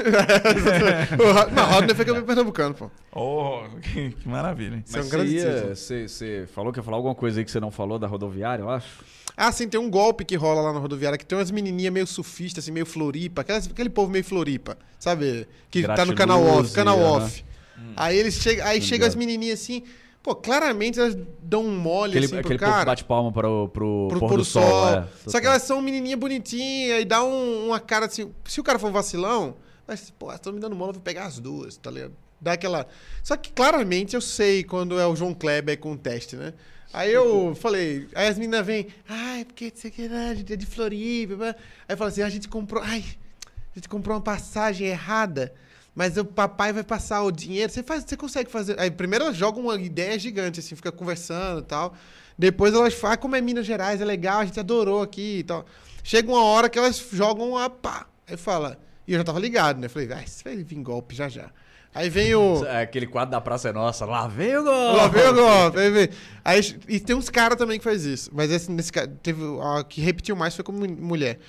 [SPEAKER 3] O Ha- não, o Haldney foi campeão pernambucano, pô.
[SPEAKER 2] Oh, que, que maravilha, hein?
[SPEAKER 3] É um
[SPEAKER 1] Mas
[SPEAKER 3] grande
[SPEAKER 1] você, ia-
[SPEAKER 3] título.
[SPEAKER 1] você, você falou que ia falar alguma coisa aí que você não falou da rodoviária, eu acho?
[SPEAKER 3] Ah, sim, tem um golpe que rola lá na rodoviária que tem umas menininhas meio surfistas, assim, meio floripa. aquelas- aquele povo meio floripa, sabe? Que tá no canal off.
[SPEAKER 1] Gratiluz,
[SPEAKER 3] Canal off. Aí eles chegam, aí chegam as menininhas assim. Pô, claramente elas dão um mole
[SPEAKER 1] Aquele,
[SPEAKER 3] assim pro
[SPEAKER 1] aquele
[SPEAKER 3] cara.
[SPEAKER 1] bate palma pro, pro,
[SPEAKER 3] pro
[SPEAKER 1] pôr do sol. é.
[SPEAKER 3] Só que elas são menininha bonitinha e dá um- uma cara assim. Se o cara for vacilão, mas, pô, estão me dando mole, eu vou pegar as duas, tá ligado? Dá aquela. Só que claramente eu sei quando é o João Kleber com o teste, né? Aí eu falei, aí as meninas vêm, ai, porque você que a gente é de Floripa. blá." Aí fala assim, "Ah, a gente comprou, ai, a gente comprou uma passagem errada. Mas o papai vai passar o dinheiro. Você faz, você consegue fazer. Aí primeiro elas jogam uma ideia gigante, assim, fica conversando e tal. Depois elas falam, ah, como é Minas Gerais, é legal, a gente adorou aqui e tal. Chega uma hora que elas jogam a pá. Aí fala. E eu já tava ligado, né? Falei, ah, isso vai vir golpe já já. Aí vem o.
[SPEAKER 1] É Aquele quadro da Praça é Nossa, lá vem o gol!
[SPEAKER 3] Lá vem o golpe. Aí, vem. Aí, e tem uns caras também que faz isso. Mas esse, nesse cara, teve. A que repetiu mais foi como mulher.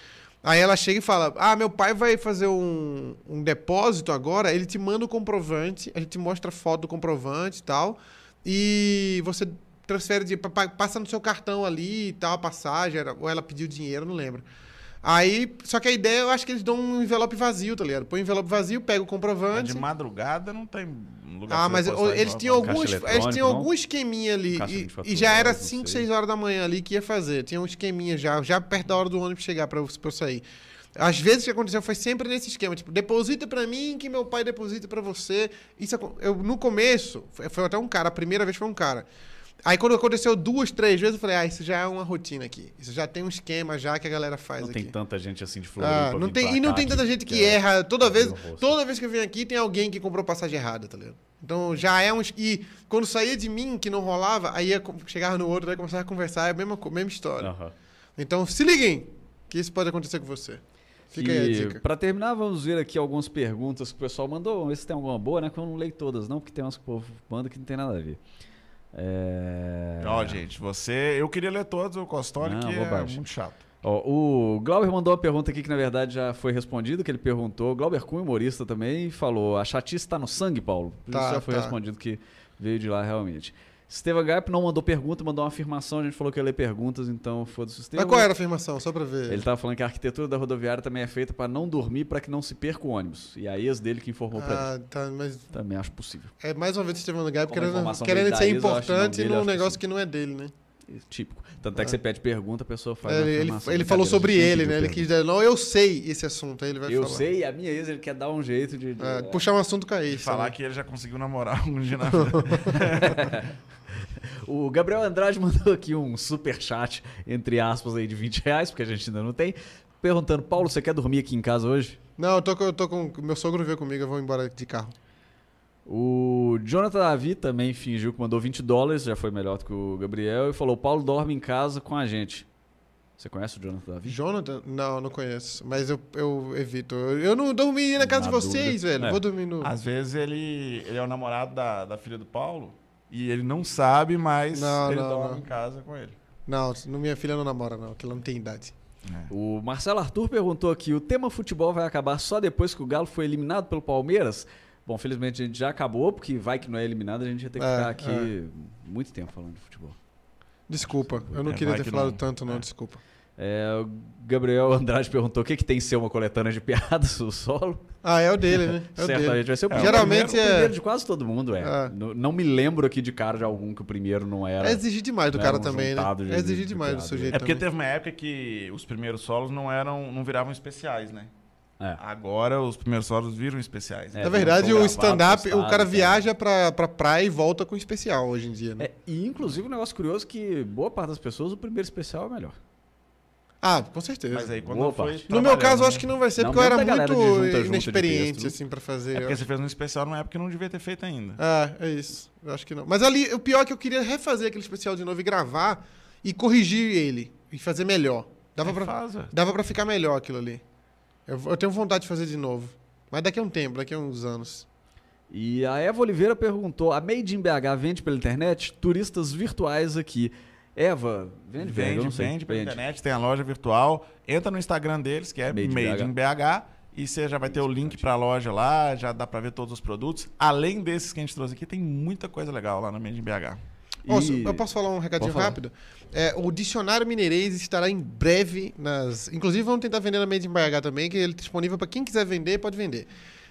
[SPEAKER 3] Aí ela chega e fala: Ah, meu pai vai fazer um, um depósito agora, ele te manda o comprovante, a gente mostra foto do comprovante e tal. E você transfere pa- Passa no seu cartão ali e tal, a passagem, ou ela pediu dinheiro, não lembro. Aí, só que a ideia, eu acho que eles dão um envelope vazio, tá ligado? Põe um envelope vazio, pega o
[SPEAKER 2] Mas
[SPEAKER 3] comprovante.
[SPEAKER 2] de madrugada não tem lugar
[SPEAKER 3] Ah, mas
[SPEAKER 2] postar
[SPEAKER 3] eles tinham alguns, eles tinham algum esqueminha ali e,
[SPEAKER 1] 24
[SPEAKER 3] e já era
[SPEAKER 1] horas, não
[SPEAKER 3] 5,
[SPEAKER 1] sei.
[SPEAKER 3] 6 horas da manhã ali que ia fazer. Tinha um esqueminha já, já perto da hora do ônibus chegar pra, eu- eu sair. Às vezes o que aconteceu foi sempre nesse esquema, tipo, deposita pra mim que meu pai deposita pra você. Isso eu no começo foi, foi até um cara, a primeira vez foi um cara. Aí quando aconteceu duas, três vezes eu falei: "Ah, isso já é uma rotina aqui. Isso já tem um esquema já que a galera faz
[SPEAKER 1] Não
[SPEAKER 3] aqui".
[SPEAKER 1] tem tanta gente assim de
[SPEAKER 3] Ah,
[SPEAKER 1] Floripa.
[SPEAKER 3] não
[SPEAKER 1] vir
[SPEAKER 3] tem, e não tem tanta
[SPEAKER 1] que
[SPEAKER 3] gente que
[SPEAKER 1] quer
[SPEAKER 3] erra. Toda vez, toda vez que eu venho aqui, tem alguém que comprou passagem errada, tá ligado? Então já é uns. E quando saía de mim, que não rolava, aí ia, chegava no outro, aí começava a conversar, é a mesma, mesma história.
[SPEAKER 1] Aham.
[SPEAKER 3] Então se liguem, que isso pode acontecer com você. Fica aí a
[SPEAKER 1] E
[SPEAKER 3] dica.
[SPEAKER 1] pra terminar, vamos ver aqui algumas perguntas que o pessoal mandou. Vamos ver se tem alguma boa, né? Que eu não leio todas, não, porque tem umas que o povo manda que não tem nada a ver. É...
[SPEAKER 2] Ó, gente, você. Eu queria ler todos o
[SPEAKER 1] Não,
[SPEAKER 2] que é muito chato.
[SPEAKER 1] Ó, o Glauber mandou uma pergunta aqui que na verdade já foi respondida, que ele perguntou. Glauber Kuhn, humorista também, falou: a chatice tá no sangue, Paulo? Por
[SPEAKER 3] Tá,
[SPEAKER 1] isso já foi
[SPEAKER 3] tá.
[SPEAKER 1] respondido que veio de lá realmente. Estevam Gap não mandou pergunta, mandou uma afirmação. A gente falou que ia ler perguntas, então foda-se o Estevam.
[SPEAKER 3] Mas qual era a afirmação? Só pra ver.
[SPEAKER 1] Ele tava falando que a arquitetura da rodoviária também é feita para não dormir, para que não se perca o ônibus. E a ex dele que informou pra
[SPEAKER 3] Ah,
[SPEAKER 1] gente.
[SPEAKER 3] tá, mas
[SPEAKER 1] Também acho possível.
[SPEAKER 3] é mais uma vez o Estevão Gap querendo, querendo ser
[SPEAKER 1] eu
[SPEAKER 3] importante
[SPEAKER 1] dele, eu
[SPEAKER 3] num negócio
[SPEAKER 1] sim.
[SPEAKER 3] que não é dele, né?
[SPEAKER 1] Típico. Tanto é que você pede pergunta, a pessoa faz
[SPEAKER 3] É,
[SPEAKER 1] a
[SPEAKER 3] ele ele,
[SPEAKER 1] afirmação.
[SPEAKER 3] ele falou sobre ele, né? Ele quis dizer, não, eu sei esse assunto, aí ele vai
[SPEAKER 1] Eu
[SPEAKER 3] falar.
[SPEAKER 1] sei, a minha ex, ele quer dar um jeito de... de-
[SPEAKER 3] É, puxar um assunto com a ex.
[SPEAKER 2] falar
[SPEAKER 3] né?
[SPEAKER 2] que ele já conseguiu namorar um dia na.
[SPEAKER 1] O Gabriel Andrade mandou aqui um super chat, entre aspas, aí de 20 reais, porque a gente ainda não tem, perguntando, Paulo, você quer dormir aqui em casa hoje?
[SPEAKER 3] Não, eu tô, com- eu tô com. Meu sogro veio comigo, eu vou embora de carro.
[SPEAKER 1] O Jonathan Davi também fingiu que mandou 20 dólares, já foi melhor do que o Gabriel, e falou, Paulo dorme em casa com a gente. Você conhece o Jonathan Davi?
[SPEAKER 3] Jonathan? Não, não conheço. Mas eu, eu evito. Eu, eu não dormi na casa
[SPEAKER 1] Na
[SPEAKER 3] de vocês,
[SPEAKER 1] dúvida.
[SPEAKER 3] velho.
[SPEAKER 1] É.
[SPEAKER 3] Vou dormir no.
[SPEAKER 2] Às vezes ele, ele é o namorado da, da filha do Paulo e ele não sabe, mas
[SPEAKER 3] Não,
[SPEAKER 2] ele
[SPEAKER 3] não,
[SPEAKER 2] dorme
[SPEAKER 3] não.
[SPEAKER 2] em casa com ele.
[SPEAKER 3] Não, no- minha filha não namora, não, que ela não tem idade.
[SPEAKER 1] O Marcelo Arthur perguntou aqui: o tema futebol vai acabar só depois que o Galo foi eliminado pelo Palmeiras? Bom, felizmente a gente já acabou, porque vai que não é eliminado, a gente ia ter que
[SPEAKER 3] É,
[SPEAKER 1] ficar aqui muito tempo falando de futebol.
[SPEAKER 3] Desculpa, eu não
[SPEAKER 2] É,
[SPEAKER 3] queria
[SPEAKER 2] vai
[SPEAKER 3] ter
[SPEAKER 2] que
[SPEAKER 3] falado
[SPEAKER 2] não.
[SPEAKER 3] tanto, não,
[SPEAKER 2] É.
[SPEAKER 3] desculpa.
[SPEAKER 1] É, o Gabriel Andrade perguntou: o que, que tem que ser uma coletânea de piadas, o solo?
[SPEAKER 3] Ah, é o dele, né? É o dele.
[SPEAKER 1] Certamente vai ser o primeiro.
[SPEAKER 3] Geralmente
[SPEAKER 1] o
[SPEAKER 3] é-
[SPEAKER 1] primeiro de quase todo mundo, é.
[SPEAKER 3] É.
[SPEAKER 1] Não, não me lembro aqui de cara de algum que o primeiro não era.
[SPEAKER 3] É exigir demais do
[SPEAKER 1] Não
[SPEAKER 3] cara
[SPEAKER 1] um
[SPEAKER 3] também, né?
[SPEAKER 1] de-
[SPEAKER 3] É exigir
[SPEAKER 1] de
[SPEAKER 3] demais do
[SPEAKER 1] piada.
[SPEAKER 3] sujeito
[SPEAKER 2] É porque
[SPEAKER 3] também.
[SPEAKER 2] teve uma época que os primeiros solos não eram, não viravam especiais, né?
[SPEAKER 1] É.
[SPEAKER 2] Agora os primeiros solos viram especiais.
[SPEAKER 1] É,
[SPEAKER 3] Na verdade, o stand-up, o cara
[SPEAKER 1] tal.
[SPEAKER 3] viaja pra, pra praia e volta com especial hoje em dia, né?
[SPEAKER 1] É, e inclusive um negócio curioso que boa parte das pessoas, o primeiro especial é melhor.
[SPEAKER 3] Ah, com certeza.
[SPEAKER 2] Mas aí quando
[SPEAKER 1] Boa
[SPEAKER 2] foi
[SPEAKER 3] no meu caso, eu
[SPEAKER 2] trabalhando,
[SPEAKER 3] acho que não vai ser,
[SPEAKER 1] Não,
[SPEAKER 3] porque eu era muito inexperiente,
[SPEAKER 1] texto, né?
[SPEAKER 3] assim, pra fazer.
[SPEAKER 2] É porque você fez um especial numa época que não devia ter feito ainda.
[SPEAKER 3] É, é isso. Eu acho que não. Mas ali, o pior é que eu queria refazer aquele especial de novo e gravar e corrigir ele e fazer melhor. Dava
[SPEAKER 2] É,
[SPEAKER 3] pra,
[SPEAKER 2] faz,
[SPEAKER 3] dava pra ficar melhor aquilo ali. Eu, eu tenho vontade de fazer de novo. Mas daqui a um tempo, daqui a uns anos.
[SPEAKER 1] E a Eva Oliveira perguntou: a Made in BH vende pela internet? Turistas virtuais aqui. Eva, vende, vende,
[SPEAKER 2] Vende, vende pela internet, tem a loja virtual. Entra no Instagram deles, que é
[SPEAKER 1] Made
[SPEAKER 2] Made,
[SPEAKER 1] in
[SPEAKER 2] BH. E você já vai ter o link pra loja lá, já dá pra ver todos os produtos. Além desses que a gente trouxe aqui, tem muita coisa legal lá na Made in BH.
[SPEAKER 3] Ó,
[SPEAKER 1] E-
[SPEAKER 3] eu posso falar um recadinho rápido? É, o Dicionário Mineirês estará em breve nas. Inclusive, vamos tentar vender na Made in BH também, que ele é disponível para quem quiser vender, pode vender.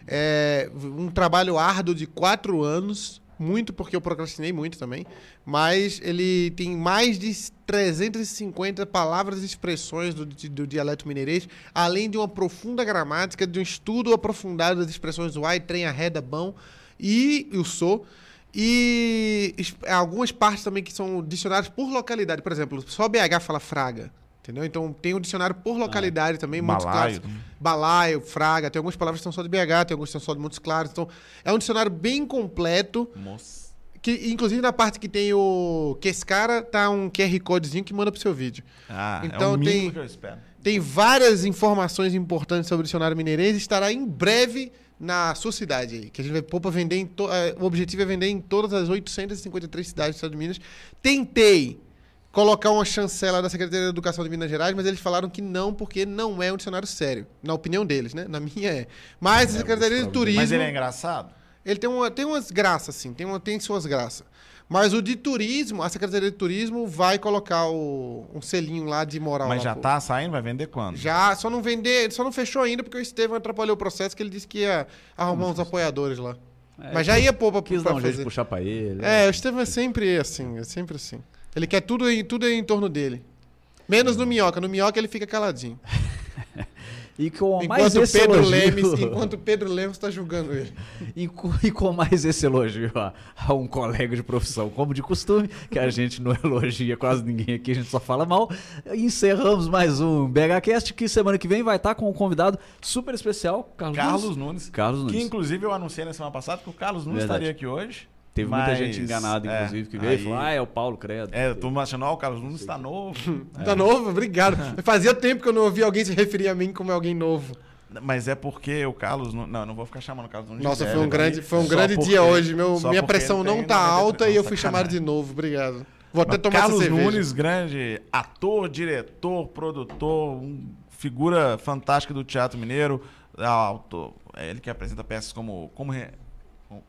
[SPEAKER 3] É um trabalho árduo de quatro anos, muito porque eu procrastinei muito também, mas ele tem mais de 350 palavras e expressões do, do dialeto mineirês, além de uma profunda gramática, de um estudo aprofundado das expressões do ai, trem, arreda, bom e o sou. E algumas partes também que são dicionários por localidade. Por exemplo, só BH fala fraga. Entendeu? Então tem um dicionário por localidade também, muitos
[SPEAKER 2] Balaio.
[SPEAKER 3] clássicos. Balaio, fraga, tem algumas palavras que são só de BH, tem algumas que são só de Montes Claros. Então, é um dicionário bem completo,
[SPEAKER 2] Moça.
[SPEAKER 3] que inclusive na parte que tem o que esse cara tá um QR codezinho que manda pro seu vídeo.
[SPEAKER 2] Ah, é
[SPEAKER 3] Então
[SPEAKER 2] o mínimo
[SPEAKER 3] tem-
[SPEAKER 2] que eu espero.
[SPEAKER 3] Tem várias informações importantes sobre o dicionário mineirês e estará em breve na sua cidade aí, que a gente vai pôr pra vender em to- eh, o objetivo é vender em todas as 853 cidades do estado de Minas. Tentei colocar uma chancela da Secretaria de Educação de Minas Gerais, mas eles falaram que não, porque não é um dicionário sério. Na opinião deles, né? Na minha é. Mas a Secretaria de Turismo...
[SPEAKER 2] Mas ele é engraçado?
[SPEAKER 3] Ele tem, uma, tem umas graças, sim, tem, uma, tem suas graças. Mas o de turismo, a Secretaria de Turismo vai colocar o- um selinho lá de moral.
[SPEAKER 2] Mas
[SPEAKER 3] lá,
[SPEAKER 2] já
[SPEAKER 3] pô.
[SPEAKER 2] tá saindo? Vai vender quando?
[SPEAKER 3] Já, só não vender, só não fechou ainda porque o Estevam atrapalhou o processo que ele disse que ia arrumar uns apoiadores lá.
[SPEAKER 1] É,
[SPEAKER 3] Mas já ia pôr pra,
[SPEAKER 1] Quis
[SPEAKER 3] pra
[SPEAKER 1] dar um jeito de
[SPEAKER 3] fazer.
[SPEAKER 1] puxar pra ele.
[SPEAKER 3] É, o Estevam é sempre assim, é sempre assim. Ele quer tudo em, tudo em torno dele. Menos no Minhoca. No Minhoca ele fica caladinho.
[SPEAKER 1] E com mais
[SPEAKER 3] Enquanto
[SPEAKER 1] esse
[SPEAKER 3] Pedro
[SPEAKER 1] elogio...
[SPEAKER 3] Lemes, enquanto Pedro Lemos tá julgando ele.
[SPEAKER 1] E com, e com mais esse elogio a, a um colega de profissão, como de costume, que a gente não elogia quase ninguém aqui, a gente só fala mal. Encerramos mais um BHCast, que semana que vem vai estar com um convidado super especial, Carlos,
[SPEAKER 2] Carlos
[SPEAKER 1] Nunes.
[SPEAKER 2] Nunes.
[SPEAKER 1] Carlos
[SPEAKER 2] Que
[SPEAKER 1] Nunes.
[SPEAKER 2] inclusive eu anunciei na semana passada que o Carlos Nunes
[SPEAKER 1] Verdade.
[SPEAKER 2] estaria aqui hoje.
[SPEAKER 1] Teve muita
[SPEAKER 2] mas,
[SPEAKER 1] gente enganada,
[SPEAKER 2] é,
[SPEAKER 1] inclusive, que veio e
[SPEAKER 2] aí-
[SPEAKER 1] falou: Ah, é o Paulo Credo.
[SPEAKER 2] É, tô achando, ó, o Carlos Nunes tá novo.
[SPEAKER 3] Tá novo? Obrigado. Fazia tempo que eu não ouvi alguém se referir a mim como alguém novo.
[SPEAKER 2] Mas é porque o Carlos. Não, não vou ficar chamando o Carlos Nunes.
[SPEAKER 3] Nossa, foi um grande,
[SPEAKER 2] aqui,
[SPEAKER 3] foi um grande
[SPEAKER 2] porque-
[SPEAKER 3] dia hoje. Meu, minha pressão não tá
[SPEAKER 2] 93.
[SPEAKER 3] alta e eu fui chamado de novo. Obrigado. Vou até
[SPEAKER 2] Mas
[SPEAKER 3] tomar
[SPEAKER 2] Carlos. Nunes, grande ator, diretor, produtor, um- figura fantástica do Teatro Mineiro. Autor, é ele que apresenta peças como, como, Re-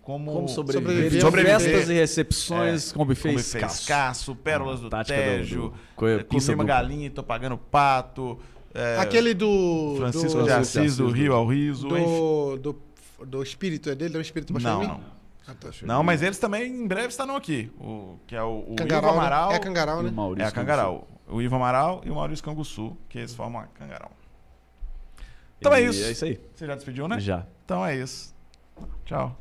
[SPEAKER 2] Como,
[SPEAKER 1] Como sobreviver,
[SPEAKER 3] sobreviver,
[SPEAKER 1] festas e recepções
[SPEAKER 2] É,
[SPEAKER 1] com buffet
[SPEAKER 2] como
[SPEAKER 1] escasso.
[SPEAKER 2] fez escasso, pérolas do
[SPEAKER 1] Tática
[SPEAKER 2] Tejo,
[SPEAKER 1] do-
[SPEAKER 2] é, comi uma
[SPEAKER 1] dupla.
[SPEAKER 2] galinha e tô pagando pato. é,
[SPEAKER 3] Aquele do.
[SPEAKER 2] Francisco
[SPEAKER 3] do,
[SPEAKER 2] de
[SPEAKER 1] Francisco
[SPEAKER 2] Assis, do
[SPEAKER 1] Assis,
[SPEAKER 2] Rio ao Riso.
[SPEAKER 3] do, do, do espírito, é dele? É um espírito baixo
[SPEAKER 2] Não, não.
[SPEAKER 3] Ah, tá.
[SPEAKER 2] Não, mas eles também em breve estarão aqui. O, que é o, o Ivo
[SPEAKER 3] né?
[SPEAKER 2] Amaral.
[SPEAKER 3] É Cangaral,
[SPEAKER 1] E o
[SPEAKER 3] né?
[SPEAKER 1] Maurício
[SPEAKER 2] É a Cangaral. O Ivo Amaral e o Maurício Canguçu, que eles formam a Cangaral. Então é
[SPEAKER 1] E
[SPEAKER 2] isso.
[SPEAKER 1] É isso aí.
[SPEAKER 2] Você já despediu, né?
[SPEAKER 1] Já.
[SPEAKER 2] Então é isso. Tchau.